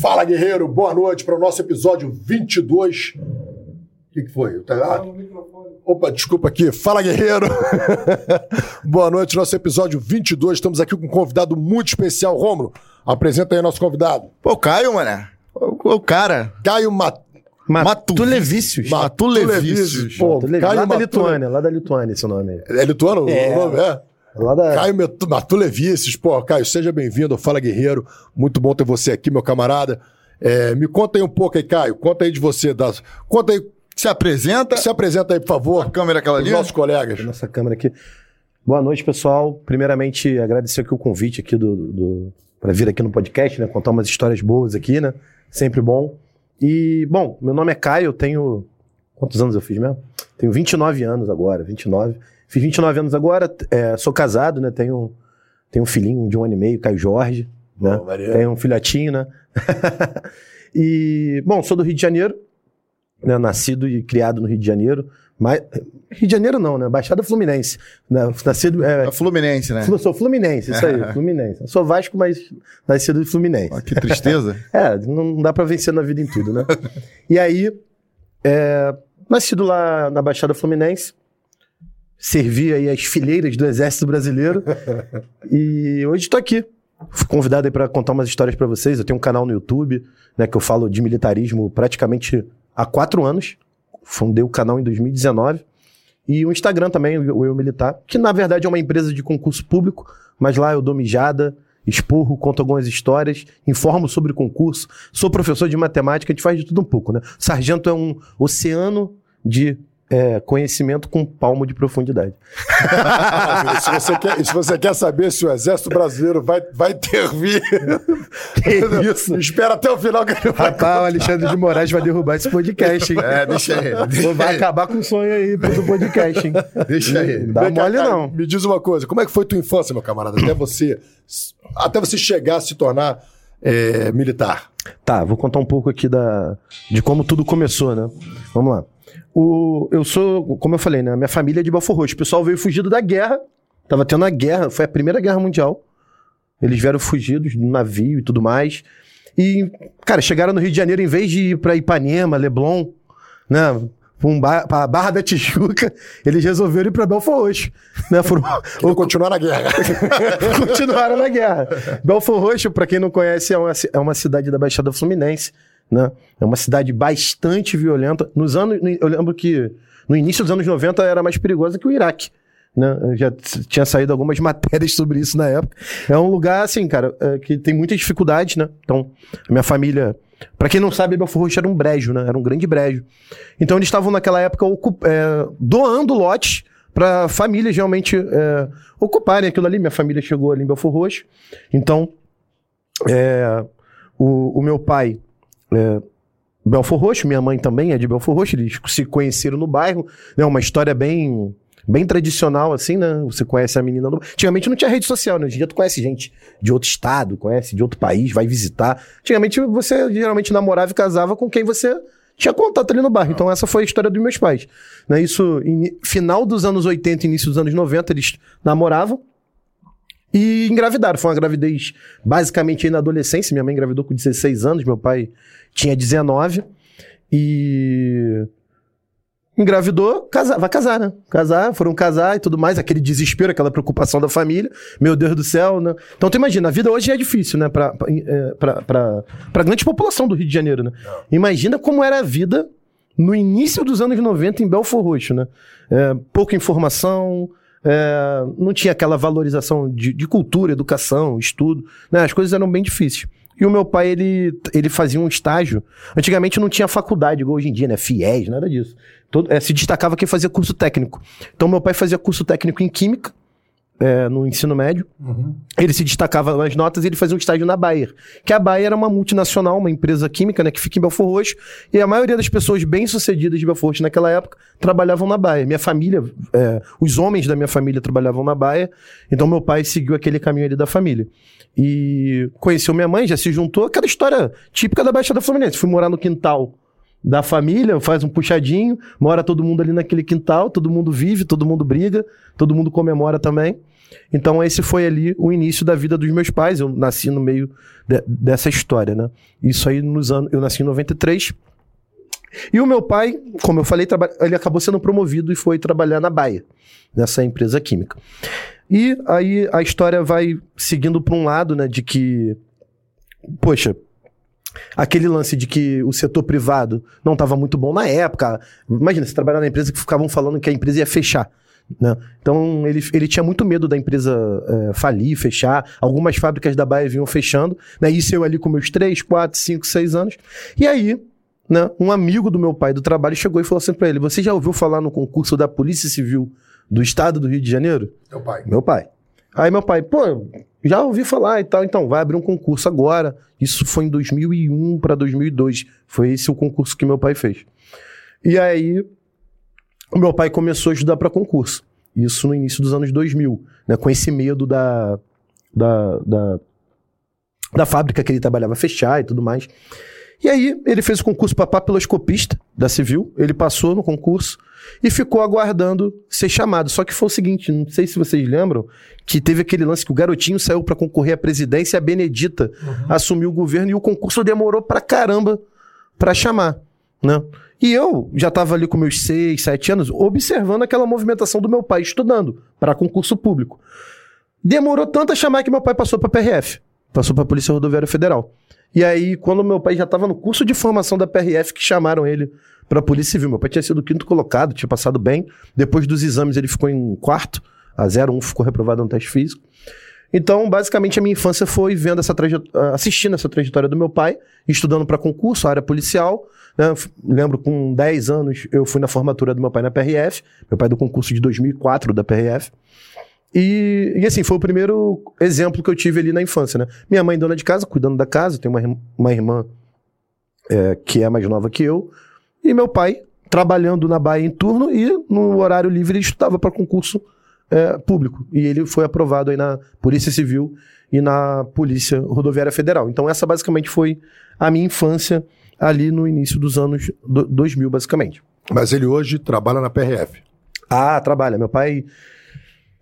Fala, guerreiro. Boa noite para o nosso episódio 22. O que, que foi? Tá... Opa, desculpa aqui. Fala, guerreiro. Boa noite, nosso episódio 22. Estamos aqui com um convidado muito especial. Rômulo, apresenta aí nosso convidado. Pô, o Caio, mané. O, o cara. Caio Mat... Matulevicius. Matulevicius. Pô, Matulevicius. Caio Lá da Matu- Lituânia, lá da Lituânia esse nome aí. É lituano? É. O nome é? Lá da... Caio Matulevicius. Pô, Caio, seja bem-vindo. ao Fala, guerreiro. Muito bom ter você aqui, meu camarada. É, me conta aí um pouco aí, Caio. Conta aí de você. Da... Conta aí. Se apresenta. Se apresenta aí, por favor. A câmera aquela Os ali. nossos colegas. Nossa câmera aqui. Boa noite, pessoal. Primeiramente, agradecer aqui o convite aqui do, do para vir aqui no podcast, né? Contar umas histórias boas aqui, né? Sempre bom. E, bom, meu nome é Caio, eu tenho... Quantos anos eu fiz mesmo? Tenho 29 anos agora, 29. Fiz 29 anos agora, é, sou casado, né? Tenho, tenho um filhinho de um ano e meio, Caio Jorge, né? Bom. Tenho um filhotinho, né? e, bom, sou do Rio de Janeiro, né? Nascido e criado no Rio de Janeiro. Mas, Rio de Janeiro não, né? Baixada Fluminense. Né? Nascido... É, É Fluminense, né? Sou Fluminense, isso aí, Fluminense. Sou Vasco, mas nascido de Fluminense. Que tristeza. É, não dá pra vencer na vida em tudo, né? e aí, é, nascido lá na Baixada Fluminense, servi aí as fileiras do Exército Brasileiro e hoje estou aqui. Fui convidado aí para contar umas histórias para vocês. Eu tenho um canal no YouTube, né, que eu falo de militarismo praticamente há quatro anos. Fundei o canal em 2019. E o Instagram também, o Eu Militar, que na verdade é uma empresa de concurso público, mas lá eu dou mijada, esporro, conto algumas histórias, informo sobre concurso. Sou professor de matemática, a gente faz de tudo um pouco, né? Sargento é um oceano de é, conhecimento com palmo de profundidade. Se, você quer, se você quer saber se o Exército Brasileiro vai, vai intervir, isso? espera até o final que ele vai. Rapaz, o Alexandre de Moraes vai derrubar esse podcast, hein? É, deixa aí. Deixa Vai aí. acabar com o sonho aí do podcast, hein? Deixa aí. Não dá Vem cá, mole, cara, não. Me diz uma coisa, como é que foi tua infância, meu camarada? Até você, até você chegar a se tornar é, militar. Tá, vou contar um pouco aqui da, de como tudo começou, né? Vamos lá. O, eu sou, como eu falei, né? Minha família é de Belfor Roxo. O pessoal veio fugido da guerra. Tava tendo a guerra, foi a primeira guerra mundial. Eles vieram fugidos do navio e tudo mais. E, cara, chegaram no Rio de Janeiro, em vez de ir pra Ipanema, Leblon, né? Um ba pra Barra da Tijuca, eles resolveram ir pra Belfor Roxo. Né? Foram, Ou continuar na guerra. continuaram na guerra. Belfor Roxo, pra quem não conhece, é uma, é uma cidade da Baixada Fluminense, né? É uma cidade bastante violenta. Nos anos, eu lembro que no início dos anos 90 era mais perigosa que o Iraque. Né? Já tinha saído algumas matérias sobre isso na época. É um lugar, assim, cara, é, que tem muitas dificuldades, né? Então, a minha família. Pra quem não sabe, Belfor Roxo era um brejo, né? Era um grande brejo. Então, eles estavam naquela época ocup- é, doando lotes para famílias realmente é, ocuparem aquilo ali. Minha família chegou ali em Belfor Roxo. Então, é, o, o meu pai é Belfor Roxo, minha mãe também é de Belfor Roxo, eles se conheceram no bairro, né? Uma história bem bem tradicional assim, né? Você conhece a menina no... Antigamente não tinha rede social, né? Hoje em dia tu conhece gente de outro estado, conhece de outro país, vai visitar. Antigamente você geralmente namorava e casava com quem você tinha contato ali no bairro. Então essa foi a história dos meus pais. Né? Isso, ini- final dos anos 80, início dos anos 90, eles namoravam. E engravidaram. Foi uma gravidez basicamente aí na adolescência. Minha mãe engravidou com 16 anos, meu pai tinha 19. E. Engravidou, casa, vai casar, né? Casar, foram casar e tudo mais, aquele desespero, aquela preocupação da família. Meu Deus do céu, né? Então tu imagina, a vida hoje é difícil, né? Pra, pra, é, pra, pra, pra grande população do Rio de Janeiro, né? Imagina como era a vida no início dos anos 90 em Belfor Roxo, né? É, pouca informação, é, não tinha aquela valorização de, de cultura, educação, estudo, né? As coisas eram bem difíceis. E o meu pai, ele, ele fazia um estágio. Antigamente não tinha faculdade, igual hoje em dia, né? FIES, nada disso. Todo, é, se destacava quem fazia curso técnico. Então, meu pai fazia curso técnico em Química, é, no ensino médio. Ele se destacava nas notas e ele fazia um estágio na Bayer. Que a Bayer era uma multinacional, uma empresa química, né? Que fica em Belfor Roxo. E a maioria das pessoas bem-sucedidas de Belfor Roxo naquela época trabalhavam na Bayer. Minha família, é, os homens da minha família trabalhavam na Bayer. Então, meu pai seguiu aquele caminho ali da família. E conheceu minha mãe, já se juntou. Aquela história típica da Baixada Fluminense. Fui morar no quintal da família, faz um puxadinho, mora todo mundo ali naquele quintal, todo mundo vive, todo mundo briga, todo mundo comemora também. Então esse foi ali o início da vida dos meus pais. Eu nasci no meio de- dessa história, né? Isso aí nos anos. Eu nasci em 93. E o meu pai, como eu falei, ele acabou sendo promovido e foi trabalhar na Baia, nessa empresa química. E aí a história vai seguindo para um lado, né, de que, poxa, aquele lance de que o setor privado não estava muito bom na época. Imagina, você trabalhar na empresa que ficavam falando que a empresa ia fechar. Né? Então ele, ele tinha muito medo da empresa eh, falir, fechar. Algumas fábricas da Baia vinham fechando. Né? Isso eu ali com meus 3, 4, 5, 6 anos. E aí, né, um amigo do meu pai do trabalho chegou e falou assim para ele: Você já ouviu falar no concurso da Polícia Civil do Estado do Rio de Janeiro? Teu pai. Meu pai. Aí meu pai, pô, já ouvi falar e tal, então vai abrir um concurso agora. Isso foi em 2001 para 2002. Foi esse o concurso que meu pai fez. E aí o meu pai começou a estudar para concurso. Isso no início dos anos 2000, né, com esse medo da, da, da, da fábrica que ele trabalhava fechar e tudo mais. E aí ele fez o concurso para papiloscopista da Civil, ele passou no concurso e ficou aguardando ser chamado. Só que foi o seguinte, não sei se vocês lembram, que teve aquele lance que o garotinho saiu para concorrer à presidência e a Benedita assumiu o governo e o concurso demorou pra caramba para chamar, né? E eu já estava ali com meus seis, sete anos, observando aquela movimentação do meu pai, estudando para concurso público. Demorou tanto a chamar que meu pai passou para PRF, passou para Polícia Rodoviária Federal. E aí, quando meu pai já estava no curso de formação da PRF, que chamaram ele para a Polícia Civil. Meu pai tinha sido quinto colocado, tinha passado bem. Depois dos exames, ele ficou em quarto, a 01, ficou reprovado no teste físico. Então, basicamente, a minha infância foi vendo essa trajetória, assistindo essa trajetória do meu pai, estudando para concurso, área policial. né? Lembro com 10 anos eu fui na formatura do meu pai na PRF, meu pai do concurso de 2004 da PRF. E, e, assim, foi o primeiro exemplo que eu tive ali na infância, né? Minha mãe dona de casa, cuidando da casa, tem uma, uma irmã é, que é mais nova que eu, e meu pai trabalhando na Bahia em turno e no horário livre ele estudava para concurso é, público. E ele foi aprovado aí na Polícia Civil e na Polícia Rodoviária Federal. Então essa basicamente foi a minha infância ali no início dos anos do- 2000, basicamente. Mas ele hoje trabalha na PRF. Ah, trabalha. Meu pai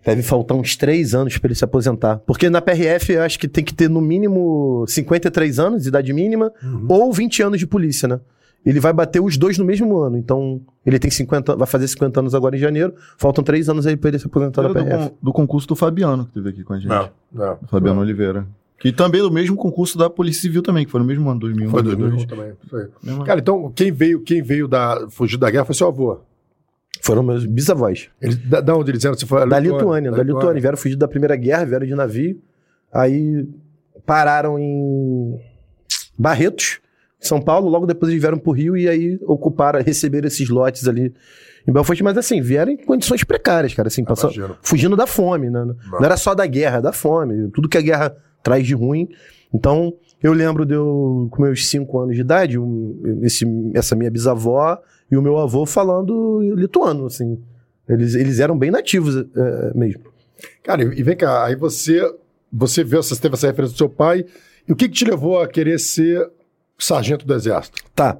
deve faltar uns três anos para ele se aposentar. Porque na PRF eu acho que tem que ter no mínimo 53 anos, idade mínima, ou 20 anos de polícia, né? Ele vai bater os dois no mesmo ano. Então, ele tem 50, vai fazer 50 anos agora em janeiro. Faltam três anos aí para ele se aposentar do, PRF. con- do concurso do Fabiano, que teve aqui com a gente. Não, não. Fabiano Oliveira. Que também do mesmo concurso da Polícia Civil também, que foi no mesmo ano, 2001. Foi 2002. 2001 também. Foi. Cara, então quem veio, quem veio da, fugir da guerra foi seu avô. Foram meus bisavós. Ele, da, da onde eles eram? Você Da Lituânia, da Lituânia. Vieram fugir da Primeira Guerra, vieram de navio. Aí pararam em Barretos, São Paulo. Logo depois eles vieram pro Rio e aí ocuparam, receberam esses lotes ali em Belfort. Mas assim, vieram em condições precárias, cara. Assim, passando, fugindo da fome, né? Não era só da guerra, da fome. Tudo que a guerra traz de ruim. Então, eu lembro de eu, com meus cinco anos de idade, um- esse, essa minha bisavó e o meu avô falando lituano, assim. Eles, eles eram bem nativos eh, mesmo. Cara, e vem cá, aí você, você viu, você teve essa referência do seu pai, e o que, que te levou a querer ser sargento do exército? Tá.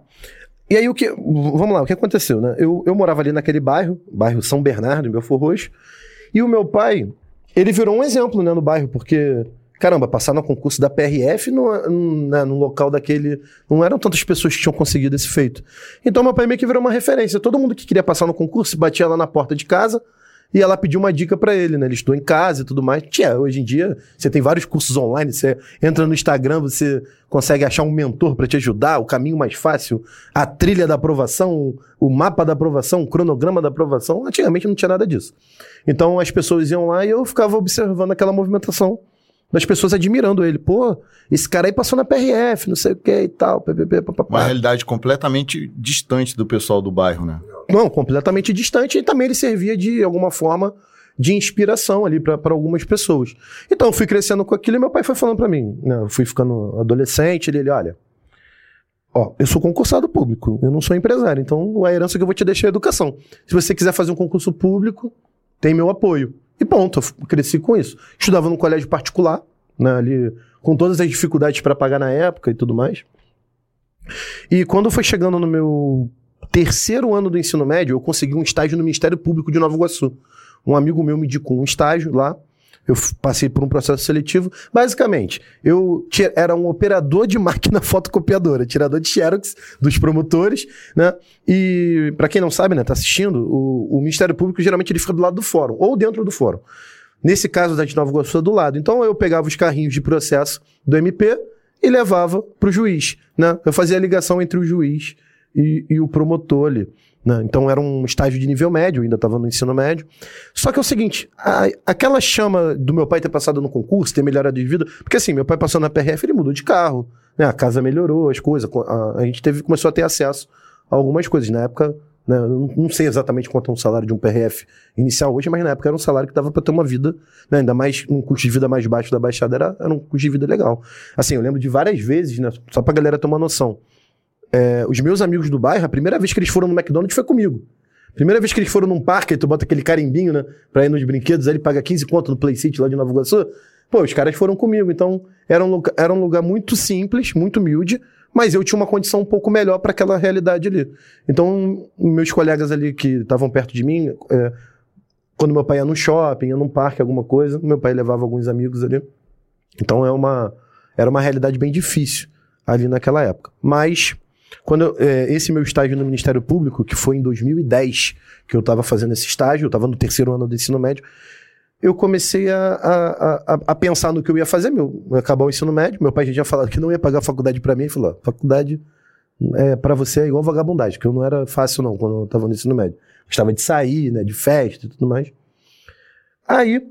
E aí o que. Vamos lá, o que aconteceu, né? Eu, eu morava ali naquele bairro, bairro São Bernardo, em Belfor Roxo, e o meu pai, ele virou um exemplo, né, no bairro, porque. Caramba, passar no concurso da PRF no, né, no local daquele. Não eram tantas pessoas que tinham conseguido esse feito. Então, meu pai meio que virou uma referência. Todo mundo que queria passar no concurso batia lá na porta de casa e ela pediu uma dica pra ele, né? Ele estudou em casa e tudo mais. Tia, hoje em dia você tem vários cursos online, você entra no Instagram, você consegue achar um mentor pra te ajudar, o caminho mais fácil, a trilha da aprovação, o mapa da aprovação, o cronograma da aprovação. Antigamente não tinha nada disso. Então as pessoas iam lá e eu ficava observando aquela movimentação das pessoas admirando ele. Pô, esse cara aí passou na PRF, não sei o que e tal, ppp, Uma realidade completamente distante do pessoal do bairro, né? Não, completamente distante e também ele servia de alguma forma de inspiração ali para algumas pessoas. Então eu fui crescendo com aquilo e meu pai foi falando para mim, né, eu fui ficando adolescente, ele, ele, olha, ó, eu sou concursado público, eu não sou empresário, então a herança que eu vou te deixar é a educação. Se você quiser fazer um concurso público, tem meu apoio. E ponto, eu cresci com isso. Estudava num colégio particular, né, ali com todas as dificuldades para pagar na época e tudo mais. E quando foi chegando no meu terceiro ano do ensino médio, eu consegui um estágio no Ministério Público de Nova Iguaçu. Um amigo meu me indicou um estágio lá. Eu passei por um processo seletivo. Basicamente, eu era um operador de máquina fotocopiadora, tirador de xerox dos promotores, né? E para quem não sabe, né, tá assistindo, o, o Ministério Público geralmente ele fica do lado do fórum ou dentro do fórum. Nesse caso da de Nova Iguaçu é do lado. Então eu pegava os carrinhos de processo do MP e levava para o juiz, né? Eu fazia a ligação entre o juiz e, e o promotor ali. Né? Então era um estágio de nível médio, ainda estava no ensino médio. Só que é o seguinte, a- aquela chama do meu pai ter passado no concurso, ter melhorado de vida, porque assim, meu pai passou na PRF, ele mudou de carro, né? A casa melhorou, as coisas, a, a gente teve, começou a ter acesso a algumas coisas. Na época, né, não, não sei exatamente quanto é um salário de um PRF inicial hoje, mas na época era um salário que dava para ter uma vida, né, ainda mais um custo de vida mais baixo da Baixada, era, era um custo de vida legal. Assim, eu lembro de várias vezes, né, só pra galera ter uma noção. É, os meus amigos do bairro, a primeira vez que eles foram no McDonald's foi comigo. Primeira vez que eles foram num parque, aí tu bota aquele carimbinho, né? Pra ir nos brinquedos, aí ele paga 15 conto no Play City lá de Nova Iguaçu. Pô, os caras foram comigo. Então, era um, lugar, era um lugar muito simples, muito humilde, mas eu tinha uma condição um pouco melhor para aquela realidade ali. Então, meus colegas ali que estavam perto de mim, é, quando meu pai ia no shopping, ia num parque, alguma coisa, meu pai levava alguns amigos ali. Então, é uma, era uma realidade bem difícil ali naquela época. Mas, quando é, esse meu estágio no Ministério Público, que foi em 2010, que eu estava fazendo esse estágio, eu estava no terceiro ano do ensino médio, eu comecei a, a, a, a pensar no que eu ia fazer, meu, acabar o ensino médio. Meu pai já tinha falado que não ia pagar a faculdade para mim, ele falou: "Ó, faculdade é, para você é igual vagabundagem, porque eu não era fácil, não, quando eu estava no ensino médio. Gostava de sair, né, de festa e tudo mais. Aí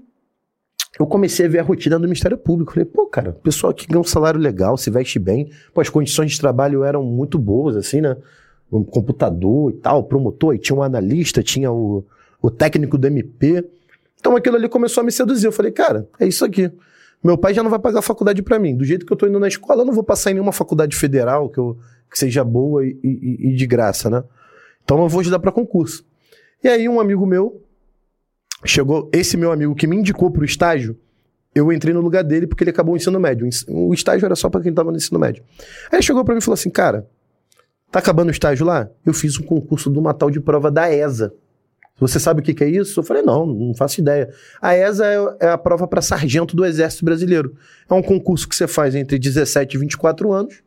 eu comecei a ver a rotina do Ministério Público. Falei, pô, cara, pessoal aqui ganha um salário legal, se veste bem. Pô, as condições de trabalho eram muito boas, assim, né? Um computador e tal, promotor, e tinha um analista, tinha o, o técnico do MP. Então aquilo ali começou a me seduzir. Eu falei, cara, é isso aqui. Meu pai já não vai pagar faculdade pra mim. Do jeito que eu tô indo na escola, eu não vou passar em nenhuma faculdade federal que, eu, que seja boa e, e- e de graça, né? Então eu vou estudar pra concurso. E aí um amigo meu chegou, esse meu amigo que me indicou pro estágio, eu entrei no lugar dele porque ele acabou o ensino médio. O O estágio era só pra quem tava no ensino médio. Aí chegou pra mim e falou assim, cara, tá acabando o estágio lá? Eu fiz um concurso de uma tal de prova da ESA. Você sabe o que, que é isso? Eu falei, não, não faço ideia. A ESA é, é a prova para sargento do Exército Brasileiro. É um concurso que você faz entre 17 e 24 anos,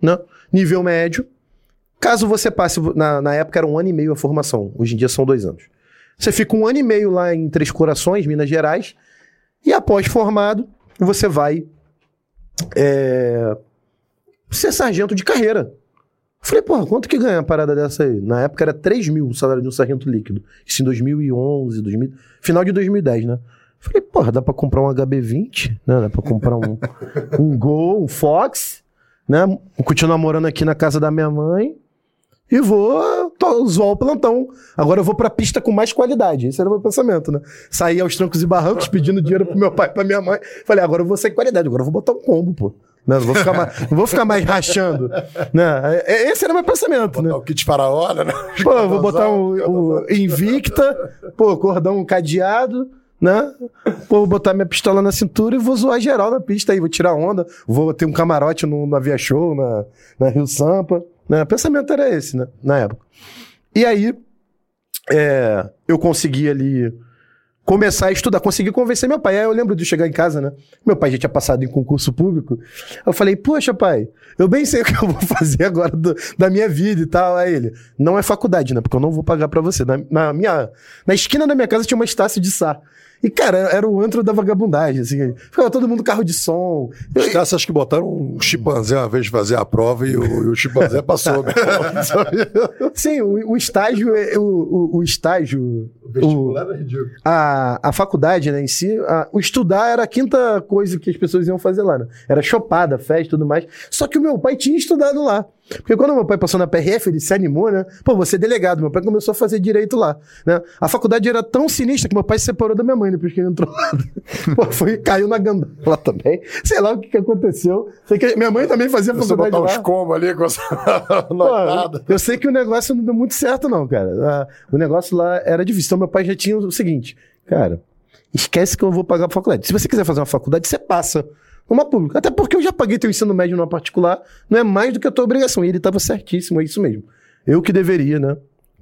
né? nível médio. Caso você passe, na, na época era um ano e meio a formação, hoje em dia são dois anos. Você fica um ano e meio lá em Três Corações, Minas Gerais, e após formado, você vai é, ser sargento de carreira. Falei, porra, quanto que ganha uma parada dessa aí? Na época era 3 mil o salário de um sargento líquido. Isso em 2011, 2000, final de 2010, né? Falei, porra, dá pra comprar um HB20, né? Dá pra comprar um, um Gol, um Fox, né? Continuar morando aqui na casa da minha mãe e vou to- zoar o plantão. Agora eu vou pra pista com mais qualidade. Esse era o meu pensamento, né? Saí aos trancos e barrancos pedindo dinheiro pro meu pai e pra minha mãe. Falei, agora eu vou sair com qualidade, agora eu vou botar um combo, pô. Né? Não, vou ficar mais, não vou ficar mais rachando. Né? É- Esse era o meu pensamento, né? O kit faraona, né? Pô, eu vou botar um, um Invicta, pô, cordão cadeado, né? Pô, vou botar minha pistola na cintura e vou zoar geral na pista aí, vou tirar onda, vou ter um camarote no, na Via Show, na, na Rio Sampa, né? O pensamento era esse, né? Na época. E aí, é, eu consegui ali começar a estudar, consegui convencer meu pai. Aí eu lembro de chegar em casa, né? Meu pai já tinha passado em concurso público. Eu falei, poxa, pai, eu bem sei o que eu vou fazer agora do- da minha vida e tal. Aí ele, não é faculdade, né? Porque eu não vou pagar pra você. Na, na minha, na esquina da minha casa tinha uma Estácio de Sá. E, cara, era o antro da vagabundagem, assim. Ficava todo mundo carro de som. Os caras acho que botaram um chimpanzé uma vez fazer a prova e o, e o chimpanzé passou. Né? Sim, o, o estágio, é- o, o, o estágio... o- era ridículo. a, a faculdade, né, em si, a- o estudar era a quinta coisa que as pessoas iam fazer lá, né? Era chopada, festa e tudo mais. Só que o meu pai tinha estudado lá. Porque quando meu pai passou na PRF, ele se animou, né? Pô, você é delegado. Meu pai começou a fazer direito lá, né? A faculdade era tão sinistra que meu pai se separou da minha mãe depois que ele entrou lá. Pô, foi, caiu na ganda lá também. Sei lá o que, que aconteceu. Sei que minha mãe também fazia Você faculdade botar lá. uns combos ali com essa noitada. eu sei que o negócio não deu muito certo, não, cara. Ah, O negócio lá era difícil. Então, meu pai já tinha o seguinte, cara, esquece que eu vou pagar a faculdade. Se você quiser fazer uma faculdade, você passa numa pública. Até porque eu já paguei teu ensino médio numa particular, não é mais do que a tua obrigação. E ele estava certíssimo, é isso mesmo. Eu que deveria, né,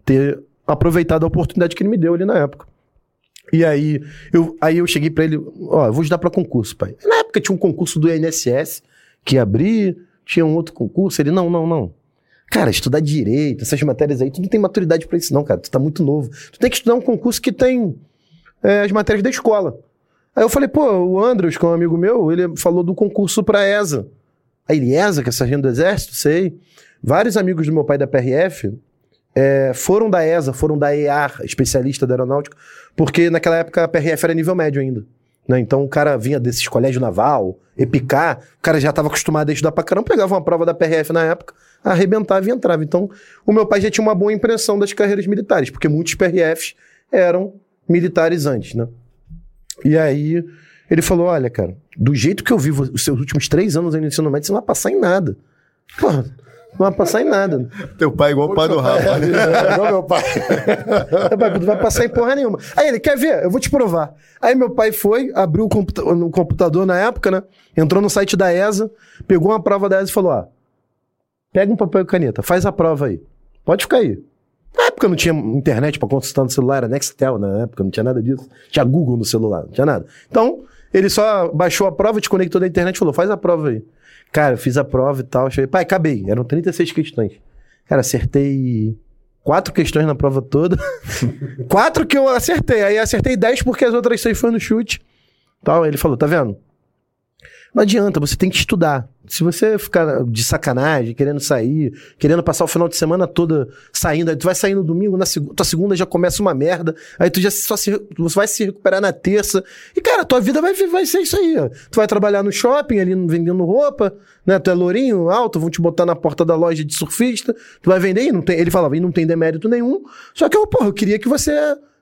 ter aproveitado a oportunidade que ele me deu ali na época. E aí eu, aí eu cheguei pra ele, ó, eu vou estudar pra concurso, pai. Na época tinha um concurso do INSS que ia abrir, tinha um outro concurso. Ele, não, não, não. Cara, estudar direito, essas matérias aí, tu não tem maturidade pra isso, não, cara. Tu tá muito novo. Tu tem que estudar um concurso que tem é, as matérias da escola. Aí eu falei, pô, o Andros, que é um amigo meu, ele falou do concurso pra ESA. Aí ele, ESA, que é sargento do exército? Sei. Vários amigos do meu pai da PRF é, foram da ESA, foram da EAR, especialista da aeronáutica, porque naquela época a PRF era nível médio ainda. Né? Então o cara vinha desses colégios naval, EPICAR, o cara já estava acostumado a estudar pra caramba, pegava uma prova da PRF na época, arrebentava e entrava. Então o meu pai já tinha uma boa impressão das carreiras militares, porque muitos PRFs eram militares antes, né? E aí ele falou: olha, cara, do jeito que eu vivo os seus últimos três anos aí no ensino médio, você não vai passar em nada. Porra, não vai passar em nada. Teu pai é igual o pai do Rafa. É, igual meu pai. Meu pai, não vai passar em porra nenhuma. Aí ele, quer ver? Eu vou te provar. Aí meu pai foi, abriu o computa no computador na época, né? Entrou no site da ESA, pegou uma prova da ESA e falou: ó, pega um papel e caneta, faz a prova aí. Pode ficar aí. Na época não tinha internet pra consultar no celular, era Nextel na época, não tinha nada disso. Tinha Google no celular, não tinha nada. Então, ele só baixou a prova, te conectou na internet e falou: faz a prova aí. Cara, eu fiz a prova e tal. Cheguei, pai, acabei. Eram 36 questões. Cara, acertei quatro questões na prova toda. quatro que eu acertei. Aí acertei 10 porque as outras seis foram no chute. Tal. Ele falou: tá vendo? Não adianta, você tem que estudar. Se você ficar de sacanagem, querendo sair, querendo passar o final de semana toda saindo, aí tu vai sair no domingo, na seg tua segunda já começa uma merda, aí tu já só se, você vai se recuperar na terça. E, cara, tua vida vai, vai ser isso aí. Ó. Tu vai trabalhar no shopping, ali vendendo roupa, né? Tu é lourinho, alto, vão te botar na porta da loja de surfista, tu vai vender, e não tem, ele falava, e não tem demérito nenhum. Só que eu, porra, eu queria que você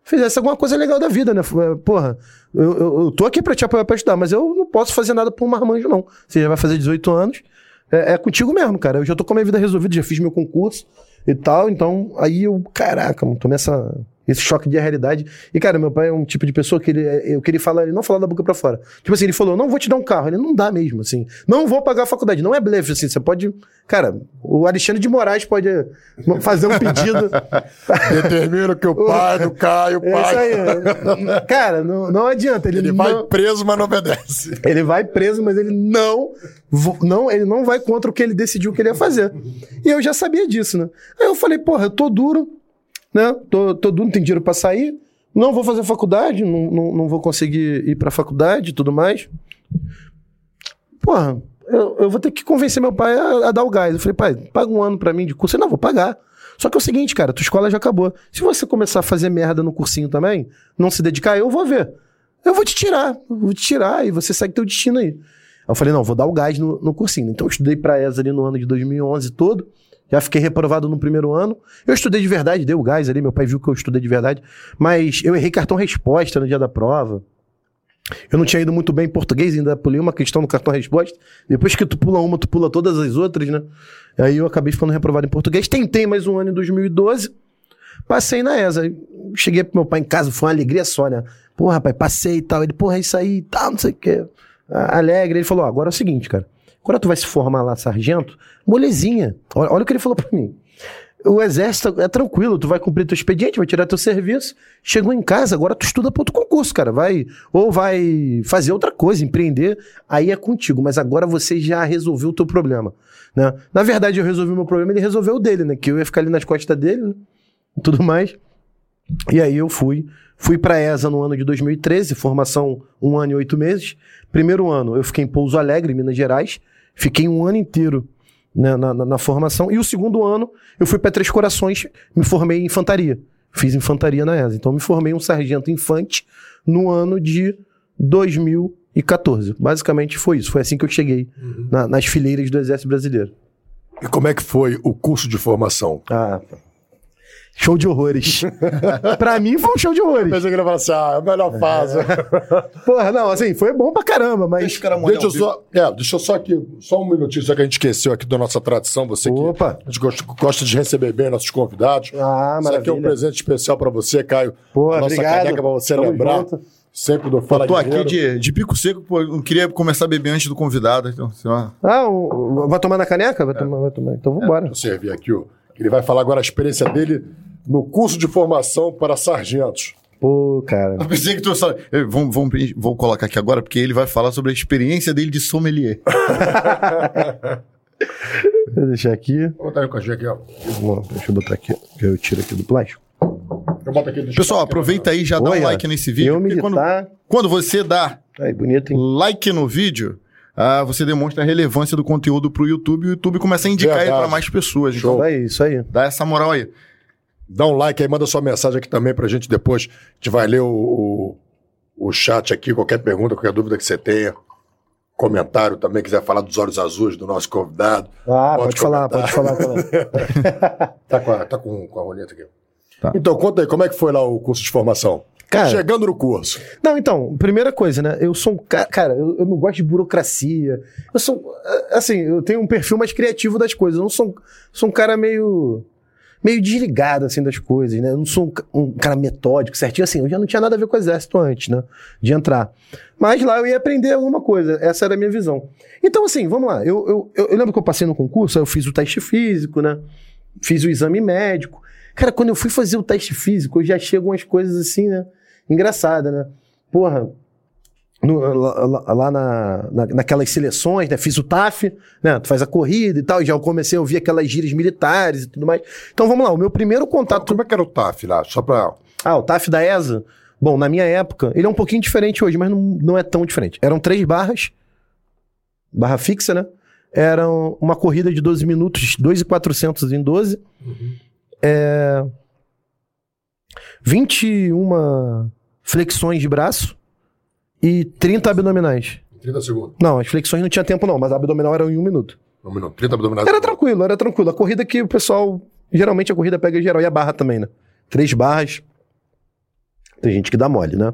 fizesse alguma coisa legal da vida, né? Porra, eu, eu, eu tô aqui pra te apoiar pra estudar, mas eu não posso fazer nada por um marmanjo, não. Você já vai fazer 18 anos. É, é, contigo mesmo, cara. Eu já tô com a minha vida resolvida, já fiz meu concurso e tal. Então, aí eu, caraca, mano, tomei essa, esse choque de realidade. E, cara, meu pai é um tipo de pessoa que ele, é, o que ele fala, ele não fala da boca pra fora. Tipo assim, ele falou, não vou te dar um carro. Ele não dá mesmo, assim. Não vou pagar a faculdade. Não é blefe, assim. Você pode. Cara, o Alexandre de Moraes pode fazer um pedido. Determino que o pai do Caio, o É isso pai. aí. Cara, não, não adianta. Ele, Ele não, vai preso, mas não obedece. ele vai preso, mas ele não, não, ele não vai contra o que ele decidiu que ele ia fazer. E eu já sabia disso, né? Aí eu falei, porra, eu tô duro, né? Tô, duro, não tem dinheiro pra sair. Não vou fazer faculdade, não, não, não vou conseguir ir pra faculdade e tudo mais. Porra, eu, eu vou ter que convencer meu pai a, a dar o gás. Eu falei, pai, paga um ano pra mim de curso. Ele, não, vou pagar. Só que é o seguinte, cara, tua escola já acabou. Se você começar a fazer merda no cursinho também, não se dedicar, eu vou ver. Eu vou te tirar, eu vou te tirar e você segue teu destino. Aí eu falei, não, vou dar o gás no, no cursinho. Então eu estudei pra ESA ali no ano de 2011 todo. Já fiquei reprovado no primeiro ano. Eu estudei de verdade, dei o gás ali. Meu pai viu que eu estudei de verdade. Mas eu errei cartão resposta no dia da prova. Eu não tinha ido muito bem em português, ainda pulei uma questão no cartão resposta. Depois que tu pula uma, tu pula todas as outras, né? Aí eu acabei ficando reprovado em português. Tentei mais um ano em 2012. Passei na ESA. Cheguei pro meu pai em casa, foi uma alegria só, né? Porra, pai, passei e tal. Ele, porra, é isso aí e tal, não sei o quê. Alegre. Ele falou: agora é o seguinte, cara. Quando tu vai se formar lá, sargento, molezinha. Olha, olha o que ele falou pra mim. O exército é tranquilo, tu vai cumprir teu expediente, vai tirar teu serviço. Chegou em casa, agora tu estuda para outro concurso, cara. Vai ou vai fazer outra coisa, empreender, aí é contigo. Mas agora você já resolveu o teu problema, né? Na verdade, eu resolvi o meu problema, ele resolveu o dele, né? Que eu ia ficar ali nas costas dele, né? E tudo mais. E aí eu fui, fui pra ESA no ano de 2013, formação um ano e oito meses. Primeiro ano eu fiquei em Pouso Alegre, Minas Gerais. Fiquei um ano inteiro na, na- na formação. E o segundo ano eu fui para Três Corações, me formei em infantaria. Fiz infantaria na ESA. Então me formei um sargento infante no ano de 2014. Basicamente foi isso. Foi assim que eu cheguei na- nas fileiras do Exército Brasileiro. E como é que foi o curso de formação? Ah, show de horrores. pra mim foi um show de horrores. Pensei que ele ia falar assim, ah, é a melhor fase. Porra, não, assim, foi bom pra caramba, mas. Deixa o cara Deixa eu só, é, deixa eu só aqui, só um minutinho, só que a gente esqueceu aqui da nossa tradição, você Opa. que a gente gosta, gosta de receber bem nossos convidados. Ah, Isso aqui é um maravilha. presente especial pra você, Caio. Pô, A nossa obrigado. caneca pra você Tamo lembrar. junto. Sempre do Fala tô aqui de, de pico seco, pô, eu não queria começar a beber antes do convidado. Então, lá. Ah, o- vai tomar na caneca? Vai tomar, vai tomar. Então vambora. Deixa eu servir aqui, ó. Ele vai falar agora a experiência dele no curso de formação para sargentos. Pô, cara. Eu pensei que tu eu- Vamos, vamos, vou colocar aqui agora, porque ele vai falar sobre a experiência dele de sommelier. Vou deixar aqui. Vou botar aí o cachê aqui, ó. Bom, deixa eu botar aqui, que eu tiro aqui do plástico. Eu boto aqui. Pessoal, aproveita aí e já dá um Olha, like nesse vídeo. Eu porque quando, militar. quando você dá Aí, bonito, hein? like no vídeo, ah, você demonstra a relevância do conteúdo pro YouTube e o YouTube começa a indicar ele para mais pessoas. Isso Então, aí, isso aí. dá essa moral aí. Dá um like aí, manda sua mensagem aqui também pra gente depois. A gente vai ler o, o, o chat aqui, qualquer pergunta, qualquer dúvida que você tenha. Comentário também, quiser falar dos olhos azuis do nosso convidado. Ah, Pode pode, falar, pode falar. falar. Tá com a, tá com, com a roleta aqui. Tá. Então, conta aí, como é que foi lá o curso de formação? Cara, Chegando no curso. Não, então, primeira coisa, né? Eu sou um cara. Cara, eu, eu não gosto de burocracia. Eu sou. eh, Assim, eu tenho um perfil mais criativo das coisas. Eu não sou, um- sou um cara meio. meio desligado, assim, das coisas, né? Eu não sou um, um cara metódico, certinho. Assim, eu já não tinha nada a ver com o exército antes, né? De entrar. Mas lá eu ia aprender alguma coisa. Essa era a minha visão. Então, assim, vamos lá. Eu, eu, eu, eu lembro que eu passei no concurso, eu fiz o teste físico, né? Fiz o exame médico. Cara, quando eu fui fazer o teste físico, eu já chego umas coisas assim, né? Engraçada, né? Porra, no- lá, lá- na, na- naquelas seleções, né? Fiz o TAF, né? Tu faz a corrida e tal, e já comecei a ouvir aquelas gírias militares e tudo mais. Então vamos lá, o meu primeiro contato. Como é que era o TAF lá? Só pra. Ah, o TAF da ESA. Bom, na minha época, ele é um pouquinho diferente hoje, mas não, não é tão diferente. Eram três barras, barra fixa, né? Era uma corrida de 12 minutos, 2,400 em 12. É, 21 flexões de braço e 30 abdominais. 30 segundos. Não, as flexões não tinha tempo não, mas a abdominal era em um minuto. Um minuto. 30 abdominais. Era tranquilo, era tranquilo. A corrida que o pessoal. Geralmente a corrida pega geral. E a barra também, né? Três barras. Tem gente que dá mole, né?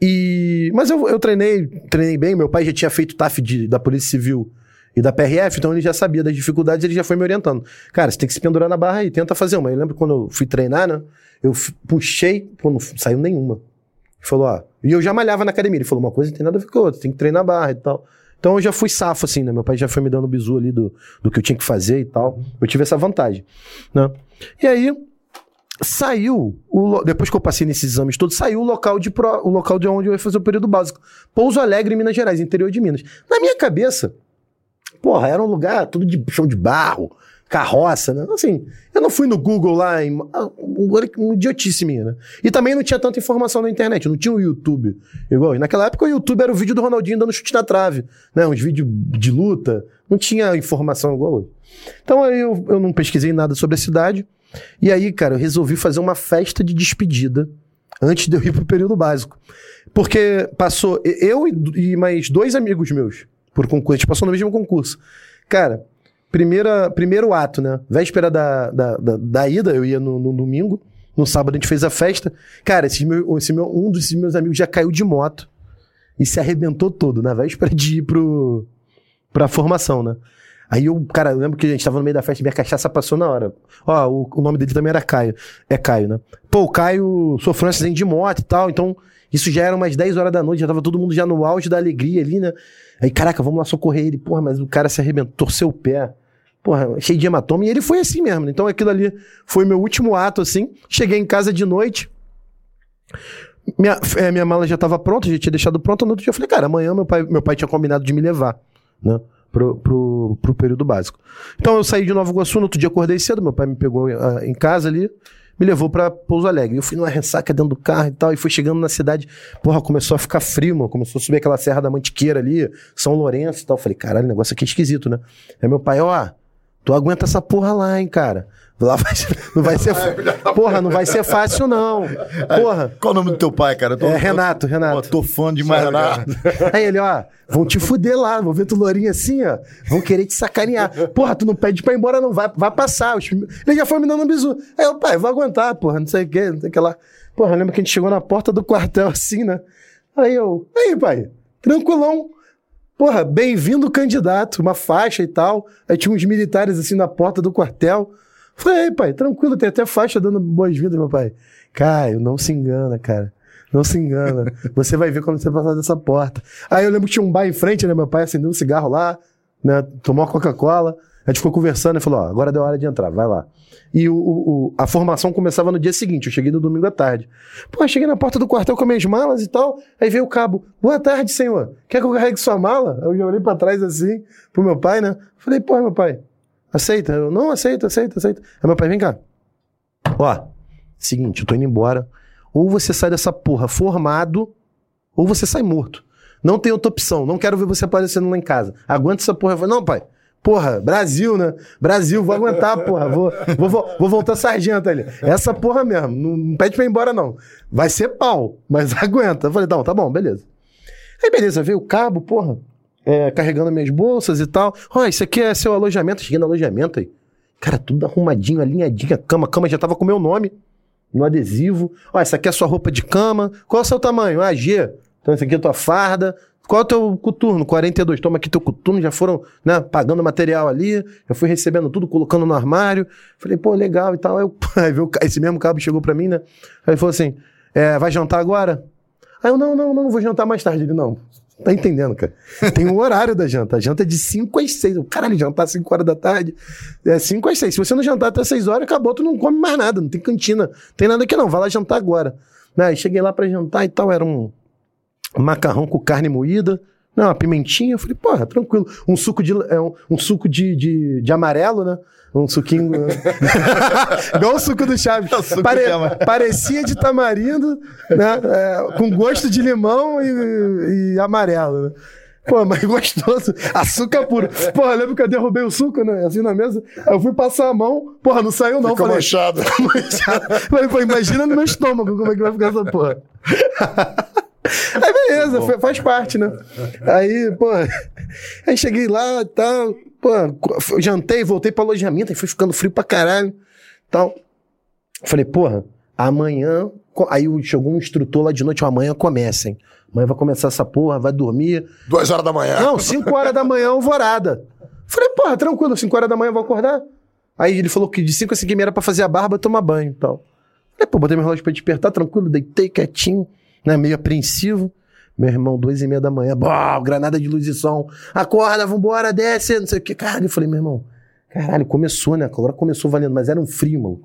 E... Mas eu, eu treinei, treinei bem. Meu pai já tinha feito TAF de- da Polícia Civil e da PRF, então ele já sabia das dificuldades, ele já foi me orientando. Cara, você tem que se pendurar na barra e tenta fazer uma. Eu lembro quando eu fui treinar, né? Eu puxei, pô, não saiu nenhuma. Ele falou, ó. E eu já malhava na academia. Ele falou, uma coisa não tem nada a ver com a outra, tem que treinar a barra e tal. Então eu já fui safo, assim, né? Meu pai já foi me dando bizu ali do, do que eu tinha que fazer e tal. Eu tive essa vantagem, né? E aí, saiu, o depois que eu passei nesses exames todos, saiu o local de, pro- o local de onde eu ia fazer o período básico. Pouso Alegre, Minas Gerais, interior de Minas. Na minha cabeça, porra, era um lugar tudo de chão de barro, carroça, né? Assim, eu não fui no Google lá, em, ah, um idiotice minha, né? E também não tinha tanta informação na internet, não tinha o YouTube. Igual, naquela época o YouTube era o vídeo do Ronaldinho dando chute na trave, né? Uns vídeos de luta, não tinha informação igual hoje. Então aí eu, eu não pesquisei nada sobre a cidade. E aí, cara, eu resolvi fazer uma festa de despedida antes de eu ir pro período básico. Porque passou e- eu e, e mais dois amigos meus por concurso, a gente passou no mesmo concurso. Cara, primeira, primeiro ato, né? Véspera da, da, da, da ida, eu ia no, no domingo, no sábado a gente fez a festa. Cara, esse meu, esse meu, um dos meus amigos já caiu de moto e se arrebentou todo na véspera de ir pro, pra formação, né? Aí eu, cara, eu lembro que a gente tava no meio da festa e minha cachaça passou na hora. Ó, o, o nome dele também era Caio. É Caio, né? Pô, o Caio sofreu um acidente de moto e tal, então isso já era umas 10 horas da noite, já tava todo mundo já no auge da alegria ali, né? Aí, caraca, vamos lá socorrer ele. Porra, mas o cara se arrebentou, torceu o pé. Porra, cheio de hematoma. E ele foi assim mesmo. né? Então aquilo ali foi meu último ato, assim. Cheguei em casa de noite. Minha, é, minha mala já estava pronta, já tinha deixado pronta. No outro dia eu falei, cara, amanhã meu pai, meu pai tinha combinado de me levar, né? Pro, pro, pro período básico. Então eu saí de Nova Iguaçu, no outro dia acordei cedo, meu pai me pegou ah, em casa ali, me levou pra Pouso Alegre. Eu fui numa ressaca dentro do carro e tal, e fui chegando na cidade, porra, começou a ficar frio, mano. Começou a subir aquela Serra da Mantiqueira ali, São Lourenço e tal. Eu falei, caralho, o negócio aqui é esquisito, né? Aí meu pai, ó, tu aguenta essa porra lá, hein, cara. Lá vai, não vai ser. Porra, não vai ser fácil, não. Porra. Qual o nome do teu pai, cara? Tô- É Renato, Pô, Renato. tô fã demais, Renato. cara. Aí ele, ó, vão te fuder lá, vão ver tu lourinho assim, ó. Vão querer te sacanear. Porra, tu não pede pra ir embora, não. Vai, vai passar. Ele já foi me dando um bisu. Aí eu, pai, vou aguentar, porra, não sei o que, não sei o que lá. Porra, lembra que a gente chegou na porta do quartel assim, né? Aí eu, aí, pai, tranquilão. Porra, bem-vindo candidato, uma faixa e tal. Aí tinha uns militares assim na porta do quartel. Falei, pai, tranquilo, tem até faixa dando boas-vindas, meu pai. Caio, não se engana, cara. Não se engana. Você vai ver quando você passar dessa porta. Aí eu lembro que tinha um bar em frente, né? Meu pai acendeu um cigarro lá, né? Tomou uma Coca-Cola. A gente ficou conversando e falou: ó, agora deu hora de entrar, vai lá. E o- o- a formação começava no dia seguinte, eu cheguei no domingo à tarde. Pô, cheguei na porta do quartel com minhas malas e tal. Aí veio o cabo: boa tarde, senhor. Quer que eu carregue sua mala? Eu já olhei pra trás assim, pro meu pai, né? Falei: pô, meu pai, aceita? Eu não aceito, aceito, aceito. Aí meu pai, vem cá. Ó, seguinte, eu tô indo embora. Ou você sai dessa porra formado, ou você sai morto. Não tem outra opção. Não quero ver você aparecendo lá em casa. Aguenta essa porra. Não, pai. Porra, Brasil, né? Brasil, vou aguentar, porra. Vou, vou, vou, vou voltar sargento ali. Essa porra mesmo. Não, não pede pra ir embora, não. Vai ser pau, mas aguenta. Eu falei, não, tá bom, beleza. Aí, beleza, veio o cabo, porra, é, carregando minhas bolsas e tal. Ó, isso aqui é seu alojamento. Cheguei no alojamento aí. Cara, tudo arrumadinho, alinhadinho, a cama. A cama já tava com meu nome no adesivo. Ó, essa aqui é a sua roupa de cama. Qual é o seu tamanho? Ah, G. Então, essa aqui é a tua farda. Qual é o teu coturno? 42. Toma aqui teu coturno. Já foram, né, pagando material ali. Já fui recebendo tudo, colocando no armário. Falei, pô, legal e tal. Aí, eu, aí veio esse mesmo cabo chegou pra mim, né? Aí ele falou assim, é, vai jantar agora? Aí eu, não, não, não, vou jantar mais tarde. Ele, não. Tá entendendo, cara? Tem um horário da janta. A janta é de 5 às 6. Caralho, jantar às 5 horas da tarde. É 5 às 6. Se você não jantar até 6 horas, acabou, tu não come mais nada. Não tem cantina. Não tem nada aqui não. Vai lá jantar agora. Né? Aí cheguei lá pra jantar e tal. Era um macarrão com carne moída. Não, uma pimentinha. Eu falei, porra, tranquilo. Um suco de, é, um, um suco de, de, de amarelo, né? Um suquinho. Igual o suco do Chaves. O suco Pare- de parecia de tamarindo, né? É, com gosto de limão e, e amarelo, né? Pô, mas gostoso. Açúcar puro. Porra, lembra que eu derrubei o suco, né? Assim na mesa. Eu fui passar a mão. Porra, não saiu não. Ficou Falei, manchado. manchado. Falei, pô, imagina no meu estômago como é que vai ficar essa porra. Aí beleza, fa- faz parte, né? Aí, pô, aí cheguei lá e tal, pô, jantei, voltei pro alojamento, aí foi ficando frio pra caralho, tal. Falei, porra, amanhã, aí chegou um instrutor lá de noite, amanhã comecem. Amanhã vai começar essa porra, vai dormir. Duas horas da manhã. Não, 5 horas da manhã, alvorada. Falei, porra, tranquilo, 5 horas da manhã eu vou acordar. Aí ele falou que de 5 a 5 e meia era pra fazer a barba tomar banho e tal. Falei, pô, botei meu relógio pra despertar, tranquilo, deitei quietinho, né, meio apreensivo. Meu irmão, duas e meia da manhã, bom, granada de luz e som. Acorda, vambora, desce, não sei o que. Caralho, eu falei, meu irmão, caralho, começou, né? Agora começou valendo, mas era um frio, mano.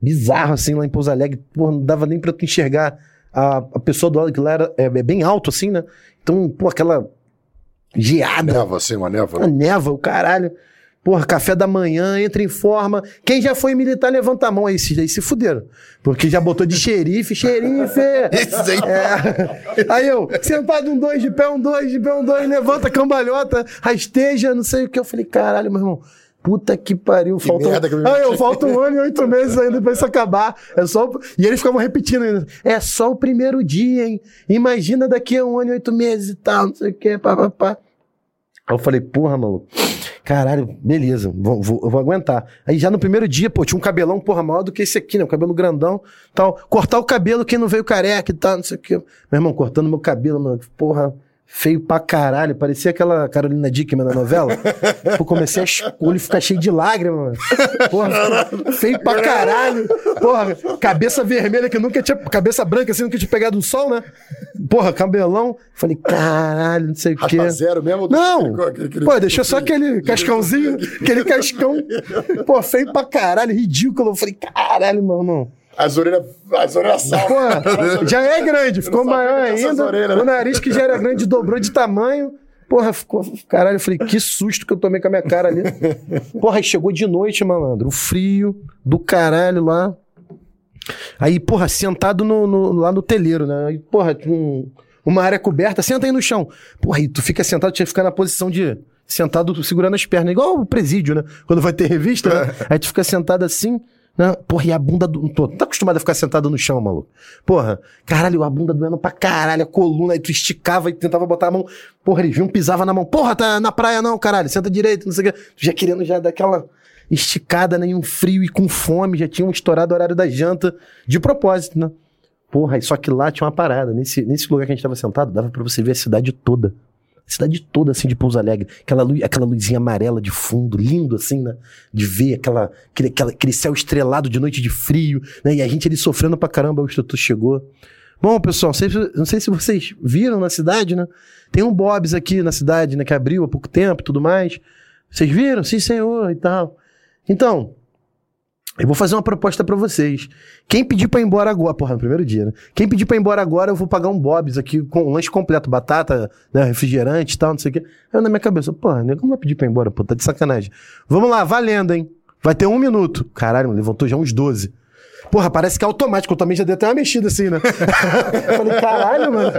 Bizarro, assim, lá em Pouso Alegre. Pô, não dava nem pra tu enxergar a, a pessoa do lado que lá era, é, é bem alto, assim, né? Então, pô, aquela geada, Neva, assim, uma neva. a neva, o caralho. Porra, café da manhã, entra em forma. Quem já foi militar, levanta a mão. Aí esses daí se fuderam. Porque já botou de xerife, xerife. Esses aí. É. Aí eu, sentado um dois, de pé um dois, de pé um dois, levanta, cambalhota, rasteja, não sei o que. Eu falei, caralho, meu irmão. Puta que pariu, falta. um- que eu me Aí eu, meti. falta um ano e oito meses ainda pra isso acabar. É só. o- E eles ficavam repetindo ainda. É só o primeiro dia, hein? Imagina daqui a um ano e oito meses e tal, não sei o que, pá, pá, pá. Aí eu falei, porra, maluco. Caralho, beleza, vou, vou- eu vou aguentar. Aí já no primeiro dia, pô, tinha um cabelão, porra, maior do que esse aqui, né? Um cabelo grandão tal. Cortar o cabelo, quem não veio careca e tal, não sei o quê. Meu irmão, cortando meu cabelo, mano, porra, feio pra caralho. Parecia aquela Carolina Dickman na novela. Pô, comecei a olho ficar cheio de lágrimas, mano. Porra, feio pra caralho. Porra, cabeça vermelha que nunca tinha. Cabeça branca assim, nunca tinha pegado o sol, né? Porra, cabelão. Falei, caralho, não sei o quê. Zero mesmo? Não! Pô, deixou só aquele cascãozinho, aquele cascão. Pô, feio pra caralho, ridículo. Eu falei, caralho, meu irmão. As orelhas, as orelhas. Pô, já é grande, ficou maior ainda. orelhas, né? O nariz que já era grande dobrou de tamanho. Porra, ficou. Caralho, eu falei, que susto que eu tomei com a minha cara ali. Porra, aí chegou de noite, malandro. O frio do caralho lá. Aí, porra, sentado no, no- lá no telheiro, né? Aí, porra, um- uma área coberta, senta aí no chão. Porra, aí tu fica sentado, tinha que ficar na posição de. Sentado segurando as pernas, igual o presídio, né? Quando vai ter revista, né? Aí tu fica sentado assim, né? Porra, e a bunda do. Tô, tá acostumado a ficar sentado no chão, maluco. Porra, caralho, a bunda doendo pra caralho, a coluna, aí tu esticava e tentava botar a mão. Porra, eles vinham, pisava na mão. Porra, tá na praia não, caralho, senta direito, não sei o quê. Tu já querendo já dar aquela esticada, né? em um frio e com fome, já tinham estourado o horário da janta, de propósito, né? Porra, só que lá tinha uma parada. Nesse, nesse lugar que a gente tava sentado, dava pra você ver a cidade toda. Cidade toda, assim, de Pouso Alegre. Aquela, luz, aquela luzinha amarela de fundo, lindo, assim, né? De ver aquela, aquele, aquela- aquele céu estrelado de noite de frio, né? E a gente ali sofrendo pra caramba, o instrutor chegou. Bom, pessoal, não sei, se- não sei se vocês viram na cidade, né? Tem um Bob's aqui na cidade, né? Que abriu há pouco tempo tudo mais. Vocês viram? Sim, senhor, e tal. Então, eu vou fazer uma proposta pra vocês. Quem pedir pra ir embora agora, porra, no primeiro dia, né? Quem pedir pra ir embora agora, eu vou pagar um Bob's aqui com um lanche completo, batata, né, refrigerante e tal, não sei o quê. Aí na minha cabeça, porra, nego não vai pedir pra ir embora, pô, tá de sacanagem. Vamos lá, valendo, hein? Vai ter um minuto. Caralho, levantou já uns 12. Porra, parece que é automático. Eu também já dei até uma mexida assim, né? eu falei, caralho, mano.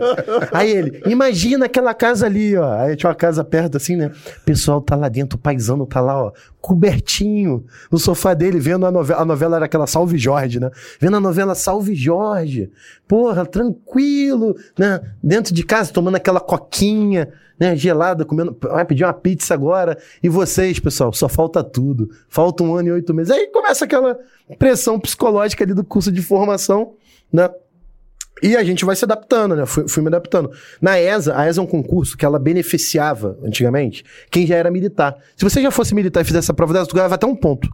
Aí ele, imagina aquela casa ali, ó. Aí tinha uma casa perto assim, né? O pessoal tá lá dentro, o paizano tá lá, ó, cobertinho, no sofá dele, vendo a novela. A novela era aquela Salve Jorge, né? Vendo a novela Salve Jorge. Porra, tranquilo, né? Dentro de casa, tomando aquela coquinha né, gelada, comendo, vai pedir uma pizza agora. E vocês, pessoal, só falta tudo. Falta um ano e oito meses. Aí começa aquela pressão psicológica ali do curso de formação, né? E a gente vai se adaptando, né? Fui, fui, me adaptando. Na ESA, a ESA é um concurso que ela beneficiava, antigamente, quem já era militar. Se você já fosse militar e fizesse essa prova dessa, tu ganhava até um ponto.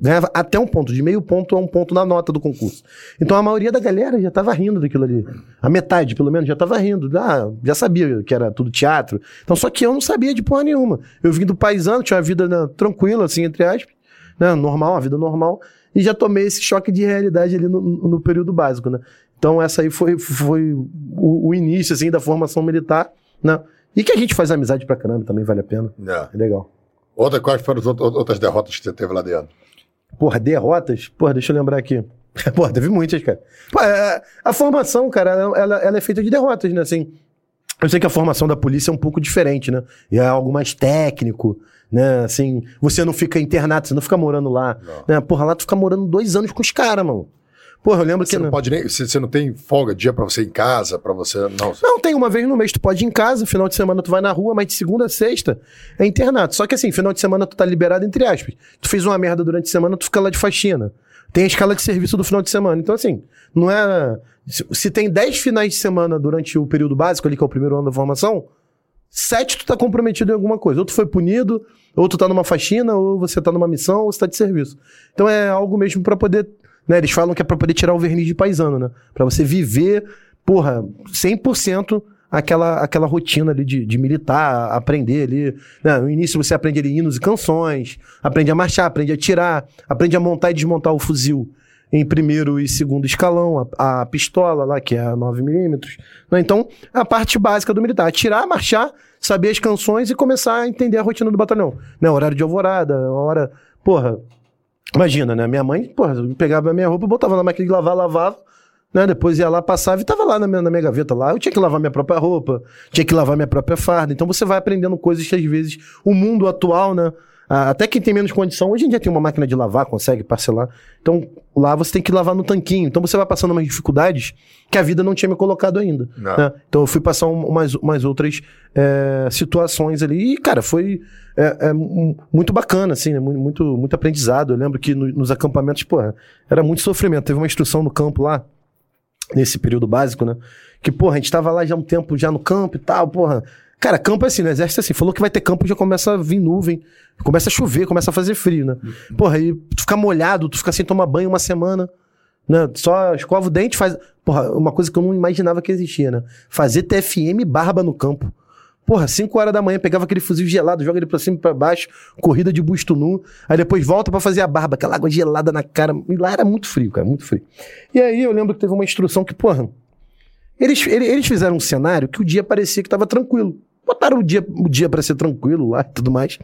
Ganhava até um ponto, de meio ponto a um ponto na nota do concurso. Então a maioria da galera já estava rindo daquilo ali. A metade, pelo menos, já estava rindo. Ah, já sabia que era tudo teatro. Então, só que eu não sabia de porra nenhuma. Eu vim do paisano, tinha uma vida né, tranquila, assim, entre aspas, né, normal, uma vida normal, e já tomei esse choque de realidade ali no, no período básico, né? Então, essa aí foi, foi o, o, início, assim, da formação militar, né? E que a gente faz amizade pra caramba, também vale a pena. É, é legal. Outra, quais foram as outras derrotas que você teve lá dentro? Porra, derrotas? Porra, deixa eu lembrar aqui. Porra, teve muitas, cara. Pô, é, a formação, cara, ela, ela, é feita de derrotas, né? Assim, eu sei que a formação da polícia é um pouco diferente, né? E é algo mais técnico, né? Assim, você não fica internado, você não fica morando lá. Não. Né? Porra, lá tu fica morando dois anos com os caras, mano. Porra, eu lembro você que. Não, não pode nem. Você, você não tem folga dia pra você ir em casa, pra você. Não, não, tem uma vez no mês, tu pode ir em casa, final de semana tu vai na rua, mas de segunda a sexta é internato. Só que assim, final de semana tu tá liberado, entre aspas. Tu fez uma merda durante a semana, tu fica lá de faxina. Tem a escala de serviço do final de semana. Então, assim, não é. Se, se tem 10 finais de semana durante o período básico, ali, que é o primeiro ano da formação, sete tu tá comprometido em alguma coisa. Ou tu foi punido, ou tu tá numa faxina, ou você tá numa missão, ou você tá de serviço. Então é algo mesmo para poder né? Eles falam que é pra poder tirar o verniz de paisano, né? Pra você viver, porra, 100% aquela, aquela rotina ali de, de militar, aprender ali. Né? No início você aprende ali hinos e canções, aprende a marchar, aprende a tirar, aprende a montar e desmontar o fuzil em primeiro e segundo escalão, a, a pistola lá, que é a 9mm. Né? Então, a parte básica do militar, atirar, marchar, saber as canções e começar a entender a rotina do batalhão. Né? Horário de alvorada, hora... Porra, Imagina, né? Minha mãe, porra, pegava a minha roupa, botava na máquina de lavar, lavava, né? Depois ia lá, passava e tava lá na minha, na minha gaveta lá. Eu tinha que lavar minha própria roupa, tinha que lavar minha própria farda. Então você vai aprendendo coisas que às vezes o mundo atual, né? Até quem tem menos condição, hoje em dia tem uma máquina de lavar, consegue parcelar. Então, lá você tem que lavar no tanquinho. Então você vai passando umas dificuldades que a vida não tinha me colocado ainda. Né? Então eu fui passar um, umas, umas outras é, situações ali. E, cara, foi é, é, muito bacana, assim, né? muito, muito aprendizado. Eu lembro que no, nos acampamentos, porra, era muito sofrimento. Teve uma instrução no campo lá, nesse período básico, né? Que, porra, a gente tava lá já um tempo já no campo e tal, porra. Cara, campo é assim, no exército é assim. Falou que vai ter campo, já começa a vir nuvem, começa a chover, começa a fazer frio, né? Uhum. Porra, aí tu fica molhado, tu fica sem tomar banho uma semana, né? Só escova o dente, faz. Porra, uma coisa que eu não imaginava que existia, né? Fazer TFM barba no campo. Porra, 5 horas da manhã, pegava aquele fuzil gelado, joga ele pra cima e pra baixo, corrida de busto nu, aí depois volta para fazer a barba, aquela água gelada na cara. E lá era muito frio, cara, muito frio. E aí eu lembro que teve uma instrução que, porra, eles, eles fizeram um cenário que o dia parecia que tava tranquilo. Botaram o dia, o dia para ser tranquilo lá e tudo mais.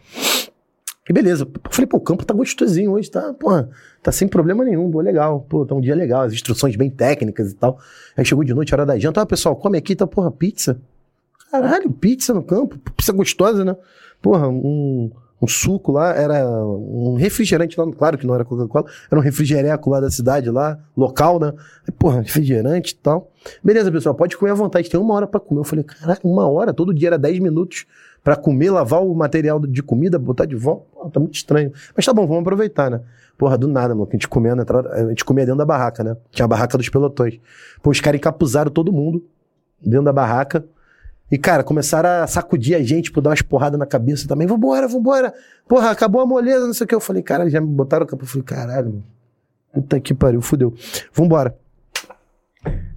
E beleza. Eu falei, pô, o campo tá gostosinho hoje, tá, porra, tá sem problema nenhum, pô, legal. Pô, tá um dia legal, as instruções bem técnicas e tal. Aí chegou de noite, hora da janta, ah, pessoal, come aqui, tá, porra, pizza. Caralho, pizza no campo, pizza gostosa, né? Porra, um, um suco lá, era um refrigerante lá, claro que não era Coca-Cola, era um refrigereco lá da cidade, lá, local, né? Porra, refrigerante e tal. Beleza, pessoal, pode comer à vontade, tem uma hora para comer. Eu falei, caraca, uma hora, todo dia era 10 minutos para comer, lavar o material de comida, botar de volta. Pô, tá muito estranho. Mas tá bom, vamos aproveitar, né? Porra, do nada, mano, a gente comia, a gente comia dentro da barraca, né? Tinha a barraca dos pelotões. Pô, os caras encapuzaram todo mundo dentro da barraca, e, cara, começaram a sacudir a gente, por dar umas porradas na cabeça também. Vambora, vambora. Porra, acabou a moleza, não sei o que. Eu falei, cara, já me botaram o campo. Eu falei, caralho, mano. Puta que pariu, fudeu. Vambora.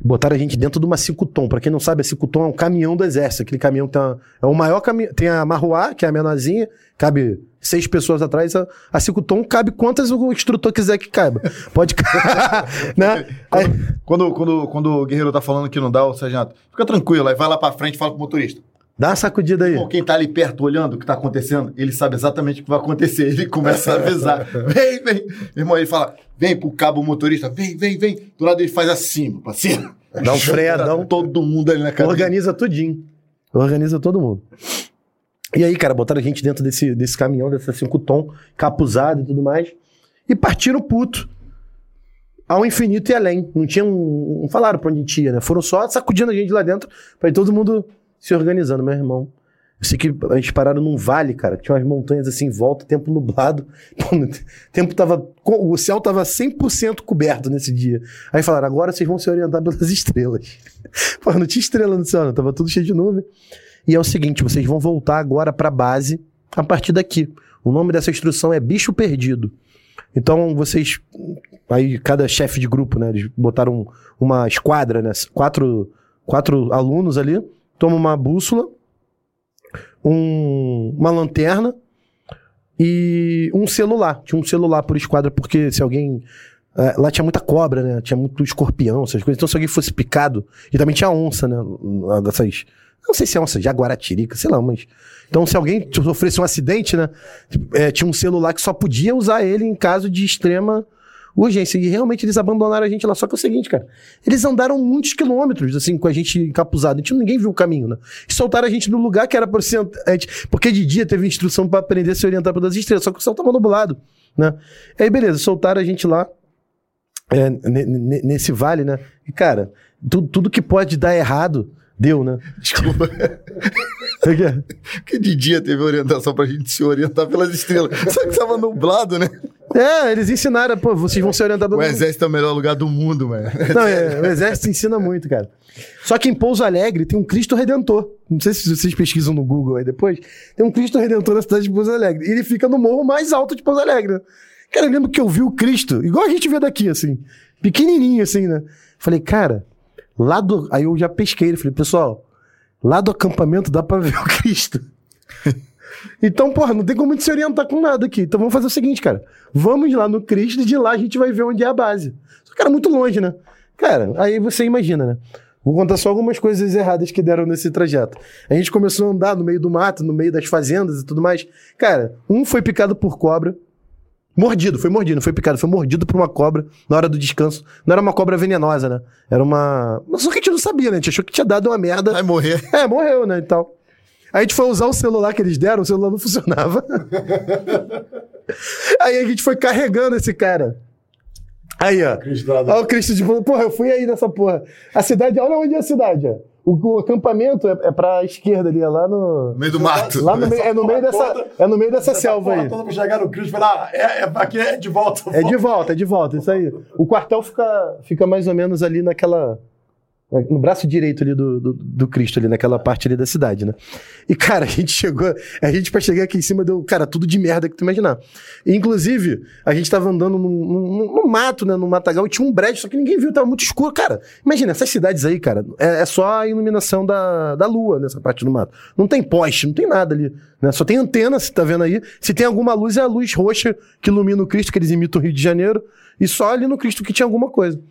Botaram a gente dentro de uma Cicutom. Pra quem não sabe, a Cicutom é um caminhão do exército. Aquele caminhão tem uma- é o maior caminhão. Tem a Marruá, que é a menorzinha, cabe seis pessoas atrás. A, a Cicutom cabe quantas o instrutor quiser que caiba. Pode. né? Aí- Quando, quando, quando o guerreiro tá falando que não dá, o sargento, fica tranquilo, aí vai lá pra frente e fala pro motorista. dá uma sacudida aí. Quem tá ali perto olhando o que tá acontecendo, ele sabe exatamente o que vai acontecer. Ele começa a avisar. Vem, vem. Irmão, ele fala, vem pro cabo motorista, vem, vem, vem. Do lado ele faz assim, meu parceiro. Dá um freadão. Todo mundo ali na cara. Organiza tudinho. Organiza todo mundo. E aí, cara, botaram a gente dentro desse, desse caminhão, dessa 5 tom, capuzado e tudo mais. E partiram puto. Ao infinito e além. Não tinham. Não falaram pra onde a gente ia, né? Foram só sacudindo a gente lá dentro pra ir todo mundo se organizando, meu irmão. Eu sei que a gente pararam num vale, cara, que tinha umas montanhas assim em volta, tempo nublado. No tempo tava. O céu tava 100% coberto nesse dia. Aí falaram, agora vocês vão se orientar pelas estrelas. Pô, não tinha estrela no céu, não. Tava tudo cheio de nuvem. E é o seguinte, vocês vão voltar agora pra base a partir daqui. O nome dessa instrução é Bicho Perdido. Então vocês. Aí cada chefe de grupo, né? Eles botaram uma esquadra, né? Quatro, quatro alunos ali. Toma uma bússola, um- uma lanterna e um celular. Tinha um celular por esquadra, porque se alguém. é, lá tinha muita cobra, né? Tinha muito escorpião, essas coisas. Então, se alguém fosse picado. E também tinha onça, né? Dessas. Não sei se é onça, jaguaratirica, sei lá, mas. Então, se alguém sofresse um acidente, né? é, tinha um celular que só podia usar ele em caso de extrema urgência. E realmente eles abandonaram a gente lá. Só que é o seguinte, cara. Eles andaram muitos quilômetros, assim, com a gente encapuzado. A gente, ninguém viu o caminho, né? E soltaram a gente no lugar que era a gente- Porque de dia teve instrução pra aprender a se orientar pelas estrelas. Só que o céu tava nublado, né? Aí, beleza, soltaram a gente lá. é, ne- ne- nesse vale, né? E, cara, tu- tudo que pode dar errado, deu, né? Desculpa. Porque de dia teve orientação pra gente se orientar pelas estrelas. Só que tava nublado, né? É, eles ensinaram, pô, vocês vão se orientar O pelas exército é o melhor lugar do mundo, mano. Não, é, o exército ensina muito, cara. Só que em Pouso Alegre tem um Cristo Redentor. Não sei se vocês pesquisam no Google aí depois. Tem um Cristo Redentor na cidade de Pouso Alegre. E ele fica no morro mais alto de Pouso Alegre. né? Cara, eu lembro que eu vi o Cristo, igual a gente vê daqui, assim. Pequenininho, assim, né? Falei, cara, lá do... Aí eu já pesquei. Falei, pessoal, lá do acampamento dá pra ver o Cristo. Então, porra, não tem como gente se orientar com nada aqui. Então vamos fazer o seguinte, cara. Vamos lá no Cristo e de lá a gente vai ver onde é a base. Só que era muito longe, né? Cara, aí você imagina, né? Vou contar só algumas coisas erradas que deram nesse trajeto. A gente começou a andar no meio do mato, no meio das fazendas e tudo mais. Cara, um foi picado por cobra. Mordido, foi mordido, não foi picado, foi mordido por uma cobra na hora do descanso. Não era uma cobra venenosa, né? Era uma. Mas só que a gente não sabia, né? A gente achou que tinha dado uma merda. Vai morrer. É, morreu, né, e tal. Aí a gente foi usar o celular que eles deram, o celular não funcionava. aí a gente foi carregando esse cara. Aí, ó. Olha o Cristo de Porra, eu fui aí nessa porra. A cidade, olha onde é a cidade, ó. O, o acampamento é, é pra esquerda ali, é lá no. No meio do mato. Lá no meio, é no meio dessa, é no meio dessa selva aí. Toda pra chegar no Cristo e falar, ah, é, é, aqui é de volta. É de volta, é de volta, isso aí. O quartel fica, fica mais ou menos ali naquela. No braço direito ali do, do, do Cristo, ali naquela parte ali da cidade, né? E, cara, a gente chegou. A gente, pra chegar aqui em cima, deu, cara, tudo de merda que tu imaginar. E, inclusive, a gente tava andando num mato, né? No matagal, e tinha um brejo, só que ninguém viu, tava muito escuro. Cara, imagina, essas cidades aí, cara, é, é só a iluminação da, da lua nessa parte do mato. Não tem poste, não tem nada ali. Né? Só tem antena, se tá vendo aí. Se tem alguma luz, é a luz roxa que ilumina o Cristo, que eles imitam o Rio de Janeiro. E só ali no Cristo que tinha alguma coisa.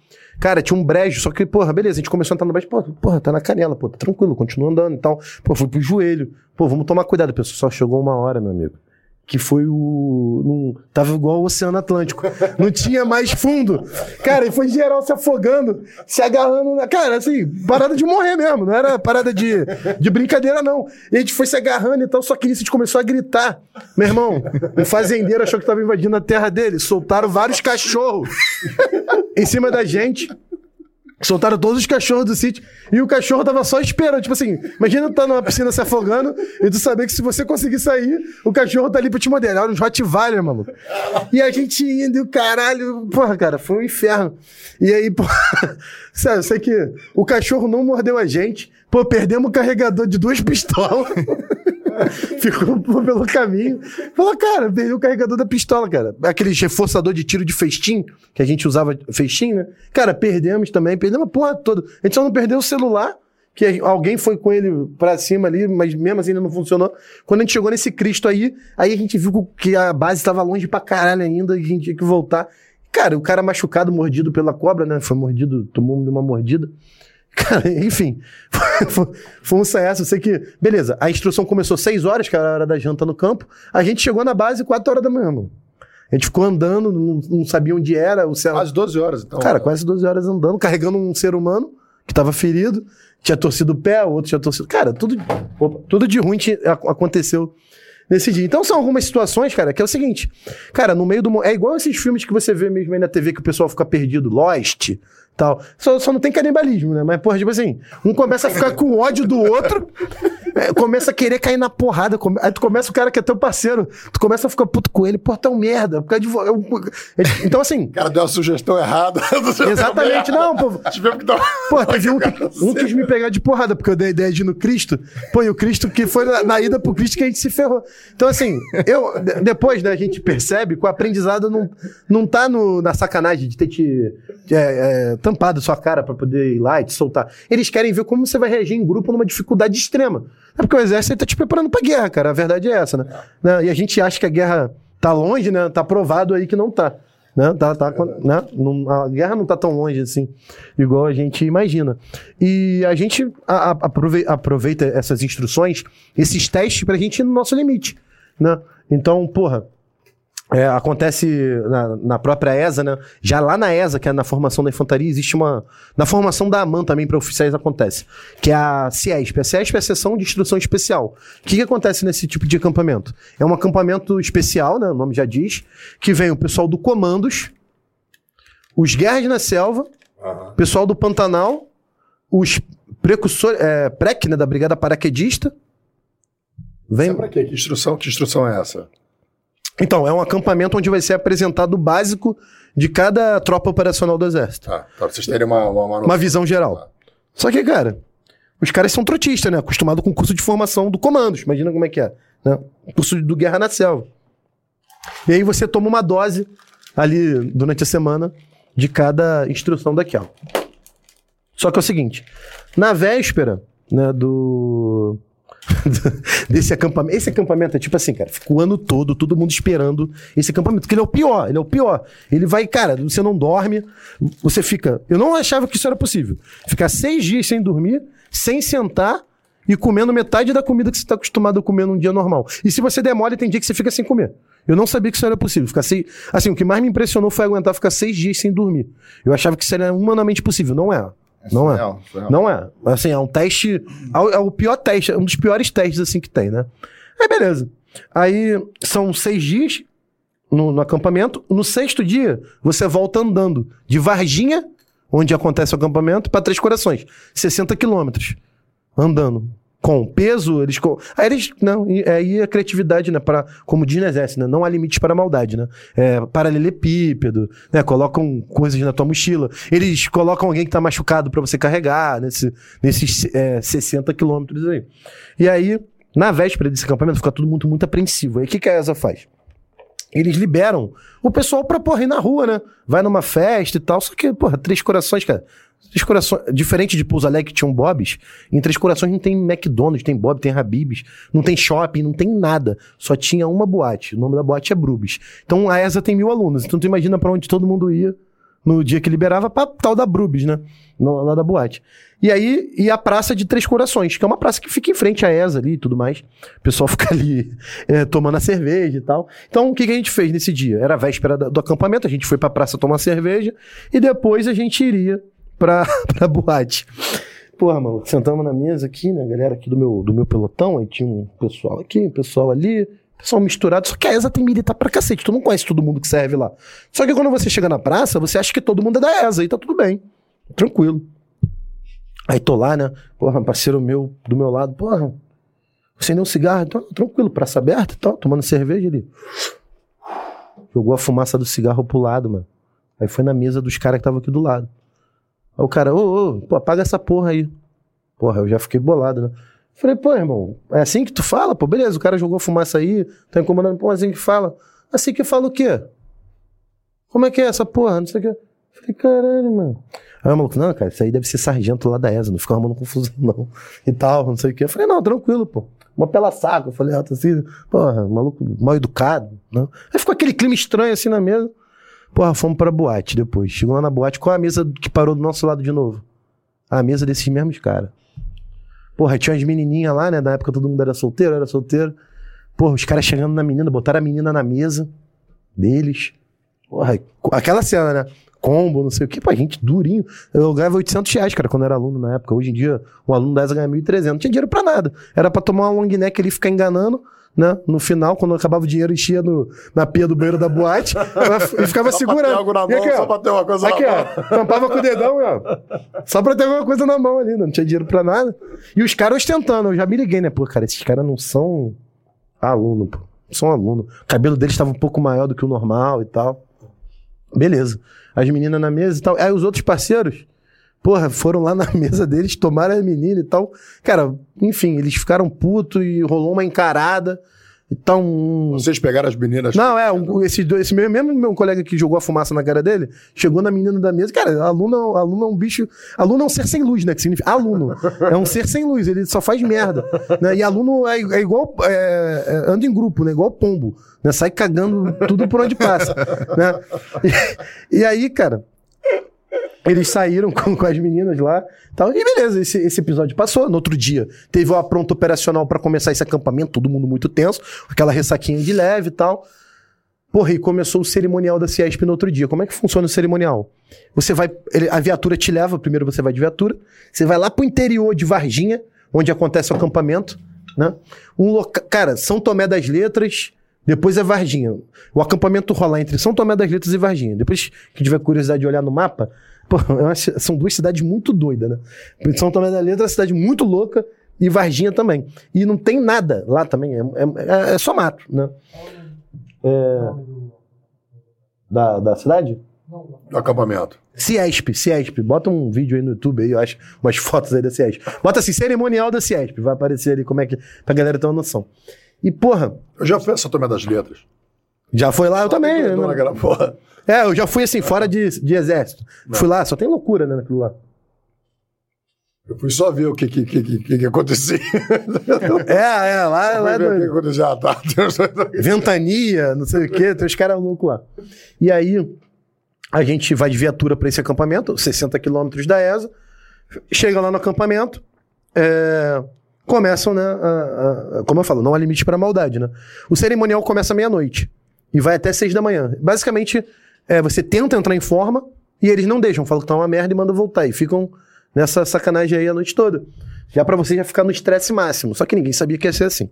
Cara, tinha um brejo, só que, porra, beleza, a gente começou a entrar no brejo, pô, porra, tá na canela, pô, tá tranquilo, continua andando e tal. Pô, fui pro joelho. Pô, vamos tomar cuidado, pessoal. Só chegou uma hora, meu amigo. Que foi o. num- tava igual o Oceano Atlântico. Não tinha mais fundo. Cara, e foi geral se afogando, se agarrando. Na... Cara, assim, parada de morrer mesmo. Não era parada de, de brincadeira, não. E a gente foi se agarrando e tal, só que nisso a gente começou a gritar. Meu irmão, o fazendeiro achou que tava invadindo a terra dele. Soltaram vários cachorros em cima da gente. Soltaram todos os cachorros do sítio e o cachorro tava só esperando. Tipo assim, imagina tá numa piscina se afogando e tu saber que se você conseguir sair, o cachorro tá ali pra te modelar. Olha, uns Rottweiler, maluco. E a gente indo e o caralho. Porra, cara, foi um inferno. E aí, porra. Sério, eu sei que o cachorro não mordeu a gente. Pô, perdemos o carregador de duas pistolas. ficou pelo caminho. Falou, cara, perdi o carregador da pistola, cara. Aquele reforçador de tiro de festim, que a gente usava festim, né? Cara, perdemos também, perdemos a porra toda. A gente só não perdeu o celular, que alguém foi com ele pra cima ali, mas mesmo assim ainda não funcionou. Quando a gente chegou nesse Cristo aí, aí a gente viu que a base estava longe pra caralho ainda, e a gente tinha que voltar. Cara, o cara machucado, mordido pela cobra, né? Foi mordido, tomou uma mordida. Cara, enfim, foi, um CS. Eu sei que, beleza, a instrução começou 6 horas, que era a hora da janta no campo. A gente chegou na base 4 horas da manhã, mano. A gente ficou andando, não, não sabia onde era. O céu... Quase 12 horas, então. Cara, quase 12 horas andando, carregando um ser humano que tava ferido. Tinha torcido o pé, o outro tinha torcido. Cara, tudo, tudo de ruim tinha, aconteceu nesse dia. Então são algumas situações, cara, que é o seguinte. Cara, no meio do. É igual esses filmes que você vê mesmo aí na TV que o pessoal fica perdido. Lost, tal. Só, só não tem canibalismo, né? Mas, porra, tipo assim, um começa a ficar com ódio do outro, é, começa a querer cair na porrada. Come... Aí tu começa o cara que é teu parceiro, tu começa a ficar puto com ele, pô, tá um merda. Por causa de... É, então, assim. O cara deu uma sugestão errada. Exatamente, não, pô. Tivemos que dar. Pô, teve um que, um quis me pegar de porrada, porque eu dei a ideia de ir no Cristo. Pô, e o Cristo que foi na, na ida pro Cristo que a gente se ferrou. Então, assim, eu, depois, né, a gente percebe que o aprendizado não, não tá no, na sacanagem de ter te. É, é, tampado sua cara para poder ir lá e te soltar. Eles querem ver como você vai reagir em grupo numa dificuldade extrema. É porque o exército tá te preparando pra guerra, cara. A verdade é essa, né? né? E a gente acha que a guerra tá longe, né? Tá provado aí que não tá. Né? Tá, tá, né? Não, a guerra não tá tão longe assim, igual a gente imagina. E a gente a, a, aproveita, aproveita essas instruções, esses testes, pra gente ir no nosso limite. Né? Então, porra, é, acontece na, na, própria ESA, né? Já lá na ESA, que é na formação da infantaria, existe uma. Na formação da AMAN também para oficiais acontece. Que é a CIESP. A CIESP é a Seção de Instrução Especial. O que, que acontece nesse tipo de acampamento? É um acampamento especial, né? O nome já diz, que vem o pessoal do Comandos, os Guerras na Selva, uhum. pessoal do Pantanal, os precursores, é, PREC, né? Da Brigada Paraquedista. Vem... Isso é pra quê? Que instrução, que instrução é essa? Então, é um acampamento onde vai ser apresentado o básico de cada tropa operacional do Exército. Tá, pra vocês terem uma, uma, uma... uma visão geral. Tá. Só que, cara, os caras são trotistas, né? Acostumados com o curso de formação do comandos. Imagina como é que é. Né? Curso do Guerra na Selva. E aí você toma uma dose ali durante a semana de cada instrução daqui, ó. Só que é o seguinte, na véspera né, do, desse acampamento. Esse acampamento é tipo assim, cara, fica o ano todo, todo mundo esperando esse acampamento, porque ele é o pior, ele é o pior. Ele vai, cara, você não dorme, você fica. Eu não achava que isso era possível. Ficar seis dias sem dormir, sem sentar e comendo metade da comida que você está acostumado a comer num dia normal. E se você demora, tem dia que você fica sem comer. Eu não sabia que isso era possível. Ficar seis... Assim, o que mais me impressionou foi aguentar ficar seis dias sem dormir. Eu achava que isso era humanamente possível. Não é. É não surreal, é. Surreal. Não é. Assim, é um teste. É o pior teste, é um dos piores testes assim que tem, né? Aí, beleza. Aí são seis dias no, no acampamento. No sexto dia, você volta andando de Varginha, onde acontece o acampamento, para Três Corações. 60 quilômetros. Andando com peso, eles. Com... Aí eles. Não, aí a criatividade, né? Pra, como diz no exército, né? Não há limites para a maldade, né? É, paralelepípedo, né? Colocam coisas na tua mochila. Eles colocam alguém que tá machucado para você carregar nesse, nesses é, 60 quilômetros aí. E aí, na véspera desse acampamento, fica tudo muito, muito apreensivo. Aí o que, que a ESA faz? Eles liberam o pessoal pra, porra, ir na rua, né? Vai numa festa e tal. Só que, porra, Três Corações, cara. Três Corações, diferente de Pouso que tinha um Bob's, em Três Corações não tem McDonald's, tem Bob, tem Habib's, não tem shopping, não tem nada. Só tinha uma boate. O nome da boate é Brubis. Então a ESA tem mil alunos. Então tu imagina para onde todo mundo ia no dia que liberava pra tal da Brubis, né? No, lá da boate. E aí, e a Praça de Três Corações, que é uma praça que fica em frente à ESA ali e tudo mais. O pessoal fica ali é, tomando a cerveja e tal. Então, o que, que a gente fez nesse dia? Era a véspera do acampamento, a gente foi pra praça tomar cerveja e depois a gente iria pra, pra boate. Porra, mano, sentamos na mesa aqui, né, galera aqui do meu, do meu pelotão, aí tinha um pessoal aqui, um pessoal ali, pessoal misturado, só que a ESA tem militar pra cacete, tu não conhece todo mundo que serve lá. Só que quando você chega na praça, você acha que todo mundo é da ESA, aí tá tudo bem, tranquilo. Aí tô lá, né, porra, parceiro meu do meu lado, porra, acendeu um cigarro, então, tranquilo, praça aberta e tal, tomando cerveja ali. Jogou a fumaça do cigarro pro lado, mano. Aí foi na mesa dos caras que estavam aqui do lado. Aí o cara, ô, ô, pô, apaga essa porra aí. Porra, eu já fiquei bolado, né? Falei, pô, irmão, é assim que tu fala? Pô, beleza, o cara jogou fumaça aí, tá incomodando, pô, assim que fala. Assim que fala o quê? Como é que é essa porra? Não sei o quê. Falei, caralho, mano. Aí o maluco, não, cara, isso aí deve ser sargento lá da ESA, não fica arrumando confusão, não. E tal, não sei o quê. Eu falei, não, tranquilo, pô. Uma pela saco. Eu falei, ah, tá assim, porra, maluco mal educado, não. Aí ficou aquele clima estranho assim na mesa. Porra, fomos pra boate depois. Chegou lá na boate, qual a mesa que parou do nosso lado de novo? A mesa desses mesmos caras. Porra, tinha umas menininhas lá, né? Na época todo mundo era solteiro, era solteiro. Porra, os caras chegando na menina, botaram a menina na mesa deles. Porra, aquela cena, né? Combo, não sei o que. Pô, gente, durinho. Eu ganhava 800 reais, cara, quando eu era aluno na época. Hoje em dia, um aluno da ESA ganha 1.300. Não tinha dinheiro pra nada. Era pra tomar uma long neck ali ficar enganando né? No final, quando acabava o dinheiro, enchia no, na pia do banheiro da boate e ficava Só segurando. pra ter algo na mão, aqui, ó. só pra ter uma coisa Aqui, na mão. ó. Tampava com o dedão, ó. Só pra ter alguma coisa na mão ali, né? não tinha dinheiro pra nada. E os caras ostentando, eu já me liguei, né? Pô, cara, esses caras não são aluno, pô. São aluno. O cabelo deles estava um pouco maior do que o normal e tal. Beleza. As meninas na mesa e tal. Aí os outros parceiros, porra, foram lá na mesa deles, tomaram a menina e tal. Cara, enfim, eles ficaram putos e rolou uma encarada. Então, Vocês pegaram as meninas. não, é, um, esse, dois- esse mesmo, mesmo meu colega que jogou a fumaça na cara dele, chegou na menina da mesa. Cara, aluno, aluno é um bicho. Aluno é um ser sem luz, né? Que significa. Aluno. É um ser sem luz, ele só faz merda. Né? E aluno é, é igual. é, é, anda em grupo, né? Igual pombo. Né? Sai cagando tudo por onde passa. Né? E, e aí, cara. Eles saíram com, com as meninas lá tal. E beleza, esse, esse episódio passou. No outro dia, teve uma pronta operacional pra começar esse acampamento, todo mundo muito tenso, aquela ressaquinha de leve e tal. Porra, e começou o cerimonial da Ciesp no outro dia. Como é que funciona o cerimonial? Você vai. ele- a viatura te leva, primeiro você vai de viatura, você vai lá pro interior de Varginha, onde acontece o acampamento, né? Um loca... Cara, São Tomé das Letras, depois é Varginha. O acampamento rola entre São Tomé das Letras e Varginha. Depois que tiver curiosidade de olhar no mapa, pô, é são duas cidades muito doidas, né? São Tomé das Letras é uma cidade muito louca e Varginha também. E não tem nada lá também, é, é- é só mato, né? É... Da, da cidade? Do acampamento. Ciesp, Ciesp. Bota um vídeo aí no YouTube aí, eu acho, umas fotos aí da Ciesp. Bota assim, cerimonial da Ciesp. Vai aparecer ali como é que. pra galera ter uma noção. E, porra, Eu já fui a São Tomé das Letras. Já foi lá, eu também. Doidão né? naquela porra. É, eu já fui assim, fora de, de exército. Fui lá, só tem loucura, né, naquilo lá. Eu fui só ver o que, que, que, que, que acontecia. É, é, lá, lá é ver o que doido. acontecia. Ah, tá. Ventania, não sei o quê, tem os caras loucos lá. E aí, a gente vai de viatura pra esse acampamento, 60 quilômetros da ESA, chega lá no acampamento, é, começam, né, a- a- como eu falo, não há limite pra maldade, né? O cerimonial começa meia-noite e vai até seis da manhã. Basicamente, é, você tenta entrar em forma e eles não deixam, falam que tá uma merda e mandam voltar. E ficam nessa sacanagem aí a noite toda. Já pra você já ficar no estresse máximo. Só que ninguém sabia que ia ser assim.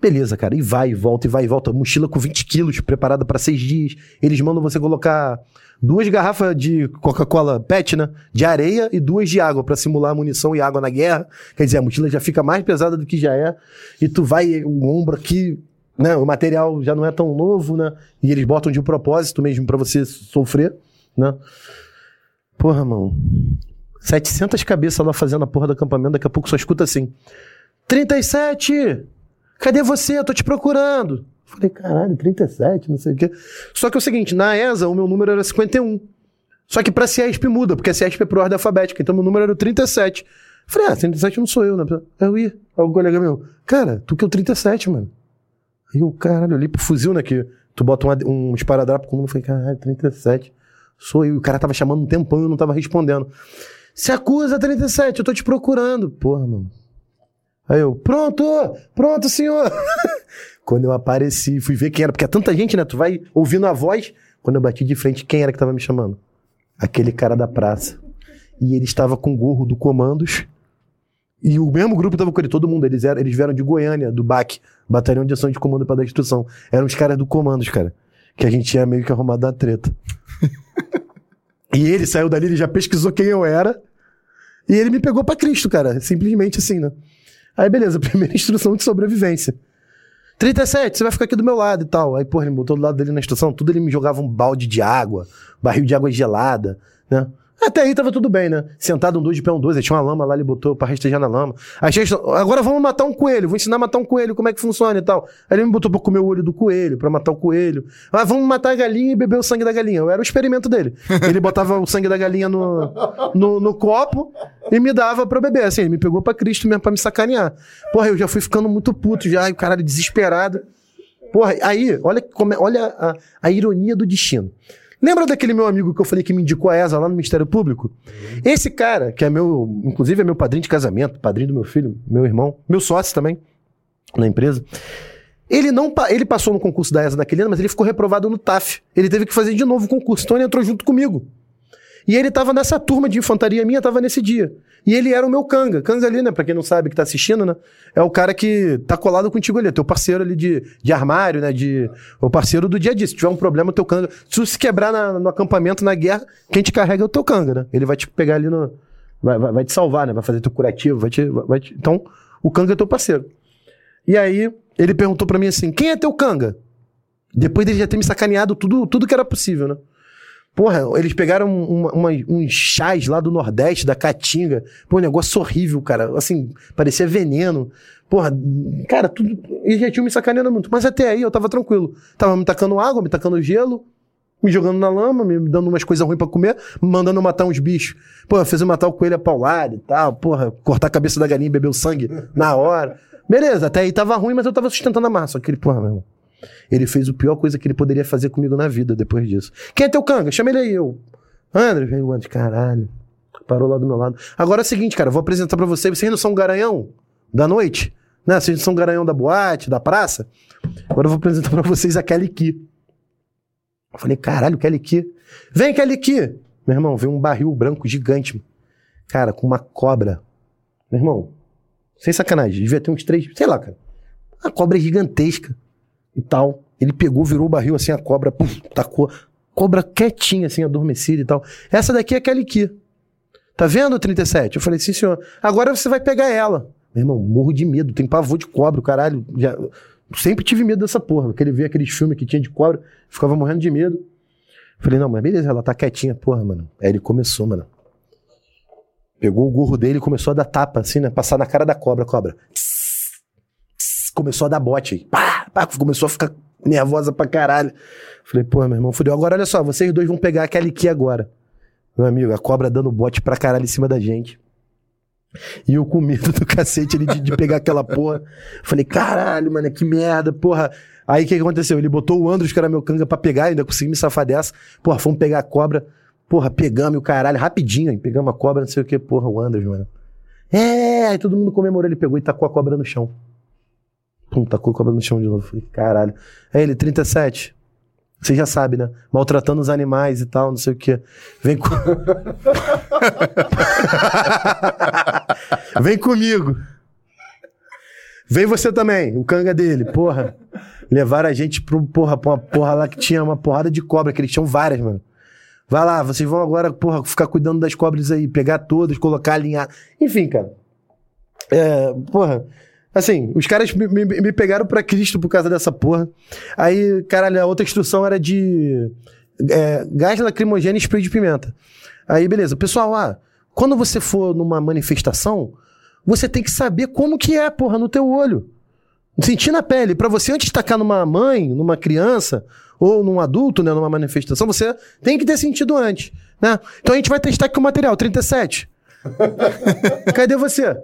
Beleza, cara. E vai e volta, e vai e volta. Mochila com 20 quilos, preparada pra seis dias. Eles mandam você colocar duas garrafas de Coca-Cola PET, né? De areia e duas de água pra simular munição e água na guerra. Quer dizer, a mochila já fica mais pesada do que já é. E tu vai, o ombro aqui, né? O material já não é tão novo, né? E eles botam de propósito mesmo pra você sofrer, né? Porra, mano. 700 cabeças lá fazendo a porra do acampamento, daqui a pouco só escuta assim. 37! Cadê você? Eu tô te procurando. Falei, caralho, 37, não sei o quê. Só que é o seguinte, na ESA o meu número era 51. Só que pra Ciesp muda, porque a Ciesp é por ordem alfabética, então meu número era o 37. Falei, ah, 37 não sou eu, né? Eu ia. Aí o colega meu, cara, tu que é o 37, mano. Aí eu, caralho, eu olhei pro fuzil, né? Que tu bota um, um esparadrapo com o número, falei, caralho, 37. Sou eu. E o cara tava chamando um tempão e eu não tava respondendo. Se acusa, 37, eu tô te procurando. Porra, mano. Aí eu, pronto, pronto, senhor. Quando eu apareci, fui ver quem era, porque é tanta gente, né? Tu vai ouvindo a voz. Quando eu bati de frente, quem era que tava me chamando? Aquele cara da praça. E ele estava com o gorro do Comandos. E o mesmo grupo tava com ele, todo mundo. Eles, eram, eles vieram de Goiânia, do BAC, Batalhão de Ação de Comando para dar Instrução. Eram os caras do Comandos, cara. Que a gente tinha meio que arrumado da treta. e ele saiu dali, ele já pesquisou quem eu era. E ele me pegou pra Cristo, cara. Simplesmente assim, né? Aí, beleza, primeira instrução de sobrevivência. 37, você vai ficar aqui do meu lado e tal. Aí, porra, ele me botou do lado dele na instrução, tudo ele me jogava um balde de água, barril de água gelada, né? Até aí tava tudo bem, né? Sentado um dois de pé um dois, aí tinha uma lama lá, ele botou pra restejar na lama. Aí agora vamos matar um coelho, vou ensinar a matar um coelho, como é que funciona e tal. Aí ele me botou pra comer o olho do coelho, pra matar o coelho. Ah, vamos matar a galinha e beber o sangue da galinha. Eu era o experimento dele. Ele botava o sangue da galinha no, no, no copo e me dava pra beber. Assim, ele me pegou pra Cristo mesmo pra me sacanear. Porra, eu já fui ficando muito puto já, o caralho desesperado. Porra, aí, olha, como é- olha a, a ironia do destino. Lembra daquele meu amigo que eu falei que me indicou a ESA lá no Ministério Público? Esse cara, que é meu, inclusive é meu padrinho de casamento, padrinho do meu filho, meu irmão, meu sócio também, na empresa. Ele não ele passou no concurso da ESA daquele ano, mas ele ficou reprovado no TAF. Ele teve que fazer de novo o concurso, então ele entrou junto comigo. E ele tava nessa turma de infantaria minha, tava nesse dia. E ele era o meu canga. Canga ali, né? Pra quem não sabe que tá assistindo, né? É o cara que tá colado contigo ali. Teu parceiro ali de, de armário, né? De, o parceiro do dia a dia. Se tiver um problema, teu canga. Se tu se quebrar na- no acampamento, na guerra, quem te carrega é o teu canga, né? Ele vai te pegar ali no. Vai, vai, vai te salvar, né? Vai fazer teu curativo, vai te, vai te- Então, o canga é teu parceiro. E aí, ele perguntou pra mim assim: quem é teu canga? Depois dele já ter me sacaneado tudo, tudo que era possível, né? Porra, eles pegaram uma- uma- uns chás lá do Nordeste, da Caatinga. Pô, um negócio horrível, cara. Assim, parecia veneno. Porra, cara, tudo. Eles já tinham me sacaneando muito. Mas até aí eu tava tranquilo. Tava me tacando água, me tacando gelo, me jogando na lama, me dando umas coisas ruins pra comer, me mandando matar uns bichos. Porra, fez eu matar o coelho apaulado e tal. Porra, cortar a cabeça da galinha e beber o sangue na hora. Beleza, até aí tava ruim, mas eu tava sustentando a massa. Só que ele, porra, meu irmão. Ele fez a pior coisa que ele poderia fazer comigo na vida depois disso. Quem é teu canga? Chama ele aí, eu. André, veio o André, caralho. Parou lá do meu lado. Agora é o seguinte, cara, vou apresentar pra vocês. Vocês não são garanhão da noite? Né? Vocês não são garanhão da boate, da praça? Agora eu vou apresentar pra vocês a Kelly Key. Eu falei, caralho, Kelly Key. Vem, Kelly Key. Meu irmão, veio um barril branco gigante. Cara, com uma cobra. Meu irmão, sem sacanagem, devia ter uns três, sei lá, cara. A cobra é gigantesca e tal. Ele pegou, virou o barril assim, a cobra, pum, tacou. Cobra quietinha, assim, adormecida e tal. Essa daqui é Kelly Key. Tá vendo, 37? Eu falei, sim, senhor. Agora você vai pegar ela. Meu irmão, morro de medo, tem pavor de cobra, caralho. Já... Sempre tive medo dessa porra. Aquele ver aqueles filmes que tinha de cobra, ficava morrendo de medo. Falei, não, mas beleza, ela tá quietinha, porra, mano. Aí ele começou, mano. Pegou o gorro dele e começou a dar tapa, assim, né? Passar na cara da cobra, cobra. Tss, tss, começou a dar bote aí. Pá, pá, começou a ficar nervosa pra caralho. Falei, porra, meu irmão, fudeu. Agora olha só, vocês dois vão pegar aquela aqui agora. Meu amigo, a cobra dando bote pra caralho em cima da gente. E eu com medo do cacete ali de, de pegar aquela porra. Falei, caralho, mano, que merda, porra. Aí o que, que aconteceu? Ele botou o Andros, que era meu canga, pra pegar, ainda consegui me safar dessa. Porra, fomos pegar a cobra. Porra, pegamos o caralho, rapidinho, hein? Pegamos a cobra, não sei o que, porra, o Andros, mano. É, aí todo mundo comemorou, ele pegou e tacou a cobra no chão. Pum, tacou a cobra no chão de novo. Falei, caralho. Aí ele, 37. Você já sabe, né? Maltratando os animais e tal, não sei o que. Vem com... Vem comigo. Vem você também, o canga dele, porra. Levaram a gente pro, porra, pra uma porra lá que tinha uma porrada de cobra, que eles tinham várias, mano. Vai lá, vocês vão agora, porra, ficar cuidando das cobras aí, pegar todas, colocar, alinhar. Enfim, cara. É, porra. Assim, os caras me, me- me pegaram pra Cristo por causa dessa porra. Aí, caralho, a outra instrução era de é, gás lacrimogêneo e spray de pimenta. Aí, beleza. Pessoal, ah, quando você for numa manifestação, você tem que saber como que é, porra, no teu olho. Sentir na pele. Pra você, antes de tacar numa mãe, numa criança, ou num adulto, né, numa manifestação, você tem que ter sentido antes, né? Então a gente vai testar aqui o material, 37. Cadê você?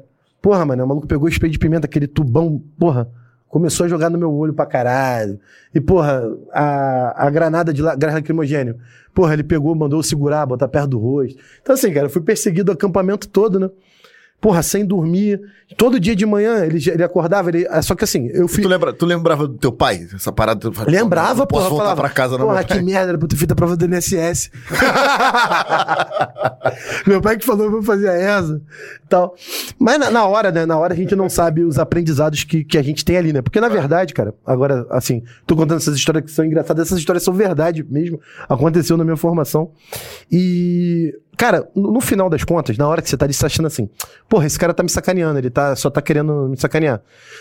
Porra, mano, o maluco pegou o spray de pimenta, aquele tubão, porra, começou a jogar no meu olho pra caralho. E, porra, a, a granada de la- lacrimogênio, porra, ele pegou, mandou eu segurar, botar perto do rosto. Então, assim, cara, eu fui perseguido o acampamento todo, né? Porra, sem dormir. Todo dia de manhã ele, ele acordava, ele. é, Só que assim, eu fui. Tu, lembra, tu lembrava do teu pai? Essa parada? Tu Lembrava, não posso porra. voltar falava, pra casa, não. Porra, meu pai." que merda, era pra ter feito a prova do INSS. Meu pai que falou pra fazer a ESA tal. Mas na, na hora, né? Na hora a gente não sabe os aprendizados que, que a gente tem ali, né? Porque na verdade, cara, agora, assim, tô contando essas histórias que são engraçadas, essas histórias são verdade mesmo. Aconteceu na minha formação. E. Cara, no, final das contas, na hora que você tá ali, você tá achando assim, porra, esse cara tá me sacaneando, ele tá, só tá querendo me sacanear.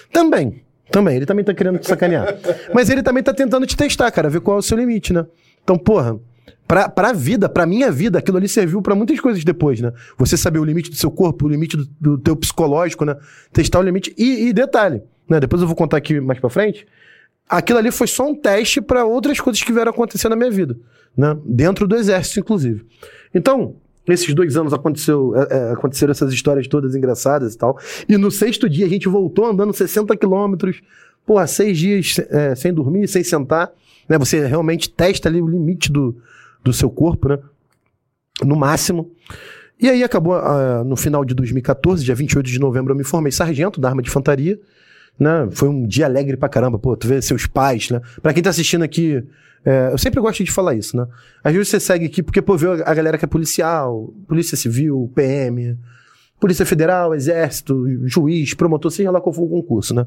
Também, também, ele também tá querendo te sacanear. Mas ele também tá tentando te testar, cara, ver qual é o seu limite, né? Então, porra, Pra, pra vida, pra minha vida, aquilo ali serviu pra muitas coisas depois, né? Você saber o limite do seu corpo, o limite do, do teu psicológico, né? Testar o limite. E, e detalhe, né? Depois eu vou contar aqui mais pra frente. Aquilo ali foi só um teste pra outras coisas que vieram acontecer na minha vida, né? Dentro do exército, inclusive. Então, nesses dois anos aconteceu, é, é, aconteceram essas histórias todas engraçadas e tal. E no sexto dia a gente voltou andando 60 quilômetros, porra, seis dias é, sem dormir, sem sentar. Né? Você realmente testa ali o limite do, do seu corpo, né? No máximo. E aí acabou uh, no final de 2014, dia 28 de novembro, eu me formei sargento da arma de infantaria. Né? Foi um dia alegre pra caramba, pô, tu vê seus pais, né? Pra quem tá assistindo aqui, é, eu sempre gosto de falar isso, né? Às vezes você segue aqui porque, pô, vê a galera que é policial, polícia civil, PM, Polícia Federal, Exército, juiz, promotor, seja lá qual for o concurso, né?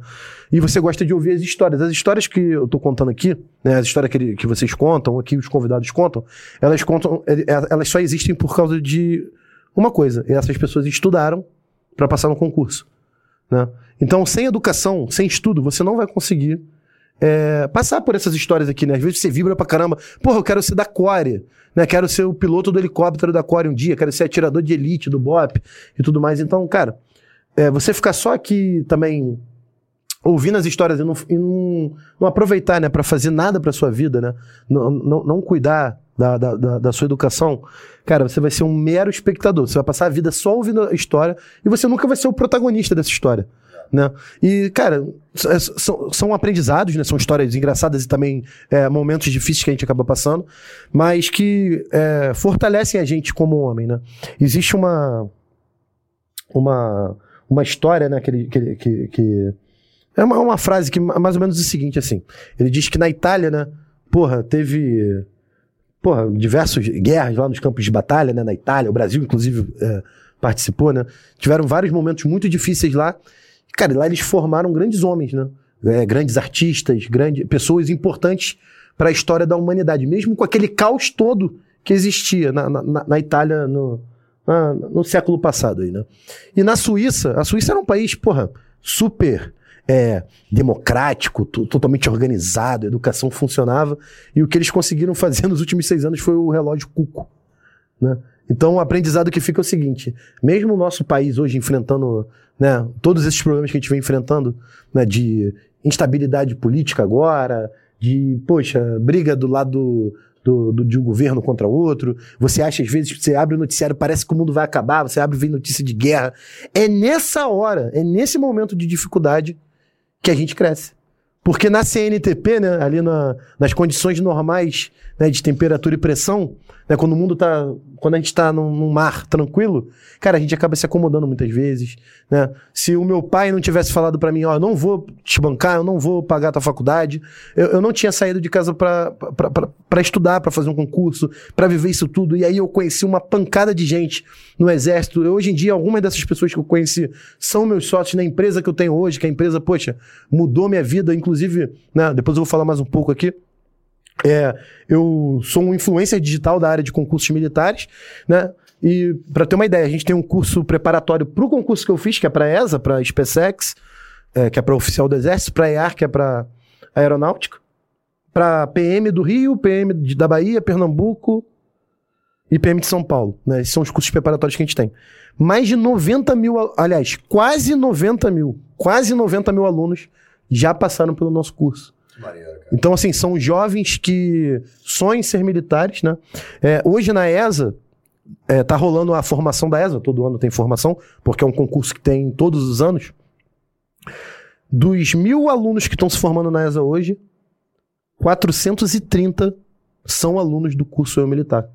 E você gosta de ouvir as histórias. As histórias que eu tô contando aqui, né? As histórias que, que vocês contam, que os convidados contam, elas contam, é, é, elas só existem por causa de uma coisa. E essas pessoas estudaram para passar no concurso, né? Então, sem educação, sem estudo, você não vai conseguir é, passar por essas histórias aqui, né? Às vezes você vibra pra caramba. Porra, eu quero ser da Core, né? Quero ser o piloto do helicóptero da Core um dia, quero ser atirador de elite do BOP e tudo mais. Então, cara, é, você ficar só aqui também ouvindo as histórias e não, e não, não aproveitar, né, para fazer nada pra sua vida, né? Não, não, não cuidar da, da, da, da, sua educação, cara, você vai ser um mero espectador. Você vai passar a vida só ouvindo a história e você nunca vai ser o protagonista dessa história né? E, cara, é, são, são aprendizados, né? São histórias engraçadas e também é, momentos difíceis que a gente acaba passando, mas que é, fortalecem a gente como homem, né? Existe uma uma, uma história, né? Que, que, que, que é uma, uma frase que é mais ou menos o seguinte, assim. Ele diz que na Itália, né? Porra, teve porra, diversas guerras lá nos campos de batalha, né? Na Itália, o Brasil, inclusive, é, participou, né? Tiveram vários momentos muito difíceis lá Cara, lá eles formaram grandes homens, né? É, grandes artistas, grandes, pessoas importantes para a história da humanidade, mesmo com aquele caos todo que existia na, na, na Itália no, na, no século passado. Aí, né? E na Suíça, a Suíça era um país, porra, super é, democrático, totalmente organizado, a educação funcionava, e o que eles conseguiram fazer nos últimos seis anos foi o relógio Cuco. Né? Então, o aprendizado que fica é o seguinte: mesmo o nosso país hoje enfrentando né, todos esses problemas que a gente vem enfrentando, né, de instabilidade política agora, de, poxa, briga do lado do, do, de um governo contra outro. Você acha, às vezes, você abre o noticiário, parece que o mundo vai acabar, você abre e vem notícia de guerra. É nessa hora, é nesse momento de dificuldade que a gente cresce. Porque na CNTP, né, ali na, nas condições normais né, de temperatura e pressão, né, quando o mundo tá. Quando a gente está num, num, mar tranquilo, cara, a gente acaba se acomodando muitas vezes. Né? Se o meu pai não tivesse falado para mim, ó, não vou te bancar, eu não vou pagar a tua faculdade, eu, eu não tinha saído de casa para estudar, para fazer um concurso, para viver isso tudo. E aí eu conheci uma pancada de gente no exército. Eu, hoje em dia, algumas dessas pessoas que eu conheci são meus sócios na empresa que eu tenho hoje, que a empresa, poxa, mudou minha vida, inclusive, né, depois eu vou falar mais um pouco aqui. É, eu sou um influencer digital da área de concursos militares, né? E para ter uma ideia, a gente tem um curso preparatório para o concurso que eu fiz, que é para ESA, para SpaceX, é, que é para oficial do Exército, para EAR, que é para aeronáutica, para PM do Rio, PM da Bahia, Pernambuco e PM de São Paulo. Né? Esses são os cursos preparatórios que a gente tem. Mais de 90 mil, aliás, quase 90 mil, quase 90 mil alunos já passaram pelo nosso curso. Então, assim, são jovens que sonham ser militares, né? É, hoje na ESA, é, tá rolando a formação da ESA, todo ano tem formação, porque é um concurso que tem todos os anos. Dos mil alunos que estão se formando na ESA hoje, 430 são alunos do curso Eu Militar,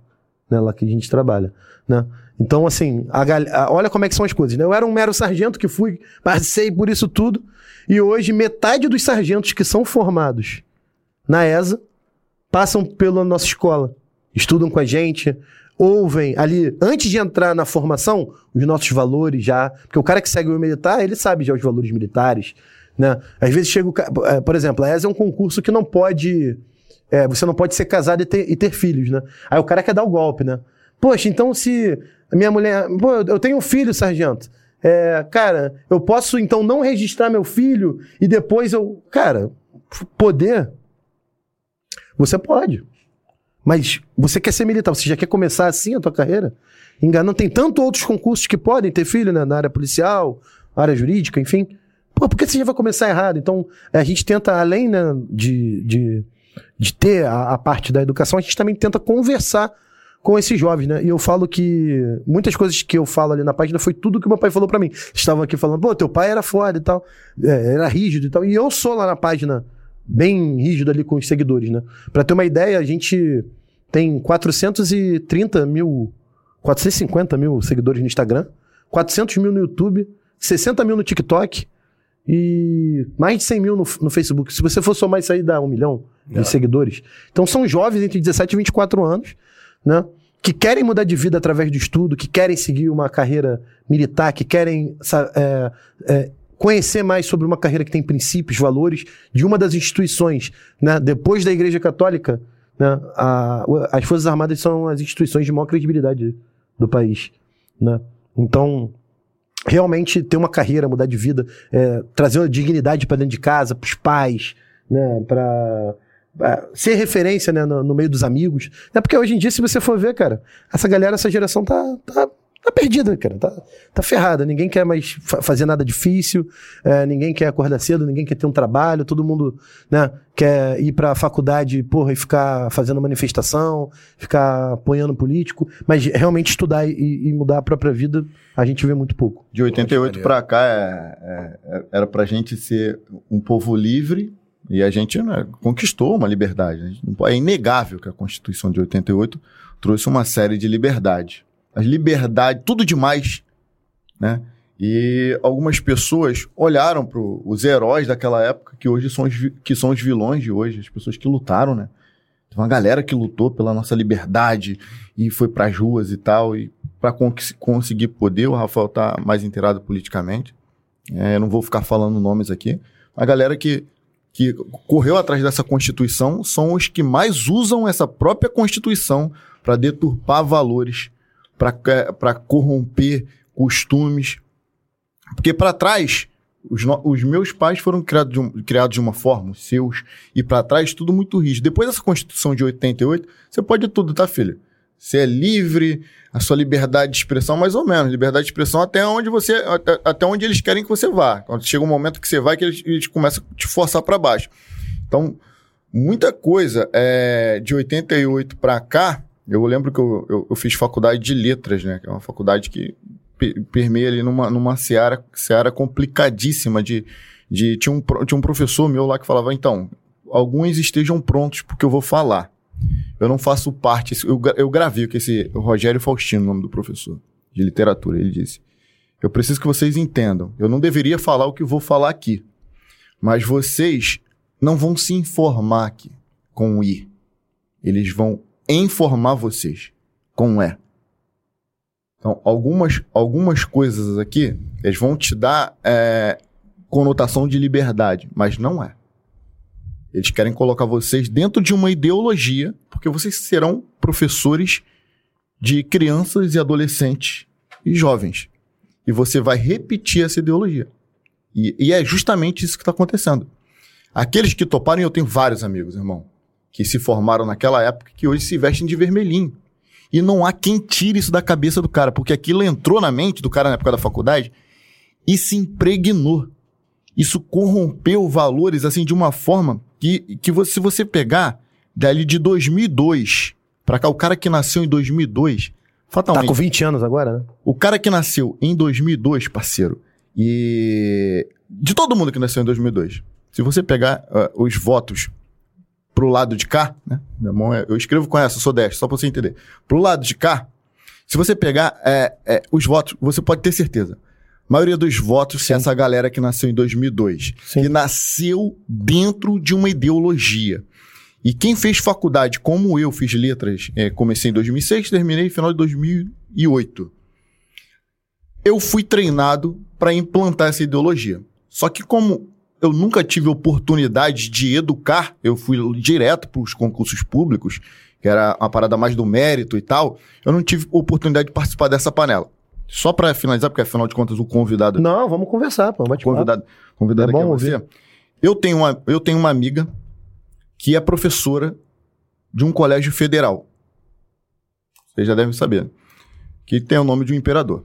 né, lá que a gente trabalha, né? Então, assim, a, a, olha como é que são as coisas, né? Eu era um mero sargento que fui, passei por isso tudo, e hoje, metade dos sargentos que são formados na ESA passam pela nossa escola, estudam com a gente, ouvem ali, antes de entrar na formação, os nossos valores já. Porque o cara que segue o militar, ele sabe já os valores militares. Né? Às vezes chega o é, Por exemplo, a ESA é um concurso que não pode. É, você não pode ser casado e ter, e ter filhos, né? Aí o cara quer dar o golpe, né? Poxa, então se a minha mulher. Pô, eu tenho um filho, sargento. É, cara, eu posso então não registrar meu filho e depois eu. Cara, poder. Você pode. Mas você quer ser militar, você já quer começar assim a tua carreira? Enganando, tem tanto outros concursos que podem ter filho, né? Na área policial, área jurídica, enfim. Pô, por que você já vai começar errado? Então, a gente tenta, além né, de, de, de ter a, a parte da educação, a gente também tenta conversar com esses jovens, né? E eu falo que muitas coisas que eu falo ali na página foi tudo que meu pai falou para mim. Estavam aqui falando, pô, teu pai era foda e tal, é, era rígido e tal. E eu sou lá na página bem rígido ali com os seguidores, né? Pra ter uma ideia, a gente tem 430 mil, 450 mil seguidores no Instagram, 400 mil no YouTube, 60 mil no TikTok e mais de 100 mil no, no Facebook. Se você for somar isso aí, dá um milhão de É. seguidores. Então são jovens entre 17 e 24 anos, né? Que querem mudar de vida através do estudo, que querem seguir uma carreira militar, que querem é, é, conhecer mais sobre uma carreira que tem princípios, valores, de uma das instituições, né? Depois da Igreja Católica, né? A- as Forças Armadas são as instituições de maior credibilidade do país, né? Então, realmente ter uma carreira, mudar de vida, é, trazer uma dignidade para dentro de casa, para os pais, né, para ser referência né, no, no meio dos amigos. É porque hoje em dia, se você for ver, cara, essa galera, essa geração tá, tá, tá perdida, cara, tá, tá ferrada. Ninguém quer mais fa- fazer nada difícil, é, ninguém quer acordar cedo, ninguém quer ter um trabalho, todo mundo né, quer ir pra faculdade, porra, e ficar fazendo manifestação, ficar apoiando político, mas realmente estudar e, e mudar a própria vida, a gente vê muito pouco. De 88 maneiro. pra cá é, é- era pra gente ser um povo livre e a gente né, conquistou uma liberdade. A É inegável que a Constituição de 88 trouxe uma série de liberdades. As liberdades, tudo demais, né? E algumas pessoas olharam para os heróis daquela época, que hoje são os, que são os vilões de hoje, as pessoas que lutaram, né? Tem uma galera que lutou pela nossa liberdade e foi para as ruas e tal, e para conseguir poder, o Rafael tá mais inteirado politicamente. É, eu não vou ficar falando nomes aqui. A galera que, que correu atrás dessa Constituição são os que mais usam essa própria Constituição para deturpar valores, para corromper costumes. Porque para trás, os, os meus pais foram criados de, um- criados de uma forma, os seus, e para trás tudo muito rígido. Depois dessa Constituição de 88, você pode tudo, tá, filho? Você é livre, a sua liberdade de expressão, mais ou menos. Liberdade de expressão até onde você. Até, até onde eles querem que você vá. Quando chega um momento que você vai, que eles, eles começam a te forçar para baixo. Então, muita coisa é, de 88 para cá. Eu lembro que eu, eu, eu fiz faculdade de letras, né? Que é uma faculdade que pe- permeia ali numa, numa seara, seara complicadíssima de. de tinha, um, tinha um professor meu lá que falava, então, alguns estejam prontos porque eu vou falar. Eu não faço parte. Eu, eu gravei com esse Rogério Faustino, o nome do professor de literatura. Ele disse: Eu preciso que vocês entendam. Eu não deveria falar o que vou falar aqui. Mas vocês não vão se informar aqui com o I. Eles vão informar vocês com E. Então, algumas, algumas coisas aqui, eles vão te dar é, conotação de liberdade, mas não é. Eles querem colocar vocês dentro de uma ideologia, porque vocês serão professores de crianças e adolescentes e jovens. E você vai repetir essa ideologia. E, e é justamente isso que está acontecendo. Aqueles que toparam, e eu tenho vários amigos, irmão, que se formaram naquela época, que hoje se vestem de vermelhinho. E não há quem tire isso da cabeça do cara, porque aquilo entrou na mente do cara na época da faculdade e se impregnou. Isso corrompeu valores assim de uma forma que, que você, se você pegar dali de 2002 pra cá, o cara que nasceu em 2002, Tá fatalmente. com 20 anos agora, né? O cara que nasceu em 2002, parceiro, e de todo mundo que nasceu em 2002, se você pegar ah, os votos pro lado de cá, né? Meu irmão, é- eu escrevo com essa, sou destro, só pra você entender. Pro lado de cá, se você pegar é, é, os votos, você pode ter certeza. A maioria dos votos é essa galera que nasceu em 2002, Sim. que nasceu dentro de uma ideologia. E quem fez faculdade, como eu fiz letras, é, comecei em 2006, terminei no final de 2008. Eu fui treinado para implantar essa ideologia. Só que como eu nunca tive oportunidade de educar, eu fui direto para os concursos públicos, que era uma parada mais do mérito e tal, eu não tive oportunidade de participar dessa panela. Só para finalizar, porque afinal de contas o convidado Não, vamos conversar, pô. Bate convidado, convidado É bom aqui é você. Eu tenho, uma, eu tenho uma amiga que é professora de um colégio federal. Vocês já devem saber. Que tem o nome de um imperador.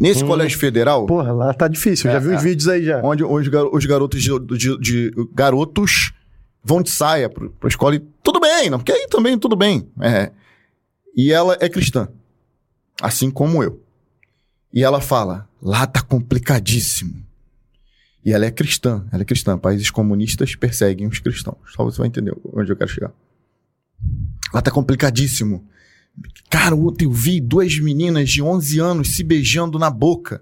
Nesse Hum. colégio federal, Porra, lá tá difícil. Eu já É, vi uns é. vídeos aí já. onde os, gar- os garotos de, de- de- garotos vão de saia pro, pra escola e tudo bem, não, porque aí também tudo bem. É. E ela é cristã, assim como eu. E ela fala, lá tá complicadíssimo. E ela é cristã, ela é cristã. Países comunistas perseguem os cristãos. Só você vai entender onde eu quero chegar. Lá tá complicadíssimo. Cara, ontem eu vi duas meninas de 11 anos se beijando na boca.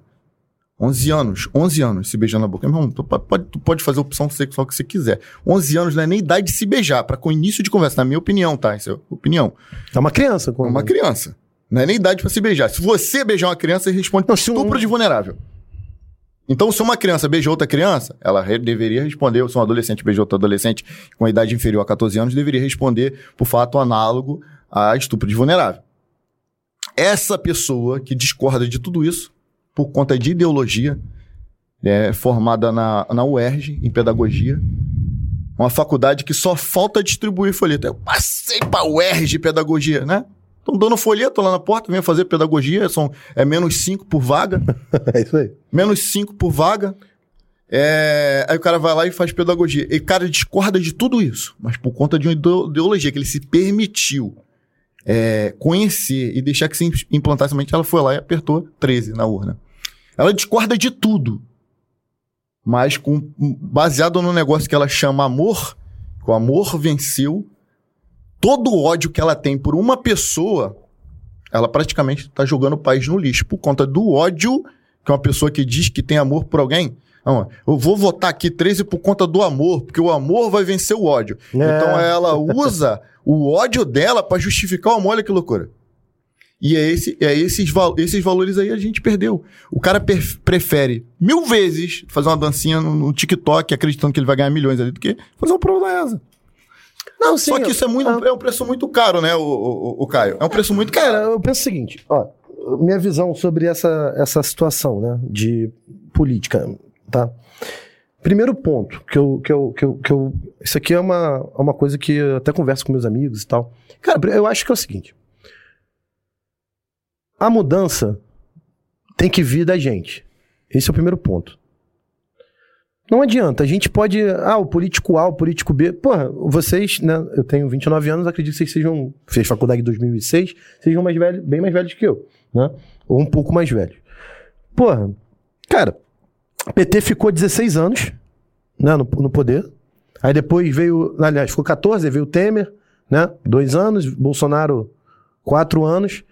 11 anos, 11 anos se beijando na boca. Meu irmão, tu pode, tu pode fazer a opção sexual que você quiser. 11 anos não é nem idade de se beijar, para com início de conversa, na minha opinião, tá? Isso é opinião. É uma criança. É Com... uma criança. Não é nem idade pra se beijar. Se você beijar uma criança, você responde Não, se um- estupro de vulnerável. Então, se uma criança beijou outra criança, ela re- deveria responder, se um adolescente beijou outro adolescente com a idade inferior a 14 anos, deveria responder por fato análogo a estupro de vulnerável. Essa pessoa que discorda de tudo isso, por conta de ideologia, é formada na, na UERJ, em pedagogia, uma faculdade que só falta distribuir folheto. Eu passei pra UERJ pedagogia, né? Estão dando folheto lá na porta, venha fazer pedagogia, são, é menos 5 por vaga é isso aí. menos 5 por vaga. É, aí o cara vai lá e faz pedagogia. E o cara discorda de tudo isso, mas por conta de uma ideo- ideologia que ele se permitiu é, conhecer e deixar que se im- implantasse a mente, ela foi lá e apertou 13 na urna. Ela discorda de tudo, mas com, baseado no negócio que ela chama amor, que o amor venceu, todo o ódio que ela tem por uma pessoa, ela praticamente está jogando o país no lixo por conta do ódio que uma pessoa que diz que tem amor por alguém. Não, eu vou votar aqui 13 por conta do amor, porque o amor vai vencer o ódio. É. Então ela usa o ódio dela para justificar o amor, olha que loucura. E é, esse, é esses, val- esses valores aí a gente perdeu. O cara prefere mil vezes fazer uma dancinha no, no TikTok acreditando que ele vai ganhar milhões ali do que fazer da ESA. Não, Só que isso é, muito, é um preço muito caro, né, o, o, o Caio? É um preço muito caro. Cara, eu penso o seguinte, ó, minha visão sobre essa, essa situação, né, de política, tá? Primeiro ponto, que eu, que eu, que eu, que eu isso aqui é uma, é uma coisa que eu até converso com meus amigos e tal. Cara, eu acho que é o seguinte, a mudança tem que vir da gente. Esse é o primeiro ponto. Não adianta, a gente pode. Ah, o político A, o político B. Porra, vocês, né? Eu tenho 29 anos, acredito que vocês sejam. Fez faculdade em 2006, sejam mais velhos, bem mais velhos que eu, né? Ou um pouco mais velhos. Porra, cara, PT ficou 16 anos, né, no, no poder. Aí depois veio. Aliás, ficou 14, aí veio o Temer, né? Dois anos, Bolsonaro, quatro anos.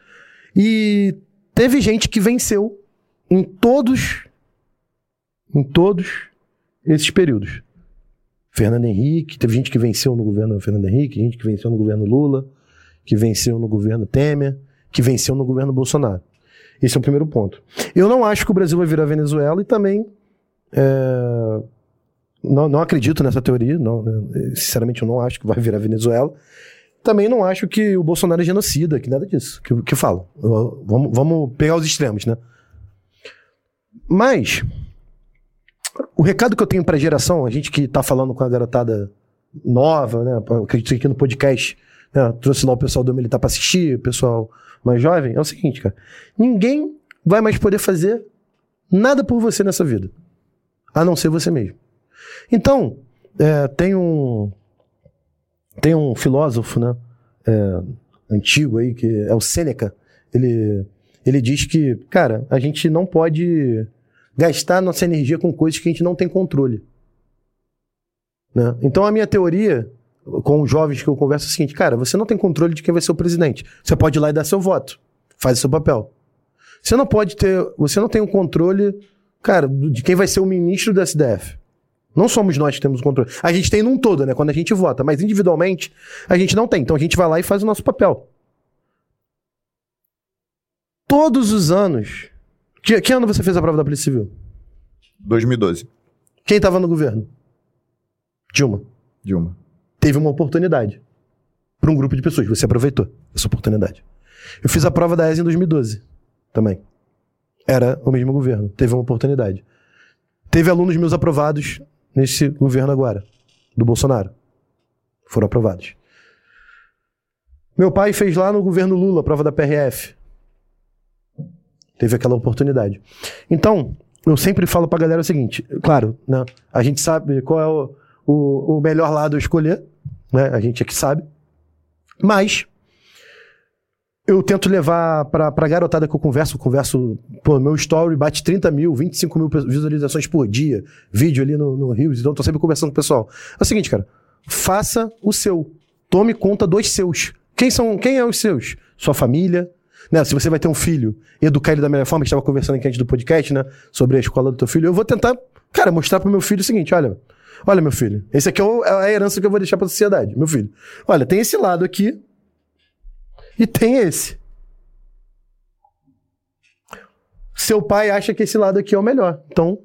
E teve gente que venceu em todos. Em todos esses períodos. Fernando Henrique, teve gente que venceu no governo Fernando Henrique, gente que venceu no governo Lula, que venceu no governo Temer, que venceu no governo Bolsonaro. Esse é o primeiro ponto. Eu não acho que o Brasil vai virar Venezuela e também é, não, não acredito nessa teoria. Não, né, sinceramente, eu não acho que vai virar Venezuela. Também não acho que o Bolsonaro é genocida, que nada disso, que, que falam. Eu- Vamos, vamos pegar os extremos, né? Mas o recado que eu tenho pra geração, a gente que tá falando com a garotada nova, né? Acredito que aqui no podcast, né? Trouxe lá o pessoal do Militar pra assistir, o pessoal mais jovem. É o seguinte, cara. Ninguém vai mais poder fazer nada por você nessa vida. A não ser você mesmo. Então, é, tem um. Tem um filósofo, né? é, antigo aí, que é o Sêneca. Ele, ele diz que, cara, a gente não pode gastar nossa energia com coisas que a gente não tem controle. Né? Então a minha teoria com os jovens que eu converso é o seguinte, cara, você não tem controle de quem vai ser o presidente. Você pode ir lá e dar seu voto. Faz o seu papel. Você não pode ter, você não tem o controle, cara, de quem vai ser o ministro da SDF. Não somos nós que temos o controle. A gente tem num todo, né? Quando a gente vota, mas individualmente a gente não tem. Então a gente vai lá e faz o nosso papel. Todos os anos. Que, que ano você fez a prova da Polícia Civil? 2012. Quem estava no governo? Dilma. Dilma. Teve uma oportunidade para um grupo de pessoas. Você aproveitou essa oportunidade. Eu fiz a prova da ESA em 2012 também. Era o mesmo governo. Teve uma oportunidade. Teve alunos meus aprovados nesse governo agora, do Bolsonaro. Foram aprovados. Meu pai fez lá no governo Lula a prova da PRF. Teve aquela oportunidade. Então, eu sempre falo pra galera o seguinte: claro, né, a gente sabe qual é o, o, o melhor lado a escolher, né? A gente é que sabe. Mas eu tento levar pra, pra garotada que eu converso, eu converso, pô, meu story bate 30 mil, 25 mil visualizações por dia, vídeo ali no, no Rios, então tô sempre conversando com o pessoal. É o seguinte, cara, faça o seu. Tome conta dos seus. Quem são, quem é os seus? Sua família, né? Se você vai ter um filho, educar ele da melhor forma, a gente estava conversando aqui antes do podcast, né? Sobre a escola do teu filho. Eu vou tentar, cara, mostrar pro meu filho o seguinte: olha, olha, meu filho, esse aqui é, é a herança que eu vou deixar pra sociedade, meu filho. Olha, tem esse lado aqui e tem esse. Seu pai acha que esse lado aqui é o melhor. Então,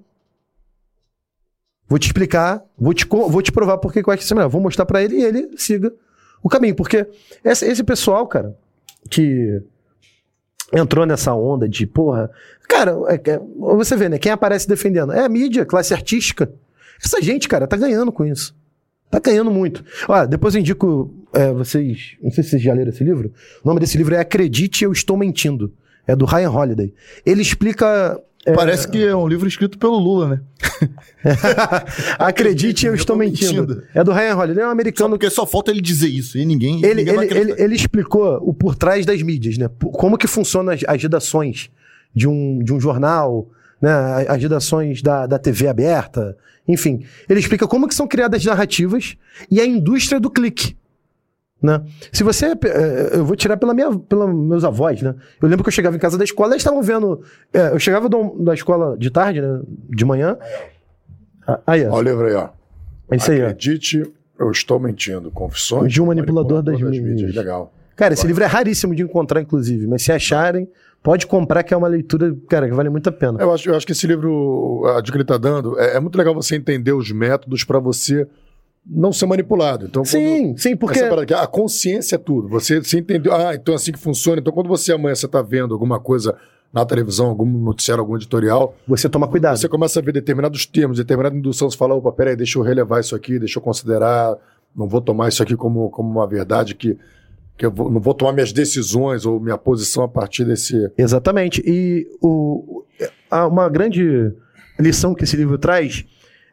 vou te explicar, vou te, vou te provar por que eu acho que isso é melhor. Vou mostrar para ele e ele siga o caminho. Porque esse, esse pessoal, cara, que entrou nessa onda de, porra. Cara, é, é, você vê, né? Quem aparece defendendo? É a mídia, classe artística. Essa gente, cara, tá ganhando com isso. Tá ganhando muito. Olha, depois eu indico. É, vocês. Não sei se vocês já leram esse livro. O nome desse livro é Acredite, Eu Estou Mentindo. É do Ryan Holiday. Ele explica é... Parece que é um livro escrito pelo Lula, né? Acredite, eu, eu estou mentindo. mentindo. É do Ryan Holiday, ele é um americano. Só porque só falta ele dizer isso e ninguém. Ele, ninguém ele, ele, ele, explicou o por trás das mídias, né? Como que funcionam as, as redações de um, de um jornal, né? As redações da, da TV aberta, enfim. Ele explica como que são criadas narrativas e a indústria do clique. Né? Se você. Eh, eu vou tirar pela minha, pelos meus avós, né? Eu lembro que eu chegava em casa da escola, eles estavam vendo. É, eu chegava do, da escola de tarde, né? De manhã. Ah, aí, ó. Olha o livro aí, ó. É isso aí, Acredite, ó. eu estou mentindo. Confissões de um manipulador, manipulador das, das mídias. Legal. Cara, esse livro é raríssimo de encontrar, inclusive, mas se acharem, pode comprar, que é uma leitura, cara, que vale muito a pena. Eu acho, eu acho que esse livro, a dica que ele está dando, é, é muito legal você entender os métodos para você não ser manipulado. Então, sim, sim, porque. a consciência é tudo. Você, você entendeu, ah, então é assim que funciona. Então, quando você amanhã você está vendo alguma coisa na televisão, algum noticiário, algum editorial. Você toma cuidado. Você começa a ver determinados termos, determinada indução, você fala, opa, peraí, deixa eu relevar isso aqui, deixa eu considerar, não vou tomar isso aqui como, como uma verdade que. Que eu vou, não vou tomar minhas decisões ou minha posição a partir desse. Exatamente. E o, uma grande lição que esse livro traz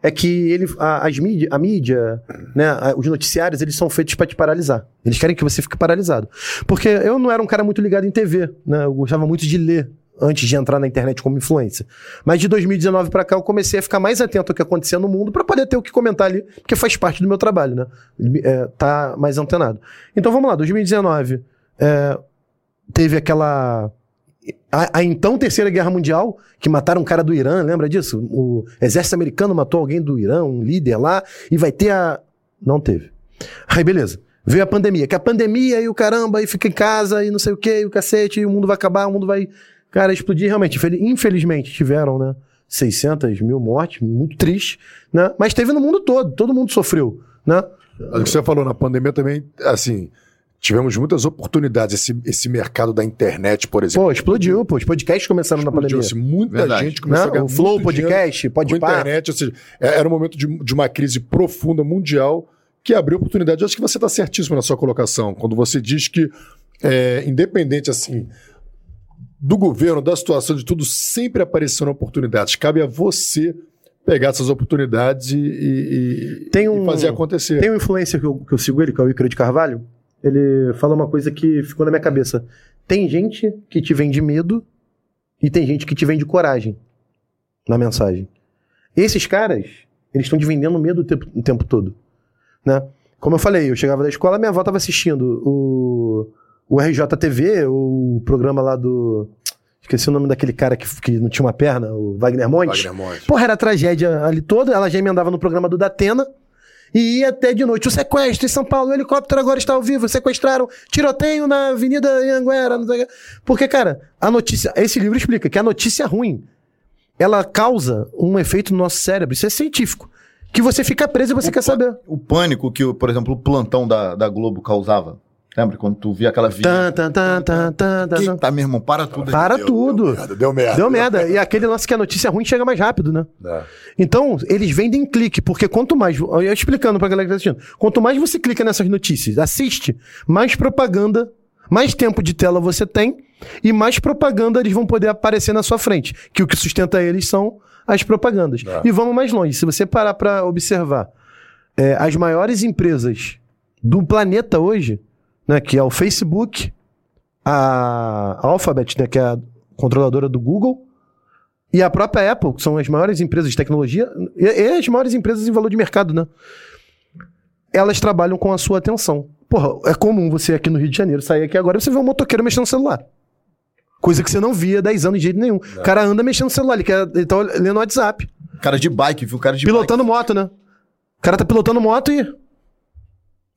é que ele, a, as mídia, a mídia, né, os noticiários, eles são feitos para te paralisar. Eles querem que você fique paralisado. Porque eu não era um cara muito ligado em TV, né? Eu gostava muito de ler antes de entrar na internet como influência. Mas de 2019 para cá eu comecei a ficar mais atento ao que acontecia no mundo para poder ter o que comentar ali, porque faz parte do meu trabalho, né? É, tá mais antenado. Então vamos lá, 2019 é, teve aquela a, a, então Terceira Guerra Mundial, que mataram um cara do Irã, lembra disso? O exército americano matou alguém do Irã, um líder lá, e vai ter a. Não teve. Aí, beleza. Veio a pandemia, que a pandemia e o caramba, e fica em casa, e não sei o que, e o cacete, e o mundo vai acabar, o mundo vai, cara, explodir. Realmente, infelizmente, tiveram, né? 600 mil mortes, muito triste, né? Mas teve no mundo todo, todo mundo sofreu, né? O que você falou na pandemia também, assim, tivemos muitas oportunidades. Esse, esse mercado da internet, por exemplo. Pô, explodiu, pô. Os podcasts começaram explodiu, na pandemia. Assim, muita Verdade. gente começou Não, a ganhar O Flow Podcast, pode Com internet, ou seja, é, era um momento de, de uma crise profunda mundial que abriu oportunidade. Eu acho que você está certíssimo na sua colocação, quando você diz que, é, independente assim do governo, da situação, de tudo, sempre apareceram oportunidades. Cabe a você pegar essas oportunidades e, e, um, fazer acontecer. Tem um influencer que eu, que eu sigo ele, que é o Icaro de Carvalho, ele fala uma coisa que ficou na minha cabeça. Tem gente que te vende medo e tem gente que te vende coragem na mensagem. Esses caras, eles estão te vendendo medo o tempo, o tempo todo, né? Como eu falei, eu chegava da escola, minha avó estava assistindo o, o RJTV, o programa lá do... Esqueci o nome daquele cara que, que não tinha uma perna, o Wagner Monte. Wagner Monte. Porra, era tragédia ali toda. Ela já emendava no programa do Datena e ia até de noite. O sequestro em São Paulo, o helicóptero agora está ao vivo, sequestraram, tiroteio na Avenida Anguera. Porque, cara, a notícia. Esse livro explica que a notícia ruim ela causa um efeito no nosso cérebro. Isso é científico. Que você fica preso e você o quer saber. O pânico que, por exemplo, o plantão da, da Globo causava. Lembra quando tu via aquela Tan, vinheta? tan, tan, tan, tan, tan, tan. Eita, meu irmão, para tudo. Para Deu- tudo. Deu merda, deu merda. Deu merda. E aquele lance que a notícia ruim chega mais rápido, né? É. Então, eles vendem clique, porque quanto mais. Eu explicando pra galera que tá assistindo. Quanto mais você clica nessas notícias, assiste, mais propaganda, mais tempo de tela você tem e mais propaganda eles vão poder aparecer na sua frente. Que o que sustenta eles são as propagandas. É. E vamos mais longe. Se você parar pra observar, é, as maiores empresas do planeta hoje, né, que é o Facebook, a Alphabet, né, que é a controladora do Google, e a própria Apple, que são as maiores empresas de tecnologia, e, e as maiores empresas em valor de mercado, né? Elas trabalham com a sua atenção. Porra, é comum você aqui no Rio de Janeiro sair aqui agora e você vê um motoqueiro mexendo no celular. Coisa que você não via há 10 anos de jeito nenhum. O cara anda mexendo no celular, ele, quer, ele tá lendo WhatsApp. Cara de bike, viu? Cara de Pilotando moto, né? O cara tá pilotando moto e.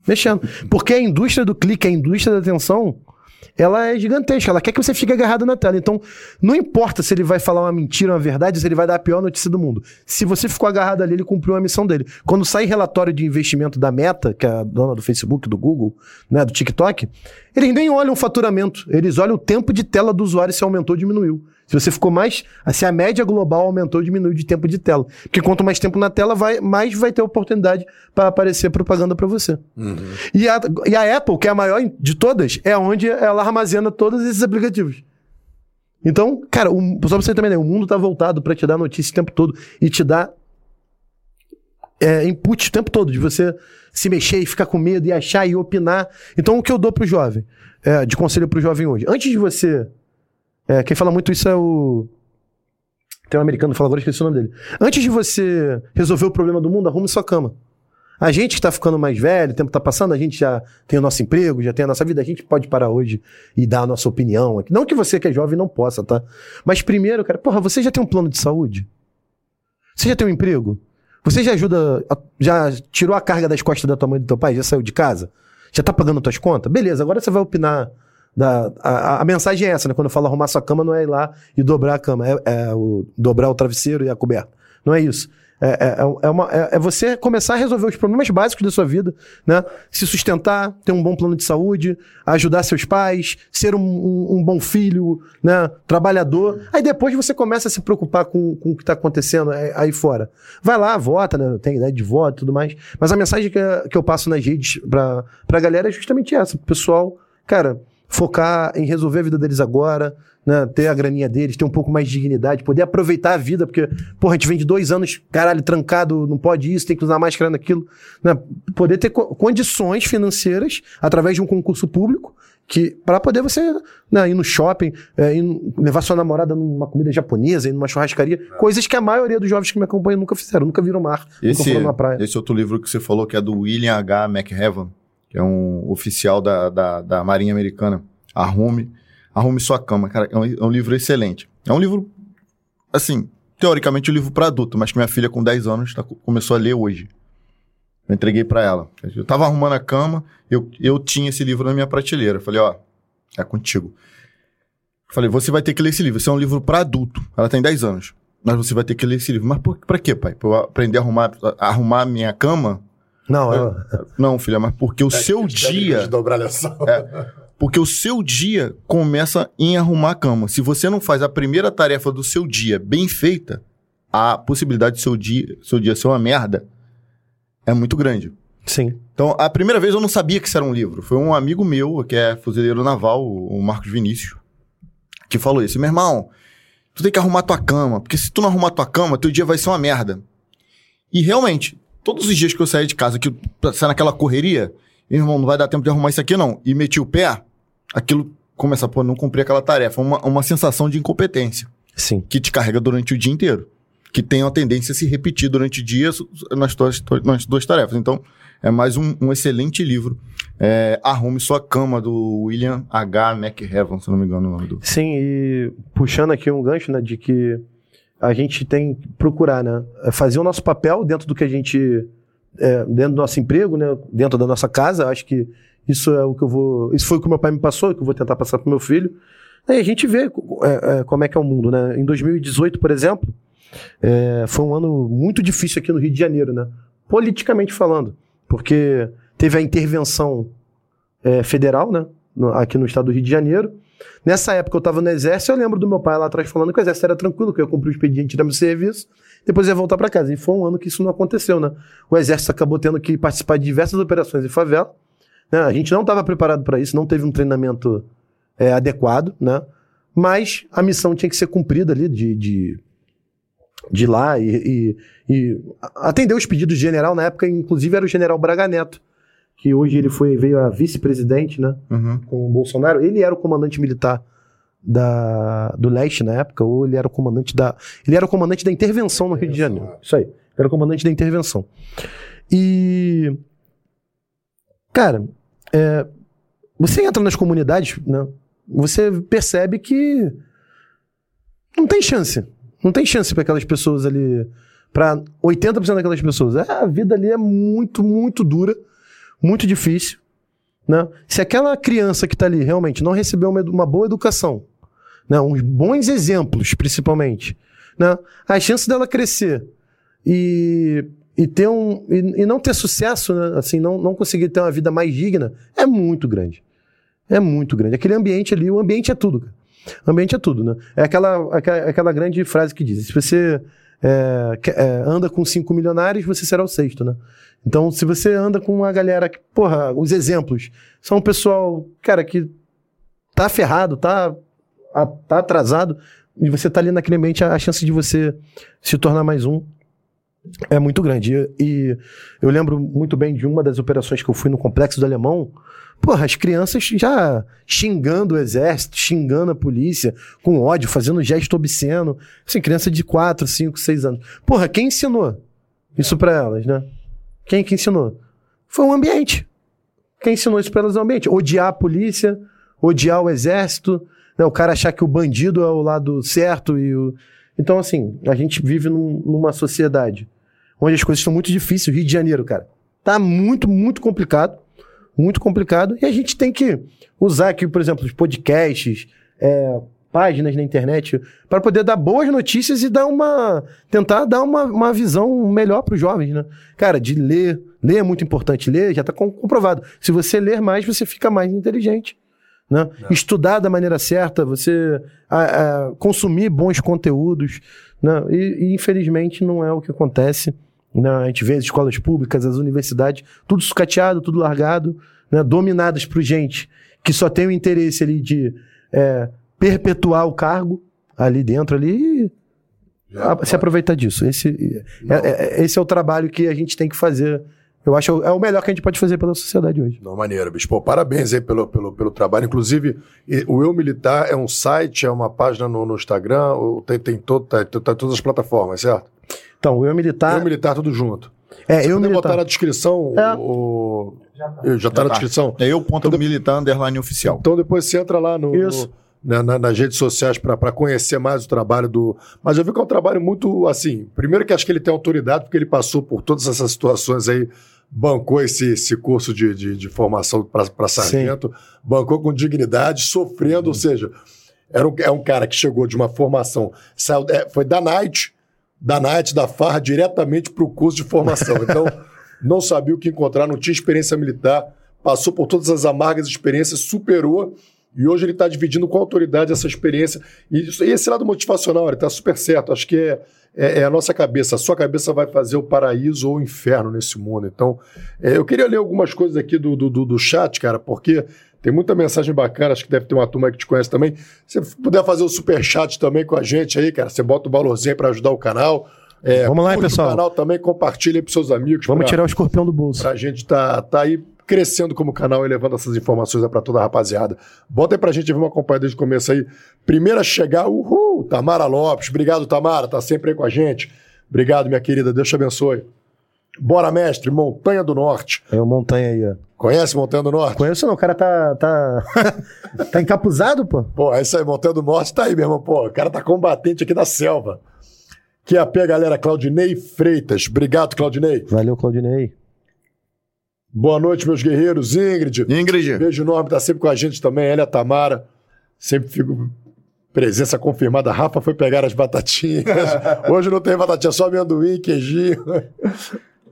Mexendo. Porque a indústria do clique, a indústria da atenção, ela é gigantesca. Ela quer que você fique agarrado na tela. Então, não importa se ele vai falar uma mentira, uma verdade, se ele vai dar a pior notícia do mundo. Se você ficou agarrado ali, ele cumpriu a missão dele. Quando sai relatório de investimento da Meta, que é a dona do Facebook, do Google, né, do TikTok, eles nem olham o faturamento. Eles olham o tempo de tela do usuário, se aumentou ou diminuiu. Se você ficou mais. Se a média global aumentou ou diminuiu de tempo de tela. Porque quanto mais tempo na tela, vai, mais vai ter oportunidade para aparecer propaganda para você. E, a, e a Apple, que é a maior de todas, é onde ela armazena todos esses aplicativos. Então, cara, o, só pra você também, né, o mundo tá voltado para te dar notícia o tempo todo e te dar é, input o tempo todo, de você se mexer e ficar com medo e achar e opinar. Então, o que eu dou pro jovem, é, de conselho pro jovem hoje? Antes de você. É, quem fala muito isso é o. Tem um americano que fala agora, esqueci o nome dele. Antes de você resolver o problema do mundo, arrume sua cama. A gente que tá ficando mais velho, o tempo tá passando, a gente já tem o nosso emprego, já tem a nossa vida, a gente pode parar hoje e dar a nossa opinião. Não que você que é jovem não possa, tá? Mas primeiro, cara, porra, você já tem um plano de saúde? Você já tem um emprego? Você já ajuda, já tirou a carga das costas da tua mãe e do teu pai? Já saiu de casa? Já tá pagando tuas contas? Beleza, agora você vai opinar. Da, a, a- a mensagem é essa, né? Quando eu falo arrumar sua cama, não é ir lá e dobrar a cama, é, é o, dobrar o travesseiro e a coberta. Não é isso. É, é, é, uma- é- é você começar a resolver os problemas básicos da sua vida, né? Se sustentar, ter um bom plano de saúde, ajudar seus pais, ser um, um- um bom filho, né? Trabalhador. Aí depois você começa a se preocupar com, com o que está acontecendo aí, aí fora. Vai lá, vota, né? Tem ideia de voto e tudo mais. Mas a mensagem que, que eu passo nas redes pra, pra galera é justamente essa. Pessoal, cara, focar em resolver a vida deles agora, né? Ter a graninha deles, ter um pouco mais de dignidade, poder aproveitar a vida, porque, porra, a gente vem de dois anos, caralho, trancado, não pode isso, tem que usar máscara naquilo, né? Poder ter co- condições financeiras através de um concurso público que para poder você né, ir no shopping, é, ir- levar sua namorada numa comida japonesa, ir numa churrascaria, coisas que a maioria dos jovens que me acompanham nunca fizeram, nunca viram mar, nunca Esse, foram na praia. esse outro livro que você falou, que é do William H. McHeaven, é um oficial da, da, da Marinha Americana. Arrume, arrume sua cama, cara. É um, é um livro excelente. É um livro, assim, teoricamente um livro para adulto, mas que minha filha com 10 anos tá- começou a ler hoje. Eu entreguei para ela. Eu tava arrumando a cama, eu, eu tinha esse livro na minha prateleira. Eu Falei, ó, é contigo. Eu Falei, você vai ter que ler esse livro. Esse é um livro para adulto. Ela tem 10 anos. Mas você vai ter que ler esse livro. Mas por, pra quê, pai? Pra eu aprender a arrumar, a arrumar minha cama? Não, É. é, Não, filha, mas porque o seu Técnicas dia. de dobrar lençol. Porque o seu dia começa em arrumar a cama. Se você não faz a primeira tarefa do seu dia bem feita, a possibilidade do seu dia, seu dia ser uma merda é muito grande. sim. Então, a primeira vez eu não sabia que isso era um livro. Foi um amigo meu, que é fuzileiro naval, o o Marcos Vinícius, que falou isso. Meu irmão, tu tem que arrumar tua cama, porque se tu não arrumar tua cama, teu dia vai ser uma merda. E realmente, todos os dias que eu saía de casa, que saia naquela correria, irmão, não vai dar tempo de arrumar isso aqui não, e meti o pé, aquilo começa, pô, não cumpri aquela tarefa. Uma, uma sensação de incompetência Sim. que te carrega durante o dia inteiro. Que tem uma tendência a se repetir durante o dia nas tuas, nas duas tarefas. Então, é mais um, um excelente livro. É, Arrume Sua Cama, do William H. McHeaven, se não me engano o nome do. Sim, e puxando aqui um gancho, né, de que a gente tem que procurar, né, fazer o nosso papel dentro do que a gente, é, dentro do nosso emprego, né, dentro da nossa casa, acho que isso é o que eu vou, isso foi o que meu pai me passou, que eu vou tentar passar pro meu filho, e a gente vê é, é, como é que é o mundo, né, em 2018, por exemplo, é, foi um ano muito difícil aqui no Rio de Janeiro, né, politicamente falando, porque teve a intervenção é, federal, né? aqui no estado do Rio de Janeiro. Nessa época eu estava no exército, eu lembro do meu pai lá atrás falando que o exército era tranquilo, que eu ia cumprir o expediente do meu serviço, depois ia voltar para casa. E foi um ano que isso não aconteceu, né? O exército acabou tendo que participar de diversas operações em favela. né? A gente não estava preparado para isso, não teve um treinamento é, adequado, né? Mas a missão tinha que ser cumprida ali de, de, de lá e, e, e atender os pedidos do general. Na época, inclusive, era o general Braga Neto, que hoje ele foi, veio a vice-presidente, né? Uhum. com o Bolsonaro, ele era o comandante militar da, do leste na época, ou ele era o comandante da. Ele era o comandante da intervenção no Rio de Janeiro. Isso aí. Era o comandante da intervenção. E. Cara, é, você entra nas comunidades, né? Você percebe que não tem chance. Não tem chance para aquelas pessoas ali. Para 80% daquelas pessoas. É, a vida ali é muito, muito dura, muito difícil. Né? Se aquela criança que está ali realmente não recebeu uma, uma boa educação, né? uns bons exemplos, principalmente, né? a chance dela crescer e, e, ter um, e, e não ter sucesso, né? assim, não, não conseguir ter uma vida mais digna, é muito grande. É muito grande. Aquele ambiente ali, o ambiente é tudo. O ambiente é tudo. Né? É aquela, aquela, aquela grande frase que diz: se você é, é, anda com cinco milionários, você será o sexto, né? Então, se você anda com uma galera que, porra, os exemplos são um pessoal, cara, que tá ferrado, tá, a- tá atrasado, e você tá ali naquele ambiente, a, a chance de você se tornar mais um é muito grande. E, e eu lembro muito bem de uma das operações que eu fui no Complexo do Alemão. Porra, as crianças já xingando o exército, xingando a polícia, com ódio, fazendo gesto obsceno. Assim, criança de 4, 5, 6 anos. Porra, quem ensinou isso pra elas, né? Quem que ensinou? Foi o ambiente. Quem ensinou isso pra elas é o ambiente. Odiar a polícia, odiar o exército, né? o cara achar que o bandido é o lado certo e o... Então, assim, a gente vive num- numa sociedade onde as coisas estão muito difíceis. Rio de Janeiro, cara, tá muito, muito complicado. Muito complicado. E a gente tem que usar aqui, por exemplo, os podcasts, é, páginas na internet, para poder dar boas notícias e dar uma. tentar dar uma, uma visão melhor para os jovens, né? Cara, de ler. Ler é muito importante. Ler já está comprovado. Se você ler mais, você fica mais inteligente. Né? Estudar da maneira certa, você a- a, consumir bons conteúdos. Né? E, e, infelizmente não é o que acontece. Né? A gente vê as escolas públicas, as universidades, tudo sucateado, tudo largado, né? dominadas por gente que só tem o interesse ali de é, perpetuar o cargo ali dentro ali e Já, se aproveitar disso. Esse é, é- esse é o trabalho que a gente tem que fazer. Eu acho é o melhor que a gente pode fazer pela sociedade hoje. Não, maneiro, bicho. Pô, parabéns aí pelo, pelo, pelo trabalho. Inclusive, o Eu Militar é um site, é uma página no, no Instagram, tem, tem, todo, tá, tá todas as plataformas, certo? Então, o eu militar. Eu Militar, tudo junto. é, Se eu puder botar militar. na descrição, É. o, já tá na tá. descrição. É eu, ponto militar, underline oficial. Então depois você entra lá no, Isso. no- na- na- nas redes sociais para conhecer mais o trabalho do. Mas eu vi que é um trabalho muito assim. Primeiro que acho que ele tem autoridade, porque ele passou por todas essas situações aí, bancou esse, esse curso de, de, de formação para sargento, bancou com dignidade, sofrendo, ou seja, era um, é um cara que chegou de uma formação, saiu, é, foi da Night, da Night, da Farra, diretamente para o curso de formação. Então, não sabia o que encontrar, não tinha experiência militar, passou por todas as amargas experiências, superou, e hoje ele está dividindo com autoridade essa experiência. E, isso- e esse lado motivacional, ele está super certo. Acho que é, é, é a nossa cabeça. A sua cabeça vai fazer o paraíso ou o inferno nesse mundo. Então, é, eu queria ler algumas coisas aqui do, do, do- do chat, cara, porque tem muita mensagem bacana. Acho que deve ter uma turma que te conhece também. Se você puder fazer o super chat também com a gente aí, cara, você bota o valorzinho para ajudar o canal. É, Vamos lá, pessoal. o canal também, compartilha aí para seus amigos. Vamos pra- tirar o escorpião do bolso. Pra gente tá, tá aí crescendo como canal e levando essas informações para toda a rapaziada. Bota aí pra gente, vamos acompanhar desde o começo aí. Primeira a chegar, uhul, Tamara Lopes. Obrigado, Tamara, tá sempre aí com a gente. Obrigado, minha querida, Deus te abençoe. Bora, mestre, Montanha do Norte. É o montanha aí, ó. Conhece Montanha do Norte? Conheço não, o cara tá. tá, tá encapuzado, pô. Pô, é isso aí, Montanha do Norte tá aí, meu irmão. Pô, o cara tá combatente aqui da selva. Que a pé, galera, Claudinei Freitas. Obrigado, Claudinei. Valeu, Claudinei. Boa noite, meus guerreiros. Ingrid. Ingrid, Beijo enorme, tá sempre com a gente também. Elia Tamara, sempre fico. Presença confirmada. Rafa foi pegar as batatinhas. Hoje não tem batatinha, só amendoim, queijinho.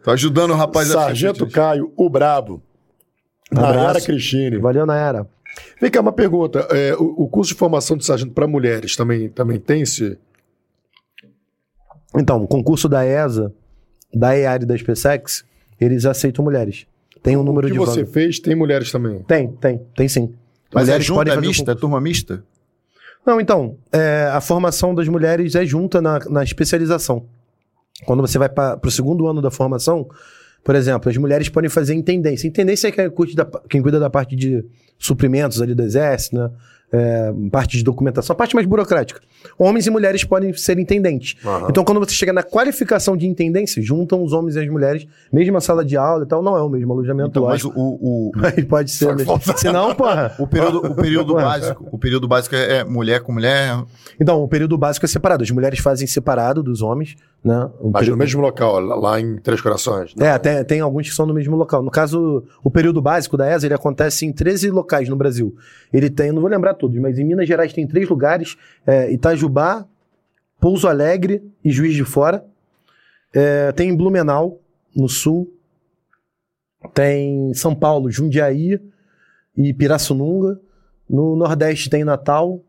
tô ajudando o rapaz a Sargento Caio, o Brabo. Nayara Abraço. Cristine. Valeu, Nayara. Vem cá, uma pergunta. É, o, o curso de formação de sargento para mulheres também, também tem esse. Então, o concurso da ESA, da EAR e da SpaceX, eles aceitam mulheres. Tem um número o que de você vagas. fez tem mulheres também. Tem, tem, tem sim. Mas é Mulheres é fazer o mista? É turma mista? Não, então, é, a formação das mulheres é junta na, na especialização. Quando você vai para o segundo ano da formação, por exemplo, as mulheres podem fazer intendência. Intendência é quem, curte da- quem cuida da parte de suprimentos ali do exército, né? É, parte de documentação, a parte mais burocrática. Homens e mulheres podem ser intendentes. Aham. Então, quando você chega na qualificação de intendência, juntam os homens e as mulheres, mesma sala de aula e tal, não é o mesmo alojamento, Então, mas lógico. o, o, Mas pode ser. Mesmo. Se não, porra. o período, o período básico, o período básico é, é mulher com mulher. Então, o período básico é separado. As mulheres fazem separado dos homens, né? O Mas período- no mesmo local, lá- lá em Três Corações. né? É, tem, tem alguns que são no mesmo local. No caso, o período básico da ESA, ele acontece em 13 locais no Brasil. Ele tem, não vou lembrar todos, mas em Minas Gerais tem três lugares: é, Itajubá, Pouso Alegre e Juiz de Fora. É, tem em Blumenau, no sul. Tem São Paulo, Jundiaí e Pirassununga. No Nordeste tem Natal,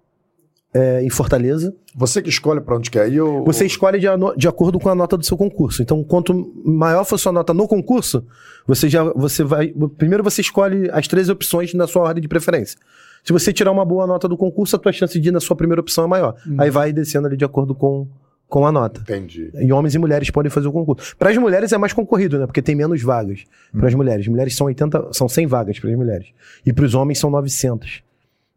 é, em Fortaleza. Você que escolhe para onde quer ir ou. Você escolhe de, de acordo com a nota do seu concurso. Então, quanto maior for sua nota no concurso, você já você vai. Primeiro você escolhe as três opções na sua ordem de preferência. Se você tirar uma boa nota do concurso, a tua chance de ir na sua primeira opção é maior. Aí vai descendo ali de acordo com, com a nota. Entendi. E homens e mulheres podem fazer o concurso. Para as mulheres é mais concorrido, né? Porque tem menos vagas para as mulheres. Mulheres são 80, são 100 vagas para as mulheres. E para os homens são 900.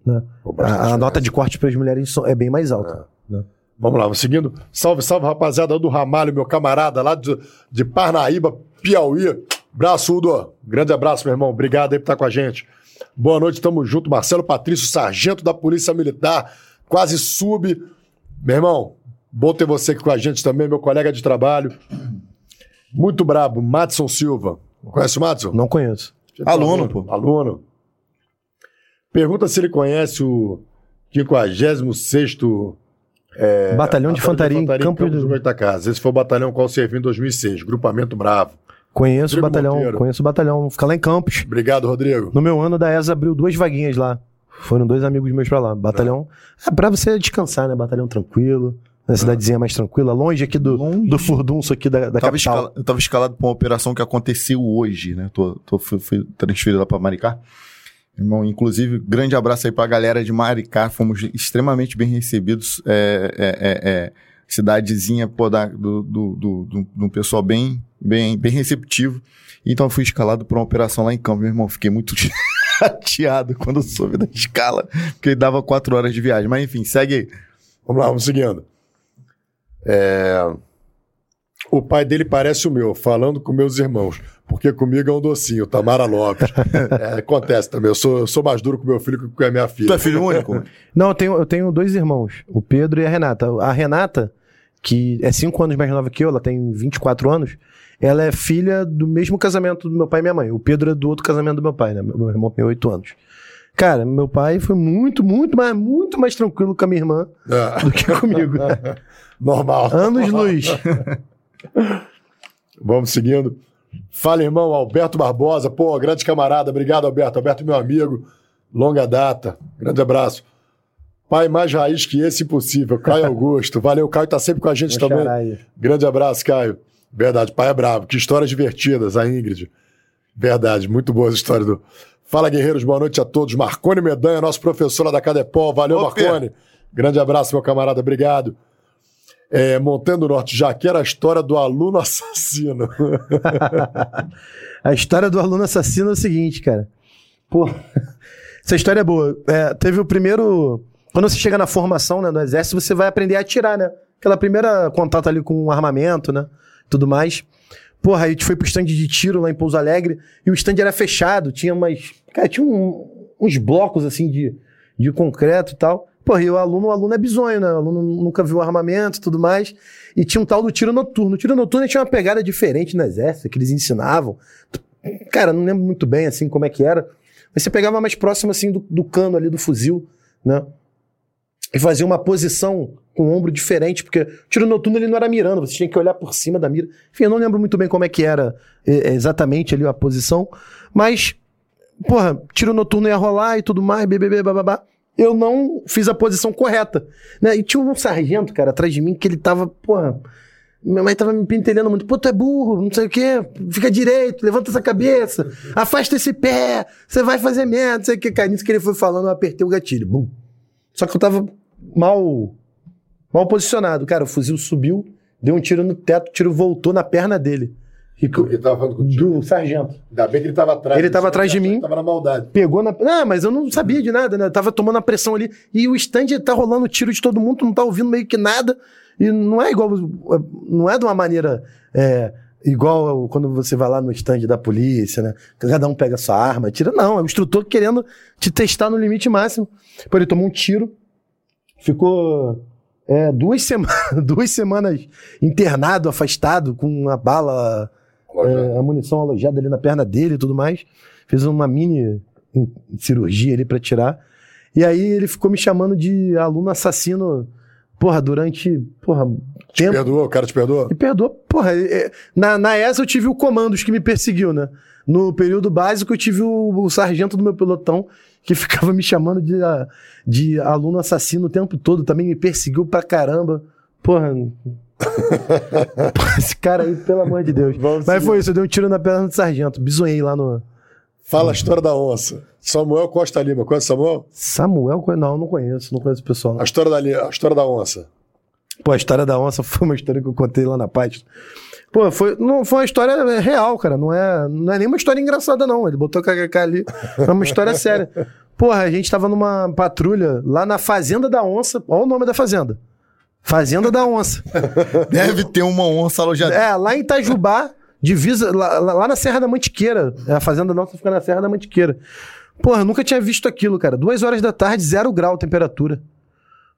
Né? Pô, A, a nota de corte para as mulheres é bem mais alta. né? Vamos lá, vamos seguindo. Salve, salve, rapaziada do Ramalho, meu camarada lá de, de Parnaíba, Piauí. Abraço, Udo. Grande abraço, meu irmão. Obrigado aí por estar com a gente. Boa noite, tamo junto. Marcelo Patrício, sargento da Polícia Militar, quase sub. Meu irmão, bom ter você aqui com a gente também, meu colega de trabalho. Muito brabo, Madson Silva. Conhece o Madson? Não conheço. Aluno, pô. Aluno. Pergunta se ele conhece o 56º Batalhão de Infantaria em Campo Campos de... Goitacazes. Esse foi o batalhão qual servi em 2006, Grupamento Bravo. Conheço o Rodrigo batalhão, Monteiro. conheço o batalhão. Fica lá em Campos. Obrigado, Rodrigo. No meu ano da ESA abriu duas vaguinhas lá. Foram dois amigos meus pra lá. Batalhão. É pra você descansar, né? Batalhão tranquilo. Na cidadezinha mais tranquila, longe aqui do, Longe. do furdunço aqui da, da Tava capital. escala- eu tava escalado pra uma operação que aconteceu hoje, né? Tô, tô, fui, fui transferido lá pra Maricá. Irmão, inclusive, grande abraço aí pra galera de Maricá. Fomos extremamente bem recebidos. É, é, é, é, cidadezinha pô, da, do, do, do, do, um pessoal bem, bem, bem receptivo. Então eu fui escalado pra uma operação lá em campo, meu irmão. Fiquei muito chateado quando eu soube da escala, porque dava quatro horas de viagem. Mas enfim, segue aí. Vamos lá, vamos seguindo. É, O pai dele parece o meu, falando com meus irmãos, porque comigo é um docinho, Tamara Lopes. É, acontece também, eu sou, eu sou mais duro com meu filho que com a minha filha. Tu é filho único? Não, eu tenho, eu tenho dois irmãos, o Pedro e a Renata. A Renata, que é cinco anos mais nova que eu, ela tem 24 anos, ela é filha do mesmo casamento do meu pai e minha mãe. O Pedro é do outro casamento do meu pai, né? Meu irmão tem 8 anos. Cara, meu pai foi muito, muito mais, muito mais tranquilo com a minha irmã É, do que comigo. normal. Anos luz. Vamos seguindo. Fala, irmão, Alberto Barbosa. Pô, grande camarada. Obrigado, Alberto. Alberto, meu amigo. Longa data. Grande abraço. Pai mais raiz que esse, impossível. Caio Augusto. Valeu, Caio tá sempre com a gente também. Caralho. Grande abraço, Caio. Verdade, pai é bravo. Que histórias divertidas, a Ingrid. Verdade, muito boas histórias do. Fala, guerreiros, boa noite a todos. Marcone Medanha, nosso professor lá da Cadepol. Valeu, Opa. Marcone. Grande abraço, meu camarada, obrigado. É, Montando Norte, já que era a história do aluno assassino. A história do aluno assassino é o seguinte, cara. Pô, essa história é boa. É, teve o primeiro. Quando você chega na formação, né, no exército, você vai aprender a atirar, né? Aquela primeira contato ali com o armamento, né? Tudo mais. Porra, a gente foi pro stand de tiro lá em Pouso Alegre e o stand era fechado, tinha umas. Cara, tinha um- uns blocos assim de, de concreto e tal. Porra, e o aluno, o aluno é bizonho, né? O aluno nunca viu armamento e tudo mais. E tinha um tal do tiro noturno. O tiro noturno tinha uma pegada diferente no exército, que eles ensinavam. Cara, não lembro muito bem assim como é que era. Mas você pegava mais próximo assim do, do cano ali do fuzil, né? E fazia uma posição com o ombro diferente, porque o tiro noturno ele não era mirando, você tinha que olhar por cima da mira. Enfim, eu não lembro muito bem como é que era eh, exatamente ali a posição, mas porra, tiro noturno ia rolar e tudo mais, bebê, bababá. Eu não fiz a posição correta. Né? E tinha um sargento, cara, atrás de mim, que ele tava, porra. Minha mãe tava me pentelhando muito. Pô, tu é burro, não sei o quê. Fica direito, levanta essa cabeça, afasta esse pé, você vai fazer merda, não sei o quê. Cara, nisso que ele foi falando, eu apertei o gatilho. Bum. Só que eu tava mal, mal posicionado. Cara, o fuzil subiu, deu um tiro no teto, o tiro voltou na perna dele. E Do que tava falando contigo. do sargento. Ainda bem que ele tava atrás. Ele tava atrás de mim. Tava na maldade. Pegou na. Ah, mas eu não sabia de nada, né? Eu tava tomando a pressão ali. E o stand tá rolando tiro de todo mundo, tu não tá ouvindo meio que nada. E não é igual. Não é de uma maneira. é, igual quando você vai lá no stand da polícia, né? Cada um pega sua arma, tira. Não, é o instrutor querendo te testar no limite máximo. Pô, ele tomou um tiro, ficou é, duas, sema duas semanas internado, afastado, com uma bala, é, a munição alojada ali na perna dele e tudo mais. Fez uma mini cirurgia ali pra tirar. E aí ele ficou me chamando de aluno assassino, porra, durante, porra, tempo. Perdoou, o cara te perdoou? Me perdoa. Porra, é- na, na ESA eu tive o comandos que me perseguiu, né? No período básico eu tive o, o sargento do meu pelotão que ficava me chamando de, a- de aluno assassino o tempo todo. Também me perseguiu pra caramba. Porra. Esse cara aí, pelo amor de Deus. Vamos Mas seguir. foi isso, eu dei um tiro na perna do sargento. Bisonhei lá no. Fala a história da onça. Samuel Costa Lima. Conhece Samuel? Samuel? Não, não conheço, não conheço o pessoal. não. A história da, a história da onça. Pô, a história da onça foi uma história que eu contei lá na página. Pô, foi, não, foi uma história real, cara. Não é, não é nem uma história engraçada, não. Ele botou kkk ali. É uma história séria. Porra, a gente tava numa patrulha lá na Fazenda da Onça. Olha o nome da fazenda. Fazenda da Onça. Deve ter uma onça alojada. É, lá em Itajubá, divisa, lá, lá- na Serra da Mantiqueira. É, A Fazenda Nossa fica na Serra da Mantiqueira. Porra, nunca tinha visto aquilo, cara. Duas horas da tarde, zero grau temperatura.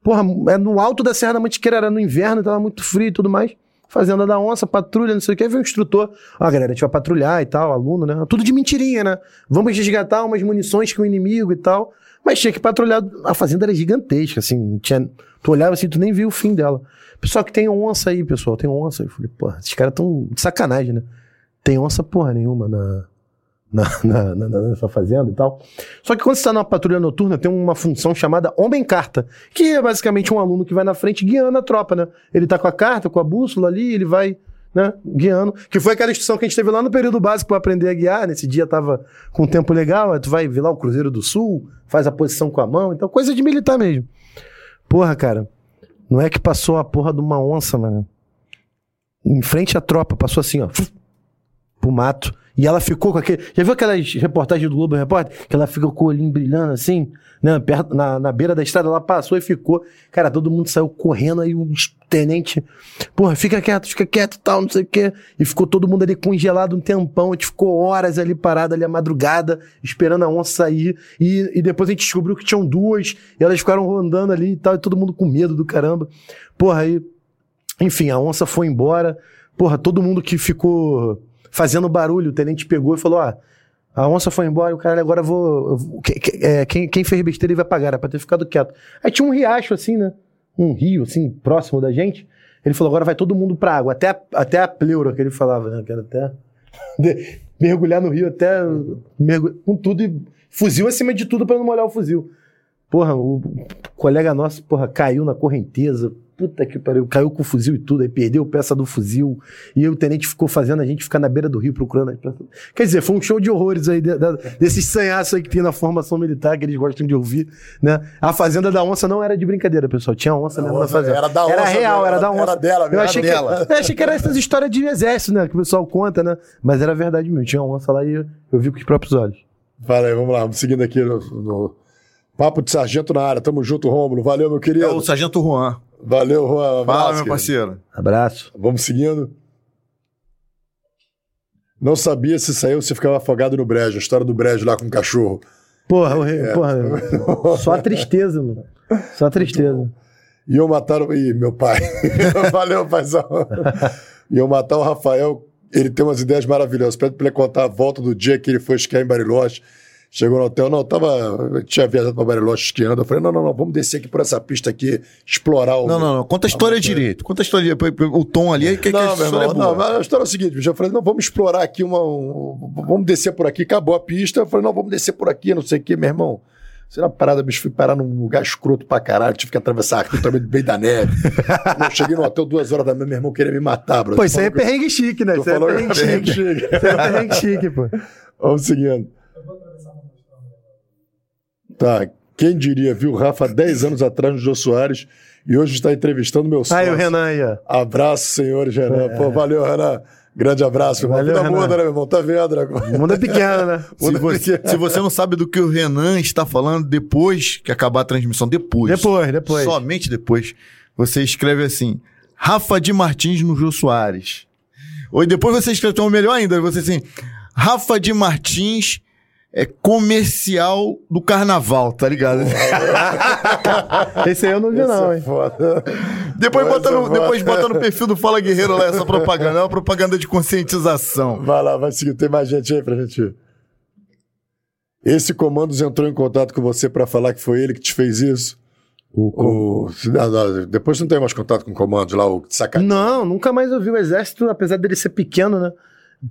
Porra, é no alto da Serra da Mantiqueira, era no inverno, tava muito frio e tudo mais. Fazenda da Onça, patrulha, não sei o que. Aí veio o instrutor. Ó, galera, a gente vai patrulhar e tal, aluno, né? Tudo de mentirinha, né? Vamos resgatar umas munições com o inimigo e tal. Mas tinha que patrulhar. A fazenda era gigantesca, assim. Tinha... Tu olhava assim, tu nem via o fim dela. Pessoal que tem onça aí, pessoal, tem onça. Eu falei, porra, esses caras tão de sacanagem, né? Tem onça porra nenhuma na, na, na- na- na- nessa fazenda e tal. Só que quando você tá numa patrulha noturna, tem uma função chamada homem-carta, que é basicamente um aluno que vai na frente guiando a tropa, né? Ele tá com a carta, com a bússola ali, ele vai, né, guiando. Que foi aquela instrução que a gente teve lá no período básico para aprender a guiar. Nesse dia tava com um tempo legal, aí tu vai ver lá o Cruzeiro do Sul, faz a posição com a mão, então coisa de militar mesmo. Porra, cara, não é que passou a porra de uma onça, mano. Em frente à tropa, passou assim, ó, pro mato. E ela ficou com aquele. Já viu aquelas reportagens do Globo Repórter? Que ela fica com o olhinho brilhando assim, né? Perto, na, na beira da estrada, ela passou e ficou. Cara, todo mundo saiu correndo, aí o tenente, porra, fica quieto, fica quieto tal, não sei o quê. E ficou todo mundo ali congelado um tempão. A gente ficou horas ali parado ali à madrugada, esperando a onça sair. E, e depois a gente descobriu que tinham duas, e elas ficaram rondando ali e tal, e todo mundo com medo do caramba. Porra, aí. Enfim, a onça foi embora. Porra, todo mundo que ficou fazendo barulho, o tenente pegou e falou: ó, a onça foi embora, o cara agora vou. é, quem, quem fez besteira ele vai pagar, era pra ter ficado quieto. Aí tinha um riacho assim, né? Um rio, assim, próximo da gente. Ele falou: agora vai todo mundo pra água. Até a, até a pleura que ele falava, né? Que era até. mergulhar no rio até. mergu- com tudo e fuzil acima de tudo pra não molhar o fuzil. Porra, o colega nosso, porra, caiu na correnteza. Puta que pariu, caiu com o fuzil e tudo, aí perdeu peça do fuzil. E aí o tenente ficou fazendo a gente ficar na beira do rio procurando as peças. Quer dizer, foi um show de horrores aí, de- da- desses sanhaços aí que tem na formação militar, que eles gostam de ouvir, né? A Fazenda da Onça não era de brincadeira, pessoal. Tinha onça mesmo na fazenda. era da onça Era real, era era- da onça. era dela eu era achei dela. Que, eu achei que era essas histórias de exército, né? Que o pessoal conta, né? Mas era verdade mesmo. Tinha onça lá e eu, eu vi com os próprios olhos. Fala aí, vamos lá, vamos seguindo aqui no, no Papo de Sargento na área. Tamo junto, Rômulo. Valeu, meu É querido. o Sargento Juan. Valeu, Juan. Fala, Abraço, meu querido. parceiro. Abraço. Vamos seguindo. Não sabia se saiu ou se ficava afogado no brejo. A história do brejo lá com o cachorro. Porra, o- porra, só tristeza, mano. Só tristeza. Iam matar o... Ih, meu pai. Valeu, paizão. Iam matar o Rafael. Ele tem umas ideias maravilhosas. Pede pra ele contar a volta do dia que ele foi esquiar em Bariloche. Chegou no hotel, não, tava, tinha viajado para Bariloche esquiando. Eu falei, não, não, não, vamos descer aqui por essa pista aqui, explorar o. Não, não, não. Conta a história direito. Conta a história. O tom ali, que, que Não, a meu história irmão, é boa. não, a história é o seguinte, bicho, eu falei, não, vamos explorar aqui uma. um- vamos descer por aqui, acabou a pista. Eu falei, não, vamos descer por aqui, não sei o quê, meu irmão. Era uma parada, bicho, fui parar num lugar escroto pra caralho, tive que atravessar aqui também do meio da neve. eu cheguei no hotel duas horas da manhã, meu irmão queria me matar, bro. Pô, isso aí é perrengue chique, né? que- Isso é perrengue que chique. Isso é perrengue chique, pô. Vamos seguindo. Tá, quem diria, viu Rafa 10 anos atrás no Jô Soares e hoje está entrevistando meu sócio. Aí o Renan aí, ó. Abraço, senhores, Renan. Pô, valeu, Renan. Grande abraço, meu irmão. Valeu, Vida Renan. muda, né, meu irmão? Tá vendo, né? O mundo é pequeno, né? Se você, se você não sabe do que o Renan está falando depois que acabar a transmissão, depois. Depois, depois. Somente depois. Você escreve assim: Rafa de Martins no Jô Soares. Ou depois você escreve então, melhor ainda, você assim: Rafa de Martins é comercial do carnaval, tá ligado? Esse aí eu não vi, não, é hein? foda. depois, bota no, é foda. depois bota no perfil do Fala Guerreiro lá essa propaganda. É uma propaganda de conscientização. Vai lá, vai seguir. Tem mais gente aí pra gente ir. Esse Comandos entrou em contato com você pra falar que foi ele que te fez isso? O... Não, não, depois não tem mais contato com o Comandos lá, o sacanagem. Não, nunca mais eu vi o exército, apesar dele ser pequeno, né?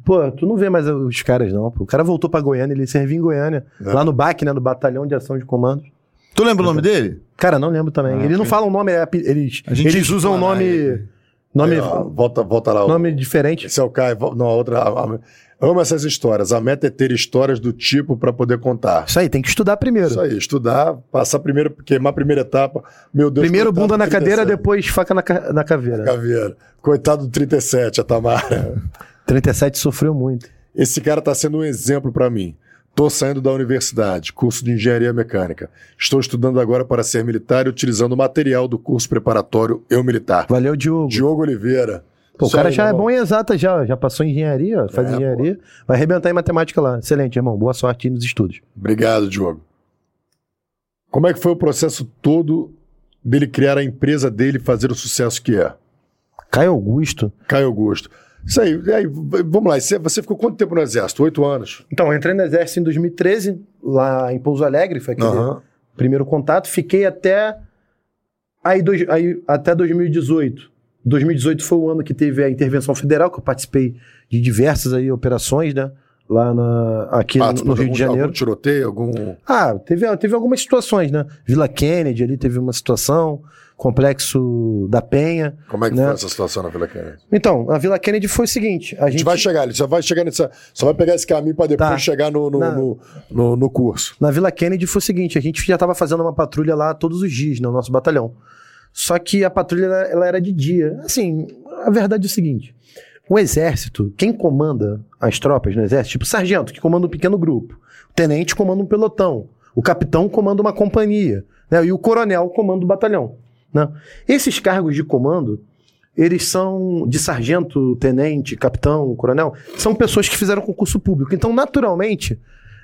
Pô, tu não vê mais os caras, não. pô. O cara voltou pra Goiânia, ele servia em Goiânia. É. Lá no BAC, né? No Batalhão de Ação de Comandos. Tu lembra o nome dele? Cara, não lembro também. Ah, eles não falam nome, é eles, A gente eles usam explana nome. ele. Nome, Aí, ó, volta, volta lá. o- nome diferente. Esse é o Caio. Não, a outra. a- a- Amo essas histórias. A meta é ter histórias do tipo pra poder contar. Isso aí, tem que estudar primeiro. Isso aí, estudar, passar primeiro, queimar a primeira etapa. Meu Deus, Primeiro bunda na cadeira, 37. depois faca na, na caveira. Caveira. Coitado do 37, a Tamara. 37 sofreu muito. Esse cara tá sendo um exemplo pra mim. Tô saindo da universidade, curso de engenharia mecânica. Estou estudando agora para ser militar e utilizando o material do curso preparatório Eu Militar. Valeu, Diogo. Diogo Oliveira. Pô, o cara aí, já é irmão. bom em exata, já, já passou em engenharia, faz É, engenharia. Vai arrebentar em matemática lá. Excelente, irmão. Boa sorte nos estudos. Obrigado, Diogo. Como é que foi o processo todo dele criar a empresa dele e fazer o sucesso que é? Caio Augusto. Caio Augusto. Isso aí, aí, vamos lá. Você, você ficou quanto tempo no Exército? Oito anos? Então, entrei no exército em 2013, lá em Pouso Alegre, foi aquele primeiro contato. Fiquei até aí, dois- aí até 2018. 2018 foi o ano que teve a intervenção federal, que eu participei de diversas aí operações, né? Lá na, aqui Ah, no, no Rio de Janeiro. Algum tiroteio, algum... Ah, teve, teve algumas situações, né? Vila Kennedy ali teve uma situação, Complexo da Penha. Como é que Né? foi essa situação na Vila Kennedy? Então, a Vila Kennedy foi o seguinte: a A gente vai chegar, ele só vai chegar nessa. Só vai pegar esse caminho para depois Tá. chegar no, no, Na- no, no- no curso. Na Vila Kennedy foi o seguinte: a gente já estava fazendo uma patrulha lá todos os dias, no nosso batalhão. Só que a patrulha ela, era de dia. Assim, a verdade é o seguinte: o exército, quem comanda as tropas no exército, tipo o sargento, que comanda um pequeno grupo, o tenente comanda um pelotão, o capitão comanda uma companhia, né? e o coronel comanda o batalhão. Né? Esses cargos de comando, eles são de sargento, tenente, capitão, coronel, são pessoas que fizeram concurso público. Então, naturalmente,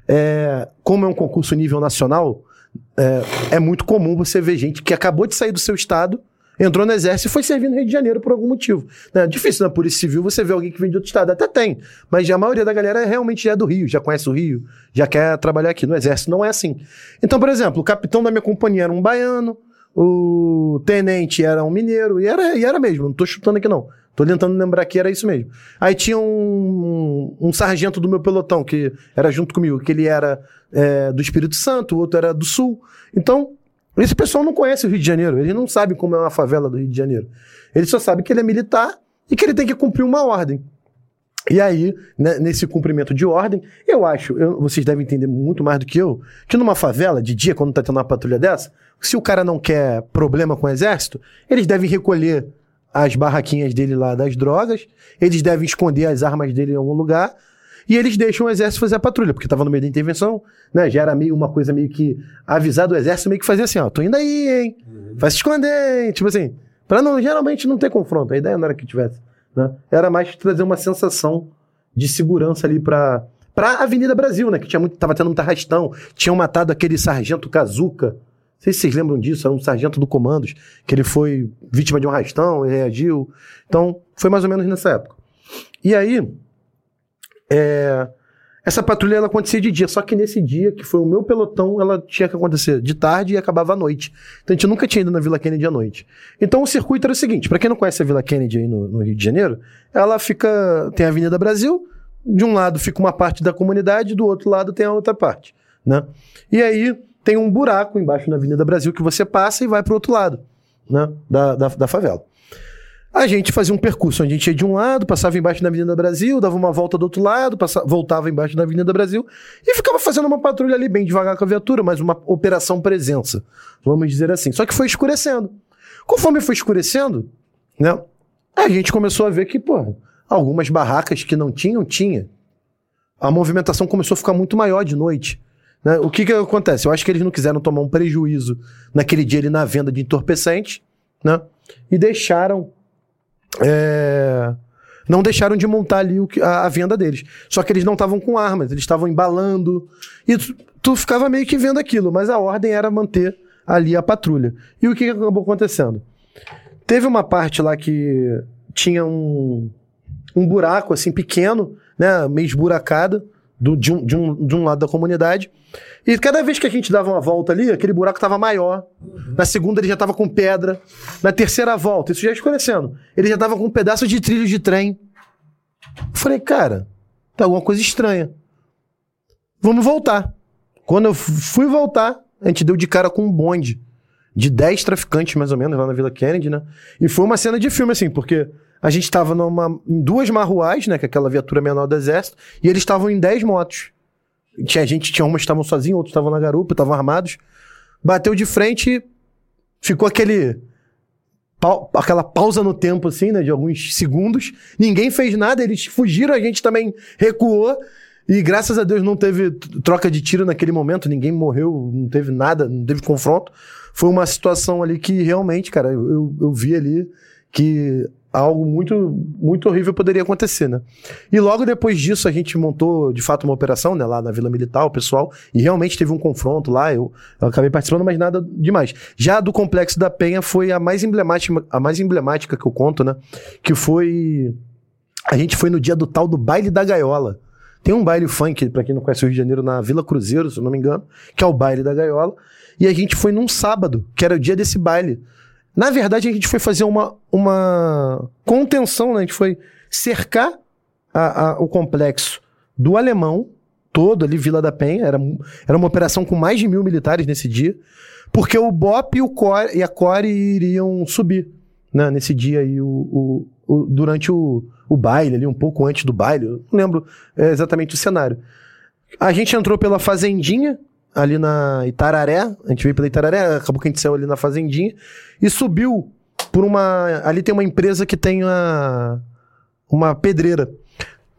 é, como é um concurso nível nacional, é, é muito comum você ver gente que acabou de sair do seu estado, entrou no exército e foi servir no Rio de Janeiro por algum motivo. É difícil na Polícia Civil você ver alguém que vem de outro estado. Até tem, mas a maioria da galera realmente já é do Rio, já conhece o Rio, já quer trabalhar aqui. No exército não é assim. Então, por exemplo, o capitão da minha companhia era um baiano, o tenente era um mineiro, e era, e era mesmo, não tô chutando aqui não. Tô tentando lembrar que era isso mesmo. Aí tinha um, um sargento do meu pelotão, que era junto comigo, que ele era é, do Espírito Santo, o outro era do Sul. Então, esse pessoal não conhece o Rio de Janeiro, ele não sabe como é uma favela do Rio de Janeiro. Ele só sabe que ele é militar e que ele tem que cumprir uma ordem. E aí, né, nesse cumprimento de ordem, eu acho, eu- vocês devem entender muito mais do que eu, que numa favela, de dia, quando tá tendo uma patrulha dessa, se o cara não quer problema com o exército, eles devem recolher as barraquinhas dele lá das drogas, eles devem esconder as armas dele em algum lugar, e eles deixam o exército fazer a patrulha, porque tava no meio da intervenção, né? Já era meio uma coisa meio que avisar do exército, meio que fazer assim, ó, tô indo aí, hein? Vai se esconder, hein? Tipo assim, pra não, geralmente não ter confronto, a ideia não era que tivesse, né? Era mais trazer uma sensação de segurança ali pra, pra Avenida Brasil, né? Que tinha muito, tava tendo muito arrastão, tinham matado aquele sargento Kazuca, não sei se vocês lembram disso, era um sargento do Comandos, que ele foi vítima de um arrastão, ele reagiu. Então, foi mais ou menos nessa época. E aí, é, Essa patrulha ela acontecia de dia, só que nesse dia, que foi o meu pelotão, ela tinha que acontecer de tarde e acabava à noite. Então a gente nunca tinha ido na Vila Kennedy à noite. Então o circuito era o seguinte: para quem não conhece a Vila Kennedy aí no, no, Rio de Janeiro, ela fica. tem a Avenida Brasil, de um lado fica uma parte da comunidade, do outro lado tem a outra parte. Né? E aí tem um buraco embaixo na Avenida Brasil que você passa e vai para o outro lado né? da, da, da favela. A gente fazia um percurso, a gente ia de um lado, passava embaixo da Avenida Brasil, dava uma volta do outro lado, passava, voltava embaixo da Avenida Brasil e ficava fazendo uma patrulha ali bem devagar com a viatura, mas uma operação presença, vamos dizer assim. Só que foi escurecendo. Conforme foi escurecendo, né, a gente começou a ver que, pô, algumas barracas que não tinham, tinha. A movimentação começou a ficar muito maior de noite. Né? O que que acontece? Eu acho que eles não quiseram tomar um prejuízo naquele dia ali na venda de entorpecente, né? E deixaram é, não deixaram de montar ali o, a, a, venda deles. Só que eles não estavam com armas, eles estavam embalando. E tu, tu, ficava meio que vendo aquilo, mas a ordem era manter ali a patrulha. E o que, que acabou acontecendo? Teve uma parte lá que tinha um, um buraco assim pequeno, né, meio esburacado, do, de, um, de, um, de um lado da comunidade. E cada vez que a gente dava uma volta ali, aquele buraco estava maior. Na segunda ele já estava com pedra. Na terceira volta, isso já escurecendo, ele já estava com um pedaço de trilho de trem. Eu falei, cara, tá alguma coisa estranha. Vamos voltar. Quando eu fui voltar, a gente deu de cara com um bonde de 10 traficantes, mais ou menos, lá na Vila Kennedy, né? E foi uma cena de filme, assim, porque a gente estava em duas marruais, né? Que é aquela viatura menor do exército, e eles estavam em 10 motos. Tinha gente, tinha umas que estavam sozinhos, outros estavam na garupa, estavam armados. Bateu de frente, ficou aquele. aquela pausa no tempo, assim, né? De alguns segundos. Ninguém fez nada, eles fugiram, a gente também recuou. E graças a Deus não teve troca de tiro naquele momento, ninguém morreu, não teve nada, não teve confronto. Foi uma situação ali que realmente, cara, eu, eu vi ali que algo muito, muito horrível poderia acontecer, né? E logo depois disso a gente montou, de fato, uma operação, né, lá na Vila Militar, o pessoal, e realmente teve um confronto lá, eu, eu acabei participando, mas nada demais. Já do Complexo da Penha foi a mais emblemática, a mais emblemática que eu conto, né? Que foi... A gente foi no dia do tal do Baile da Gaiola. Tem um baile funk, para quem não conhece o Rio de Janeiro, na Vila Cruzeiro, se eu não me engano, que é o Baile da Gaiola. E a gente foi num sábado, que era o dia desse baile. Na verdade, a gente foi fazer uma, uma contenção, né? A gente foi cercar a, a, o complexo do alemão, todo ali, Vila da Penha. Era, era uma operação com mais de mil militares nesse dia, porque o BOP e, o Core, e a Core iriam subir né, nesse dia aí, o, o, o, durante o, o baile, ali, um pouco antes do baile. Não lembro é, exatamente o cenário. A gente entrou pela Fazendinha, ali na Itararé, a gente veio pela Itararé, acabou que a gente saiu ali na Fazendinha, e subiu por uma. Ali tem uma empresa que tem uma, uma pedreira.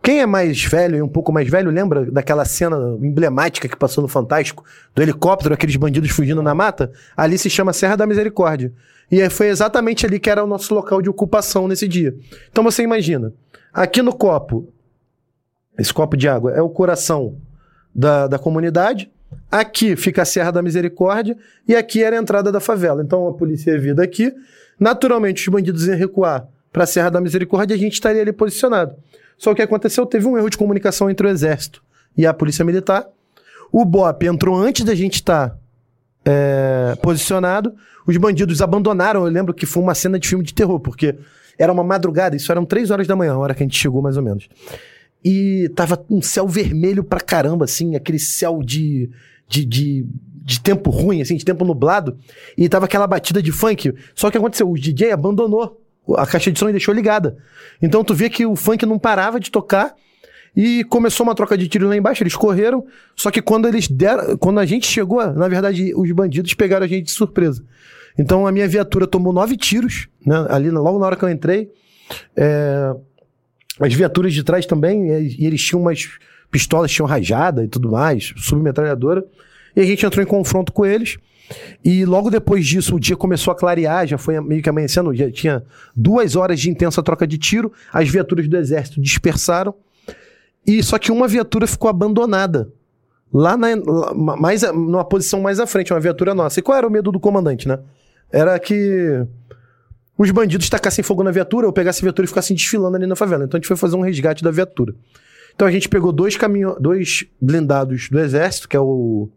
Quem é mais velho e um pouco mais velho, lembra daquela cena emblemática que passou no Fantástico, do helicóptero, aqueles bandidos fugindo na mata? Ali se chama Serra da Misericórdia. E foi exatamente ali que era o nosso local de ocupação nesse dia. Então você imagina, aqui no copo, esse copo de água é o coração da, da comunidade, Aqui fica a Serra da Misericórdia e aqui era a entrada da favela. Então a polícia ia vir daqui. Naturalmente, os bandidos iam recuar para a Serra da Misericórdia e a gente estaria ali posicionado. Só que aconteceu, teve um erro de comunicação entre o Exército e a Polícia Militar. O BOP entrou antes da gente estar tá, é, posicionado. Os bandidos abandonaram. Eu lembro que foi uma cena de filme de terror, porque era uma madrugada, isso eram três horas da manhã, a hora que a gente chegou, mais ou menos. E tava um céu vermelho pra caramba, assim, aquele céu de, de, de, de tempo ruim, assim, de tempo nublado. E tava aquela batida de funk. Só que aconteceu, o DJ abandonou a caixa de som e deixou ligada. Então tu vê que o funk não parava de tocar e começou uma troca de tiro lá embaixo, eles correram, só que quando eles deram, quando a gente chegou, na verdade, os bandidos pegaram a gente de surpresa. Então a minha viatura tomou nove tiros, né, ali logo na hora que eu entrei. É, as viaturas de trás também, e eles tinham umas pistolas, tinham rajada e tudo mais, submetralhadora. E a gente entrou em confronto com eles. E logo depois disso, o dia começou a clarear, já foi meio que amanhecendo, já tinha duas horas de intensa troca de tiro, as viaturas do exército dispersaram. E só que uma viatura ficou abandonada. Lá, na, mais, numa posição mais à frente, uma viatura nossa. E qual era o medo do comandante, né? Era que os bandidos tacassem fogo na viatura, ou pegassem a viatura e ficassem desfilando ali na favela. Então a gente foi fazer um resgate da viatura. Então a gente pegou dois caminhões, dois blindados do exército, que é o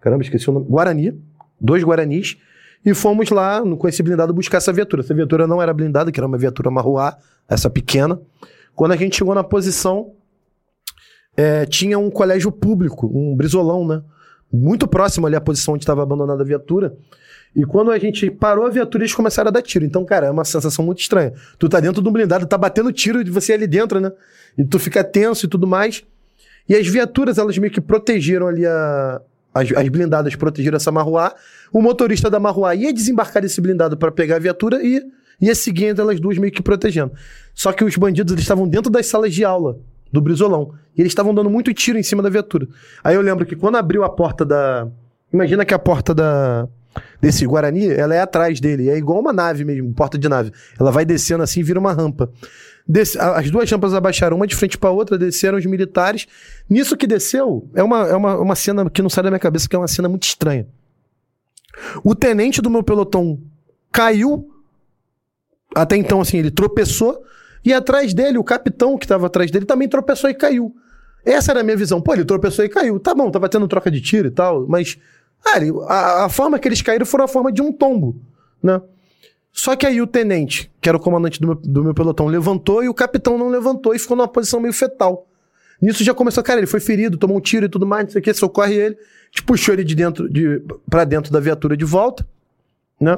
caramba, esqueci o nome, Guarani, dois Guaranis, e fomos lá no, com esse blindado buscar essa viatura. Essa viatura não era blindada, que era uma viatura marruá, essa pequena. Quando a gente chegou na posição, é, tinha um colégio público, um brisolão, né? Muito próximo ali à posição onde estava abandonada a viatura. E quando a gente parou a viatura, eles começaram a dar tiro. Então, cara, é uma sensação muito estranha. Tu tá dentro de um blindado, tá batendo tiro de você ali dentro, né? E tu fica tenso e tudo mais. E as viaturas, elas meio que protegeram ali a. As, as blindadas protegeram essa Marruá. O motorista da Marruá ia desembarcar desse blindado para pegar a viatura e ia seguindo elas duas meio que protegendo. Só que os bandidos eles estavam dentro das salas de aula do Brizolão. E eles estavam dando muito tiro em cima da viatura. Aí eu lembro que quando abriu a porta da. Imagina que a porta da desse Guarani, ela é atrás dele. É igual uma nave mesmo, porta de nave. Ela vai descendo assim vira uma rampa. Desce, as duas rampas abaixaram, uma de frente para outra, desceram os militares. Nisso que desceu, é uma, é uma, uma cena que não sai da minha cabeça, que é uma cena muito estranha. O tenente do meu pelotão caiu. Até então, assim, ele tropeçou. E atrás dele, o capitão que estava atrás dele também tropeçou e caiu. Essa era a minha visão. Pô, ele tropeçou e caiu. Tá bom, tava tendo troca de tiro e tal, mas ah, a, a, forma que eles caíram foi a forma de um tombo, né? Só que aí o tenente, que era o comandante do meu, do meu pelotão, levantou e o capitão não levantou e ficou numa posição meio fetal. Nisso já começou, cara, ele foi ferido, tomou um tiro e tudo mais, não sei o que, socorre ele. A gente puxou ele de dentro, de, pra dentro da viatura de volta, né?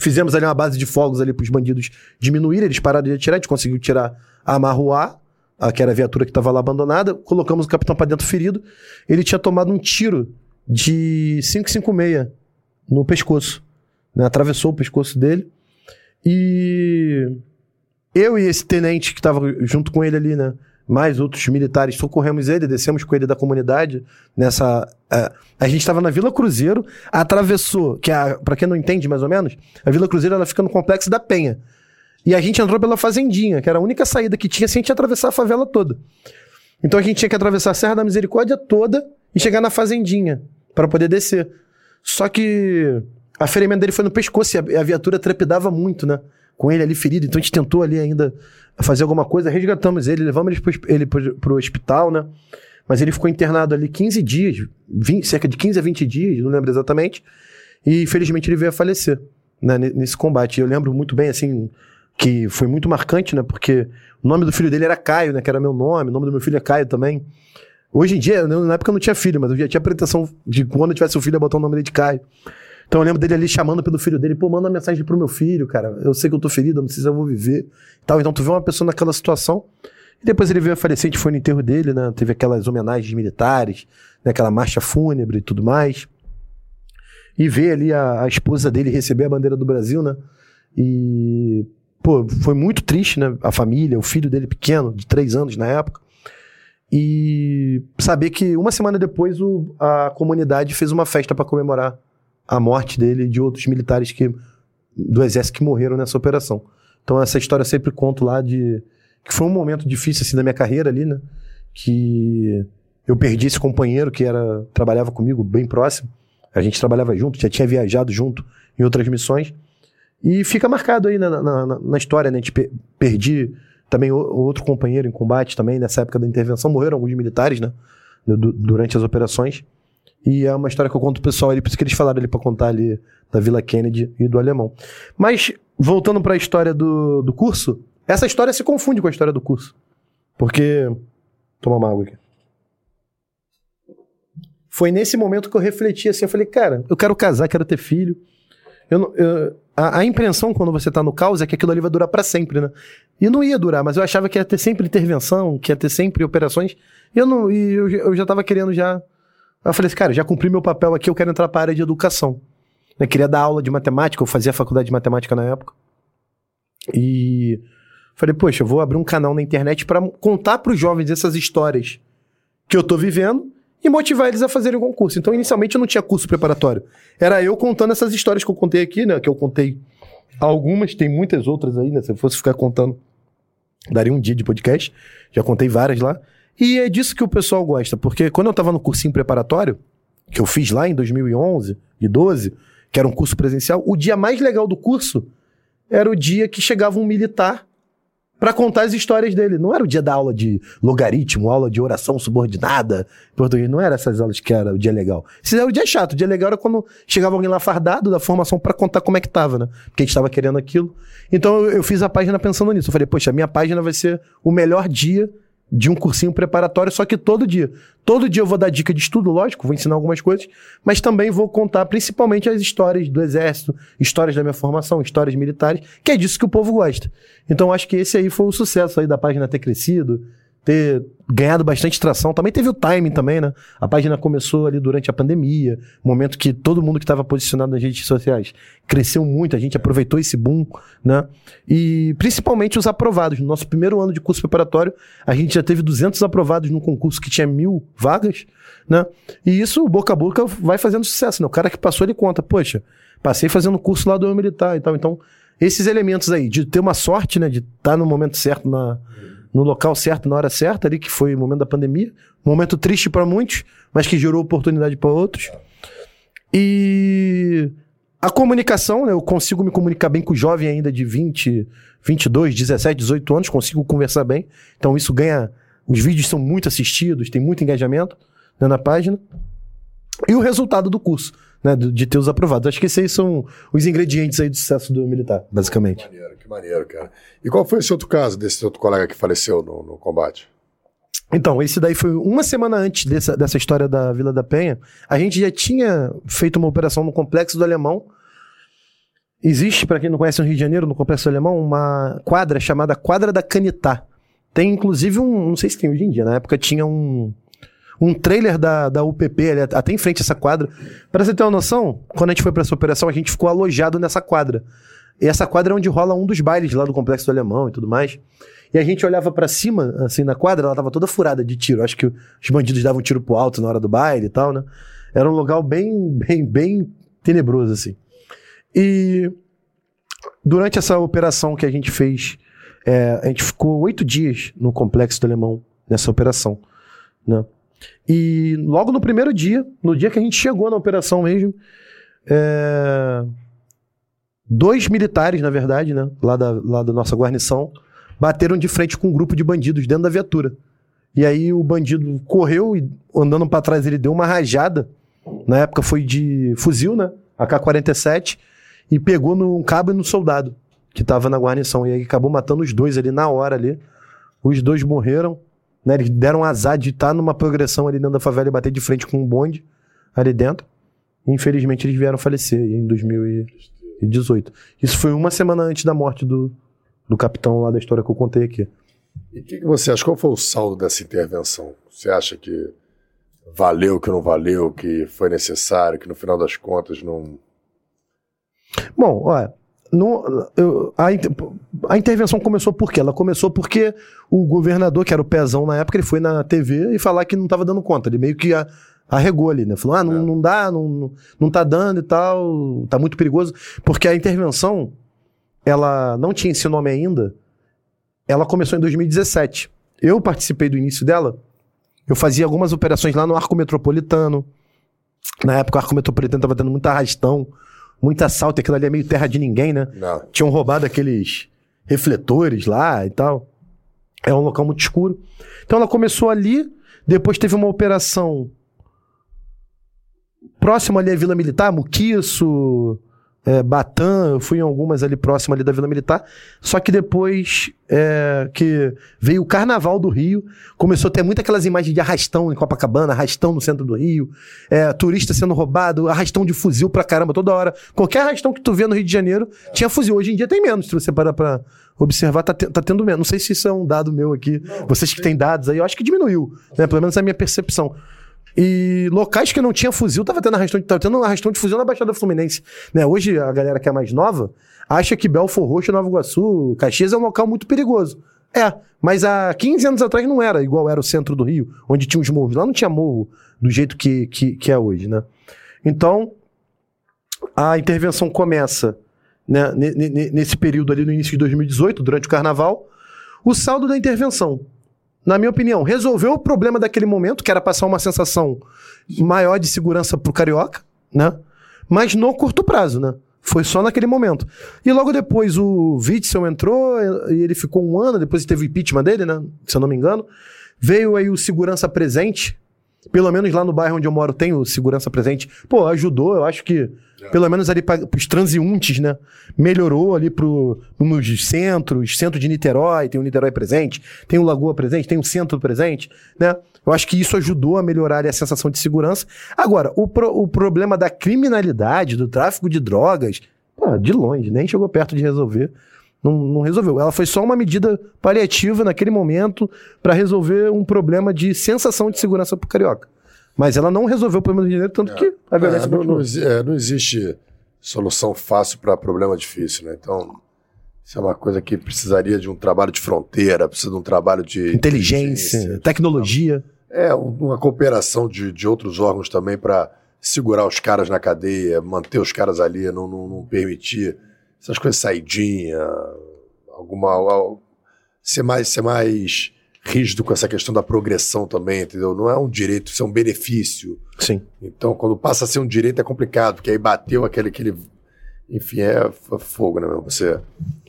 Fizemos ali uma base de fogos ali pros bandidos diminuírem, eles pararam de atirar, a gente conseguiu tirar a Marruá, a, que era a viatura que estava lá abandonada, colocamos o capitão para dentro ferido. Ele tinha tomado um tiro de 556 no pescoço. Né? Atravessou o pescoço dele. E eu e esse tenente que estava junto com ele ali, né? Mais outros militares, socorremos ele, descemos com ele da comunidade. Nessa. Uh, a gente estava na Vila Cruzeiro, atravessou, que é, para quem não entende mais ou menos, a Vila Cruzeiro ela fica no complexo da Penha. E a gente entrou pela Fazendinha, que era a única saída que tinha sem a gente atravessar a favela toda. Então a gente tinha que atravessar a Serra da Misericórdia toda e chegar na Fazendinha para poder descer. Só que a ferimento dele foi no pescoço e a, viatura trepidava muito, né? Com ele ali ferido. Então a gente tentou ali ainda fazer alguma coisa, resgatamos ele, levamos ele pro, pro hospital, né? Mas ele ficou internado ali 15 dias, 20, cerca de 15 a 20 dias, não lembro exatamente. E infelizmente ele veio a falecer né, nesse combate. Eu lembro muito bem, assim, que foi muito marcante, né? Porque o nome do filho dele era Caio, né? Que era meu nome, o nome do meu filho é Caio também. Hoje em dia, na época eu não tinha filho, mas eu já tinha pretensão de quando eu tivesse um filho, eu botar o nome dele de Caio. Então eu lembro dele ali chamando pelo filho dele, pô, manda uma mensagem pro meu filho, cara. Eu sei que eu tô ferido, não sei se eu vou viver. Tal. Então tu vê uma pessoa naquela situação. E depois ele veio a falecer, a gente foi no enterro dele, né? Teve aquelas homenagens militares, né? aquela marcha fúnebre e tudo mais. E ver ali a, a esposa dele receber a bandeira do Brasil, né? E, pô, foi muito triste, né? A família, o filho dele pequeno, de três anos na época. E saber que uma semana depois o, a comunidade fez uma festa para comemorar a morte dele e de outros militares que, do exército que morreram nessa operação. Então essa história eu sempre conto lá de que foi um momento difícil assim da minha carreira ali, né? Que eu perdi esse companheiro que era trabalhava comigo bem próximo. A gente trabalhava junto, já tinha viajado junto em outras missões. E fica marcado aí na, na, na história, né? A gente perdi também outro companheiro em combate também, nessa época da intervenção, morreram alguns militares, né? Durante as operações. E é uma história que eu conto pro pessoal ali, por isso que eles falaram ali pra contar ali da Vila Kennedy e do alemão. Mas, voltando para a história do, do curso, essa história se confunde com a história do curso. Porque. Toma uma água aqui. Foi nesse momento que eu refleti assim, eu falei, cara, eu quero casar, quero ter filho. Eu, eu, a, a, impressão quando você tá no caos é que aquilo ali vai durar para sempre, né? E não ia durar, mas eu achava que ia ter sempre intervenção, que ia ter sempre operações. E eu, não, e eu, eu já tava querendo já. Eu falei assim, cara, já cumpri meu papel aqui, eu quero entrar para a área de educação. Eu queria dar aula de matemática, eu fazia faculdade de matemática na época. E falei, poxa, eu vou abrir um canal na internet para contar para os jovens essas histórias que eu tô vivendo e motivar eles a fazerem o concurso. Então, inicialmente, eu não tinha curso preparatório. Era eu contando essas histórias que eu contei aqui, né? Que eu contei algumas, tem muitas outras aí, né? Se eu fosse ficar contando, daria um dia de podcast. Já contei várias lá. E é disso que o pessoal gosta, porque quando eu estava no cursinho preparatório, que eu fiz lá em 2011 e 12, que era um curso presencial, o dia mais legal do curso era o dia que chegava um militar para contar as histórias dele. Não era o dia da aula de logaritmo, aula de oração subordinada, português. Não era essas aulas que era o dia legal. Esse era o dia chato. O dia legal era quando chegava alguém lá fardado da formação para contar como é que tava, né? Porque a gente tava querendo aquilo. Então eu, eu fiz a página pensando nisso. Eu falei, poxa, a minha página vai ser o melhor dia de um cursinho preparatório, só que todo dia. Todo dia eu vou dar dica de estudo, lógico, vou ensinar algumas coisas, mas também vou contar principalmente as histórias do exército, histórias da minha formação, histórias militares, que é disso que o povo gosta. Então acho que esse aí foi o sucesso aí da página ter crescido, ter ganhado bastante tração. Também teve o timing também, né? A página começou ali durante a pandemia, momento que todo mundo que estava posicionado nas redes sociais cresceu muito, a gente aproveitou esse boom, né? E principalmente os aprovados. No nosso primeiro ano de curso preparatório, a gente já teve 200 aprovados num concurso que tinha mil vagas, né? E isso, boca a boca, vai fazendo sucesso, né? O cara que passou, ele conta, poxa, passei fazendo curso lá do militar e tal. Então, esses elementos aí, de ter uma sorte, né? De estar tá no momento certo na no local certo, na hora certa, ali, que foi o momento da pandemia. Momento triste para muitos, mas que gerou oportunidade para outros. E a comunicação, né, eu consigo me comunicar bem com o jovem ainda de 20, 22, 17, 18 anos, consigo conversar bem. Então isso ganha. Os vídeos são muito assistidos, tem muito engajamento né, na página. E o resultado do curso, né, de ter os aprovados. Acho que esses aí são os ingredientes aí do sucesso do militar, basicamente. Que maneiro, que maneiro, cara. E qual foi esse outro caso desse outro colega que faleceu no, no combate? Então, esse daí foi uma semana antes dessa, dessa história da Vila da Penha. A gente já tinha feito uma operação no Complexo do Alemão. Existe, para quem não conhece no Rio de Janeiro, no Complexo do Alemão, uma quadra chamada Quadra da Canitá. Tem inclusive um, não sei se tem hoje em dia, na época tinha um, um trailer da, da UPP ali, até em frente a essa quadra. Para você ter uma noção, quando a gente foi para essa operação, a gente ficou alojado nessa quadra. E essa quadra é onde rola um dos bailes lá do Complexo do Alemão e tudo mais. E a gente olhava para cima, assim, na quadra, ela tava toda furada de tiro. Acho que os bandidos davam tiro pro alto na hora do baile e tal, né? Era um lugar bem, bem, bem tenebroso, assim. E durante essa operação que a gente fez, é, a gente ficou oito dias no Complexo do Alemão, nessa operação, né? E logo no primeiro dia, no dia que a gente chegou na operação mesmo, é, dois militares, na verdade, né, lá da, lá da nossa guarnição, bateram de frente com um grupo de bandidos dentro da viatura. E aí o bandido correu e andando para trás ele deu uma rajada. Na época foi de fuzil, né? AK-47 e pegou num cabo e no soldado que tava na guarnição e aí acabou matando os dois ali na hora ali. Os dois morreram, né? Eles deram azar de estar tá numa progressão ali dentro da favela e bater de frente com um bonde ali dentro. infelizmente eles vieram falecer em 2000 e 2018. Isso foi uma semana antes da morte do, do capitão lá da história que eu contei aqui. E o que, que, você acha? Qual foi o saldo dessa intervenção? Você acha que valeu, que não valeu, que foi necessário, que no final das contas não. Bom, olha. No, eu, a, a, intervenção começou por quê? Ela começou porque o governador, que era o pezão na época, ele foi na TV e falar que não estava dando conta. Ele meio que arregou ali, né? Falou, ah, não, é. não dá, não, não tá dando e tal, tá muito perigoso. Porque a intervenção, ela não tinha esse nome ainda, ela começou em 2017. Eu participei do início dela, eu fazia algumas operações lá no Arco Metropolitano. Na época o Arco Metropolitano tava tendo muito arrastão, muito assalto, aquilo ali é meio terra de ninguém, né? Não. Tinham roubado aqueles refletores lá e tal. É um local muito escuro. Então ela começou ali, depois teve uma operação próximo ali à Vila Militar, Muquiço, é, Batã, eu fui em algumas ali próximo ali da Vila Militar. Só que depois é, que veio o Carnaval do Rio, começou a ter muitas aquelas imagens de arrastão em Copacabana, arrastão no centro do Rio, é, turista sendo roubado, arrastão de fuzil pra caramba toda hora. Qualquer arrastão que tu vê no Rio de Janeiro tinha fuzil. Hoje em dia tem menos, se você parar pra observar, tá, te, tá tendo menos. Não sei se isso é um dado meu aqui. Não, Vocês que têm dados aí, eu acho que diminuiu, né? Pelo menos é a minha percepção. E locais que não tinha fuzil, tava tendo arrastão, tava tendo arrastão de fuzil na Baixada Fluminense. Né? Hoje, a galera que é mais nova acha que Belfor Roxo, Nova Iguaçu, Caxias é um local muito perigoso. É, mas há 15 anos atrás não era igual era o centro do Rio, onde tinha os morros. Lá não tinha morro do jeito que, que, que é hoje, né? Então, a intervenção começa né, nesse período ali no início de 2018, durante o carnaval. O saldo da intervenção na minha opinião, resolveu o problema daquele momento, que era passar uma sensação maior de segurança pro carioca, né? Mas no curto prazo, né? Foi só naquele momento. E logo depois o Witzel entrou e ele ficou um ano, depois teve o impeachment dele, né? Se eu não me engano. Veio aí o segurança presente. Pelo menos lá no bairro onde eu moro tem o segurança presente. Pô, ajudou, eu acho que pelo menos ali para os transeuntes, né? Melhorou ali pro, nos centros, centro de Niterói, tem o Niterói presente, tem o Lagoa presente, tem o centro presente, né? Eu acho que isso ajudou a melhorar a sensação de segurança. Agora, o, pro, o problema da criminalidade, do tráfico de drogas, pô, de longe, nem chegou perto de resolver. Não, não, resolveu. Ela foi só uma medida paliativa naquele momento para resolver um problema de sensação de segurança pro carioca. Mas ela não resolveu o problema do dinheiro, tanto é. que a violência é, não, não, é, não, existe solução fácil para problema difícil, né? Então, isso é uma coisa que precisaria de um trabalho de fronteira, precisa de um trabalho de inteligência, inteligência tecnologia. É, uma cooperação de, de outros órgãos também para segurar os caras na cadeia, manter os caras ali, não, não, não permitir essas coisas saidinha, alguma. ser mais, ser mais rígido com essa questão da progressão também, entendeu? Não é um direito, isso é um benefício. Sim. Então, quando passa a ser um direito é complicado, porque aí bateu aquele. aquele enfim, é fogo, né, meu? Você.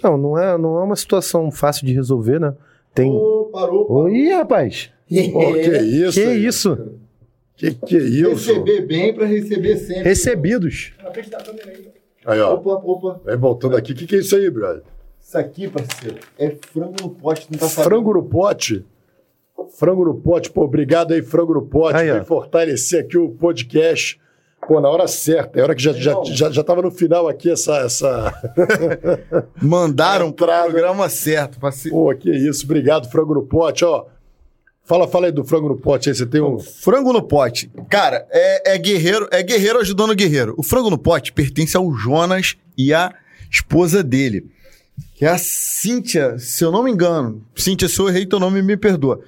Não, não é, não é uma situação fácil de resolver, né? Tem. Oh, parou, parou. Ih, rapaz! Oh, que isso? Que aí? isso? Que que é isso? Receber bem para receber sempre. Recebidos. Aí, ó. Opa, opa. Vem voltando aqui. O que, que é isso aí, brother? Isso aqui, parceiro, é frango no pote. Não tá frango no pote? Frango no pote. Pô, obrigado aí, frango no pote. Aí, Vem fortalecer aqui o podcast. Pô, na hora certa, é hora que já, já, já, já tava no final aqui essa. essa... Mandaram o programa certo. Parceiro. Pô, que isso, obrigado, frango no pote, ó. Fala, fala aí do frango no pote aí, você tem um. Frango no pote. Cara, é, é guerreiro, é guerreiro ajudando o guerreiro. O frango no pote pertence ao Jonas e à esposa dele. Que é a Cíntia, se eu não me engano. Cíntia, se eu errei teu nome, me perdoa.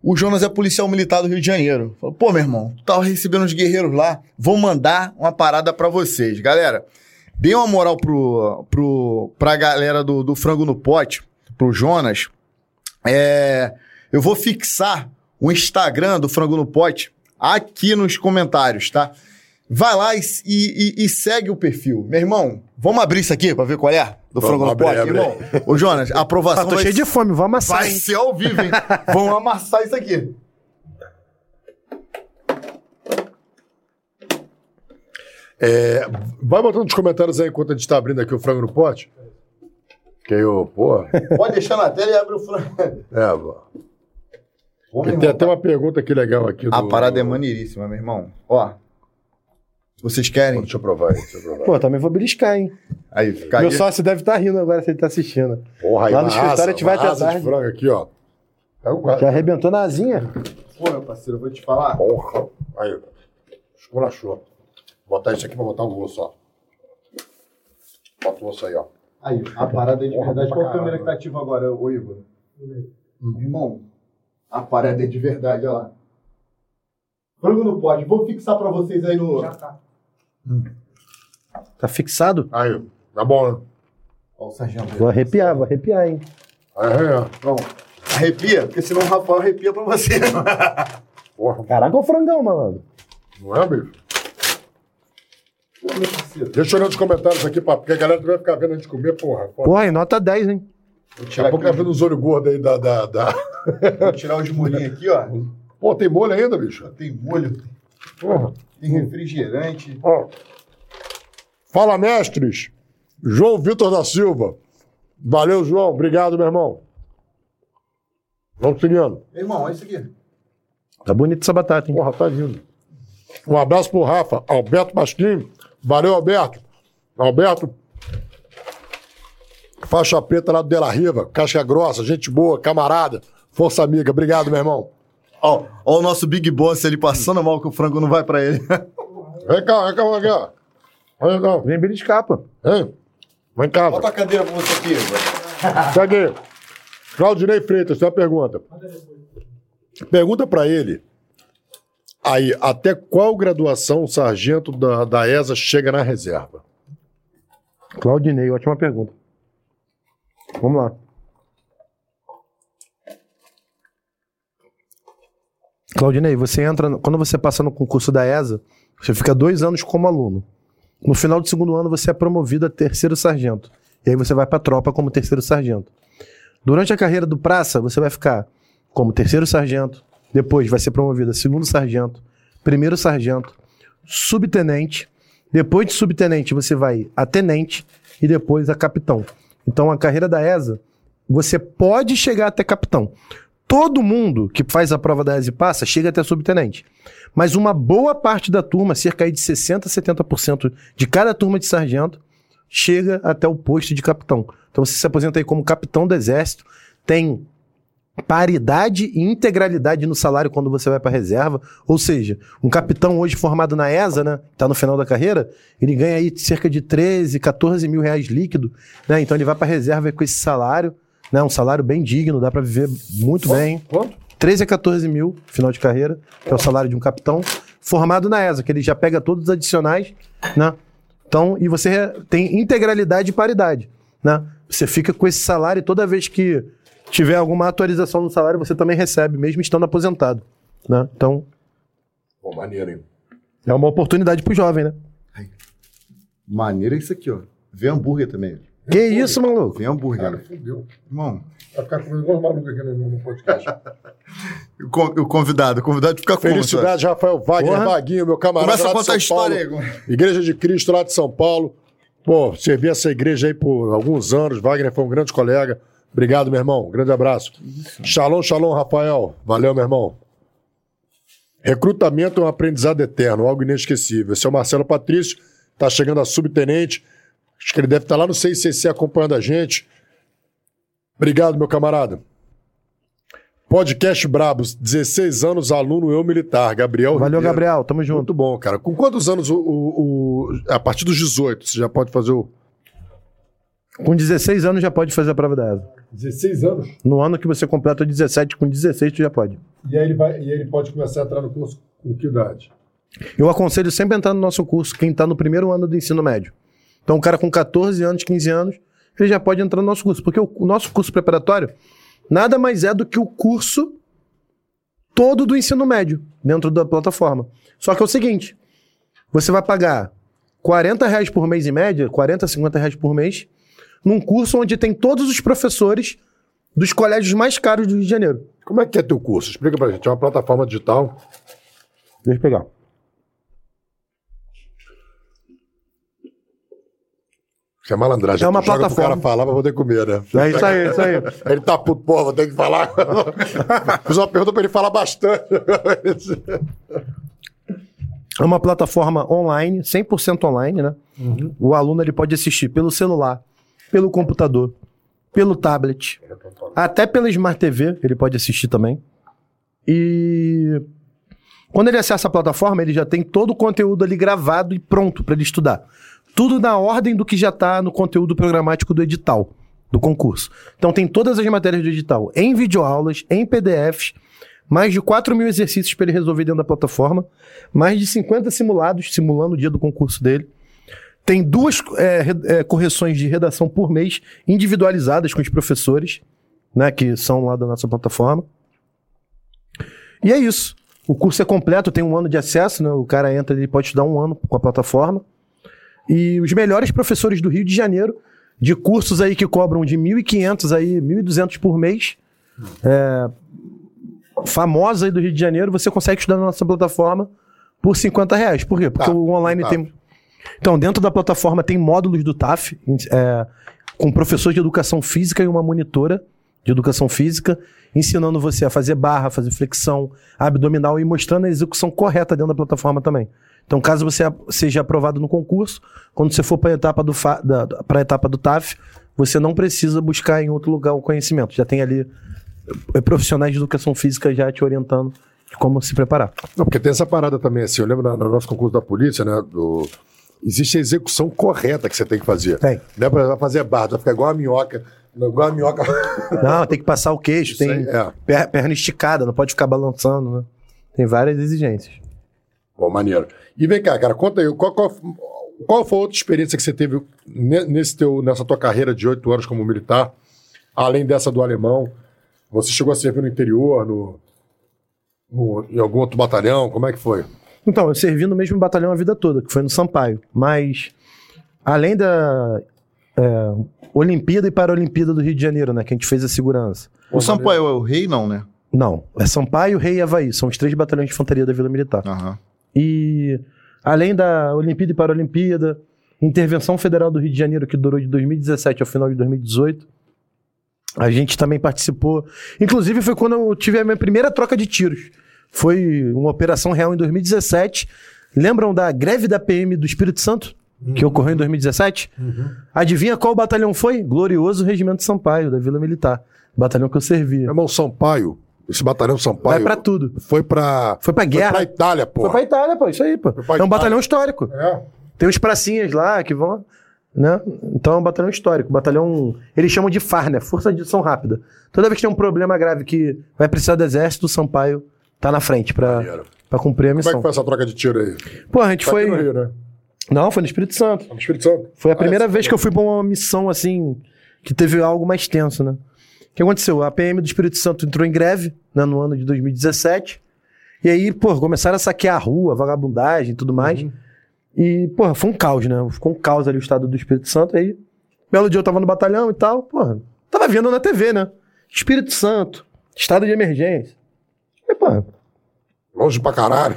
O Jonas é policial militar do Rio de Janeiro. Falou, pô, meu irmão, tu tava recebendo os guerreiros lá, vou mandar uma parada para vocês. Galera, dê uma moral pro, pro, pra galera do, do Frango no Pote, pro Jonas. É, eu vou fixar o Instagram do Frango no Pote aqui nos comentários, tá? Vai lá e, e, e, segue o perfil. Meu irmão, vamos abrir isso aqui pra ver qual é? Do vamos frango no pote, irmão. Ô, Jonas, a aprovação. Ah, tô cheio de fome, vamos amassar. Vai hein? ser ao vivo, hein? vamos amassar isso aqui. É, vai botando nos comentários aí enquanto a gente tá abrindo aqui o frango no pote. Que aí, eu, pô. Pode deixar na tela e abre o frango. É, pô. tem até uma pergunta aqui legal aqui. Do... A parada é maneiríssima, meu irmão. Ó, vocês querem? Deixa eu provar aí, deixa eu provar. Pô, também vou beliscar, hein? Aí, fica Meu sócio deve estar tá rindo agora se ele tá assistindo. Porra, aí Lá no escritório a gente vai até tarde. de frango aqui, ó. É Já arrebentou na asinha. Pô, meu parceiro, eu vou te falar. Porra. Aí, esculachou. Vou botar isso aqui pra botar o osso, ó. Bota o osso aí, ó. Aí, a parada é de verdade. Qual câmera que tá ativa agora, ô Igor? Hum. Irmão, a parada é de verdade, olha lá. Frango no pote. Vou fixar pra vocês aí no... Já tá. Hum. Tá fixado? Aí, tá bom, né? Ó, o sargento. Vou arrepiar, vou arrepiar, hein? Arrepia. Pronto. Arrepia, porque senão o Rafael arrepia pra você. Porra. Caraca, o frangão, malandro. Não é, bicho? Deixa eu olhar nos comentários aqui, porque a galera vai ficar vendo a gente comer, porra. Porra, porra nota 10, hein? Daqui a pouco vai vendo os olhos gordos aí da, da, da... Vou tirar os molhinhos aqui, ó. Pô, tem molho ainda, bicho? Tem molho. Porra. Tem refrigerante. Ó. Fala, mestres. João Vitor da Silva. Valeu, João. Obrigado, meu irmão. Vamos seguindo. Irmão, olha isso aqui. Tá bonito essa batata, hein? Porra, tá lindo. Um abraço pro Rafa, Alberto Basquim. Valeu, Alberto. Alberto, faixa preta lá do Dela Riva, casca grossa, gente boa, camarada, força amiga. Obrigado, meu irmão. Ó, ó o nosso Big Boss ali passando mal que o frango não vai pra ele. vem cá, vem cá, vem cá. Vem cá. Vem beliscar, pô. Vem. Vem cá. Bota a cadeira pra você aqui. Cadê? Claudinei Freitas, tem uma pergunta. Pergunta pra ele. Aí, até qual graduação o sargento da, da ESA chega na reserva? Claudinei, ótima pergunta. Vamos lá. Claudinei, você entra. Quando você passa no concurso da ESA, você fica dois anos como aluno. No final do segundo ano, você é promovido a terceiro sargento. E aí você vai para a tropa como terceiro sargento. Durante a carreira do praça, você vai ficar como terceiro sargento, depois vai ser promovido a segundo sargento, primeiro sargento, subtenente, depois de subtenente você vai a tenente e depois a capitão. Então a carreira da ESA, você pode chegar até capitão. Todo mundo que faz a prova da ESA e passa chega até subtenente. Mas uma boa parte da turma, cerca de 60% a 70% de cada turma de sargento, chega até o posto de capitão. Então você se aposenta aí como capitão do exército, tem paridade e integralidade no salário quando você vai para reserva. Ou seja, um capitão hoje formado na ESA, né, tá no final da carreira, ele ganha aí cerca de 13, 14 mil reais líquido, né? Então ele vai para reserva com esse salário, né? Um salário bem digno, dá para viver muito Quanto? bem. Quanto? 13 a 14 mil, final de carreira, que é o salário de um capitão, formado na ESA, que ele já pega todos os adicionais, né? Então, e você tem integralidade e paridade, né? Você fica com esse salário e toda vez que tiver alguma atualização no salário, você também recebe, mesmo estando aposentado, né? Então, Pô, maneiro, hein? é uma oportunidade pro jovem, né? Maneiro é isso aqui, ó. Vê hambúrguer também. Que isso, maluco? Vem hambúrguer. Cara, fudeu. Irmão, Vai ficar comendo igual maluco aqui no, no podcast. o con- o convidado, o convidado fica como? Felicidade, Rafael Wagner, Porra. Vaguinho, meu camarada. Começa a contar a São Paulo. história aí. Igreja de Cristo lá de São Paulo. Pô, servi essa igreja aí por alguns anos. Wagner foi um grande colega. Obrigado, meu irmão. Grande abraço. Shalom, shalom, Rafael. Valeu, meu irmão. Recrutamento é um aprendizado eterno, algo inesquecível. Esse é o Marcelo Patrício, tá chegando a subtenente. Acho que ele deve estar lá no CICC acompanhando a gente. Obrigado, meu camarada. Podcast Brabos, 16 anos, aluno eu militar, Gabriel Valeu, Ribeiro. Gabriel, tamo junto. Muito bom, cara. Com quantos anos o, o- o- A partir dos 18, você já pode fazer o. Com 16 anos já pode fazer a prova da ESA. 16 anos? No ano que você completa 17, com 16 tu já pode. E aí ele, vai, e aí ele pode começar a entrar no curso com que idade? Eu aconselho sempre a entrar no nosso curso, quem está no primeiro ano do ensino médio. Então, um cara com 14 anos, 15 anos, ele já pode entrar no nosso curso. Porque o, o nosso curso preparatório nada mais é do que o curso todo do ensino médio, dentro da plataforma. Só que é o seguinte: você vai pagar 40 reais por mês em média, 40, 50 reais por mês, num curso onde tem todos os professores dos colégios mais caros do Rio de Janeiro. Como é que é teu curso? Explica pra gente. É uma plataforma digital. Deixa eu pegar. Isso é malandragem. É uma Tu joga pro plataforma. cara falar pra poder comer, né? É isso aí, é isso aí. Ele tá puto, porra, vou ter que falar. Fiz uma pergunta pra ele falar bastante. É uma plataforma online, 100% online, né? O aluno ele pode assistir pelo celular, pelo computador, pelo tablet, até pela Smart TV, ele pode assistir também. E quando ele acessa a plataforma, ele já tem todo o conteúdo ali gravado e pronto para ele estudar. Tudo na ordem do que já está no conteúdo programático do edital, do concurso. Então tem todas as matérias do edital em videoaulas, em PDFs, mais de 4 mil exercícios para ele resolver dentro da plataforma, mais de 50 simulados, simulando o dia do concurso dele. Tem duas é, é, correções de redação por mês, individualizadas com os professores, né, que são lá da nossa plataforma. E é isso. O curso é completo, tem um ano de acesso, né? O cara entra, ele pode estudar um ano com a plataforma. E os melhores professores do Rio de Janeiro, de cursos aí que cobram de 1.500 aí, 1.200 por mês, é, famosa aí do Rio de Janeiro, você consegue estudar na nossa plataforma por 50 reais. Por quê? Porque Tá, o online tá. tem. Então, dentro da plataforma tem módulos do TAF, é, com professor de educação física e uma monitora de educação física, ensinando você a fazer barra, fazer flexão, abdominal e mostrando a execução correta dentro da plataforma também. Então, caso você seja aprovado no concurso, quando você for para a etapa do pra etapa do TAF, você não precisa buscar em outro lugar o conhecimento. Já tem ali eh, profissionais de educação física já te orientando de como se preparar. Não, porque tem essa parada também, assim, eu lembro no nosso concurso da polícia, né, do... existe a execução correta que você tem que fazer. Tem. Não é pra fazer barra, vai ficar igual a minhoca, igual a minhoca... Não, tem que passar o queixo, Isso tem aí, é. per- perna esticada, não pode ficar balançando, né? Tem várias exigências. Bom, maneiro. E vem cá, cara, conta aí, qual, qual, qual foi a outra experiência que você teve ne- nesse teu, nessa tua carreira de oito anos como militar, além dessa do alemão? Você chegou a servir no interior, no, no- em algum outro batalhão? Como é que foi? Então, eu servi no mesmo batalhão a vida toda, que foi no Sampaio. Mas, além da é, Olimpíada e Paralimpíada do Rio de Janeiro, né? Que a gente fez a segurança. O Sampaio é o rei, não, né? Não, é Sampaio, Rei e Havaí. São os três batalhões de infantaria da Vila Militar. Aham. E além da Olimpíada e Paralimpíada, Intervenção Federal do Rio de Janeiro, que durou de 2017 ao final de 2018, a gente também participou. Inclusive, foi quando eu tive a minha primeira troca de tiros. Foi uma operação real em 2017. Lembram da greve da PM do Espírito Santo? Que ocorreu em 2017? Adivinha qual batalhão foi? Glorioso Regimento Sampaio, da Vila Militar. Batalhão que eu servia. Meu irmão Sampaio, esse batalhão Sampaio. Vai pra tudo. Foi pra. Foi pra guerra. Foi pra Itália, pô. Foi pra Itália, pô. Isso aí, pô. É um Itália. batalhão histórico. É. Tem uns pracinhas lá que vão. Né? Então é um batalhão histórico. Batalhão. Eles chamam de FAR, né? Força de Ação Rápida. Toda vez que tem um problema grave que vai precisar do exército, o Sampaio tá na frente pra, pra cumprir a Como é que missão. foi essa troca de tiro aí? Pô, a gente Tá foi. Rio, né? Não, foi no Espírito Santo. No Espírito Santo. Foi a Ah, primeira essa vez que eu fui pra uma missão assim, que teve algo mais tenso, né? O que aconteceu? A PM do Espírito Santo entrou em greve né, no ano de 2017. E aí, pô, começaram a saquear a rua, vagabundagem e tudo mais. E, pô, foi um caos, né? Ficou um caos ali o estado do Espírito Santo. Aí, belo dia eu tava no batalhão e tal, pô, tava vendo na TV, né? Espírito Santo, estado de emergência. E, pô, Longe pra caralho.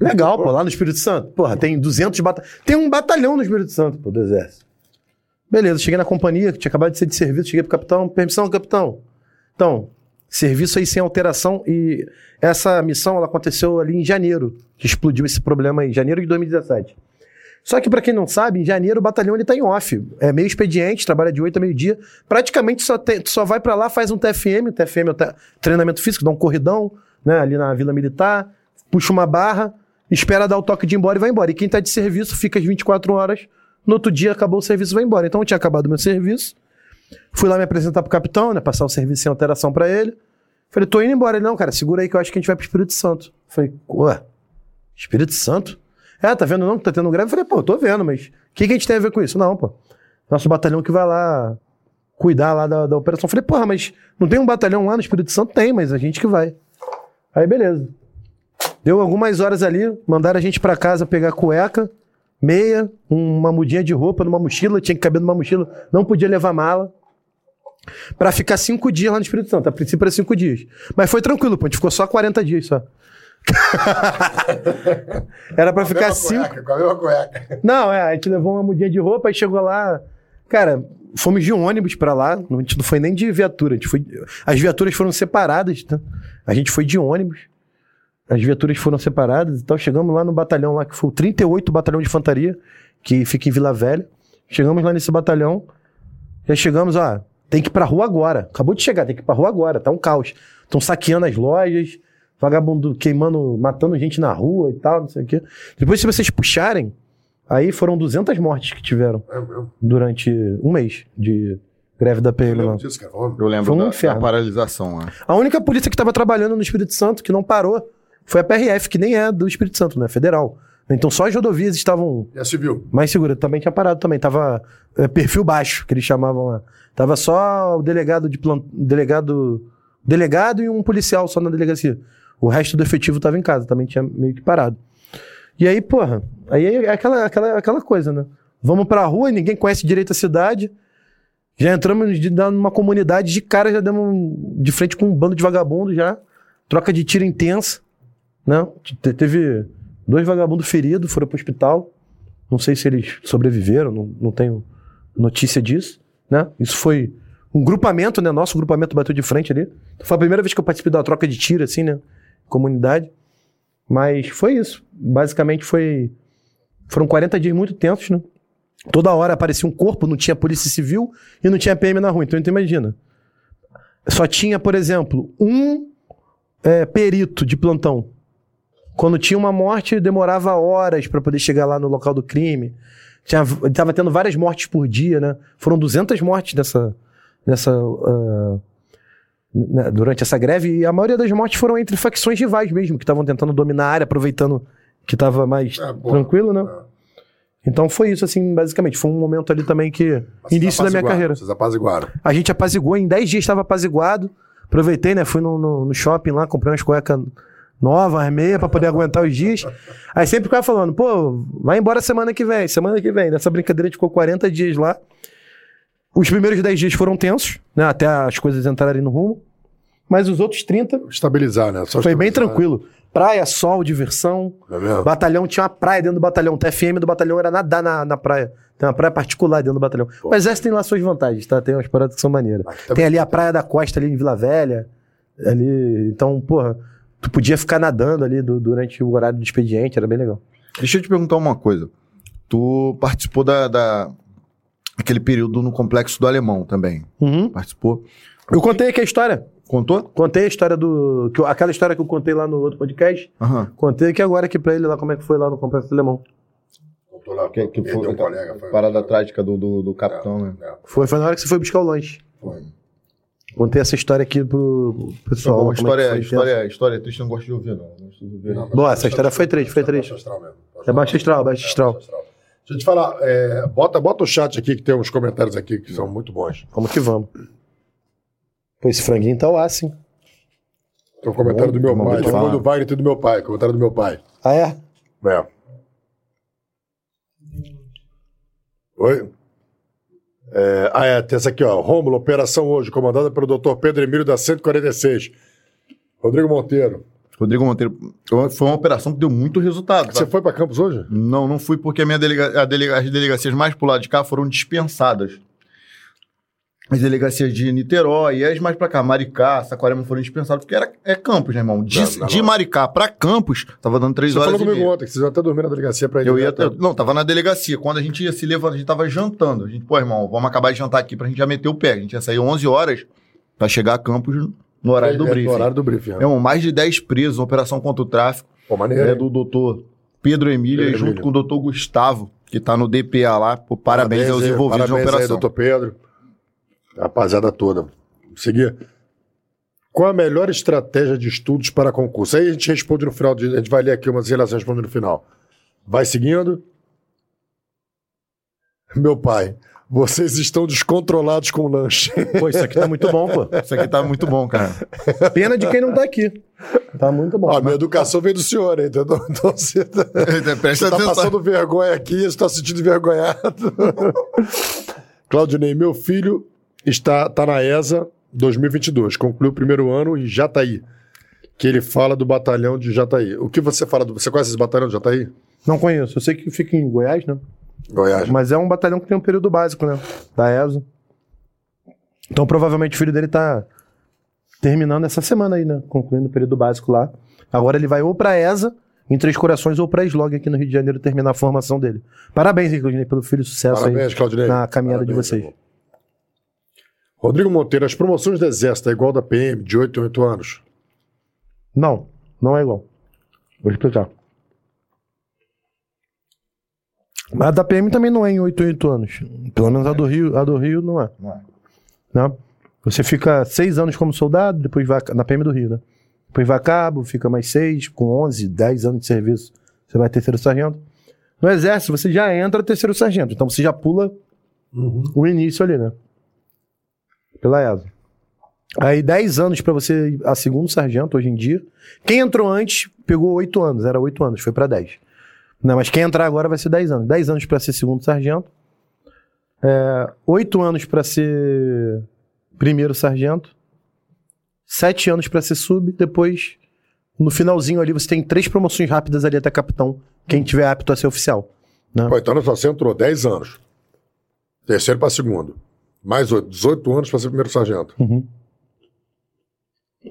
Legal, pô, lá no Espírito Santo. Porra, tem 200 batalhões. Tem um batalhão no Espírito Santo, pô, do Exército. Beleza, cheguei na companhia, que tinha acabado de ser de serviço, cheguei pro capitão, permissão, capitão. Então, serviço aí sem alteração e essa missão, ela aconteceu ali em janeiro, que explodiu esse problema aí, janeiro de 2017. Só que pra quem não sabe, em janeiro o batalhão ele tá em off. É meio expediente, trabalha de 8 a meio-dia. Praticamente só, tem, só vai pra lá, faz um TFM, TFM é o treinamento físico, dá um corridão, né, ali na Vila Militar, puxa uma barra, espera dar o toque de ir embora e vai embora. E quem tá de serviço fica as 24 horas, no outro dia acabou o serviço e vai embora. Então eu tinha acabado o meu serviço, fui lá me apresentar pro capitão, né, passar o serviço sem alteração pra ele. Falei, tô indo embora. Ele, não, cara, segura aí que eu acho que a gente vai pro Espírito Santo. Falei, ué, Espírito Santo? É, tá vendo não que tá tendo greve? Falei, pô, tô vendo, mas o que, que a gente tem a ver com isso? Não, pô. Nosso batalhão que vai lá cuidar lá da, da operação. Falei, porra, mas não tem um batalhão lá no Espírito Santo? Tem, mas a gente que vai. Aí, beleza. Deu algumas horas ali, mandaram a gente pra casa pegar cueca, meia, uma mudinha de roupa numa mochila, tinha que caber numa mochila, não podia levar mala. Pra ficar cinco dias lá no Espírito Santo. A princípio era cinco dias. Mas foi tranquilo, pô. A gente ficou só 40 dias só. era pra ficar cinco. cueca, Com a mesma cueca. Não, é, a gente levou uma mudinha de roupa e chegou lá. Cara, fomos de ônibus pra lá. A gente não foi nem de viatura. A gente foi... As viaturas foram separadas, tá? A gente foi de ônibus. As viaturas foram separadas. Então chegamos lá no batalhão lá, que foi o 38 Batalhão de Infantaria, que fica em Vila Velha. Chegamos lá nesse batalhão. Já chegamos, ó. Tem que ir pra rua agora. Acabou de chegar, tem que ir pra rua agora. Tá um caos. Estão saqueando as lojas, vagabundo queimando, matando gente na rua e tal, não sei o quê. Depois, se vocês puxarem, aí foram 200 mortes que tiveram durante um mês de greve da Eu PM lá. lembro disso, cara. Eu lembro Foi um da, inferno. da paralisação lá. A única polícia que estava trabalhando no Espírito Santo, que não parou, foi a PRF, que nem é do Espírito Santo, né? Federal. Então só as rodovias estavam a civil? mais seguras. Também tinha parado também. Tava é, perfil baixo, que eles chamavam lá. Tava só o delegado de plant... delegado delegado e um policial só na delegacia. O resto do efetivo tava em casa, também tinha meio que parado. E aí, porra, aí é aquela, aquela, aquela coisa, né? Vamos pra rua e ninguém conhece direito a cidade. Já entramos de- numa comunidade de cara, já demos de frente com um bando de vagabundo já. Troca de tiro intensa, né? Te- Teve dois vagabundos feridos, foram pro hospital. Não sei se eles sobreviveram, não, não tenho notícia disso, né? Isso foi um grupamento, né? Nosso grupamento bateu de frente ali. Foi a primeira vez que eu participei da troca de tiro, assim, né? Comunidade. Mas foi isso. Basicamente foi... Foram 40 dias muito tensos, né? Toda hora aparecia um corpo, não tinha polícia civil e não tinha PM na rua. Então, então imagina. Só tinha, por exemplo, um é, perito de plantão. Quando tinha uma morte, demorava horas para poder chegar lá no local do crime. Tinha, tava tendo várias mortes por dia, né? Foram 200 mortes nessa, nessa, né, durante essa greve. E a maioria das mortes foram entre facções rivais mesmo, que estavam tentando dominar a área, aproveitando que estava mais É, tranquilo, né? Então foi isso, assim, basicamente. Foi um momento ali também que. Início da minha carreira. Vocês apaziguaram. A gente apazigou, em 10 dias estava apaziguado. Aproveitei, né? Fui no, no- no shopping lá, comprei umas cuecas nova, as meias, pra poder aguentar os dias. Aí sempre ficava falando, pô, vai embora semana que vem, semana que vem. Nessa brincadeira ficou 40 dias lá. Os primeiros 10 dias foram tensos, né? Até as coisas entrarem no rumo. Mas os outros 30 Estabilizar, né? Só foi bem tranquilo. Praia, sol, diversão. É mesmo? Batalhão tinha uma praia dentro do batalhão. O TFM do batalhão era nadar na, na praia. Tem uma praia particular dentro do batalhão. O exército tem lá suas vantagens, tá? Tem umas paradas que são maneiras. Aqui também Tem ali a praia da costa ali em Vila Velha. Ali. Então, porra, tu podia ficar nadando ali du- durante o horário do expediente, era bem legal. Deixa eu te perguntar uma coisa. Tu participou da, da- aquele período no complexo do Alemão também. Uhum. Participou? Eu contei aqui a história. Contou? Contei a história do. que eu- aquela história que eu contei lá no outro podcast. Aham. Contei aqui agora aqui pra ele lá como é que foi lá no Complexo do Alemão. Voltou lá, Que, que foi um colega, foi- parada trágica do, do, do capitão, né? É, Foi, foi na hora que você foi buscar o lanche. foi. Contei essa história aqui pro pessoal. Como é história, foi, história, história triste, não gosto de ouvir, não. Não gosto de ouvir. Não, Boa, essa história foi triste, foi triste. É baixo astral, baixo astral. Deixa eu te falar, é, bota, bota o chat aqui que tem uns comentários aqui que são muito bons. Vamos que vamos. Pô, esse franguinho tá o assim. Tem um comentário do meu pai, tem um do Wagner e do meu pai, comentário do meu pai. Ah, é? É. Oi? É, ah, é, tem essa aqui, ó. Rômulo, operação hoje, comandada pelo Dr. Pedro Emílio da 146. Rodrigo Monteiro. Rodrigo Monteiro, foi uma operação que deu muito resultado. tá? Você foi para Campos hoje? Não, não fui porque a minha delega, a delega- as delegacias mais pro lado de cá foram dispensadas. As delegacias de Niterói e as mais pra cá, Maricá, Saquarema foram dispensadas porque era, é Campos, né, irmão? De, Não, não, de. Maricá pra Campos, tava dando três Você horas falou e comigo ontem, que vocês iam até dormir na delegacia para ir Eu ia, direto. eu- não, tava na delegacia. Quando a gente ia se levantar, a gente tava jantando. A gente, pô, irmão, vamos acabar de jantar aqui pra gente já meter o pé. A gente ia sair 11 horas pra chegar a Campos no horário do É, briefing. No horário do briefing. é. Irmão, mais de 10 presos, uma operação contra o tráfico. Pô, maneiro. É do doutor Pedro Emílio, Pedro e junto Emílio. com o doutor Gustavo, que tá no DPA lá. Pô, parabéns, aos aí, envolvidos parabéns na aí, operação. doutor Pedro. Rapaziada toda. Seguir. Qual a melhor estratégia de estudos para concurso? Aí a gente responde no final. a gente vai ler aqui umas relações responde no final. Vai seguindo. Meu pai, vocês estão descontrolados com o lanche. Pô, isso aqui tá muito bom, pô. Isso aqui tá muito bom, cara. Pena de quem não tá aqui. Tá muito bom. Ó, minha educação vem do senhor, hein, entendeu? Então você tá, Presta você tá atenção. passando vergonha aqui, você está sentindo envergonhado. Claudinei, meu filho está tá na ESA 2022, concluiu o primeiro ano em Jataí, que ele fala do batalhão de Jataí. O que você fala do... Você conhece esse batalhão de Jataí? Não conheço. Eu sei que fica em Goiás, né? Goiás. Mas é um batalhão que tem um período básico, né? Da ESO. Então provavelmente o filho dele tá terminando essa semana aí, né? Concluindo o período básico lá. Agora ele vai ou pra ESA, em Três Corações, ou pra Slog aqui no Rio de Janeiro terminar a formação dele. Parabéns, Claudinei, pelo filho sucesso Parabéns, aí Claudinei. na caminhada de Parabéns, vocês. Rodrigo Monteiro, as promoções do Exército é igual da PM, de 8 em 8 anos? Não, não é igual. Vou explicar. Mas a da PM também não é em 8 em 8 anos. Pelo menos a do Rio, a do Rio não é. Não é. Né? Você fica 6 anos como soldado, depois vai na PM do Rio, né? Depois vai a cabo, fica mais 6, com 11, 10 anos de serviço, você vai terceiro sargento. No exército, você já entra terceiro sargento, então você já pula o início ali, né? Pela ESA. Aí 10 anos pra você a segundo sargento hoje em dia. Quem entrou antes pegou 8 anos, era 8 anos, foi pra 10. Não, mas quem entrar agora vai ser 10 anos. 10 anos pra ser segundo sargento. É, 8 anos pra ser primeiro sargento. 7 anos pra ser sub, depois no finalzinho ali você tem três promoções rápidas ali até capitão, quem tiver apto a ser oficial. Pô, então só, você entrou 10 anos. Terceiro para segundo. Mais 8, 18 anos para ser primeiro sargento. Uhum.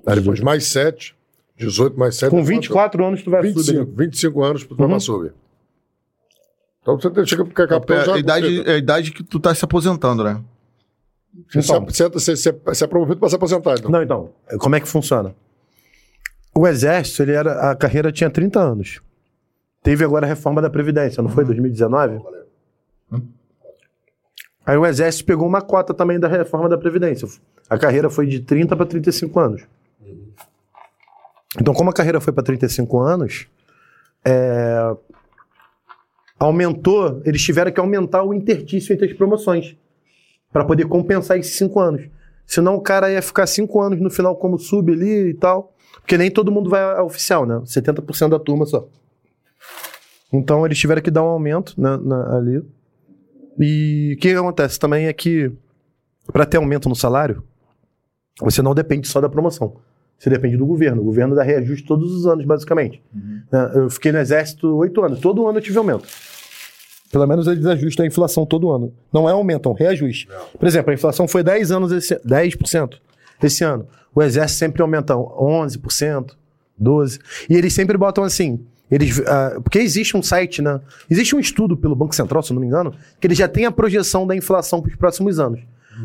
Aí depois mais 7, 18 mais 7. Com 24 anos tu vai subir. 25, 25 anos para Uhum. uhum. sub. Então você tem- chega para capitão É já. a, idade, é a idade que tu tá se aposentando, né? Você, Então. você, você, você, você é promovido para se aposentar, então. Não, então, como é que funciona? O exército, ele era, a carreira tinha 30 anos. Teve agora a reforma da Previdência, não foi? 2019? Aí o exército pegou uma cota também da reforma da Previdência. A carreira foi de 30 para 35 anos. Então, como a carreira foi para 35 anos, é, aumentou, eles tiveram que aumentar o intertício entre as promoções para poder compensar esses 5 anos. Senão o cara ia ficar cinco anos no final como sub ali e tal. Porque nem todo mundo vai a oficial, né? 70% da turma só. Então eles tiveram que dar um aumento né, na- ali. E o que acontece também é que, para ter aumento no salário, você não depende só da promoção. Você depende do governo. O governo dá reajuste todos os anos, basicamente. Né, Eu fiquei no exército oito anos. Todo ano eu tive aumento. Pelo menos eles ajustam a inflação todo ano. Não é aumento, é um reajuste. Por exemplo, a inflação foi 10 anos esse, 10% esse ano. O exército sempre aumenta 11%, 12%. E eles sempre botam assim. Eles, ah, porque existe um site, né? Existe um estudo pelo Banco Central, se não me engano, que ele já tem a projeção da inflação para os próximos anos.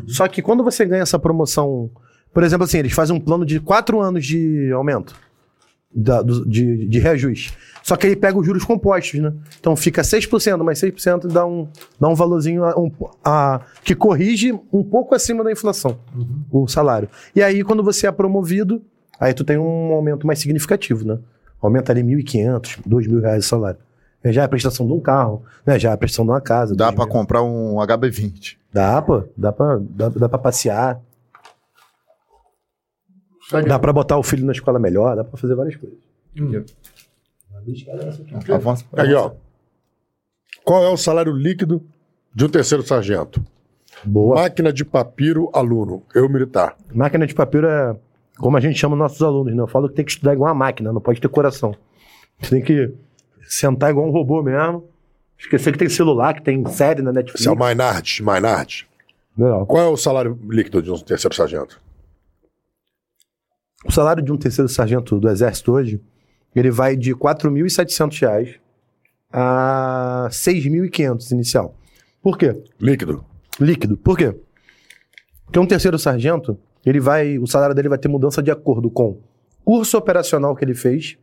Só que quando você ganha essa promoção, por exemplo, assim, eles fazem um plano de 4 anos de aumento da- do- de, de reajuste. Só que ele pega os juros compostos, né? Então fica 6%, mais 6% dá um, dá um valorzinho a- um- a- que corrige um pouco acima da inflação, o salário. E aí, quando você é promovido, aí tu tem um aumento mais significativo, né? Aumenta ali 1.500, 2.000 reais o salário. É Já é a prestação de um carro, né? Já é a prestação de uma casa. Dá mil. comprar um HB20. Dá, pô. Dá pra, dá, dá pra passear. Dá pra botar o filho na escola melhor, dá pra fazer várias coisas. Avança. Aí, ó. Qual é o salário líquido de um terceiro sargento? Boa. Máquina de papiro, aluno. Eu militar. Máquina de papiro é como a gente chama nossos alunos, né? Eu falo que tem que estudar igual uma máquina, não pode ter coração. Você tem que sentar igual um robô mesmo. Esquecer que tem celular, que tem série na Netflix. Esse é o Maynard. Maynard. Legal. Qual é o salário líquido de um terceiro sargento? O salário de um terceiro sargento do Exército hoje, ele vai de 4.700 reais a R$ 6.500 inicial. Por quê? Líquido. Líquido. Por quê? Porque um terceiro sargento, ele vai, o salário dele vai ter mudança de acordo com o curso operacional que ele fez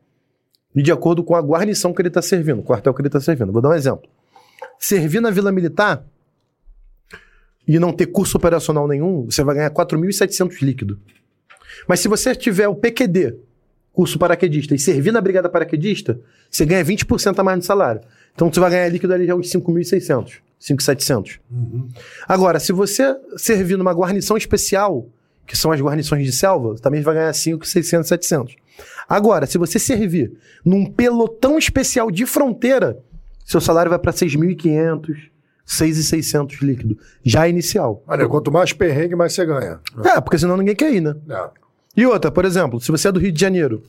e de acordo com a guarnição que ele está servindo, o quartel que ele está servindo. Vou dar um exemplo. Servir na Vila Militar e não ter curso operacional nenhum, você vai ganhar 4.700 líquido. Mas se você tiver o PQD, curso paraquedista, e servir na Brigada Paraquedista, você ganha 20% a mais no salário. Então você vai ganhar líquido ali já uns 5.600, 5.700. Agora, se você servir numa guarnição especial, que são as guarnições de selva, também vai ganhar 5, 600, 700. Agora, se você servir num pelotão especial de fronteira, seu salário vai para 6.500, 6.600 líquido, já inicial. Olha, quanto mais perrengue, mais você ganha. É, porque senão ninguém quer ir, né? É. E outra, por exemplo, se você é do Rio de Janeiro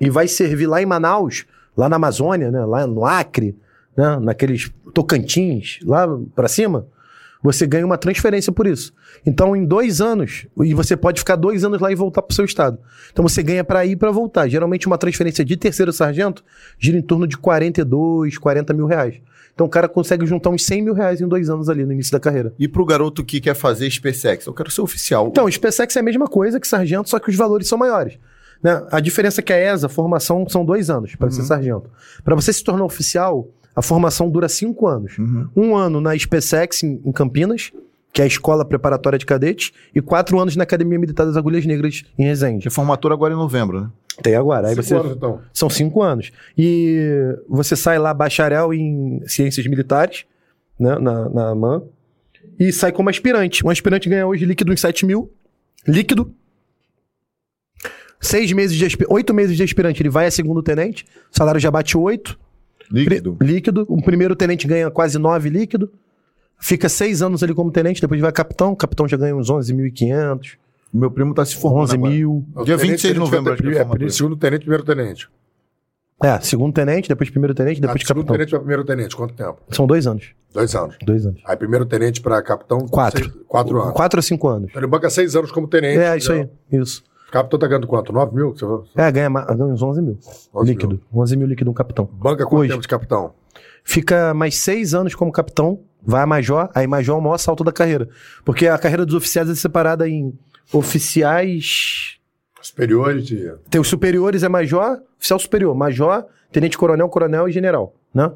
e vai servir lá em Manaus, lá na Amazônia, né, lá no Acre, né, naqueles Tocantins, lá pra cima, você ganha uma transferência por isso. Então, em dois anos, e você pode ficar dois anos lá e voltar pro seu estado. Então, você ganha para ir e para voltar. Geralmente, uma transferência de terceiro sargento gira em torno de 42, 40 mil reais. Então, o cara consegue juntar uns 100 mil reais em dois anos ali no início da carreira. E pro garoto que quer fazer SpaceX? Eu quero ser oficial. Então, o SpaceX é a mesma coisa que sargento, só que os valores são maiores. Né? A diferença é que a ESA, a formação, são dois anos para ser sargento. Para você se tornar oficial, a formação dura cinco anos. Um ano na SpaceX, em, em Campinas, que é a escola preparatória de cadetes, e quatro anos na Academia Militar das Agulhas Negras, em Resende. Que é formatura agora em novembro, né? Tem agora. Aí Cinco você... anos, então. São cinco anos. E você sai lá bacharel em ciências militares, né, na, na AMAN, e sai como aspirante. Um aspirante ganha hoje líquido uns 7 mil, líquido. Seis meses de aspi- oito meses de aspirante, ele vai a segundo tenente, o salário já bate oito, Líquido. Pri- líquido. Um primeiro tenente ganha quase nove líquido. Fica seis anos ali como tenente, depois vai capitão, o capitão já ganha uns 11.500, Meu primo tá se formando 11 agora. mil. Dia O tenente, 26 de novembro, vai acho que é é. Segundo tenente, primeiro tenente. É, segundo tenente, depois primeiro tenente, depois Ah, segundo capitão. tenente para primeiro tenente, quanto tempo? São dois anos. Dois anos. Dois anos. Aí primeiro tenente para capitão. Quatro. seis- quatro anos. Quatro a cinco anos. Então ele banca seis anos como tenente. É, isso já. aí. Isso. Capitão tá ganhando quanto? Nove mil? Você falou? É, ganha, uns 11 mil. 11 líquido. 11 mil líquido um capitão. Banca quanto Hoje. tempo de capitão? Fica mais seis anos como capitão, vai a major, aí major é o maior salto da carreira. Porque a carreira dos oficiais é separada em oficiais. Superiores de. Tem os superiores, é major, oficial superior, major, tenente coronel, coronel e general, né?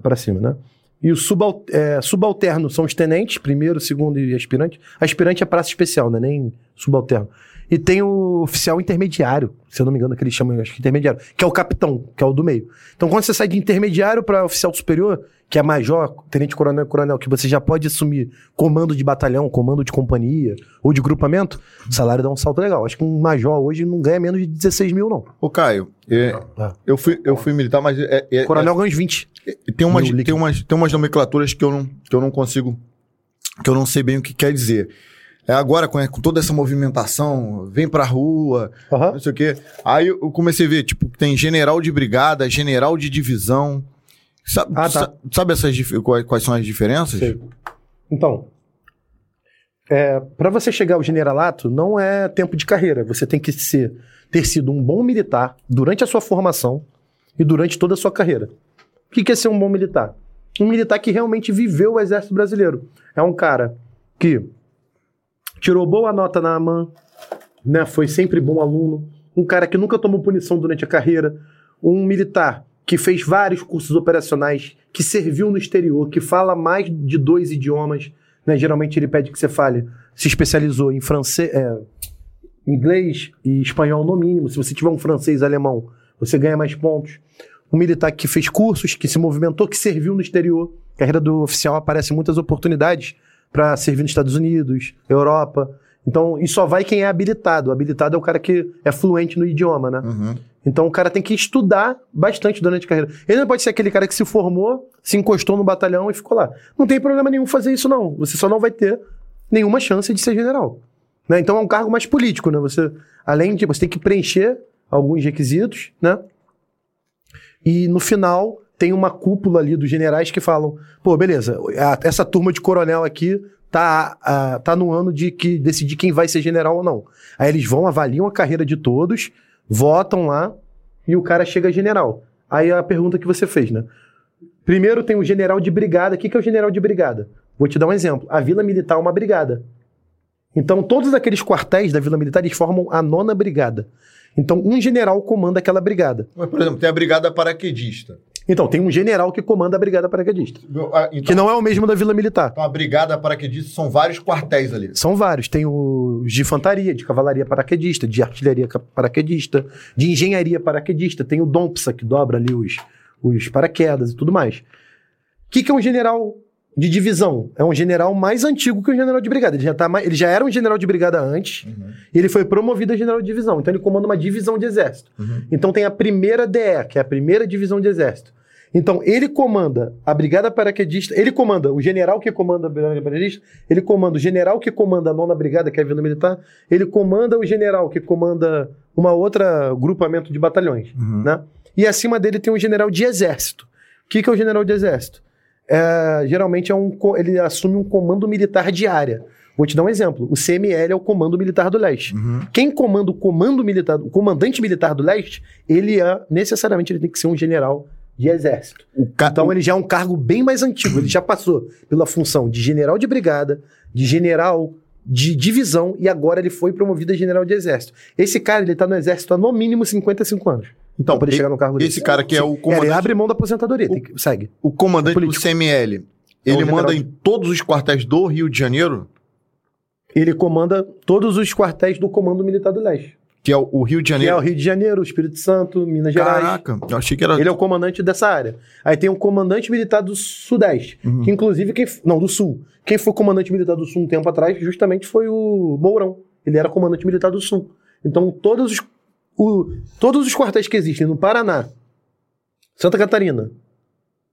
Pra cima, né? E o subal, é, subalterno são os tenentes, primeiro, segundo e aspirante. Aspirante é praça especial, né? Nem subalterno. E tem o oficial intermediário, se eu não me engano, que eles chamam, acho que intermediário, que é o capitão, que é o do meio. Então, quando você sai de intermediário para oficial superior, que é major, tenente coronel e coronel, que você já pode assumir comando de batalhão, comando de companhia ou de grupamento, o salário dá um salto legal. Acho que um major hoje não ganha menos de 16 mil, não. Ô, Caio, é, Ah. eu, fui, eu fui militar, mas é, é- Coronel ganha uns 20. é- tem, umas, tem, umas, tem umas nomenclaturas que eu, não, que eu não consigo, que eu não sei bem o que quer dizer. É agora, com, com toda essa movimentação, vem pra rua, Aham. não sei o quê. Aí eu comecei a ver, tipo, tem general de brigada, general de divisão. Sabe, Ah, tá. sa- sabe essas, quais, são as diferenças? Sei. Então, é, para você chegar ao generalato, não é tempo de carreira. Você tem que ser, ter sido um bom militar durante a sua formação e durante toda a sua carreira. O que que é ser um bom militar? Um militar que realmente viveu o exército brasileiro. É um cara que tirou boa nota na AMAN, né, foi sempre bom aluno, um cara que nunca tomou punição durante a carreira, um militar que fez vários cursos operacionais, que serviu no exterior, que fala mais de dois idiomas, né? Geralmente ele pede que você fale, se especializou em francês, é, inglês e espanhol no mínimo. Se você tiver um francês alemão, você ganha mais pontos. Um militar que fez cursos, que se movimentou, que serviu no exterior. Carreira do oficial aparece muitas oportunidades para servir nos Estados Unidos, Europa. Então, e só vai quem é habilitado. O habilitado é o cara que é fluente no idioma, né? Uhum. Então o cara tem que estudar bastante durante a carreira. Ele não pode ser aquele cara que se formou, se encostou no batalhão e ficou lá. Não tem problema nenhum fazer isso, não. Você só não vai ter nenhuma chance de ser general. Né? Então é um cargo mais político, né? Você, além de. Você tem que preencher alguns requisitos, né? E no final tem uma cúpula ali dos generais que falam: pô, beleza, essa turma de coronel aqui tá, tá no ano de que decidir quem vai ser general ou não. Aí eles vão, avaliam a carreira de todos, votam lá e o cara chega general. Aí a pergunta que você fez, né? Primeiro tem o general de brigada. O que, que é o general de brigada? Vou te dar um exemplo. A Vila Militar é uma brigada. Então, todos aqueles quartéis da Vila Militar, eles formam a nona brigada. Então, um general comanda aquela brigada. Mas, por exemplo, tem a brigada paraquedista. Então, tem um general que comanda a brigada paraquedista. Ah, Então, Que não é o mesmo da Vila Militar. então a brigada paraquedista são vários quartéis ali. São vários. Tem os de infantaria, de cavalaria paraquedista, de artilharia paraquedista, de engenharia paraquedista. Tem o DOMPSA, que dobra ali os, os paraquedas e tudo mais. O que, que é um general de divisão? É um general mais antigo que o general de brigada. Ele já, tá ele já era um general de brigada antes e ele foi promovido a general de divisão. Então ele comanda uma divisão de exército. Uhum. Então tem a primeira DE, que é a primeira divisão de exército. Então ele comanda a brigada paraquedista, ele comanda o general que comanda a brigada paraquedista, ele comanda o general que comanda a nona brigada, que é a Vila Militar, ele comanda o general que comanda uma outra grupamento de batalhões, Uhum. né? E acima dele tem um general de exército. O que, que é o general de exército? É, geralmente é um, ele assume um comando militar de área. Vou te dar um exemplo. O CML é o Comando Militar do Leste. Uhum. Quem comanda o comando militar, o comandante militar do leste, ele é necessariamente ele tem que ser um general de exército. O ca... Então ele já é um cargo bem mais antigo. Ele já passou pela função de general de brigada, de general de divisão e agora ele foi promovido a general de exército. Esse cara ele tá no exército há no mínimo 55 anos. Então, para ele chegar no cargo esse cara que é o Ele comandante, abre mão da aposentadoria, tem que- segue. o comandante do político. CML, É o ele general manda de- em todos os quartéis do Rio de Janeiro, Ele comanda todos os quartéis do Comando Militar do Leste. Que é o, o Rio de Que é Janeiro. o Rio de Janeiro, Espírito Santo, Minas Gerais. Caraca, eu achei que era. Ele é o comandante dessa área. Aí tem o comandante militar do Sudeste, Uhum. que inclusive quem não do Sul. Quem foi comandante militar do Sul um tempo atrás, justamente foi o Mourão. Ele era comandante militar do Sul. Então todos os o- todos os quartéis que existem no Paraná, Santa Catarina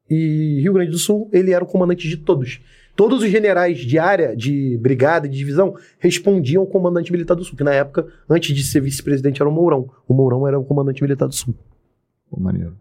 e Rio Grande do Sul, ele era o comandante de todos. Todos os generais de área, de brigada, de divisão, respondiam ao comandante militar do Sul, que na época, antes de ser vice-presidente, era o Mourão. O Mourão era o comandante militar do Sul. Pô, maneiro.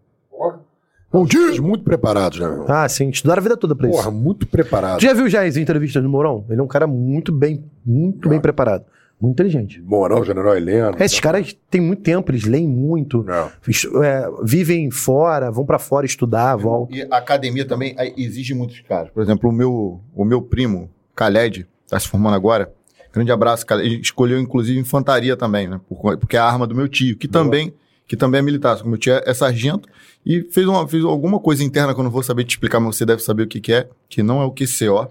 Bom dia, muito preparados, né, meu? Ah, sim, estudaram a vida toda pra isso. Porra, muito preparados. Tu já viu já as entrevistas do Mourão? Ele é um cara muito bem, muito bem preparado. Muito inteligente. Moral, General Heleno. Esses caras têm muito tempo, eles leem muito, estu- é, vivem fora, vão pra fora estudar, voltam. E a academia também exige muitos caras. Por exemplo, o meu, o meu primo, Khaled, tá se formando agora. Grande abraço, Khaled. Ele escolheu, inclusive, infantaria também, né? Por- Porque é a arma do meu tio, que também, que também é militar. Meu tio é, é sargento e fez, uma, fez alguma coisa interna que eu não vou saber te explicar, mas você deve saber o que, que é, que não é o QCO.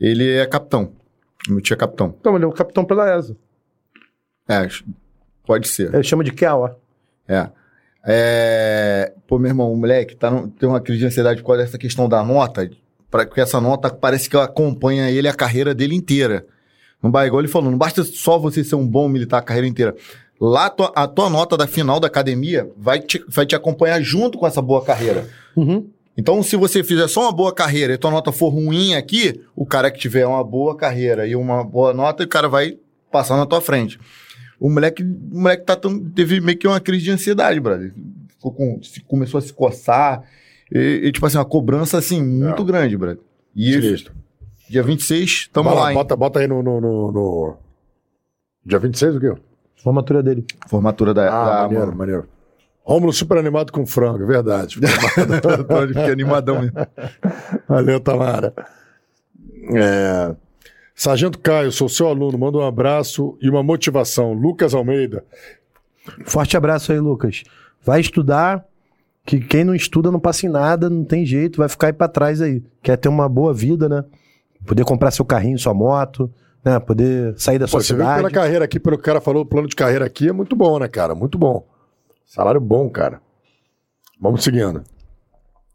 Ele é capitão. Meu tio é capitão. Então, ele é o capitão pela ESA. É, pode ser. Ele chama de Kel, ó. É. É... Pô, meu irmão, o moleque tá no... tem uma crise de ansiedade por causa dessa questão da nota, pra... porque essa nota parece que acompanha ele a carreira dele inteira. Não vai, igual ele falou, não basta só você ser um bom militar a carreira inteira. Lá, tua- a tua nota da final da academia vai te, vai te acompanhar junto com essa boa carreira. Uhum. Então, se você fizer só uma boa carreira e tua nota for ruim aqui, o cara que tiver uma boa carreira e uma boa nota, o cara vai passar na tua frente. O moleque, o moleque tá tão, teve meio que uma crise de ansiedade, brother. Ficou com, se- começou a se coçar. E, e, tipo assim, uma cobrança, assim, muito É. grande, brother. E Sinistro. dia 26, tamo Vai lá, lá, hein? bota, bota aí no, no, no, no- Dia 26 o quê? Formatura dele. Formatura da... Ah, da maneiro, maneiro. Rômulo super animado com frango, é verdade. Fiquei animadão mesmo. Valeu, Tamara. É, Sargento Caio, sou seu aluno, manda um abraço e uma motivação. Lucas Almeida. Forte abraço aí, Lucas. Vai estudar, que quem não estuda não passa em nada, não tem jeito, vai ficar aí pra trás aí. Quer ter uma boa vida, né? Poder comprar seu carrinho, sua moto, né? Poder sair da Pô, sua você viu cidade. pela carreira aqui, pelo que o cara falou, o plano de carreira aqui é muito bom, né, cara? Muito bom. Salário bom, cara. Vamos seguindo.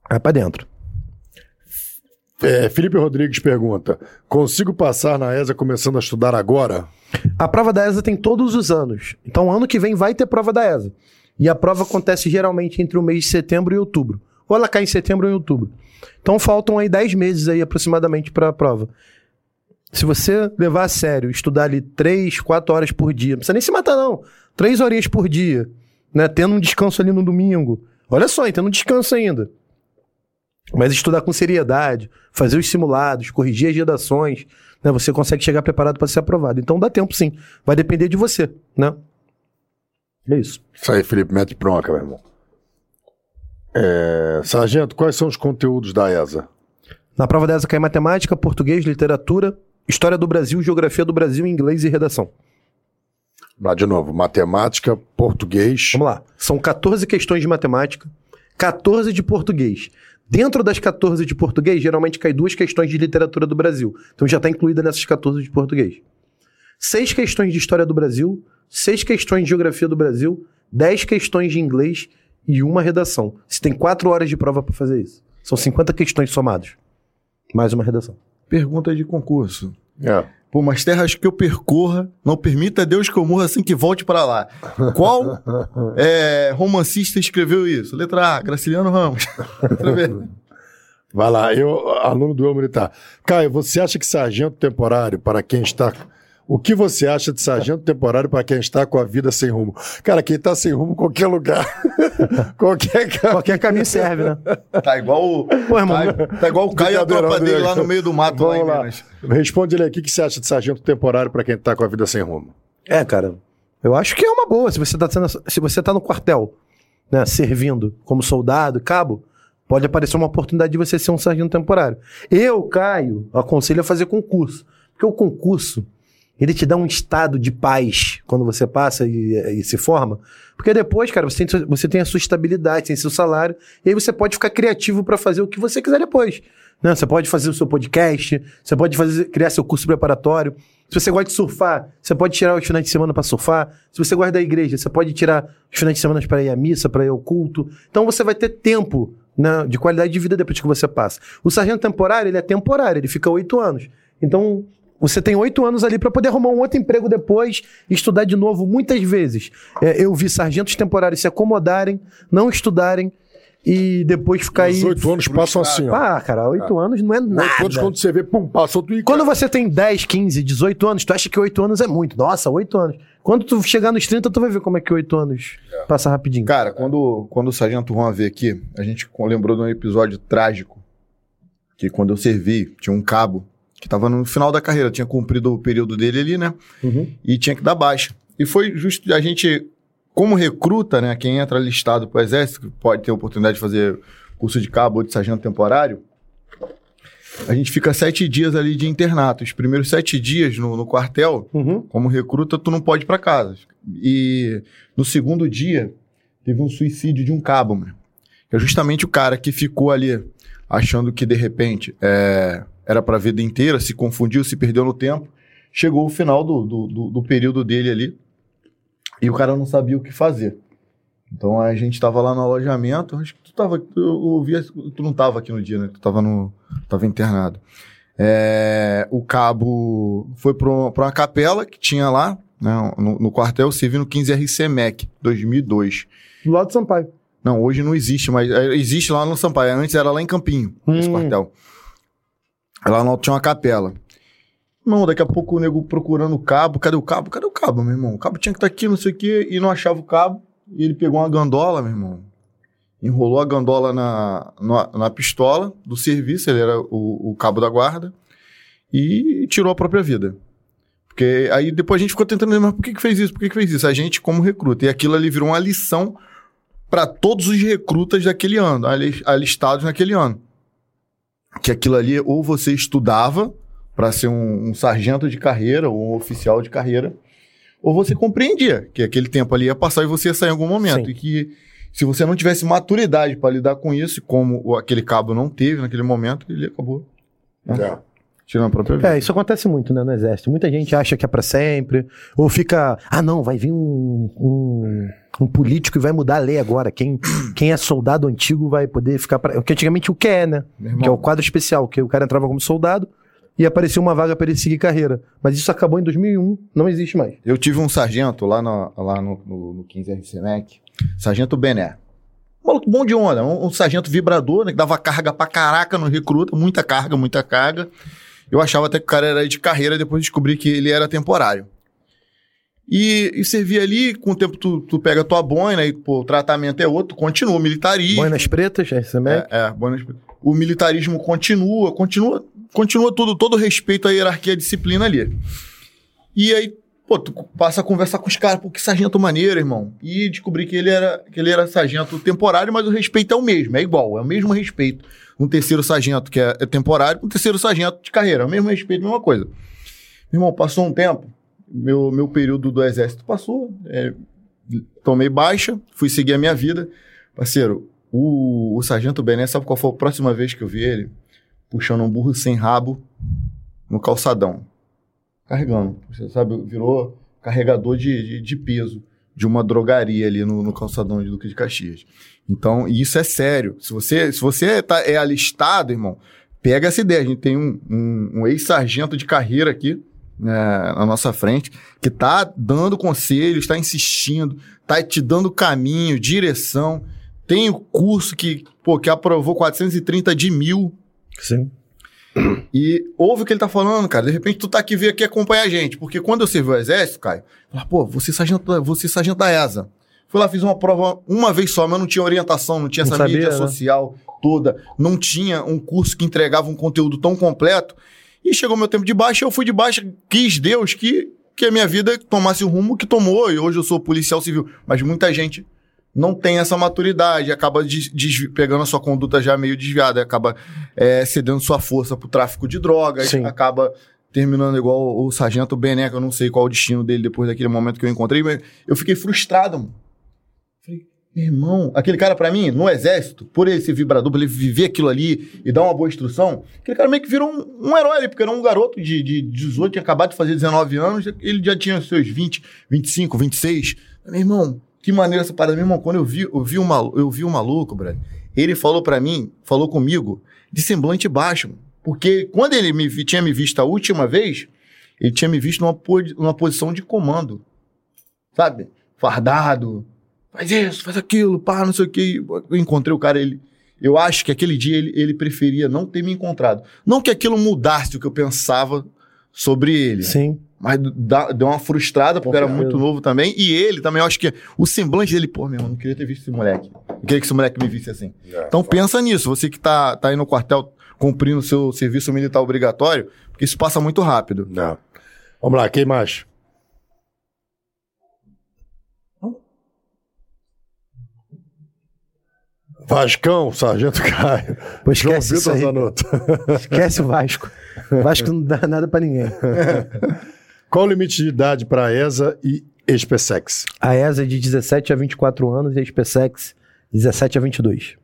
Vai pra dentro. É, Felipe Rodrigues pergunta: consigo passar na ESA começando a estudar agora? A prova da ESA tem todos os anos. Então, ano que vem vai ter prova da ESA. E a prova acontece geralmente entre o mês de setembro e outubro. Ou ela cai em setembro ou em outubro. Então, faltam aí 10 meses aí aproximadamente para a prova. Se você levar a sério, estudar ali 3, 4 horas por dia, não precisa nem se matar, não. 3 horinhas por dia, né? Tendo um descanso ali no domingo. Olha só, tendo um descanso ainda. Mas estudar com seriedade, fazer os simulados, corrigir as redações, né? Você consegue chegar preparado para ser aprovado. Então dá tempo sim. Vai depender de você, né? É isso. Isso aí, Felipe, mete bronca, meu irmão. É, Sargento, quais são os conteúdos da ESA? Na prova dessa cai matemática, português, literatura, história do Brasil, geografia do Brasil, inglês e redação. Lá de novo, matemática, português. Vamos lá. São 14 questões de matemática, 14 de português. Dentro das 14 de português, geralmente cai duas questões de literatura do Brasil. Então já está incluída nessas 14 de português. Seis questões de história do Brasil, seis questões de geografia do Brasil, 10 questões de inglês e uma redação. Você tem quatro horas de prova para fazer isso. São 50 questões somadas. Mais uma redação. Pergunta de concurso. É. Por umas terras que eu percorra, não permita Deus que eu morra assim que volte para lá. Qual é, romancista escreveu isso? Letra A, Graciliano Ramos. Letra B. Vai lá, eu, aluno do Eu Militar. Caio, você acha que sargento temporário, para quem está. O que você acha de sargento temporário para quem está com a vida sem rumo? Cara, quem está sem rumo, qualquer lugar. qualquer cara. Qualquer caminho serve, né? Tá igual o, Pô, irmão, tá, tá igual o Caio e a tropa dele lá no meio do mato lá Vamos lá. Minas. Responde ele aqui o que você acha de sargento temporário para quem está com a vida sem rumo. É, cara. Eu acho que é uma boa. Se você tá, sendo, se você tá no quartel, né, servindo como soldado, cabo, pode aparecer uma oportunidade de você ser um sargento temporário. Eu, Caio, aconselho a fazer concurso. Porque o concurso, ele te dá um estado de paz quando você passa e, e se forma. Porque depois, cara, você tem, você tem a sua estabilidade, tem seu salário, e aí você pode ficar criativo para fazer o que você quiser depois. Né? Você pode fazer o seu podcast, você pode fazer, criar seu curso preparatório. Se você gosta de surfar, você pode tirar os finais de semana para surfar. Se você gosta da igreja, você pode tirar os finais de semana para ir à missa, para ir ao culto. Então você vai ter tempo né, de qualidade de vida depois que você passa. O sargento temporário, ele é temporário, ele fica oito anos. Então você tem oito anos ali para poder arrumar um outro emprego depois e estudar de novo. Muitas vezes é, eu vi sargentos temporários se acomodarem, não estudarem e depois ficar aí. Os oito anos passam assim, ó. Ah, cara, oito anos não é Oito nada. anos, quando você vê, pum, passou tudo. Quando você tem 10, 15, 18 anos, tu acha que 8 anos é muito. Nossa, 8 anos. Quando tu chegar nos 30, tu vai ver como é que 8 anos passa rapidinho. Cara, quando, quando o Sargento Juan veio aqui, a gente lembrou de um episódio trágico. Que quando eu servi, tinha um cabo que tava no final da carreira, tinha cumprido o período dele ali, né? Uhum. E tinha que dar baixa. E foi justo a gente, como recruta, né? Quem entra listado pro exército, que pode ter a oportunidade de fazer curso de cabo ou de sargento temporário, a gente fica sete dias ali de internato. Os primeiros sete dias no, no quartel, Uhum. como recruta, tu não pode ir pra casa. E no segundo dia, teve um suicídio de um cabo, mano. Que é justamente o cara que ficou ali achando que, de repente, é, era pra vida inteira, se confundiu, se perdeu no tempo. Chegou o final do, do, do- do período dele ali e o cara não sabia o que fazer. Então a gente tava lá no alojamento, acho que tu tava, eu ouvia, tu não tava aqui no dia, né? Tu tava no, tava internado. É, o cabo foi para uma capela que tinha lá, né, no, no quartel servindo 15 RC MEC, 2002. Do lado do Sampaio. Não, hoje não existe, mas é, existe lá no Sampaio. Antes era lá em Campinho, esse Hum. quartel. Lá no alto tinha uma capela. Irmão, daqui a pouco o nego procurando o cabo. Cadê o cabo? Cadê o cabo, meu irmão? O cabo tinha que estar aqui, não sei o quê, e não achava o cabo. E ele pegou uma gandola, meu irmão. Enrolou a gandola na, na, na pistola do serviço, ele era o, o cabo da guarda, e tirou a própria vida. Porque aí depois a gente ficou tentando lembrar por que, que fez isso, por que, que fez isso? A gente, como recruta. E aquilo ali virou uma lição para todos os recrutas daquele ano, ali- alistados naquele ano. Que aquilo ali, ou você estudava para ser um, um sargento de carreira ou um oficial de carreira, ou você compreendia que aquele tempo ali ia passar e você ia sair em algum momento. Sim. E que se você não tivesse maturidade para lidar com isso, como aquele cabo não teve naquele momento, ele acabou né, É. tirando a própria vida. É, isso acontece muito, né, no exército. Muita gente acha que é pra sempre, ou fica, ah, não, vai vir um, um, um político e vai mudar a lei agora. Quem, quem é soldado antigo vai poder ficar pra... Porque antigamente o que é, né? Que é o quadro especial, que o cara entrava como soldado e aparecia uma vaga pra ele seguir carreira. Mas isso acabou em 2001, não existe mais. Eu tive um sargento lá no, lá no, no, no 15 RCMEC, sargento Bené. Um maluco bom de onda, um, um sargento vibrador, né, que dava carga pra caraca no recruta, muita carga, muita carga. Eu achava até que o cara era de carreira, depois descobri que ele era temporário. E, e servia ali, com o tempo tu, tu pega tua boina e pô, o tratamento é outro, continua o militarismo. Boinas pretas, RCMEC. É, é, boinas- o militarismo continua, continua, continua tudo, todo o respeito à hierarquia e à disciplina ali. E aí, pô, tu passa a conversar com os caras, pô, que sargento maneiro, irmão. E descobri que ele era, que ele era sargento temporário, mas o respeito é o mesmo, é igual, é o mesmo respeito. Um terceiro sargento que é, é temporário, um terceiro sargento de carreira, o mesmo respeito, mesma coisa. Meu irmão, passou um tempo, meu, meu período do exército passou, é, tomei baixa, fui seguir a minha vida. Parceiro, o, o Sargento Bené, sabe qual foi a próxima vez que eu vi ele? Puxando um burro sem rabo no calçadão. Carregando. Você sabe, virou carregador de, de, de peso de uma drogaria ali no, no calçadão de Duque de Caxias. Então, e isso é sério. Se você, se você tá, é alistado, irmão, pega essa ideia. A gente tem um, um, um ex-sargento de carreira aqui né, na nossa frente que tá dando conselhos, está insistindo, tá te dando caminho, direção. Tem o curso que, pô, que aprovou 430 de mil. Sim. E ouve o que ele tá falando, cara. De repente tu tá aqui veio aqui acompanhar a gente. Porque quando eu servi o exército, Caio, pô, você sargento, você é sargento da ESA. Fui lá, fiz uma prova uma vez só, mas não tinha orientação, não tinha Não essa sabia, mídia né? social toda, não tinha um curso que entregava um conteúdo tão completo. E chegou meu tempo de baixa, eu fui de baixa, quis Deus que, que a minha vida tomasse o rumo que tomou, e hoje eu sou policial civil. Mas muita gente não tem essa maturidade, acaba pegando a sua conduta já meio desviada, acaba é, cedendo sua força pro tráfico de drogas, Sim. acaba terminando igual o, o sargento Bené, que eu não sei qual o destino dele depois daquele momento que eu encontrei, mas eu fiquei frustrado, mano. Irmão, aquele cara pra mim, no exército, por ele ser vibrador, por ele viver aquilo ali e dar uma boa instrução, aquele cara meio que virou um, um herói ali, porque era um garoto de, de 18, tinha acabado de fazer 19 anos, ele já tinha seus 20, 25, 26. Meu irmão, que maneira essa parada, meu irmão, quando eu vi, eu vi, eu vi o maluco, brother, ele falou pra mim, falou comigo, de semblante baixo, porque quando ele me, tinha me visto a última vez, ele tinha me visto numa, numa posição de comando, sabe? Fardado, faz isso, faz aquilo, pá, não sei o que. Eu encontrei o cara, ele. Eu acho que aquele dia ele, ele preferia não ter me encontrado. Não que aquilo mudasse o que eu pensava sobre ele. Sim. Mas dá- deu uma frustrada, porque Com era muito novo também. E ele também, eu acho que o semblante dele, pô, meu, eu não queria ter visto esse moleque. Eu queria que esse moleque me visse assim. Então pensa nisso, você que tá, tá aí no quartel cumprindo o seu serviço militar obrigatório, porque isso passa muito rápido. Não. Vamos lá, quem mais? Vascão, Sargento Caio. Pô, João esquece isso Vitor aí. Zanotto. Esquece o Vasco. O Vasco não dá nada pra ninguém. Qual o limite de idade para a ESA e SpaceX? A ESA é de 17 a 24 anos e a SpaceX 17 a 22.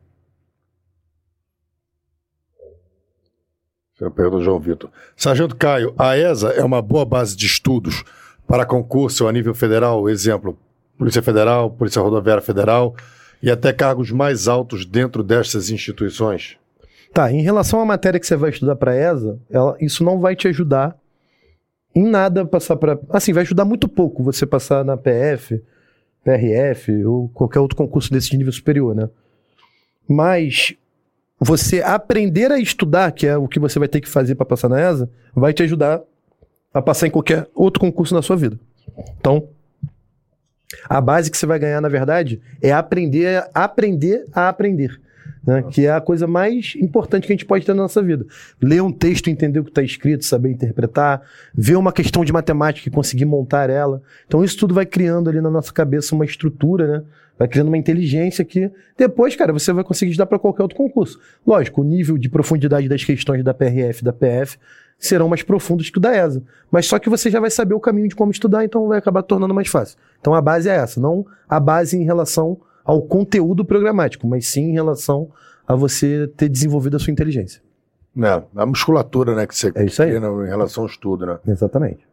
Eu pergunto ao João Vitor. Sargento Caio, a ESA é uma boa base de estudos para concurso a nível federal? Exemplo, Polícia Federal, Polícia Rodoviária Federal e até cargos mais altos dentro destas instituições? Tá, em relação à matéria que você vai estudar para ESA, ela, isso não vai te ajudar em nada passar para. Assim, vai ajudar muito pouco você passar na PF, PRF ou qualquer outro concurso desse nível superior, né? Mas você aprender a estudar, que é o que você vai ter que fazer para passar na ESA, vai te ajudar a passar em qualquer outro concurso na sua vida. Então, a base que você vai ganhar, na verdade, é aprender, aprender a aprender. Né? Que é a coisa mais importante que a gente pode ter na nossa vida. Ler um texto, entender o que está escrito, saber interpretar, ver uma questão de matemática e conseguir montar ela. Então isso tudo vai criando ali na nossa cabeça uma estrutura, né? Vai criando uma inteligência que depois, cara, você vai conseguir estudar para qualquer outro concurso. Lógico, o nível de profundidade das questões da PRF e da PF serão mais profundos que o da ESA. Mas só que você já vai saber o caminho de como estudar, então vai acabar tornando mais fácil. Então a base é essa, não a base em relação ao conteúdo programático, mas sim em relação a você ter desenvolvido a sua inteligência. É, a musculatura, né, que você é treina em relação ao estudo, né? Exatamente.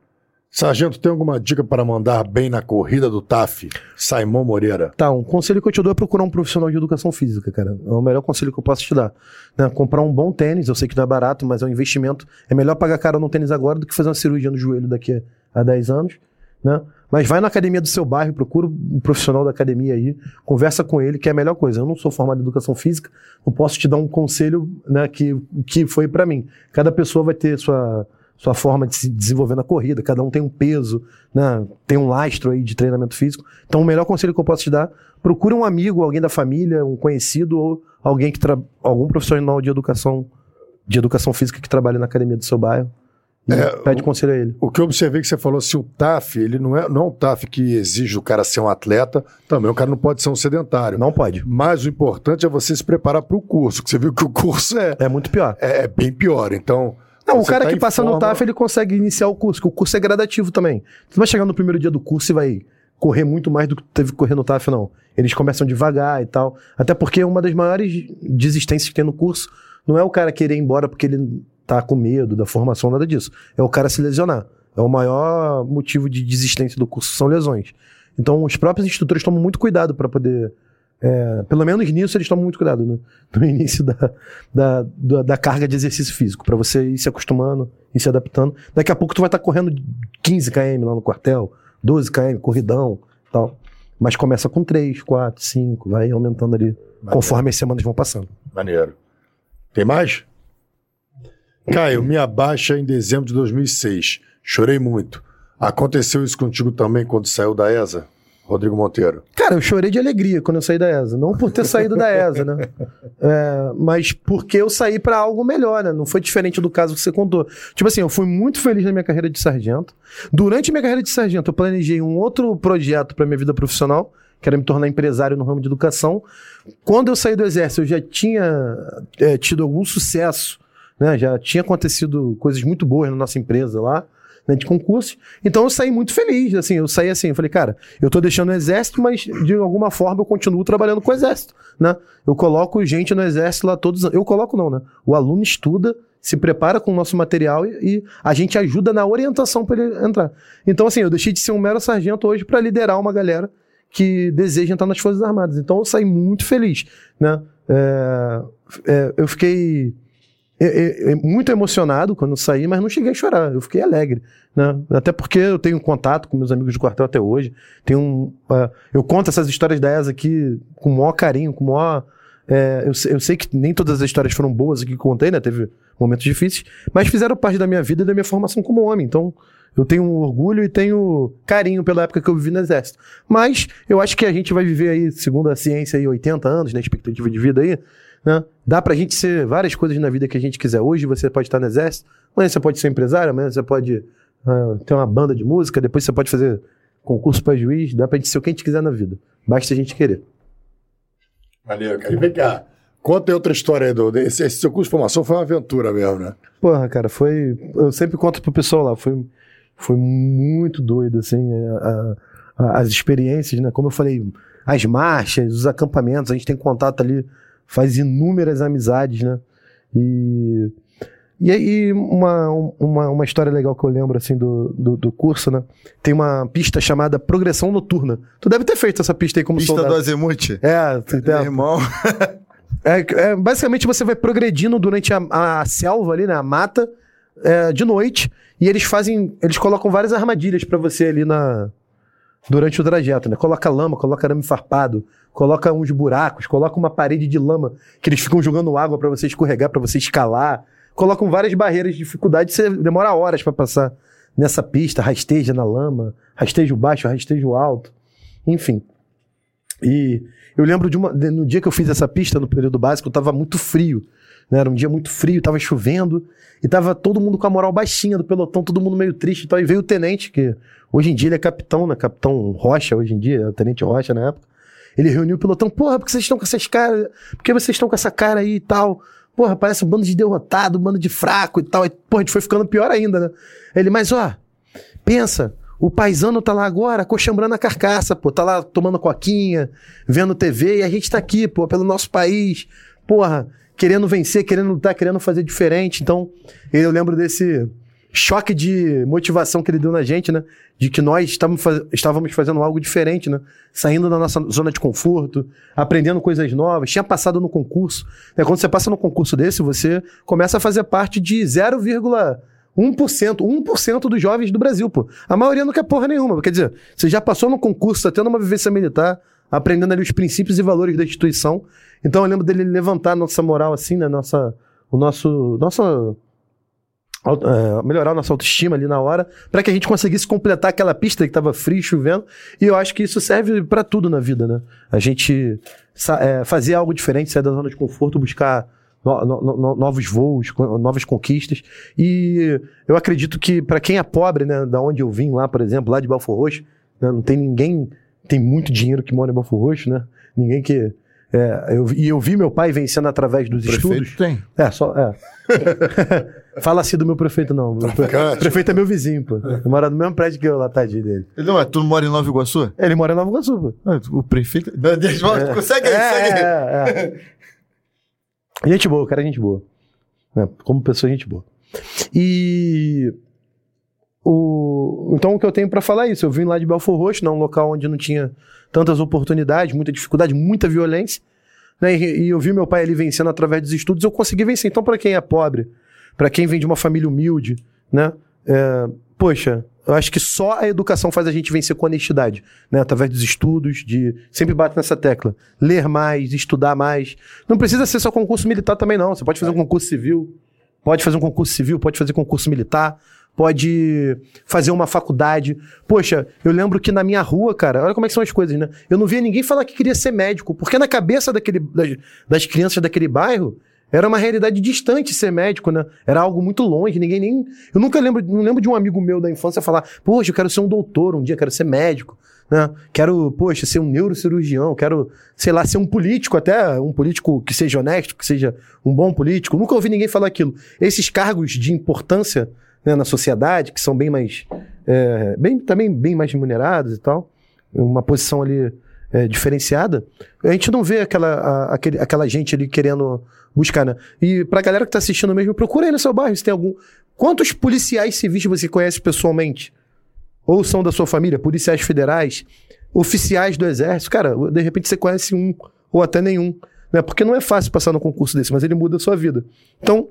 Sargento, tem alguma dica para mandar bem na corrida do TAF? Simon Moreira. Tá, um conselho que eu te dou é procurar um profissional de educação física, cara. É o melhor conselho que eu posso te dar. Né? Comprar um bom tênis, eu sei que não é barato, mas é um investimento. É melhor pagar caro no tênis agora do que fazer uma cirurgia no joelho daqui a 10 anos, né? Mas vai na academia do seu bairro, procura um profissional da academia aí, conversa com ele, que é a melhor coisa. Eu não sou formado em educação física, não posso te dar um conselho né, que, que foi para mim. Cada pessoa vai ter sua, sua forma de se desenvolver na corrida, cada um tem um peso, né, tem um lastro aí de treinamento físico. Então, o melhor conselho que eu posso te dar, procure um amigo, alguém da família, um conhecido ou alguém que algum profissional de educação de educação física que trabalha na academia do seu bairro é, pede conselho a ele. O que eu observei que você falou, se o TAF, ele não é, não é um TAF que exige o cara ser um atleta, também o cara não pode ser um sedentário. Não pode. Mas o importante é você se preparar para o curso, que você viu que o curso é... É muito pior. É, é bem pior, então... Não, o cara tá que passa forma... no TAF, ele consegue iniciar o curso, que o curso é gradativo também. Você vai chegar no primeiro dia do curso e vai correr muito mais do que teve que correr no TAF, não. Eles começam devagar e tal. Até porque uma das maiores desistências que tem no curso não é o cara querer ir embora porque ele tá com medo da formação, nada disso. É o cara se lesionar. É o maior motivo de desistência do curso, são lesões. Então, os próprios instrutores tomam muito cuidado para poder. É, pelo menos nisso, eles tomam muito cuidado no, no início da, da, da, da, carga de exercício físico, para você ir se acostumando e se adaptando. Daqui a pouco, tu vai estar tá correndo 15 km lá no quartel, 12 km, corridão tal. Mas começa com 3, 4, 5, vai aumentando ali Maneiro. conforme as semanas vão passando. Maneiro. Tem mais? Caio, minha baixa em dezembro de 2006. Chorei muito. Aconteceu isso contigo também quando saiu da ESA? Rodrigo Monteiro. Cara, eu chorei de alegria quando eu saí da ESA. Não por ter saído da ESA, né? É, mas porque eu saí para algo melhor, né? Não foi diferente do caso que você contou. Tipo assim, eu fui muito feliz na minha carreira de sargento. Durante minha carreira de sargento, eu planejei um outro projeto para minha vida profissional, que era me tornar empresário no ramo de educação. Quando eu saí do exército, eu já tinha é, tido algum sucesso né? Já tinha acontecido coisas muito boas na nossa empresa lá, né, de concurso. Então eu saí muito feliz, assim, eu saí assim, eu falei, cara, eu tô deixando o exército, mas de alguma forma eu continuo trabalhando com o exército, né? Eu coloco gente no exército lá todos, eu coloco não, né? O aluno estuda, se prepara com o nosso material e, e a gente ajuda na orientação para ele entrar. Então assim, eu deixei de ser um mero sargento hoje para liderar uma galera que deseja entrar nas Forças Armadas. Então eu saí muito feliz, né? É, é, eu fiquei muito emocionado quando saí, mas não cheguei a chorar. Eu fiquei alegre, né? Até porque eu tenho contato com meus amigos de quartel até hoje. Tenho um, uh, eu conto essas histórias da ESA aqui com o maior carinho, com o maior. É, eu, eu, sei que nem todas as histórias foram boas que contei, né? Teve momentos difíceis, mas fizeram parte da minha vida e da minha formação como homem. Então, eu tenho orgulho e tenho carinho pela época que eu vivi no Exército. Mas eu acho que a gente vai viver aí, segundo a ciência, aí, 80 anos, né? Expectativa de vida aí. Né? Dá pra gente ser várias coisas na vida que a gente quiser. Hoje você pode estar no exército, amanhã você pode ser empresário, amanhã você pode uh, ter uma banda de música, depois você pode fazer concurso para juiz, dá pra gente ser o que a gente quiser na vida. Basta a gente querer. Valeu, cara. E vem cá. Conta aí outra história aí, do, esse, esse, seu curso de formação foi uma aventura mesmo, né? Porra, cara, foi. Eu sempre conto pro pessoal lá, foi, foi muito doido, assim, a, a, as experiências, né? Como eu falei, as marchas, os acampamentos, a gente tem contato ali faz inúmeras amizades, né? E E aí, uma, uma, uma história legal que eu lembro, assim, do, do, do curso, né? Tem uma pista chamada Progressão Noturna. Tu deve ter feito essa pista aí como Pista soldado. do Azimuth. É, tu- Meu é, irmão. é, é, basicamente você vai progredindo durante a, a selva ali, né? A mata, é, de noite. E eles fazem. Eles colocam várias armadilhas pra você ali na. Durante o trajeto, né? Coloca lama, coloca arame farpado, coloca uns buracos, coloca uma parede de lama que eles ficam jogando água pra você escorregar, pra você escalar. Colocam várias barreiras de dificuldade, você demora horas pra passar nessa pista, rasteja na lama, rastejo baixo, rastejo alto, enfim. E eu lembro de uma. de- no dia que eu fiz essa pista, no período básico, tava muito frio. Né? Era um dia muito frio, tava chovendo, e tava todo mundo com a moral baixinha do pelotão, todo mundo meio triste e. E veio o tenente, que hoje em dia ele é capitão, né? Capitão Rocha, hoje em dia, é o tenente Rocha na época. Ele reuniu o pelotão, porra, por que vocês estão com essas caras? Por que vocês estão com essa cara aí e tal? Porra, parece um bando de derrotado, um bando de fraco e tal. E, porra, a gente foi ficando pior ainda, né? Ele, mas ó, pensa, o paisano tá lá agora, coxambrando a carcaça, pô, tá lá tomando coquinha, vendo TV, e a gente tá aqui, pô, pelo nosso país, porra, querendo vencer, querendo lutar, querendo fazer diferente. Então, eu lembro desse choque de motivação que ele deu na gente, né? De que nós estávamos, faz- estávamos fazendo algo diferente, né? Saindo da nossa zona de conforto, aprendendo coisas novas, tinha passado no concurso. né? Quando você passa no concurso desse, você começa a fazer parte de 0,1%, 1% dos jovens do Brasil, pô. A maioria não quer porra nenhuma. Quer dizer, você já passou no concurso, tá tendo uma vivência militar, aprendendo ali os princípios e valores da instituição. Então eu lembro dele levantar a nossa moral assim, né? Nossa, o nosso, nossa é, melhorar a nossa autoestima ali na hora, para que a gente conseguisse completar aquela pista que estava frio, chovendo. E eu acho que isso serve para tudo na vida, né? A gente é, fazer algo diferente, sair da zona de conforto, buscar no- no- no- novos voos, novas conquistas. E eu acredito que para quem é pobre, né, da onde eu vim lá, por exemplo, lá de Belfor Roxo, né, não tem ninguém tem muito dinheiro que mora em Belfor Roxo, né? Ninguém que é, eu, e eu vi meu pai vencendo através dos Prefeito estudos. tem. É, só. É. Fala assim do meu prefeito, não. O Traficante. prefeito é meu vizinho, pô. Ele mora no mesmo prédio que eu lá, tadinho dele. Ele não é, tu não mora em Nova Iguaçu? Ele mora em Nova Iguaçu, pô. Ah, O prefeito. Não, deixa, Consegue aí, É, segue aí. é, é. Gente boa, cara, é gente boa. É, como pessoa, gente boa. E. O... Então, o que eu tenho pra falar é isso. Eu vim lá de Belfor Roxo, um local onde não tinha tantas oportunidades, muita dificuldade, muita violência. Né, e, e eu vi meu pai ali vencendo através dos estudos, eu consegui vencer. Então, pra quem é pobre, pra quem vem de uma família humilde, né? é, poxa, eu acho que só a educação faz a gente vencer com honestidade, né? Através dos estudos, de sempre bato nessa tecla, ler mais, estudar mais. Não precisa ser só concurso militar também não. Você pode fazer um concurso civil, pode fazer um concurso civil, pode fazer concurso militar, pode fazer uma faculdade. Poxa, eu lembro que na minha rua, cara, olha como é que são as coisas, né? Eu não via ninguém falar que queria ser médico, porque na cabeça daquele, das, das crianças daquele bairro, era uma realidade distante ser médico, né? Era algo muito longe, ninguém nem. Eu nunca lembro, não lembro de um amigo meu da infância falar, poxa, eu quero ser um doutor um dia, quero ser médico, né? Quero, poxa, ser um neurocirurgião, quero, sei lá, ser um político até, um político que seja honesto, que seja um bom político. Nunca ouvi ninguém falar aquilo. Esses cargos de importância né, na sociedade, que são bem mais. é, bem, também bem mais remunerados e tal, uma posição ali é, diferenciada, a gente não vê aquela, a- aquele- aquela gente ali querendo buscar, né? E pra galera que tá assistindo mesmo, procura aí no seu bairro se tem algum. Quantos policiais civis você conhece pessoalmente? Ou são da sua família? Policiais federais? Oficiais do exército? Cara, de repente você conhece um, ou até nenhum. Né? Porque não é fácil passar no concurso desse, mas ele muda a sua vida. Então,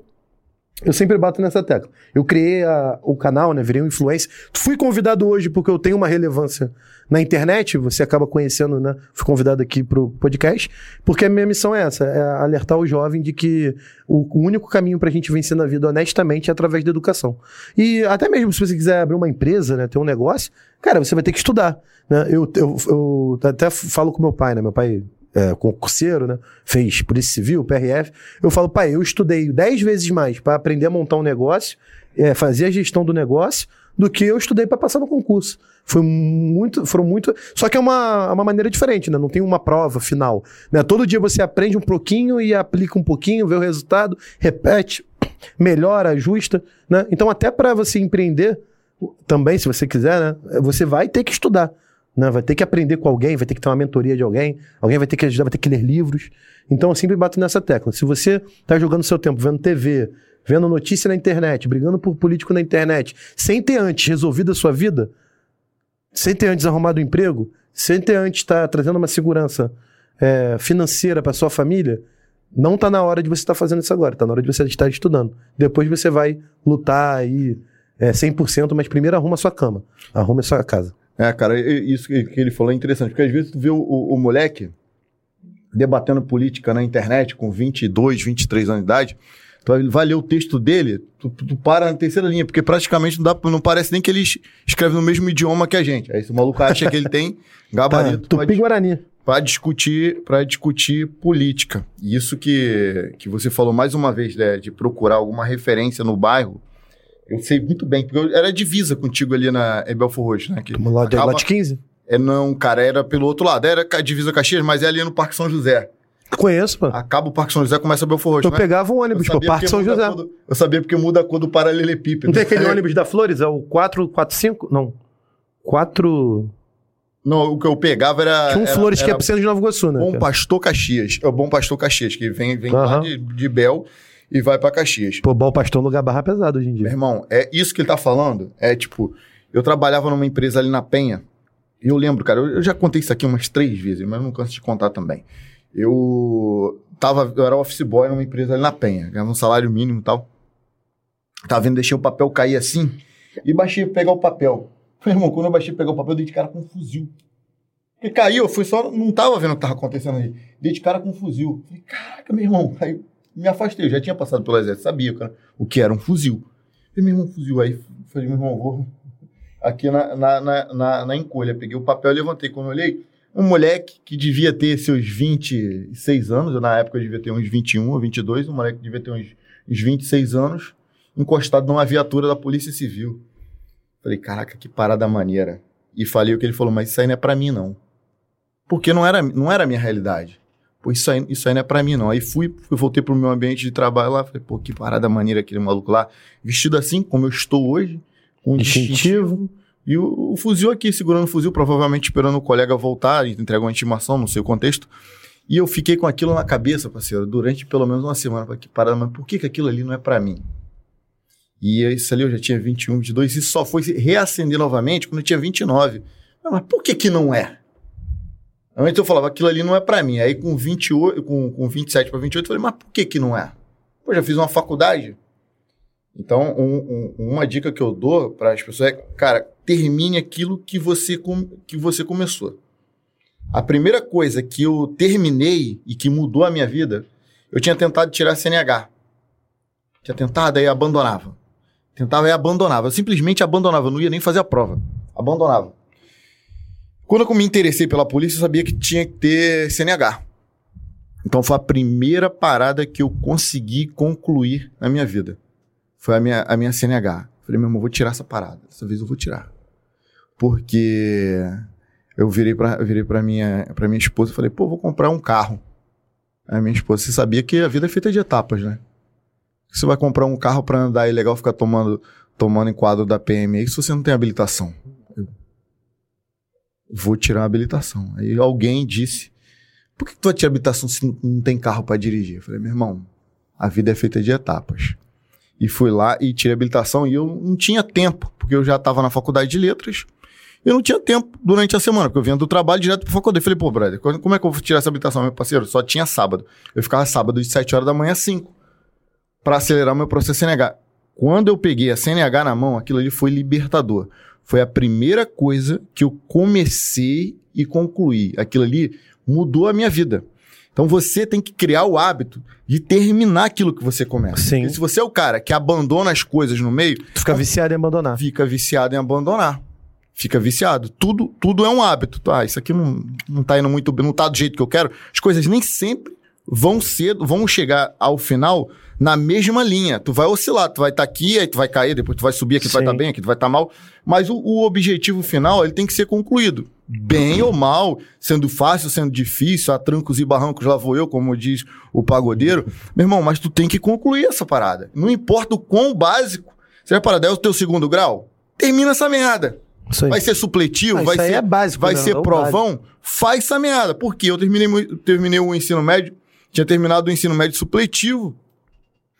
eu sempre bato nessa tecla. Eu criei a- o canal, né? Virei um influencer. Fui convidado hoje porque eu tenho uma relevância na internet, você acaba conhecendo, né? Fui convidado aqui pro podcast, porque a minha missão é essa, é alertar o jovem de que o, o único caminho pra gente vencer na vida honestamente é através da educação. E até mesmo se você quiser abrir uma empresa, né? Ter um negócio, cara, você vai ter que estudar, né? Eu, eu, eu até falo com meu pai, né? Meu pai é, concurseiro, né? Fez Polícia Civil, PRF. Eu falo, pai, eu estudei 10 vezes mais para aprender a montar um negócio, é, fazer a gestão do negócio, do que eu estudei para passar no concurso. Foi muito, foram muito. Só que é uma, uma maneira diferente, né? Não tem uma prova final. Né? Todo dia você aprende um pouquinho e aplica um pouquinho, vê o resultado, repete, melhora, ajusta, né? Então, até para você empreender, também, se você quiser, né? Você vai ter que estudar. Né? Vai ter que aprender com alguém, vai ter que ter uma mentoria de alguém, alguém vai ter que ajudar, vai ter que ler livros. Então eu sempre bato nessa tecla. Se você está jogando seu tempo vendo TV, vendo notícia na internet, brigando por político na internet, sem ter antes resolvido a sua vida, sem ter antes arrumado um emprego, sem ter antes estar tá trazendo uma segurança é, financeira para sua família, não está na hora de você estar tá fazendo isso agora, está na hora de você estar estudando. Depois você vai lutar aí é, 100%, mas primeiro arruma a sua cama, arruma sua casa. É, cara, isso que ele falou é interessante, porque às vezes tu vê o, o, o moleque debatendo política na internet com 22, 23 anos de idade, tu vai ler o texto dele, tu, tu, para na terceira linha, porque praticamente não, dá, não parece nem que ele escreve no mesmo idioma que a gente. Aí esse maluco acha que ele tem gabarito. Tá, Tupi-Guarani para discutir para discutir política. Isso que, que você falou mais uma vez, né, de procurar alguma referência no bairro. Eu sei muito bem, porque eu era divisa contigo ali na em Belfor Roxo, né? Que lá de acaba, 15? É, não, cara, era pelo outro lado. Era a divisa Caxias, mas é ali no Parque São José. Conheço, pô. Acaba o Parque São José, começa Belfor Roxo, Eu né? pegava o ônibus, pô, Parque São José. Do, eu sabia porque muda a cor do paralelepípedo. Não tem aquele ônibus da Flores? É o 445? Não. 4... Não, o que eu pegava era. Tinha um era, Flores que é pro centro de Nova Iguaçu, né? Bom Pastor Caxias. É o Bom Pastor Caxias, que vem, vem uhum. lá de, de Bel e vai para Caxias. Pô, Bom Pastor é um lugar barra pesado hoje em dia. Meu irmão, é isso que ele tá falando. É tipo, eu trabalhava numa empresa ali na Penha. E eu lembro, cara, eu, já contei isso aqui umas três vezes, mas não canso de contar também. Eu tava, eu era office boy numa empresa ali na Penha, ganhava um salário mínimo e tal. Tava vendo, deixei o papel cair assim e baixei pegar o papel. Meu irmão, quando eu baixei pegar o papel, eu dei de cara com um fuzil. Porque caiu, eu fui só, não tava vendo o que tava acontecendo ali. Dei de cara com um fuzil. Falei, caraca, meu irmão. Aí me afastei, eu já tinha passado pelo exército, sabia cara, o que era um fuzil. Falei, meu irmão, fuzil. Aí falei, meu irmão, vou aqui na, na, na, na, na encolha. Peguei o papel, levantei. Quando eu olhei, um moleque que devia ter seus 26 anos, eu, na época eu devia ter uns 21 ou 22, um moleque que devia ter uns, uns 26 anos, encostado numa viatura da Polícia Civil. Falei, caraca, que parada maneira. E falei o que ele falou, mas isso aí não é pra mim, não. Porque não era, não era a minha realidade. Pô, isso aí, isso aí não é pra mim, não. Aí fui, fui voltei pro meu ambiente de trabalho lá, falei, pô, que parada maneira aquele maluco lá, vestido assim, como eu estou hoje, com um distintivo. E o, o, fuzil aqui, segurando o fuzil, provavelmente esperando o colega voltar e entregar uma intimação, não sei o contexto. E eu fiquei com aquilo na cabeça, parceiro, durante pelo menos uma semana. Falei, parada, mas por que, que aquilo ali não é para mim? E isso ali eu já tinha 21, 22, e só foi reacender novamente quando eu tinha 29. Mas por que que não é? Antes eu falava, aquilo ali não é para mim. Aí com 28, com, com 27 para 28, eu falei, mas por que que não é? Pô, já fiz uma faculdade. Então, um, um, uma dica que eu dou para as pessoas é, cara, termine aquilo que você, com, que você começou. A primeira coisa que eu terminei e que mudou a minha vida, eu tinha tentado tirar CNH. Tinha tentado, aí abandonava. Tentava e abandonava. Eu simplesmente abandonava, não ia nem fazer a prova. Abandonava. Quando eu me interessei pela polícia, eu sabia que tinha que ter CNH. Então foi a primeira parada que eu consegui concluir na minha vida. Foi a minha, a minha CNH. Falei, meu irmão, vou tirar essa parada. Dessa vez eu vou tirar. Porque eu virei eu virei pra, minha, pra minha esposa e falei, pô, vou comprar um carro. Aí minha esposa, você sabia que a vida é feita de etapas, né? Você vai comprar um carro para andar e legal ficar tomando, tomando enquadro da PMI se você não tem habilitação? Eu vou tirar a habilitação. Aí alguém disse: por que tu vai tirar habilitação se não tem carro para dirigir? Eu falei: meu irmão, a vida é feita de etapas. E fui lá e tirei a habilitação e eu não tinha tempo, porque eu já estava na faculdade de letras. Eu não tinha tempo durante a semana, porque eu vinha do trabalho direto pra faculdade. Eu falei, pô, brother, como é que eu vou tirar essa habilitação, meu parceiro? Só tinha sábado. Eu ficava sábado de 7 horas da manhã às 5 para acelerar o meu processo CNH. Quando eu peguei a CNH na mão, aquilo ali foi libertador. Foi a primeira coisa que eu comecei e concluí. Aquilo ali mudou a minha vida. Então você tem que criar o hábito de terminar aquilo que você começa. Sim. Porque se você é o cara que abandona as coisas no meio. Tu fica viciado em abandonar. Fica viciado em abandonar. Fica viciado. Tudo, tudo é um hábito. Ah, isso aqui não, não tá indo muito bem, não tá do jeito que eu quero. As coisas nem sempre vão ser, vão chegar ao final na mesma linha. Tu vai oscilar, tu vai estar tá aqui, aí tu vai cair, depois tu vai subir, aqui tu vai estar tá bem, aqui tu vai estar tá mal. Mas o, o, objetivo final, ele tem que ser concluído. Bem ou mal, sendo fácil, sendo difícil, a trancos e barrancos lá vou eu, como diz o pagodeiro. Meu irmão, mas tu tem que concluir essa parada. Não importa o quão básico. Você vai parar, é o teu segundo grau? Termina essa merda. Vai ser supletivo, ah, vai ser, é básico, vai né? ser é provão, básico. faz essa merda. Porque eu terminei, terminei o ensino médio, tinha terminado o ensino médio supletivo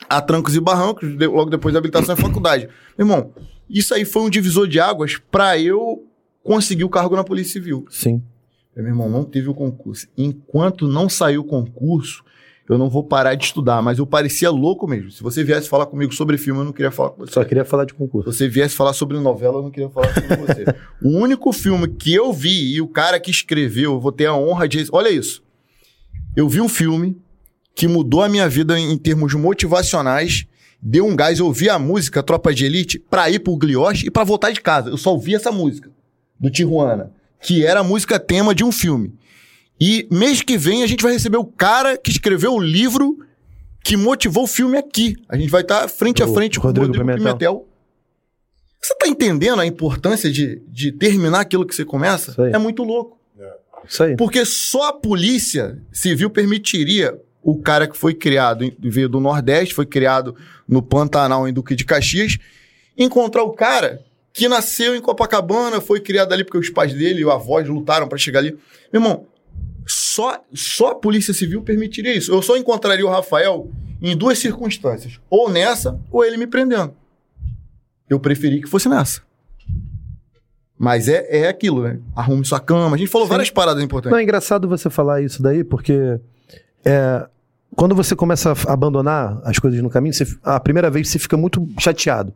a trancos e barrancos, logo depois da habilitação em faculdade. Meu irmão, isso aí foi um divisor de águas pra eu conseguir o cargo na Polícia Civil. Sim. Meu irmão, não teve o concurso. Enquanto não saiu o concurso, eu não vou parar de estudar. Mas eu parecia louco mesmo. Se você viesse falar comigo sobre filme, eu não queria falar com você. Só queria falar de Se concurso. você viesse falar sobre novela, eu não queria falar sobre você. o único filme que eu vi e o cara que escreveu, eu vou ter a honra de. Olha isso. Eu vi um filme que mudou a minha vida em termos motivacionais, deu um gás. Eu ouvi a música Tropa de Elite pra ir pro Glioche e pra voltar de casa. Eu só ouvi essa música do Tijuana, que era a música tema de um filme. E mês que vem a gente vai receber o cara que escreveu o livro que motivou o filme aqui. A gente vai estar frente a O frente Rodrigo com o Rodrigo Pimentel. Pimentel. Você tá entendendo a importância de, de terminar aquilo que você começa? Isso aí. É muito louco. Isso aí. Porque só a polícia civil permitiria o cara que foi criado, em- veio do Nordeste, foi criado no Pantanal, em Duque de Caxias, encontrar o cara que nasceu em Copacabana, foi criado ali porque os pais dele e o avós lutaram para chegar ali. Meu irmão, só, só a polícia civil permitiria isso. Eu só encontraria o Rafael em duas circunstâncias. Ou nessa, ou ele me prendendo. Eu preferi que fosse nessa. Mas é, é aquilo, né? Arrume sua cama. A gente falou Sim. várias paradas importantes. Não, é engraçado você falar isso daí, porque é, quando você começa a abandonar as coisas no caminho, você, a primeira vez você fica muito chateado.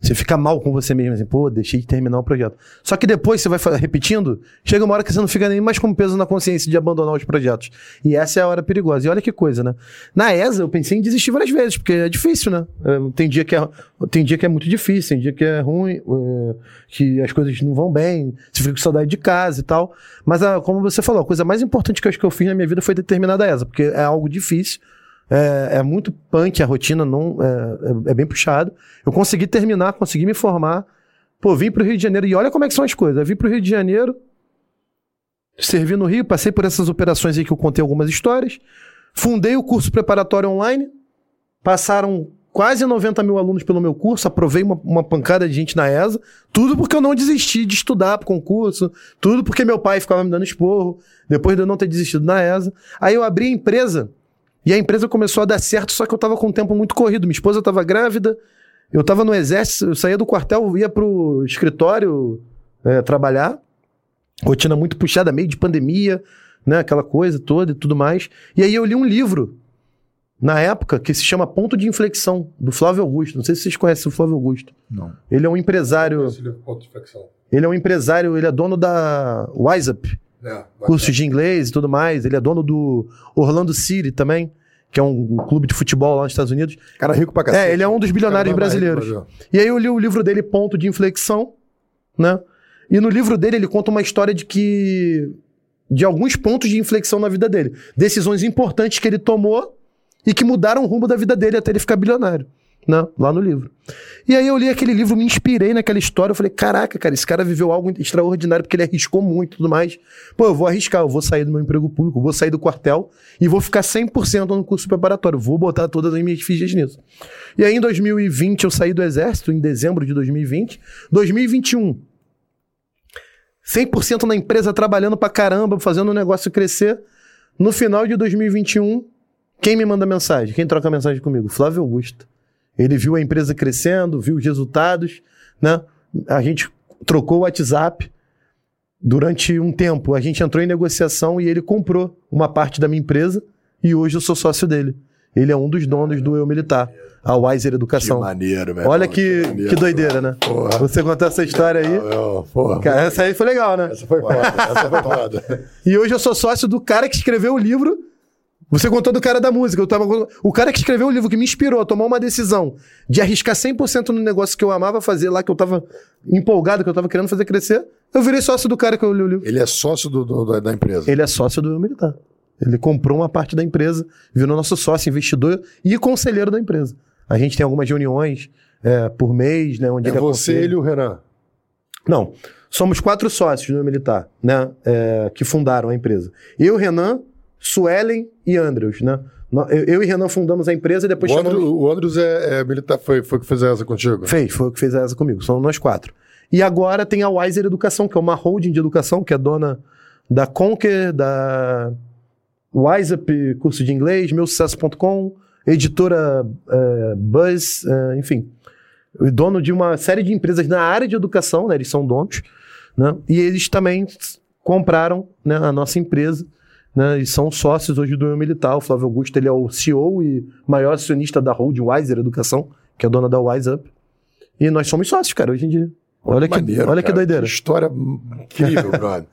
Você fica mal com você mesmo, assim, pô, deixei de terminar o projeto. Só que depois você vai repetindo, chega uma hora que você não fica nem mais com peso na consciência de abandonar os projetos. E essa é a hora perigosa. E olha que coisa, né? Na ESA eu pensei em desistir várias vezes, porque é difícil, né? É, Tem dia que é, tem dia que é muito difícil, tem dia que é ruim, é, que as coisas não vão bem, você fica com saudade de casa e tal. Mas, como você falou, a coisa mais importante que eu acho que eu fiz na minha vida foi ter terminado a ESA, porque é algo difícil. É, é muito punk a rotina, não, é, é- é bem puxado. Eu consegui terminar, consegui me formar. Pô, vim pro Rio de Janeiro e olha como é que são as coisas. Eu vim pro Rio de Janeiro, servi no Rio, passei por essas operações aí que eu contei algumas histórias. Fundei o curso preparatório online. Passaram quase 90 mil alunos pelo meu curso. Aprovei uma, uma pancada de gente na ESA. Tudo porque eu não desisti de estudar pro concurso. Tudo porque meu pai ficava me dando esporro. Depois de eu não ter desistido na ESA. Aí eu abri a empresa. E a empresa começou a dar certo, só que eu tava com um tempo muito corrido. Minha esposa tava grávida. Eu tava no exército, eu saía do quartel, ia pro escritório é, trabalhar. Rotina muito puxada, meio de pandemia, né? Aquela coisa toda e tudo mais. E aí eu li um livro, na época, que se chama Ponto de Inflexão, do Flávio Augusto. Não sei se vocês conhecem o Flávio Augusto. Não. Ele é um empresário. Esse livro, ponto de inflexão. Ele é um empresário, ele é dono da WiseUp, É, curso de inglês e tudo mais. Ele é dono do Orlando City também, que é um clube de futebol lá nos Estados Unidos. Cara rico pra cacete. É, ele é um dos bilionários brasileiros. E aí eu li o livro dele, Ponto de Inflexão, né? E no livro dele ele conta uma história de que. de alguns pontos de inflexão na vida dele. Decisões importantes que ele tomou e que mudaram o rumo da vida dele até ele ficar bilionário. Né? Lá no livro. E aí eu li aquele livro, me inspirei naquela história. Eu falei, caraca, cara, esse cara viveu algo extraordinário porque ele arriscou muito e tudo mais. Pô, eu vou arriscar, eu vou sair do meu emprego público, vou sair do quartel e vou ficar 100% no curso preparatório. Vou botar todas as minhas fichas nisso. E aí em 2020 eu saí do exército, em dezembro de 2020. 2021, 100% na empresa, trabalhando pra caramba, fazendo o negócio crescer. No final de 2021, quem me manda mensagem? Quem troca mensagem comigo? Flávio Augusto. Ele viu a empresa crescendo, viu os resultados, né? A gente trocou o WhatsApp. Durante um tempo, a gente entrou em negociação e ele comprou uma parte da minha empresa e hoje eu sou sócio dele. Ele é um dos donos do Eu Militar, a Wiser Que Educação. maneiro, meu Olha irmão, que, maneiro. que doideira, né? Porra. Você contar essa história aí. Não, porra. Cara, essa aí foi legal, né? Essa foi foda, essa foi foda. E hoje eu sou sócio do cara que escreveu o livro. Você contou do cara da música. Eu tava... O cara que escreveu o livro, que me inspirou a tomar uma decisão de arriscar 100% no negócio que eu amava fazer lá, que eu tava empolgado, que eu tava querendo fazer crescer. Eu virei sócio do cara que eu li o livro. Ele é sócio do, do- da- empresa. Ele é sócio do Militar. Ele comprou uma parte da empresa, virou nosso sócio, investidor e conselheiro da empresa. A gente tem algumas reuniões é, por mês, né? Onde É ele você, aconselha. ele e o Renan. Não. Somos quatro sócios do Militar, né? é, que fundaram a empresa. Eu, Renan, Suelen e Andrews, né? Eu, eu e Renan fundamos a empresa e depois O, chamamos... Andrew, o Andrews é, é militar, foi, foi que fez essa contigo? Fez, foi o que fez essa comigo. Somos nós quatro. E agora tem a Wiser Educação, que é uma holding de educação, que é dona da Conquer, da WiseUp, curso de inglês, meusucesso.com, editora é, Buzz, é, enfim, o dono de uma série de empresas na área de educação, né? Eles são donos, né? E eles também compraram né, a nossa empresa, né? E são sócios hoje do meu militar. O Flávio Augusto ele é o CEO e maior acionista da Hold Wiser Educação, que é dona da Wise Up. E nós somos sócios, cara, hoje em dia. Olha que, Maneiro, olha que doideira. Que história incrível, brother.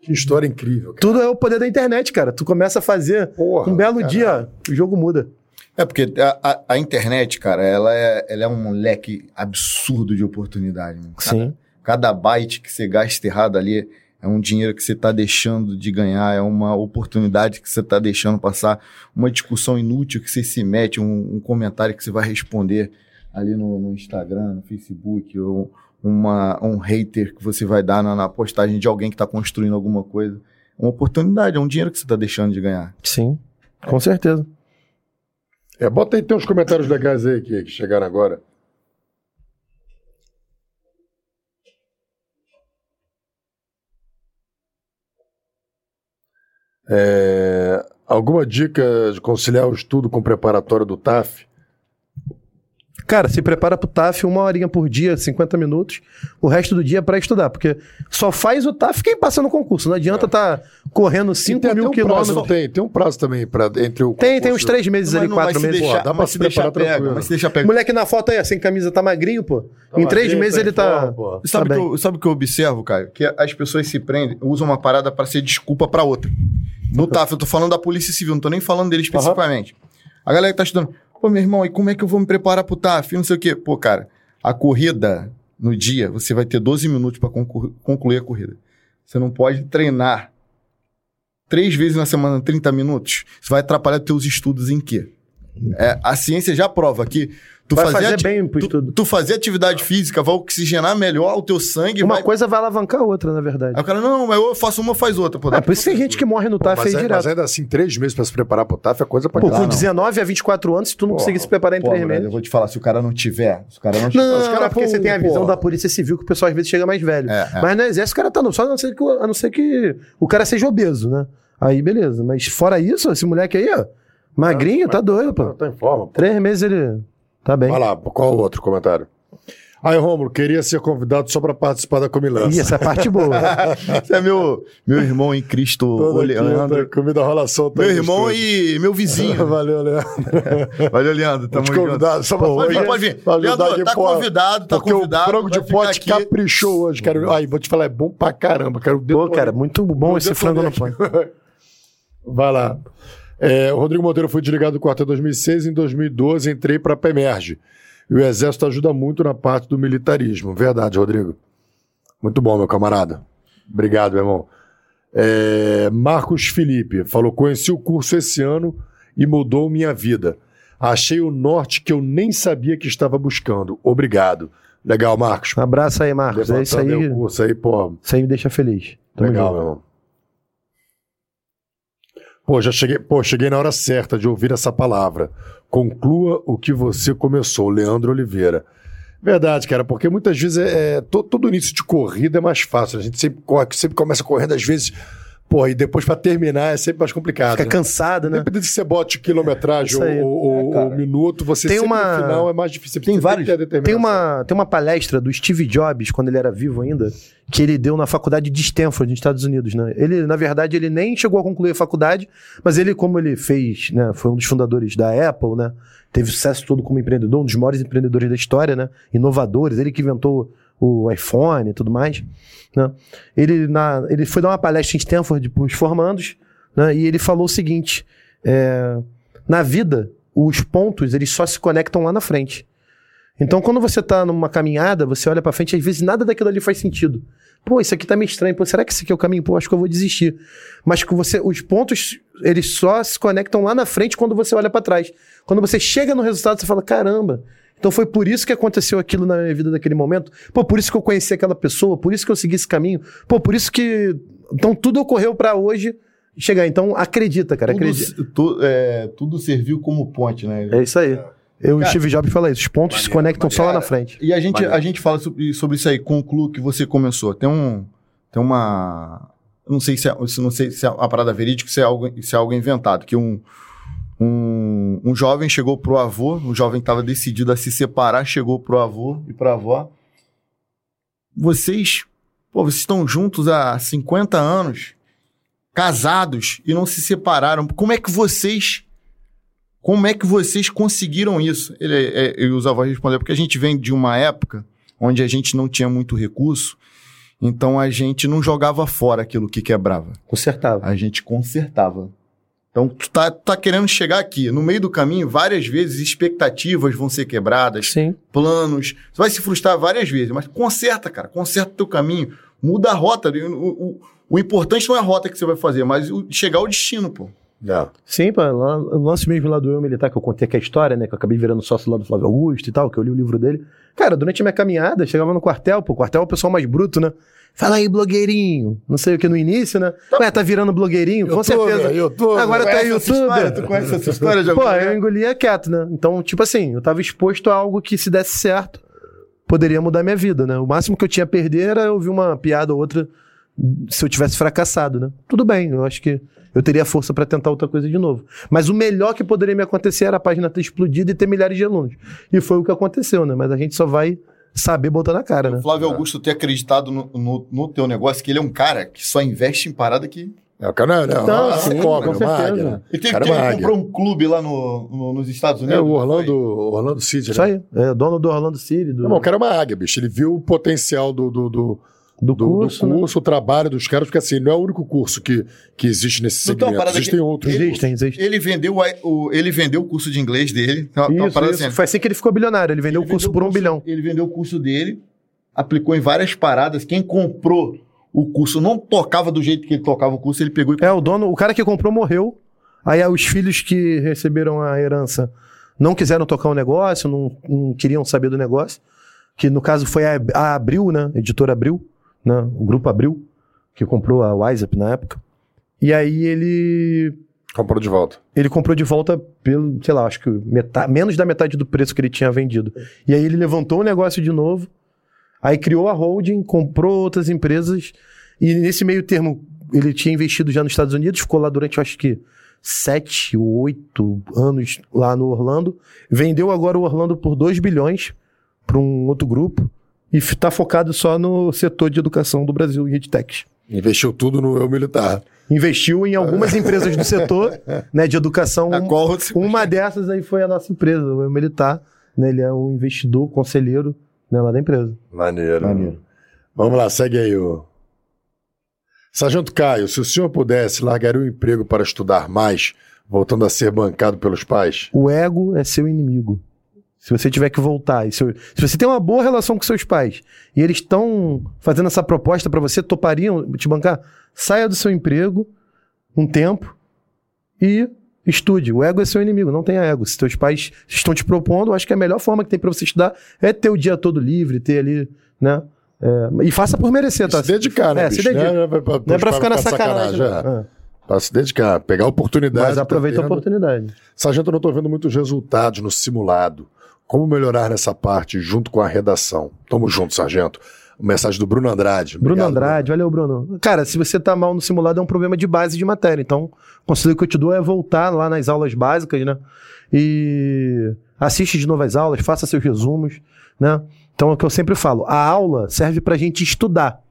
Que história incrível. Cara. Tudo é o poder da internet, cara. Tu começa a fazer Porra, um belo caralho. dia, o jogo muda. É porque a, a- a internet, cara, ela é, ela é um leque absurdo de oportunidade. Cada, Sim. cada byte que você gasta errado ali é um dinheiro que você está deixando de ganhar, é uma oportunidade que você está deixando passar, uma discussão inútil que você se mete, um, um comentário que você vai responder ali no, no Instagram, no Facebook, ou uma, um hater que você vai dar na, na postagem de alguém que está construindo alguma coisa. É uma oportunidade, é um dinheiro que você está deixando de ganhar. Sim. Com certeza. É, bota aí, tem uns comentários legais aí que, que chegaram agora. É, alguma dica de conciliar o estudo com o preparatório do TAF? Cara, se prepara pro TAF uma horinha por dia, 50 minutos. O resto do dia é pra estudar, porque só faz o TAF quem passa no concurso. Não adianta tá correndo 5 tem até mil um prazo, quilômetros. não tem, tem um prazo também pra, entre o Tem, tem uns três meses ali, Mas não vai quatro se meses. deixar, Pô, dá pra se se deixar preparar pega, tranquilo. mas se deixar pega. Moleque na foto aí, sem camisa, tá magrinho, pô. em três magrinho, meses tá ele em tá. pô. Sabe Tá o que, bem. eu- sabe o que eu observo, cara? Que as pessoas se prendem, usam uma parada pra ser desculpa pra outra. No TAF, eu tô falando da Polícia Civil, não tô nem falando dele especificamente. A galera que tá estudando, pô, meu irmão, e como é que eu vou me preparar pro TAF? Não sei o quê. Pô, cara, a corrida no dia, você vai ter 12 minutos pra conclu- concluir a corrida. Você não pode treinar três vezes na semana, 30 minutos. Isso vai atrapalhar teus estudos em quê? É, a ciência já prova que tu Vai fazer, fazer ati- bem pro tu, estudo. tu fazer atividade física vai oxigenar melhor o teu sangue. Uma vai... coisa vai alavancar a outra, na verdade. Aí o cara, não, mas eu faço uma, faz outra. Pô, É, por isso que tem gente que morre no TAF aí é- direto. mas ainda assim, três meses pra se preparar pro TAF é coisa pra Pô, caralho. com 19 a 24 anos, se tu não conseguir se preparar em Pô, três brother, eu meses. vou te falar, se o cara não tiver, se o cara não tiver... Não, Os caras, é porque pô, você tem a visão da polícia civil que o pessoal às vezes chega mais velho. É, é. Mas no exército o cara tá não, só a não, ser que, o- a não ser que o cara seja obeso, né? Aí beleza. Mas fora isso, esse moleque aí, ó, magrinho, tá doido, pô. Tá em forma, pô. Três meses ele tá bem. Vai lá, qual o outro comentário? Aí, Rômulo, queria ser convidado só pra participar da comilança. Ih, essa é parte boa. Esse é meu, meu irmão em Cristo, Toda o Leandro. quinta, comida rola solta. Meu irmão e meu vizinho. Valeu, Leandro. Valeu, Leandro. Tamo Te junto. convidado, só pra Pode vir, pode vir. Leandro, aqui, tá pô, convidado, tá Porque convidado. o frango de pote aqui. caprichou hoje, cara. Aí, vou te falar, é bom pra caramba. Quero Pô, cara, muito bom esse frango no pão. Vai lá. É, o Rodrigo Monteiro foi desligado do quartel em 2006. Em 2012, entrei para a PEMERGE. E o Exército ajuda muito na parte do militarismo. Verdade, Rodrigo. Muito bom, meu camarada. Obrigado, meu irmão. É, Marcos Felipe falou: conheci o curso esse ano e mudou minha vida. Achei o norte que eu nem sabia que estava buscando. Obrigado. Legal, Marcos. Um abraço aí, Marcos. É isso aí. Levantando o curso aí, pô. Isso aí me deixa feliz. Tamo Legal, junto. meu irmão. Pô, já cheguei, pô, cheguei na hora certa de ouvir essa palavra. Conclua o que você começou, Leandro Oliveira. Verdade, cara, porque muitas vezes é, é- to- todo início de corrida é mais fácil. A gente sempre corre, sempre começa correndo, às vezes, pô, e depois pra terminar é sempre mais complicado. Fica né? cansado, né? Independente se você bote quilometragem aí. ou, ou- ou minuto, você Tem sempre uma- no final é mais difícil. Você Tem vários- Tem determinação. uma, tem uma palestra do Steve Jobs, quando ele era vivo ainda, que ele deu na faculdade de Stanford, nos Estados Unidos, né? Ele, na verdade, ele nem chegou a concluir a faculdade, mas ele, como ele fez, né? Foi um dos fundadores da Apple, né? Teve sucesso todo como empreendedor, um dos maiores empreendedores da história, né? Inovadores, ele que inventou o iPhone e tudo mais, né? Ele, na, ele foi dar uma palestra em Stanford para os formandos, né? E ele falou o seguinte, é, na vida, os pontos, eles só se conectam lá na frente. Então, quando você tá numa caminhada, você olha pra frente, às vezes nada daquilo ali faz sentido. Pô, isso aqui tá meio estranho. Pô, será que esse aqui é o caminho? Pô, acho que eu vou desistir. Mas que você, os pontos, eles só se conectam lá na frente quando você olha pra trás. Quando você chega no resultado, você fala: caramba. Então foi por isso que aconteceu aquilo na minha vida naquele momento. Pô, por isso que eu conheci aquela pessoa, por isso que eu segui esse caminho. Pô, por isso que. Então tudo ocorreu pra hoje chegar. Então acredita, cara. Acredita. Tudo, tu- é, tudo serviu como ponte, né? É isso aí. Eu, o Cara, Steve Jobs fala isso. Os pontos se maneiro, conectam só lá na frente. E a gente, Maneiro. a gente fala sobre, sobre isso aí, conclua o que você começou. Tem um. Tem uma. Não sei se é, se não sei se é uma parada verídica, se é algo, se é algo inventado. Que um, um, um jovem chegou pro avô, um jovem que estava decidido a se separar, chegou pro avô e pra avó. Vocês, pô, vocês estão juntos há 50 anos, casados e não se separaram. Como é que vocês como é que vocês conseguiram isso? Ele, é, e os avós responderam, porque a gente vem de uma época onde a gente não tinha muito recurso, então a gente não jogava fora aquilo que quebrava. Consertava. A gente consertava. Então, tu tá, tá querendo chegar aqui. No meio do caminho, várias vezes, expectativas vão ser quebradas, Sim. planos. Você vai se frustrar várias vezes, mas conserta, cara. Conserta o teu caminho. Muda a rota. O, o, o importante não é a rota que você vai fazer, mas o, chegar ao destino, pô. Não. Sim, pô, lá, o lance mesmo lá do Eu Militar, que eu contei aqui a história, né? Que eu acabei virando sócio lá do Flávio Augusto e tal, que eu li o livro dele. Cara, durante a minha caminhada, chegava no quartel, pô, o quartel é o pessoal mais bruto, né? Fala aí, blogueirinho. Não sei o que no início, né? Ué, tá virando blogueirinho? Com certeza. YouTube. Agora tá história? youtuber. Tu conhece essa história de Pô, algum eu lugar? engolia quieto, né? Então, tipo assim, eu tava exposto a algo que, se desse certo, poderia mudar minha vida, né? O máximo que eu tinha a perder era ouvir uma piada ou outra se eu tivesse fracassado, né? Tudo bem, eu acho que eu teria força pra tentar outra coisa de novo. Mas o melhor que poderia me acontecer era a página ter explodido e ter milhares de alunos. E foi o que aconteceu, né? Mas a gente só vai saber botar na cara, né? O Flávio Augusto ter acreditado no, no, no teu negócio, que ele é um cara que só investe em parada que. É, o cara não, não, Não, não, sim, cobra, com uma certeza. águia, né? Ele teve, Cara, teve- águia. comprou um clube lá no, no- nos Estados Unidos. É, o Orlando, Orlando City, Isso né? aí. É dono do Orlando City, do, Não, o cara é uma águia, bicho. Ele viu o potencial do, do, do, do do- curso. do né? curso, o trabalho dos caras, porque assim, não é o único curso que, que existe nesse segmento. parada Existem que- outros. Ele- Existem, existem. Ele vendeu, o, ele vendeu o curso de inglês dele. Uma, uma Isso, parada isso. assim, Foi assim que ele ficou bilionário. Ele vendeu Ele o curso vendeu por um bilhão. Ele vendeu o curso dele, aplicou em várias paradas. Quem comprou o curso não tocava do jeito que ele tocava o curso, ele pegou e É, o dono, o cara que comprou morreu. Aí os filhos que receberam a herança não quiseram tocar o negócio, não, não queriam saber do negócio. Que no caso foi a, a Abril, né? Editora Abril, né? O grupo Abril, que comprou a WhatsApp na época. E aí ele Comprou de volta. ele comprou de volta pelo, sei lá, acho que metade, menos da metade do preço que ele tinha vendido. E aí ele levantou o negócio de novo, aí criou a holding, comprou outras empresas, e nesse meio termo ele tinha investido já nos Estados Unidos, ficou lá durante, acho que, sete ou oito anos lá no Orlando, vendeu agora o Orlando por 2 bilhões para um outro grupo, e está focado só no setor de educação do Brasil e EdTech. Investiu tudo no eu militar. Investiu em algumas empresas do setor né, de educação. a qual você- Uma dessas aí foi a nossa empresa, o Eu Militar. Né, ele é um investidor, conselheiro né, lá da empresa. Maneiro. Maneiro. Vamos lá, segue aí o. Sargento Caio, se o senhor pudesse, largaria o emprego para estudar mais, voltando a ser bancado pelos pais? O ego é seu inimigo. Se você tiver que voltar, e seu- se você tem uma boa relação com seus pais e eles estão fazendo essa proposta para você, topariam te bancar? Saia do seu emprego um tempo e estude. O ego é seu inimigo, não tenha ego. Se teus pais estão te propondo, eu acho que a melhor forma que tem para você estudar é ter o dia todo livre, ter ali, né? É, e faça por merecer, tá? Se dedicar, né, É, se bicho? dedica. Não é pra, Não é pra ficar na sacanagem. é. não. É. Pra se dedicar, pegar a oportunidade. Mas tá aproveita a tendo. oportunidade. Sargento, eu não estou vendo muitos resultados no simulado. Como melhorar nessa parte junto com a redação? Tamo junto, Sargento. Mensagem do Bruno Andrade. Bruno Obrigado, Andrade, valeu, Bruno. Cara, se você tá mal no simulado, é um problema de base de matéria. Então, o conselho que eu te dou é voltar lá nas aulas básicas, né? E assiste de novo as aulas, faça seus resumos, né? Então, é o que eu sempre falo: a aula serve pra gente estudar,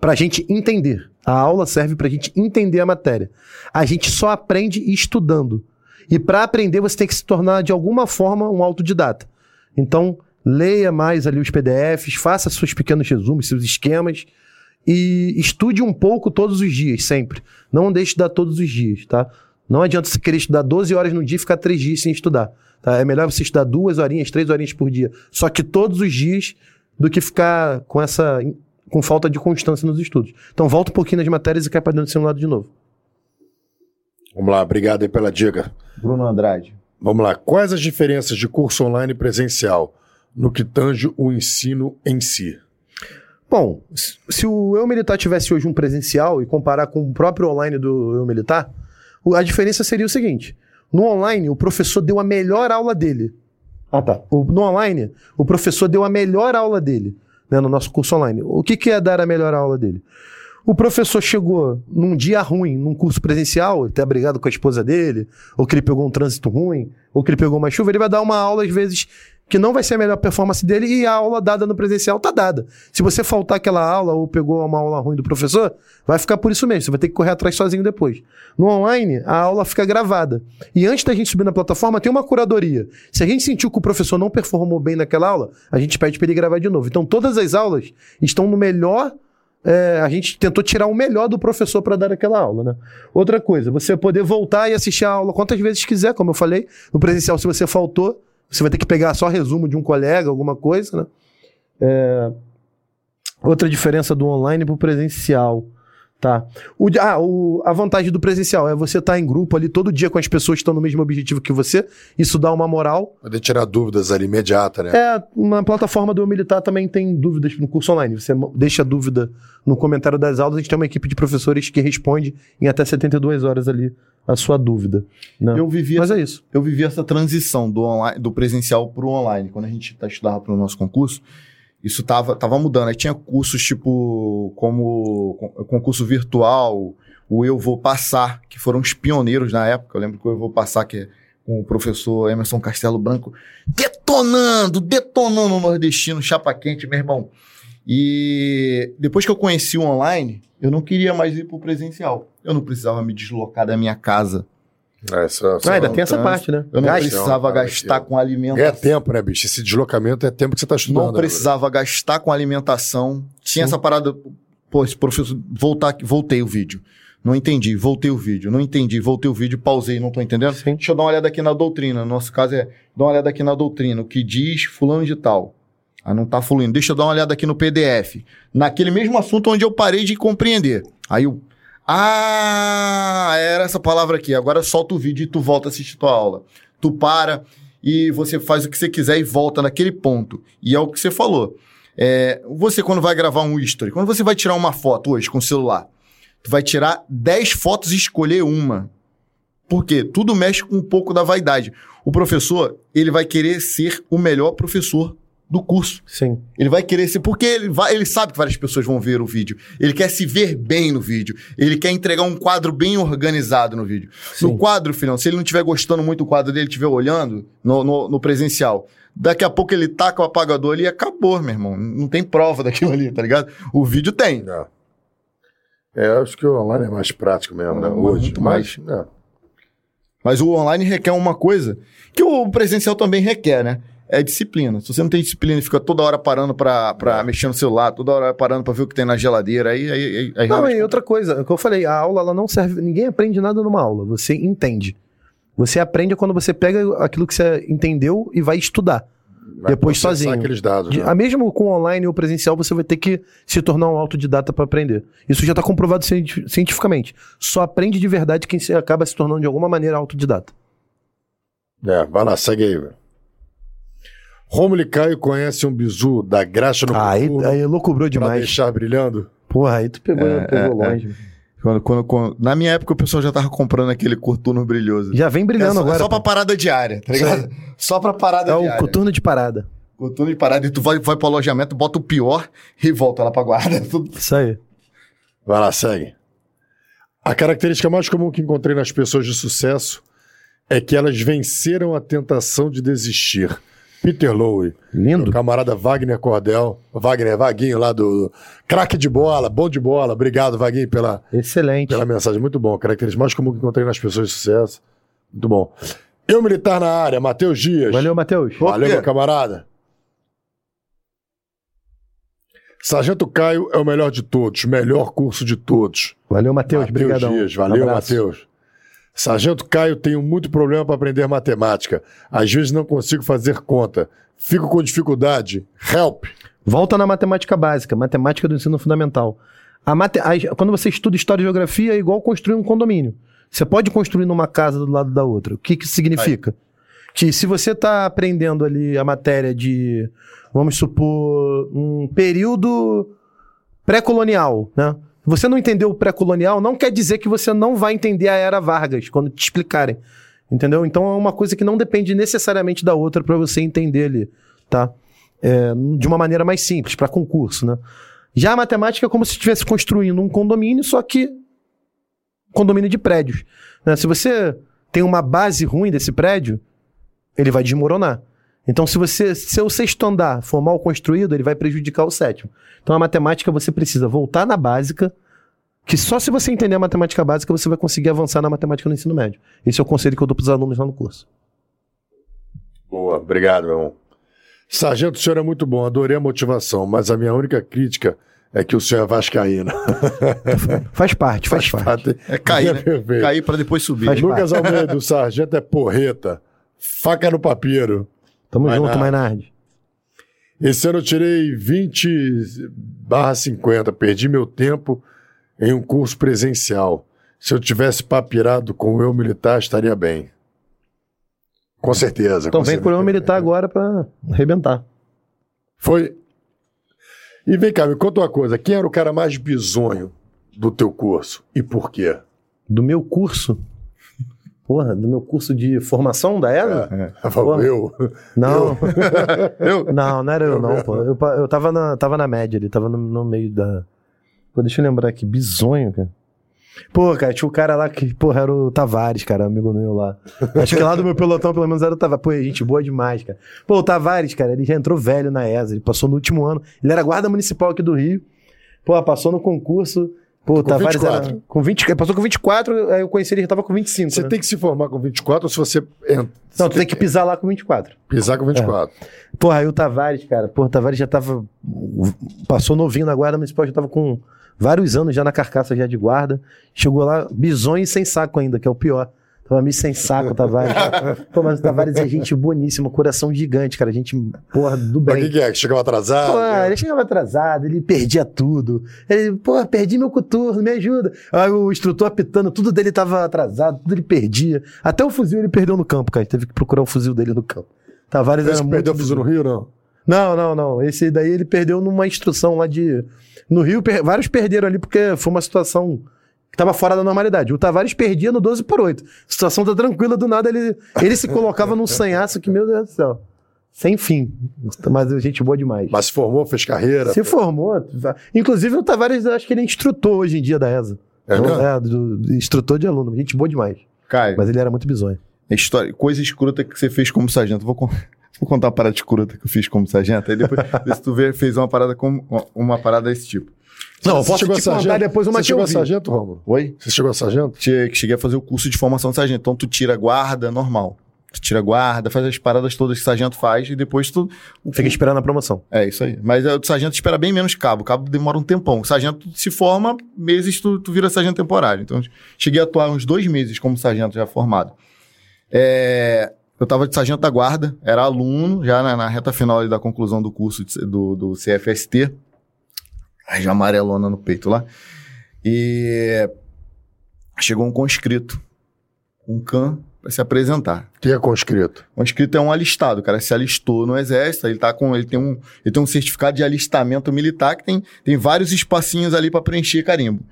pra gente entender. A aula serve pra gente entender a matéria. A gente só aprende estudando. E para aprender, você tem que se tornar, de alguma forma, um autodidata. Então, leia mais ali os PDFs, faça seus pequenos resumos, seus esquemas e estude um pouco todos os dias, sempre. Não deixe de dar todos os dias, tá? Não adianta você querer estudar 12 horas no dia e ficar 3 dias sem estudar. Tá? É melhor você estudar duas horinhas, três horinhas por dia, só que todos os dias, do que ficar com essa com falta de constância nos estudos. Então volta um pouquinho nas matérias e cai para dentro do simulado de novo. Vamos lá, obrigado aí pela dica. Bruno Andrade. Vamos lá. Quais as diferenças de curso online e presencial no que tange o ensino em si? Bom, se o Eu Militar tivesse hoje um presencial e comparar com o próprio online do Eu Militar, a diferença seria o seguinte: no online, o professor deu a melhor aula dele. Ah, tá. O- no online, o professor deu a melhor aula dele, né, no nosso curso online. O que, que é dar a melhor aula dele? O professor chegou num dia ruim, num curso presencial, ele tá brigado com a esposa dele, ou que ele pegou um trânsito ruim, ou que ele pegou uma chuva, ele vai dar uma aula, às vezes, que não vai ser a melhor performance dele e a aula dada no presencial tá dada. Se você faltar aquela aula ou pegou uma aula ruim do professor, vai ficar por isso mesmo. Você vai ter que correr atrás sozinho depois. No online, a aula fica gravada. E antes da gente subir na plataforma, tem uma curadoria. Se a gente sentiu que o professor não performou bem naquela aula, a gente pede para ele gravar de novo. Então, todas as aulas estão no melhor é, a gente tentou tirar o melhor do professor para dar aquela aula, né? Outra coisa, você poder voltar e assistir a aula quantas vezes quiser, como eu falei. No presencial, se você faltou, você vai ter que pegar só resumo de um colega, alguma coisa, né? É... Outra diferença do online para o presencial. Tá. O, ah, o, a vantagem do presencial é você estar tá em grupo ali todo dia com as pessoas que estão no mesmo objetivo que você. Isso dá uma moral. Poder tirar dúvidas ali imediata, né? É, uma plataforma do Militar também tem dúvidas no curso online. Você deixa a dúvida no comentário das aulas, a gente tem uma equipe de professores que responde em até 72 horas ali a sua dúvida. Né? Eu vivi Mas essa, é isso. Eu vivi essa transição do, online, do presencial para o online. Quando a gente tá, estudava para o nosso concurso, isso tava, tava mudando. Aí tinha cursos tipo como concurso virtual, o Eu Vou Passar, que foram os pioneiros na época. Eu lembro que o Eu Vou Passar, que é com o professor Emerson Castelo Branco, detonando, detonando o nordestino, chapa quente, meu irmão. E depois que eu conheci o online, eu não queria mais ir para o presencial. Eu não precisava me deslocar da minha casa é, ah, ainda tem essa parte, né? Eu não precisava gastar com alimentação. É tempo, né, bicho? Esse deslocamento é tempo que você está estudando. Não né, precisava né, gastar com alimentação. Tinha Sim. essa parada. Pô, esse professor, voltar, voltei o vídeo. Não entendi, voltei o vídeo. Não entendi, voltei o vídeo, pausei, não tô entendendo. Sim. Deixa eu dar uma olhada aqui na doutrina. No nosso caso é, dá uma olhada aqui na doutrina, o que diz fulano de tal. Ah, não tá fluindo. Deixa eu dar uma olhada aqui no PDF. Naquele mesmo assunto onde eu parei de compreender. Aí eu ah, era essa palavra aqui. Agora solta o vídeo e tu volta a assistir tua aula. Tu para e você faz o que você quiser e volta naquele ponto. E é o que você falou. É, você, quando vai gravar um history, quando você vai tirar uma foto hoje com o celular, tu vai tirar 10 fotos e escolher uma. Por quê? Tudo mexe com um pouco da vaidade. O professor, ele vai querer ser o melhor professor do curso. Sim. Ele vai querer ser. Porque ele, vai, ele sabe que várias pessoas vão ver o vídeo. Ele quer se ver bem no vídeo. Ele quer entregar um quadro bem organizado no vídeo. Sim. No quadro, filhão, se ele não estiver gostando muito do quadro dele, estiver olhando no, no, no, presencial, daqui a pouco ele taca o apagador ali e acabou, meu irmão. Não tem prova daquilo ali, tá ligado? O vídeo tem. É, é acho que o online é mais prático mesmo, né? Hoje. Muito mais. mais é. Mas o online requer uma coisa que o presencial também requer, né? É disciplina. Se você não tem disciplina e fica toda hora parando pra, pra é. mexer no celular, toda hora parando pra ver o que tem na geladeira, aí... aí, aí não, e outra coisa, o que eu falei, a aula ela não serve... Ninguém aprende nada numa aula, você entende. Você aprende quando você pega aquilo que você entendeu e vai estudar. Vai depois sozinho. aqueles dados. Né? Mesmo com online ou presencial, você vai ter que se tornar um autodidata para aprender. Isso já está comprovado cientificamente. Só aprende de verdade quem acaba se tornando de alguma maneira autodidata. É, vai lá, segue aí, velho. Romulo e Caio conhecem um bizu da graxa no ah, aí, aí loucubrou demais. Pra deixar brilhando? Porra, aí tu pegou, é, pegou é, é. longe. É. Quando, quando, quando, na minha época o pessoal já tava comprando aquele coturno brilhoso. Já vem brilhando é só, agora. É só pra parada diária, tá ligado? Só pra parada é diária. É o coturno de parada. Coturno de parada. E tu vai, vai pro alojamento, bota o pior e volta lá pra guarda. Isso aí. Vai lá, segue. A característica mais comum que encontrei nas pessoas de sucesso é que elas venceram a tentação de desistir Peter Lowe. Lindo. camarada Wagner Cordel. Wagner, Vaguinho lá do. Craque de bola, bom de bola. Obrigado, Vaguinho, pela, Excelente. pela mensagem. Muito bom. Característica mais comum que encontrei nas pessoas de sucesso. Muito bom. Eu militar na área, Matheus Dias. Valeu, Matheus. Valeu, meu camarada. Sargento Caio é o melhor de todos, melhor curso de todos. Valeu, Matheus. Obrigado. Valeu, um Matheus. Sargento Caio, tenho muito problema para aprender matemática. Às vezes não consigo fazer conta. Fico com dificuldade. Help! Volta na matemática básica, matemática do ensino fundamental. A mate... a... Quando você estuda história e geografia, é igual construir um condomínio. Você pode construir numa casa do lado da outra. O que, que isso significa? Aí. Que se você está aprendendo ali a matéria de, vamos supor, um período pré-colonial, né? Você não entendeu o pré-colonial, não quer dizer que você não vai entender a era Vargas quando te explicarem. Entendeu? Então é uma coisa que não depende necessariamente da outra para você entender ali, tá? É, de uma maneira mais simples, para concurso, né? Já a matemática é como se estivesse construindo um condomínio, só que condomínio de prédios. né? Se você tem uma base ruim desse prédio, ele vai desmoronar. Então, se você, se o sexto andar for mal construído, ele vai prejudicar o sétimo. Então, a matemática você precisa voltar na básica, que só se você entender a matemática básica você vai conseguir avançar na matemática no ensino médio. Esse é o conselho que eu dou para os alunos lá no curso. Boa, obrigado, meu irmão. Sargento, o senhor é muito bom, adorei a motivação, mas a minha única crítica é que o senhor é vascaíno. Faz parte, faz, parte. É cair, né? Perfeito. Cair pra depois subir. Faz Lucas Almeida, o sargento é porreta, faca no papiro. Tamo Vai junto, nada. Mainardi. Esse ano eu tirei 20 barra 50, perdi meu tempo em um curso presencial. Se eu tivesse papirado com o eu militar, estaria bem. Com certeza. Então com vem certeza. com o militar agora pra arrebentar. Foi. E vem cá, me conta uma coisa. Quem era o cara mais bizonho do teu curso e por quê? Do meu curso. Porra, do meu curso de formação da ESA? Falou, eu. Não. Eu? Não, não era eu, não, pô. Eu, eu tava, na, tava na média ali, tava no, no meio da. Pô, deixa eu lembrar aqui, bizonho, cara. Pô, cara, tinha o cara lá que, porra, era o Tavares, cara, amigo meu lá. Acho que lá do meu pelotão, pelo menos, era o Tavares. Pô, gente boa demais, cara. Pô, o Tavares, cara, ele já entrou velho na ESA, ele passou no último ano. Ele era guarda municipal aqui do Rio. Pô, passou no concurso. Pô, Com Tavares 24. era. Com 20, ele passou com 24, aí eu conheci ele, já tava com 25. Você né? tem que se formar com 24 ou se você en- Não, tu tem que pisar lá com 24. pisar com 24. Porra, aí o Tavares, cara, porra, o Tavares já tava. Passou novinho na guarda municipal, já tava com vários anos já na carcaça já de guarda. Chegou lá, bizonho e sem saco ainda, que é o pior. Tava meio sem saco Tavares. Pô, mas o Tavares é gente boníssima, coração gigante, cara. Gente, porra, do Mas o bem. que, que é? Que chegava atrasado? Pô, ele chegava atrasado, ele perdia tudo. Ele, pô, perdi meu coturno, me ajuda. Aí o instrutor apitando, tudo dele tava atrasado, tudo ele perdia. Até o fuzil ele perdeu no campo, cara. Teve que procurar o fuzil dele no campo. Tavares Esse era muito perdeu o fuzil no Rio, não? não, não, não. Esse daí ele perdeu numa instrução lá de. No Rio, per- vários perderam ali porque foi uma situação que tava fora da normalidade. O Tavares perdia no 12 por 8. Situação tá tranquila, do nada ele, ele se colocava num sanhaço que, meu Deus do céu. Sem fim. Mas gente boa demais. Mas se formou, fez carreira. se formou. Inclusive o Tavares, acho que ele é instrutor hoje em dia da ESA. É mesmo? é do, do instrutor de aluno. Gente boa demais. Caio, Mas ele era muito bizonho. história, coisa escrota que você fez como sargento. Vou, con- vou contar uma parada escrota que eu fiz como sargento. Aí depois se tu vê, fez uma parada como uma parada desse tipo. Não, eu Você posso chegou te a sargento? depois uma Você chegou a sargento, Romulo? Oi? Você chegou a sargento? Che- Cheguei a fazer o curso de formação de sargento. Então tu tira guarda normal. Tu tira guarda, faz as paradas todas que o sargento faz e depois tu. Fica esperando a promoção. É isso aí. Mas é, o sargento espera bem menos cabo. O cabo demora um tempão. O sargento se forma, meses tu, tu vira sargento temporário. Então, cheguei a atuar uns dois meses como sargento já formado. É, eu tava de sargento da guarda, era aluno, já na, na reta final da conclusão do curso de- do, do CFST. Aí já amarelona no peito lá. E chegou um conscrito, um can, para se apresentar. Quem é conscrito? O inscrito é um alistado, o cara se alistou no exército, ele tá com, ele tem um, ele tem um certificado de alistamento militar que tem, tem vários espacinhos ali para preencher carimbo.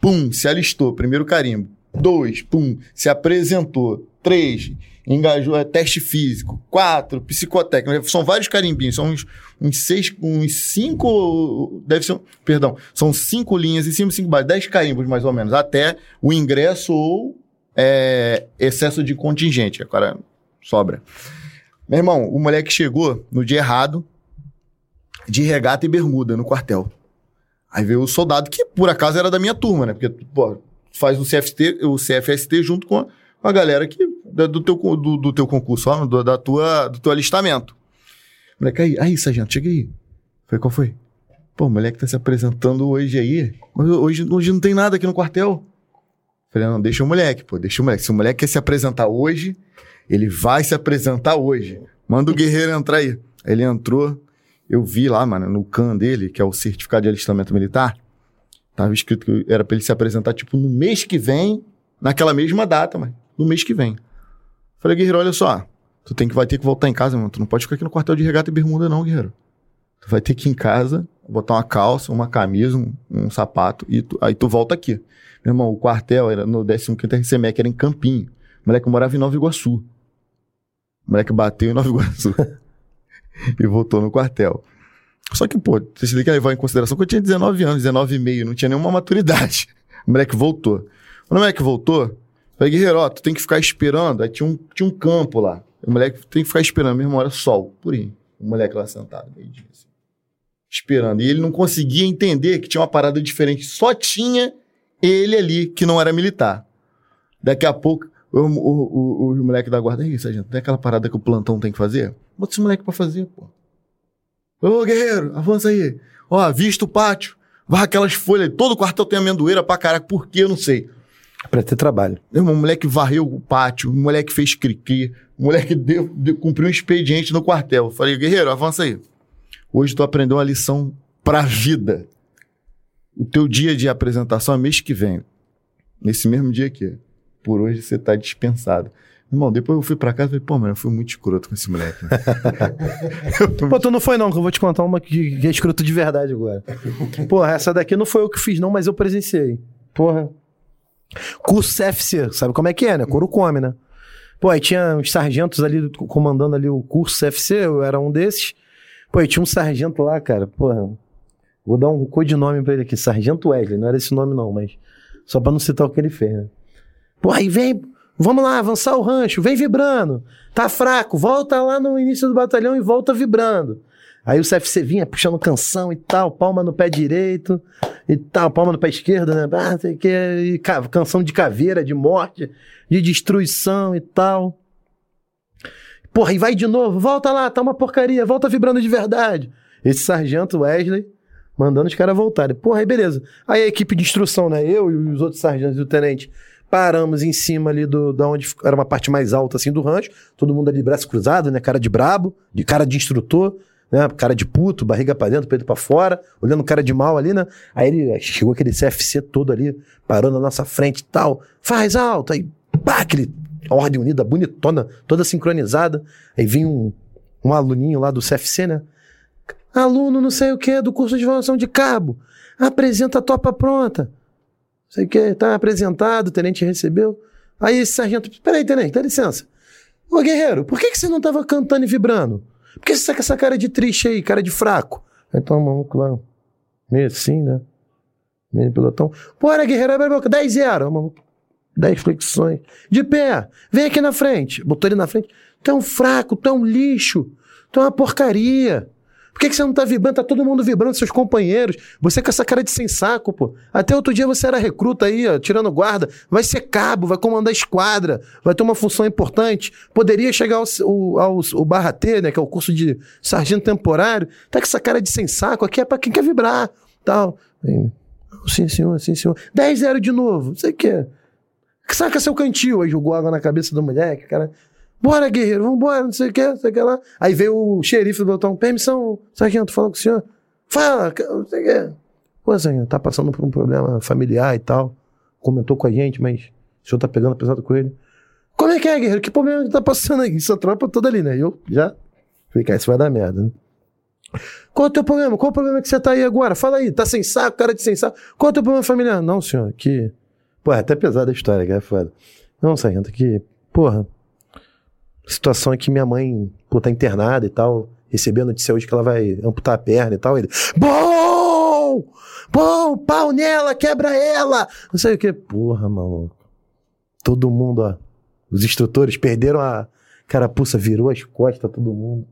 Pum, se alistou, primeiro carimbo. Dois, pum, se apresentou. Três, engajou, é teste físico. Quatro, psicotécnico. São vários carimbinhos, são uns, uns seis, uns cinco, deve ser, perdão, são cinco linhas em cima, cinco baixo, dez carimbos mais ou menos, até o ingresso ou é, excesso de contingente. Agora, sobra. Meu irmão, o moleque chegou no dia errado, de regata e bermuda no quartel. Aí veio o soldado, que por acaso era da minha turma, né? Porque, pô, faz o CFT, o CFST junto com a, com a galera que, do, teu, do, do teu concurso, ó, do, da tua, do teu alistamento. Moleque, aí, aí, sargento, chega aí. Falei, qual foi? Pô, o moleque tá se apresentando hoje aí, mas hoje, hoje não tem nada aqui no quartel. Falei, não, deixa o moleque, pô, deixa o moleque. Se o moleque quer se apresentar hoje, ele vai se apresentar hoje. Manda o guerreiro entrar aí. Aí Ele entrou, eu vi lá, mano, no CAN dele, que é o certificado de alistamento militar, tava escrito que era pra ele se apresentar, tipo, no mês que vem, naquela mesma data, mas no mês que vem. Falei, guerreiro, olha só, tu tem que, vai ter que voltar em casa, mano. Tu não pode ficar aqui no quartel de regata e bermuda, não, guerreiro. Tu vai ter que ir em casa, botar uma calça, uma camisa, um, um sapato, e tu- aí tu volta aqui. Meu irmão, o quartel era no 15º RCMEC, era em Campinho. O moleque morava em Nova Iguaçu. O moleque bateu em Nova Iguaçu. e voltou no quartel. Só que, pô, você tem que levar em consideração que eu tinha 19 anos, 19 e meio, não tinha nenhuma maturidade. O moleque voltou. Quando o moleque voltou, falei, guerreiro, ó, tu tem que ficar esperando. Aí tinha um, tinha um campo lá. O moleque tem que ficar esperando, mesmo hora, sol, purinho. O moleque lá sentado, meio dia, assim, esperando. E ele não conseguia entender que tinha uma parada diferente. Só tinha ele ali, que não era militar. Daqui a pouco, o, o, o, o moleque da guarda, aí, sargento, tem aquela parada que o plantão tem que fazer? Bota esse moleque pra fazer, pô. Ô, guerreiro, avança aí. Ó, vista o pátio. Varra aquelas folhas. Todo quartel tem amendoeira pra caraca. Por quê? Eu não sei. Pra ter trabalho. O moleque varreu o pátio, o moleque fez cri-cri, o moleque deu, deu- cumpriu um expediente no quartel. Eu Falei, guerreiro, avança aí. Hoje tu aprendeu uma lição pra vida. O teu dia de apresentação é mês que vem. Nesse mesmo dia aqui. Por hoje você tá dispensado. Irmão, depois eu fui pra casa e falei, pô, mano, eu fui muito escroto com esse moleque. né? Pô, tu não foi não, que eu vou te contar uma que, que é escroto de verdade agora. Porra, essa daqui não foi eu que fiz não, mas eu presenciei. Porra. Curso CFC, sabe como é que é, né? Couro come, né? Pô, aí tinha uns sargentos ali comandando ali o curso CFC, eu era um desses. Pô, aí tinha um sargento lá, cara, porra. Vou dar um codinome pra ele aqui, Sargento Wesley, não era esse nome não, mas só pra não citar o que ele fez, né? Pô, aí vem, vamos lá, avançar o rancho, vem vibrando. Tá fraco, volta lá no início do batalhão e volta vibrando. Aí o CFC vinha puxando canção e tal, palma no pé direito e tal, palma no pé esquerdo, né? Ah, sei que, e ca- canção de caveira, de morte, de destruição e tal. Porra, e vai de novo, volta lá, tá uma porcaria, volta vibrando de verdade. Esse sargento Wesley mandando os caras voltarem. Porra, aí beleza. Aí a equipe de instrução, né? Eu e os outros sargentos e o tenente paramos em cima ali do, da onde era uma parte mais alta assim do rancho, todo mundo ali braço cruzado, né? Cara de brabo, de cara de instrutor, né? Cara de puto, barriga pra dentro, peito pra fora, olhando cara de mal ali, né? Aí ele chegou aquele CFC todo ali, parou na nossa frente e tal. Faz alto, aí pá, aquele ordem unida, bonitona, toda sincronizada. Aí vinha um, um aluninho lá do CFC, né? Aluno não sei o que do curso de formação de cabo. Apresenta a topa pronta. Não sei o que, tá apresentado, o tenente recebeu. Aí esse sargento, peraí, tenente, dá licença. Ô guerreiro, por que, que você não tava cantando e vibrando? Por que você tá com essa cara de triste aí, cara de fraco? Então, maluco lá, meio assim, né? Meio pelotão. Bora, guerreiro, abre a boca, 10 0 maluco. 10 flexões. De pé, vem aqui na frente. Botou ele na frente. Um fraco, um lixo, é uma porcaria. Por que, que você não tá vibrando? Tá todo mundo vibrando, seus companheiros. Você com essa cara de sem saco, pô. Até outro dia você era recruta aí, ó, tirando guarda. Vai ser cabo, vai comandar esquadra, vai ter uma função importante. Poderia chegar ao, ao, ao, ao Barra T, né, que é o curso de sargento temporário. Tá com essa cara de sem saco. Aqui é pra quem quer vibrar, tal. Sim, senhor, sim, senhor. 10 0 de novo, não sei o quê. Saca seu cantil. Aí jogou água na cabeça do moleque, cara. Bora, guerreiro, vambora, não sei o que, não sei o que lá. Aí veio o xerife do botão, permissão, sargento, fala com o senhor. Fala, não sei o que. Pô, senhor, tá passando por um problema familiar e tal. Comentou com a gente, mas o senhor tá pegando pesado com ele. Como é que é, guerreiro? Que problema que tá passando aí? Isso a tropa toda ali, né? E eu já falei, cara, isso vai dar merda, né? Qual é o teu problema? Qual é o problema que você tá aí agora? Fala aí, tá sem saco, cara de sem saco. Qual é o teu problema familiar? Não, senhor, que... Pô, é até pesada a história, que é foda. Não, sargento, que... Porra, situação que minha mãe, pô, tá internada e tal, recebi a notícia hoje que ela vai amputar a perna e tal. Ele, bom! Bom, pau nela, quebra ela! Não sei o que. Porra, maluco. Todo mundo, ó. Os instrutores perderam a carapuça, virou as costas, todo mundo.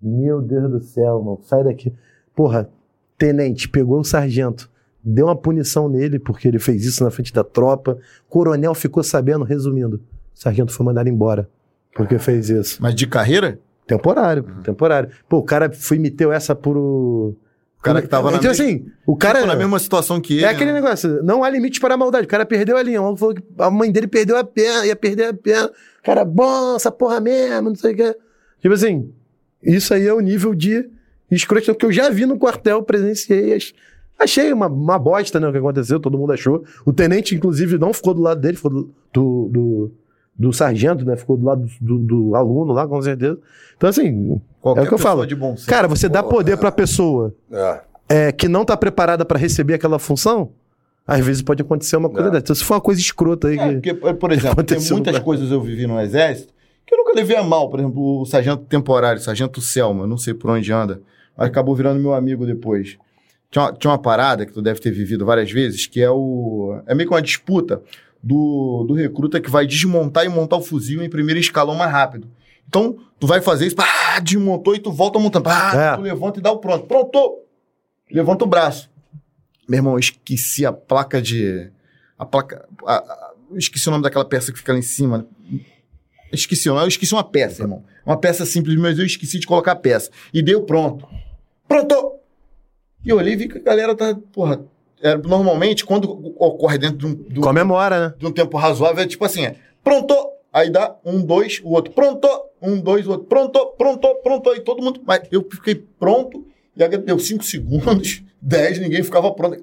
Meu Deus do céu, mano. Sai daqui. Porra, tenente, pegou o sargento. Deu uma punição nele porque ele fez isso na frente da tropa. Coronel ficou sabendo, resumindo. O sargento foi mandado embora. Porque fez isso. Mas de carreira? Temporário, temporário. Pô, o cara foi meteu essa por o. Cara que tava na Então, mesma- assim, o cara. Na mesma situação que ele. É aquele né? negócio, não há limite para a maldade. O cara perdeu a linha. Falou que a mãe dele perdeu a perna, ia perder a perna. O cara, bom, essa porra mesmo, não sei o que. Tipo assim, isso aí é o nível de escrotidão que eu já vi no quartel, presenciei. ach- Achei uma, uma bosta, né, o que aconteceu, todo mundo achou. O tenente, inclusive, não ficou do lado dele, ficou do, do, do, do sargento, né? Ficou do lado do, do aluno lá, com certeza. Então, assim, Qualquer é o que eu falo. de bom senso. Cara, você dá poder pra pessoa É. é, que não tá preparada pra receber aquela função, às vezes pode acontecer uma coisa É. dessa. Então, se for uma coisa escrota aí. É, que- porque, por exemplo, tem muitas no- coisas eu vivi no exército que eu nunca levei a mal. Por exemplo, o sargento temporário, sargento Selma, não sei por onde anda. acabou virando meu amigo depois. Tinha uma, tinha uma parada que tu deve ter vivido várias vezes, que é o. É meio que uma disputa do, do recruta que vai desmontar e montar o fuzil em primeiro escalão mais rápido. Então, tu vai fazer isso, pá, desmontou e tu volta montando. Pá, É. tu levanta e dá o pronto. Pronto! Levanta o braço. Meu irmão, eu esqueci a placa de. A placa. a- a- esqueci o nome daquela peça que fica lá em cima. Esqueci, eu esqueci uma peça, irmão. Uma peça simples, mas eu esqueci de colocar a peça. E deu pronto. Pronto! E eu olhei e vi que a galera tá. Porra. É, normalmente, quando ocorre dentro de um, de um- Comemora, né? de um tempo razoável, é tipo assim: é, pronto! Aí dá um, dois, o outro, pronto! Um, dois, o outro, pronto, pronto, pronto. Aí todo mundo. Mas eu fiquei pronto, e aí deu cinco segundos, dez, ninguém ficava pronto.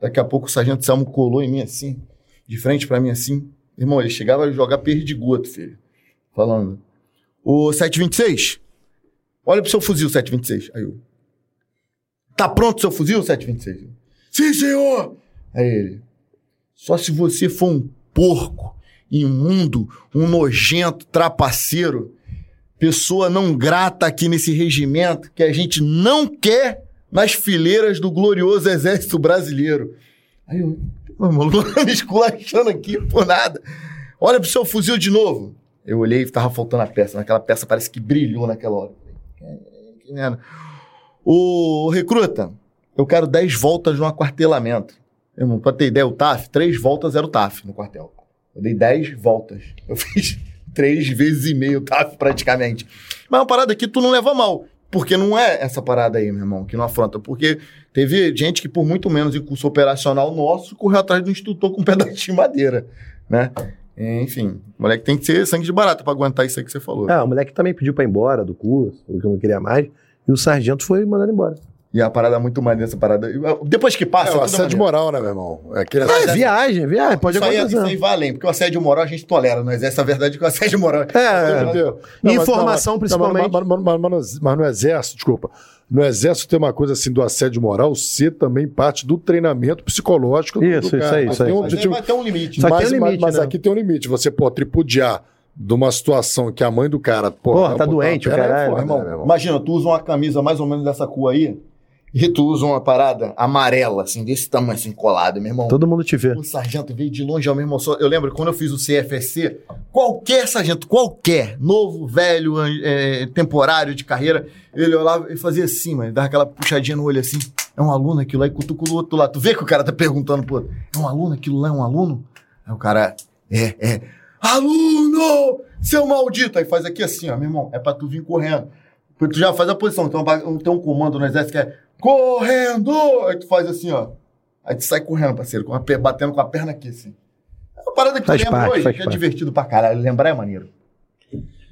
Daqui a pouco o sargento Selmo colou em mim assim, de frente pra mim assim. Irmão, ele chegava a jogar perdigoto, filho. Falando. O 726? Olha pro seu fuzil, 726. Aí eu. Tá pronto o seu fuzil, 726? Sim, senhor! Aí ele. Só se você for um porco, imundo, um nojento, trapaceiro, pessoa não grata aqui nesse regimento que a gente não quer nas fileiras do glorioso exército brasileiro. Aí eu, maluco, me esculachando aqui por nada. Olha pro seu fuzil de novo. Eu olhei e tava faltando a peça. Naquela peça parece que brilhou naquela hora. Ô, recruta, eu quero 10 voltas no aquartelamento. Pra ter ideia, o TAF, 3 voltas era o TAF no quartel. Eu dei 10 voltas. Eu fiz 3 vezes e meio o TAF praticamente. Mas é uma parada que tu não leva mal. Porque não é essa parada aí, meu irmão, que não afronta. Porque teve gente que, por muito menos em curso operacional nosso, correu atrás do instrutor com um pedaço de madeira, né? Enfim, o moleque tem que ser sangue de barata pra aguentar isso aí que você falou. É, o moleque também pediu pra ir embora do curso, falou que não queria mais. E o sargento foi mandado embora. E a parada é muito maneira, essa parada. Depois que passa. É o assédio moral, né, meu irmão? É aquele É, viagem, viagem, pode isso aí, acontecer. isso aí vai além, porque o assédio moral a gente tolera, não exerce a verdade que o assédio moral. É, Entendeu? Informação, mas- principalmente. Mas, mas- mas- mas- mas no exército, desculpa. No exército tem uma coisa assim do assédio moral ser também parte do treinamento psicológico do- Isso, do isso cara. aí, Mas isso aí. um Mas aí objetivo- vai ter um limite. Mas, tem um mas- limite, mas né? aqui tem um limite. Você, pô, tripudiar de uma situação que a mãe do cara. Porra, vai tá botar doente, a o perna, é né, imagina, tu usa uma camisa mais ou menos dessa cor aí, e tu usa uma parada amarela, assim, desse tamanho, assim, colada, meu irmão. Todo mundo te vê. O sargento veio de longe ao irmão. Só- Eu lembro quando eu fiz o CFSC, qualquer sargento, qualquer, novo, velho, é, temporário de carreira, ele olhava e fazia assim, mano, dava aquela puxadinha no olho assim. É um aluno aquilo lá e cutuca o outro lado. Tu vê que o cara tá perguntando, pô, é um aluno aquilo lá, é um aluno? Aí o cara, é, é. Aluno! Seu maldito! Aí faz aqui assim, ó, meu irmão, é pra tu vir correndo. Porque tu já faz a posição, uma, tem um comando no exército que é correndo! Aí tu faz assim, ó. Aí tu sai correndo, parceiro, com a batendo com a perna aqui, assim. É uma parada que Faz tu lembra parte, hoje, que é parte. divertido pra caralho. Lembrar é maneiro.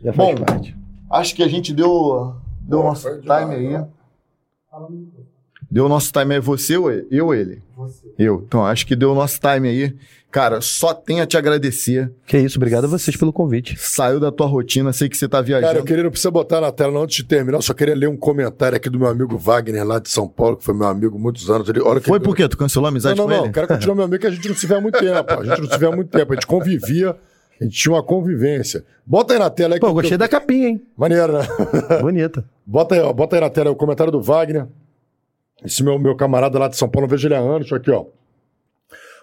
Já faz Bom, parte. Acho que a gente deu, deu o nosso time aí. demais, Deu o nosso time aí, você ou ele? Eu ou ele? Eu. Então, acho que deu o nosso time aí. Cara, só tenho a te agradecer. Que isso, obrigado a vocês pelo convite. Saiu da tua rotina, sei que você tá viajando. Cara, eu queria, não precisa botar na tela não, antes de terminar, eu só queria ler um comentário aqui do meu amigo Wagner, lá de São Paulo, que foi meu amigo há muitos anos. Ele, que Foi ele- por quê? Tu cancelou a Não, amizade não, com não. ele? O cara continua meu amigo que a gente não se vê há muito tempo. A gente não se vê há muito tempo. A gente convivia, a gente tinha uma convivência. Bota aí na tela aí. Pô, que- gostei da capinha, hein? Maneiro, né? Bonita. Bota aí, ó, bota aí na tela o comentário do Wagner. Esse meu, meu camarada lá de São Paulo, não vejo ele há anos, aqui, ó.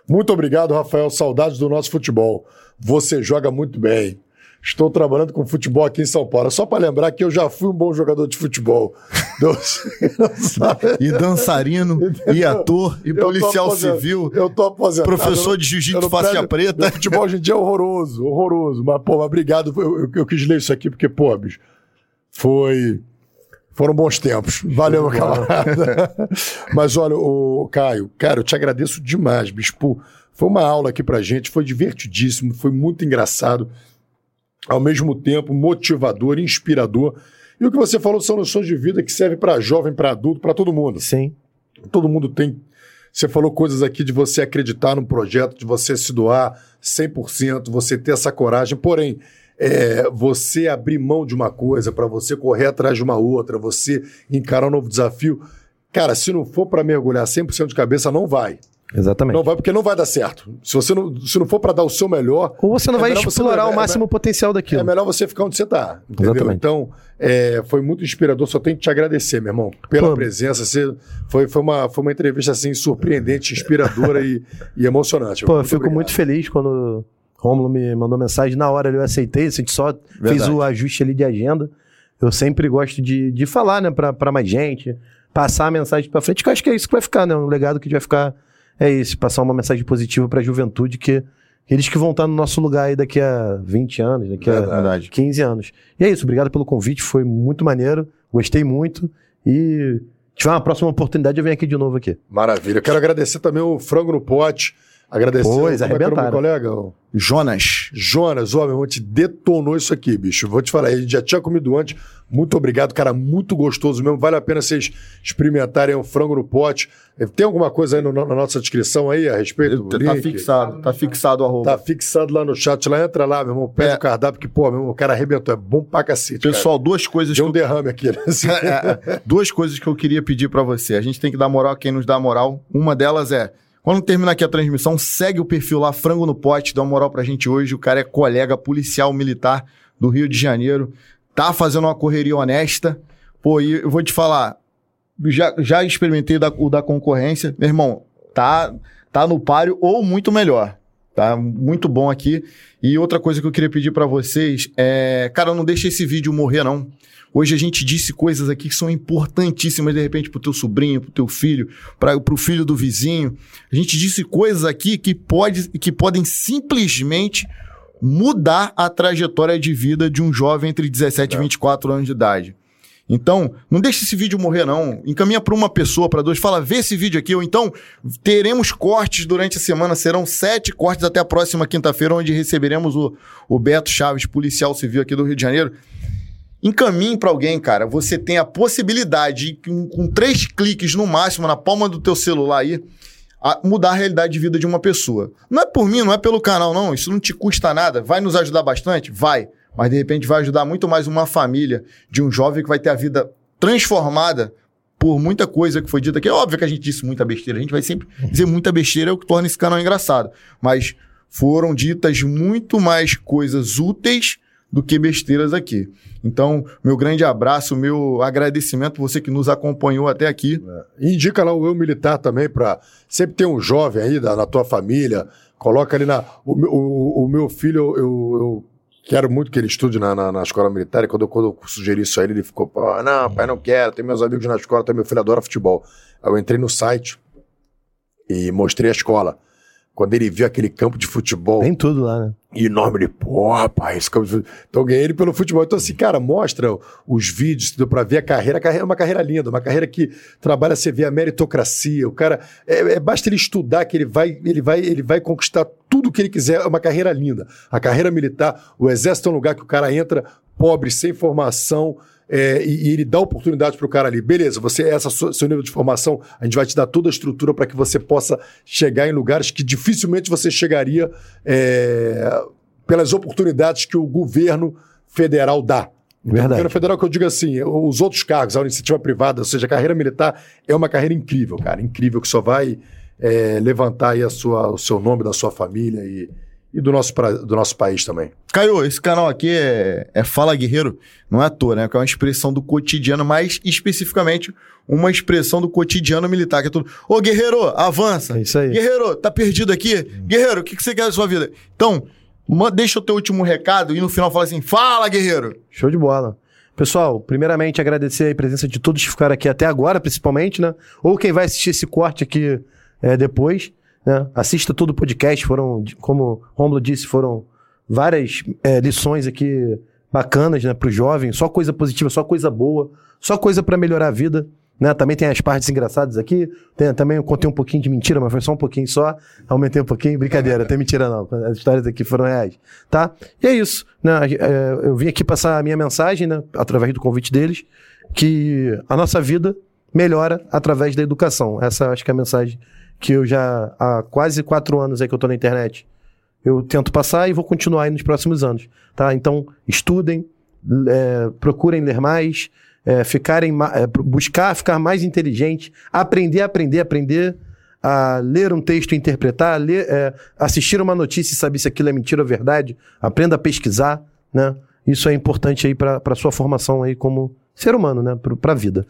Muito obrigado, Rafael. Saudades do nosso futebol. Você joga muito bem. Estou trabalhando com futebol aqui em São Paulo. Só para lembrar que eu já fui um bom jogador de futebol. E dançarino, e ator, e Eu policial civil, Eu tô aposentado. professor de Eu jiu-jitsu faixa preta. Futebol hoje em dia é horroroso, horroroso. Mas, pô, mas obrigado. Eu, eu- eu quis ler isso aqui porque, pô, bicho, foi. Foram bons tempos. Valeu, meu camarada. Mas olha, o Caio, cara, eu te agradeço demais. Pô, foi uma aula aqui pra gente, foi divertidíssimo, foi muito engraçado, ao mesmo tempo motivador, inspirador. E o que você falou são noções de vida que servem pra jovem, pra adulto, pra todo mundo Sim. todo mundo tem. Você falou coisas aqui de você acreditar num projeto, de você se doar 100%, você ter essa coragem. Porém, é, você abrir mão de uma coisa para você correr atrás de uma outra, você encarar um novo desafio. Cara, se não for para mergulhar 100% de cabeça, não vai. Exatamente. Não vai porque não vai dar certo. Se você não, se não for para dar o seu melhor. Ou você não é vai explorar não- o é- máximo potencial daquilo. É melhor você ficar onde você tá. Entendeu? Exatamente. Então, é, foi muito inspirador. Só tenho que te agradecer, meu irmão, pela Pô. presença. Você, foi, foi, uma, foi uma entrevista assim, surpreendente, inspiradora e, e emocionante. Pô, eu fico obrigado. muito feliz quando o Rômulo me mandou mensagem. Na hora eu aceitei, a gente só fez o ajuste ali de agenda. Eu sempre gosto de, de falar, né, pra, pra mais gente, passar a mensagem pra frente, que eu acho que é isso que vai ficar, né? O legado que vai ficar é esse, passar uma mensagem positiva pra juventude, que eles que vão estar no nosso lugar aí daqui a 20 anos, daqui a Verdade. 15 anos. E é isso, obrigado pelo convite, foi muito maneiro, gostei muito e tiver uma próxima oportunidade eu venho aqui de novo aqui. Maravilha. Eu quero agradecer também o Frango no Pote. Agradecer Pois, como é meu colega. Jonas. Jonas, ó, meu irmão, te detonou isso aqui, bicho. Vou te falar, a gente já tinha comido antes. Muito obrigado, cara. Muito gostoso mesmo. Vale a pena vocês experimentarem o frango no pote. Eh, Tem alguma coisa aí no- na nossa descrição aí a respeito Tá link? fixado, tá fixado o arroba. Tá fixado lá no chat. Lá entra lá, meu irmão. Pega É. o cardápio, que, pô, meu irmão, o cara arrebentou. É bom pra cacete. Pessoal, duas coisas cara. que deu eu um derrame aqui. né? É, é. Duas coisas que eu queria pedir pra você. A gente tem que dar moral a quem nos dá moral. Uma delas é, quando terminar aqui a transmissão, segue o perfil lá, Frango no Pote, dá uma moral pra gente hoje. O cara é colega policial militar do Rio de Janeiro. Tá fazendo uma correria honesta. Pô, e eu vou te falar, já, já experimentei da- o da concorrência. Meu irmão, tá, tá no páreo ou muito melhor. Tá muito bom aqui. E outra coisa que eu queria pedir pra vocês é, cara, não deixa esse vídeo morrer não. Hoje a gente disse coisas aqui que são importantíssimas, de repente, pro teu sobrinho, pro teu filho, para pro filho do vizinho. A gente disse coisas aqui que, pode, que podem simplesmente mudar a trajetória de vida de um jovem entre 17 e 24 anos de idade. Então, não deixe esse vídeo morrer, não. Encaminha para uma pessoa, para dois. Fala, vê esse vídeo aqui. Ou então, teremos cortes durante a semana. Serão sete cortes até a próxima quinta-feira, onde receberemos o, o Beto Chaves, policial civil aqui do Rio de Janeiro. Encaminhe para alguém, cara. Você tem a possibilidade, de, com, com três cliques no máximo, na palma do teu celular aí, a mudar a realidade de vida de uma pessoa. Não é por mim, não é pelo canal, não. Isso não te custa nada. Vai nos ajudar bastante? Vai. Mas de repente vai ajudar muito mais uma família de um jovem que vai ter a vida transformada por muita coisa que foi dita aqui. É óbvio que a gente disse muita besteira. A gente vai sempre dizer muita besteira, é o que torna esse canal engraçado. Mas foram ditas muito mais coisas úteis do que besteiras aqui. Então, meu grande abraço, meu agradecimento você que nos acompanhou até aqui. E indica lá o Eu Militar também para sempre ter um jovem aí da, na tua família. Coloca ali na. O, meu- o, o meu filho, eu, eu- quero muito que ele estude na, na, na escola militar. E quando eu, quando eu sugeri isso a ele, ele ficou: "Pô, Não, pai, não quero. Tem meus amigos na escola, tem meu filho adora futebol. Aí eu entrei no site e mostrei a escola. Quando ele viu aquele campo de futebol Tem tudo lá, né? enorme. Ele, pô, rapaz, esse campo de futebol. Então ganhei ele pelo futebol. Então, assim, cara, mostra os vídeos entendeu? pra ver a carreira. A carreira é uma carreira linda, uma carreira que trabalha, você vê a meritocracia. O cara, é, é- basta ele estudar que ele vai, ele vai, ele vai conquistar tudo que ele quiser. É uma carreira linda. A carreira militar, o exército é um lugar que o cara entra pobre, sem formação. É, e, ele dá oportunidade para o cara ali. Beleza, você essa seu nível de formação, a gente vai te dar toda a estrutura para que você possa chegar em lugares que dificilmente você chegaria é, pelas oportunidades que o governo federal dá. Então, O Verdade. governo federal, que eu digo assim, os outros cargos, a iniciativa privada, ou seja, a carreira militar é uma carreira incrível, cara, incrível, que só vai é, levantar aí a sua, o seu nome da sua família e, e do, nosso, pra- do nosso país também. Caio, esse canal aqui é, é Fala Guerreiro, não é à toa, né? Que é uma expressão do cotidiano, mais especificamente uma expressão do cotidiano militar, que é tudo. Ô, guerreiro, avança. É isso aí. Guerreiro, tá perdido aqui? Guerreiro, o que, que você quer da sua vida? Então, deixa o teu último recado e no final fala assim: fala, guerreiro! Show de bola. Pessoal, primeiramente agradecer a presença de todos que ficaram aqui até agora, principalmente, né? Ou quem vai assistir esse corte aqui é, depois, né? Assista todo o podcast, foram, como o Romulo disse, foram várias é, lições aqui bacanas, né, pro jovem, só coisa positiva, só coisa boa, só coisa para melhorar a vida, né? Também tem as partes engraçadas aqui, tem, também eu contei um pouquinho de mentira, mas foi só um pouquinho só, aumentei um pouquinho, brincadeira, tem mentira não, as histórias aqui foram reais, tá? E é isso, né? É, Eu vim aqui passar a minha mensagem, né, através do convite deles, que a nossa vida melhora através da educação. Essa acho que é a mensagem que eu já há quase quatro anos aí que eu tô na internet eu tento passar e vou continuar aí nos próximos anos, tá? Então, estudem, é, procurem ler mais, é, ficarem, é, buscar ficar mais inteligente, aprender, aprender, aprender, a ler um texto interpretar, ler, é, assistir uma notícia e saber se aquilo é mentira ou verdade, aprenda a pesquisar, né? Isso é importante aí para a sua formação aí como ser humano, né? Para a vida.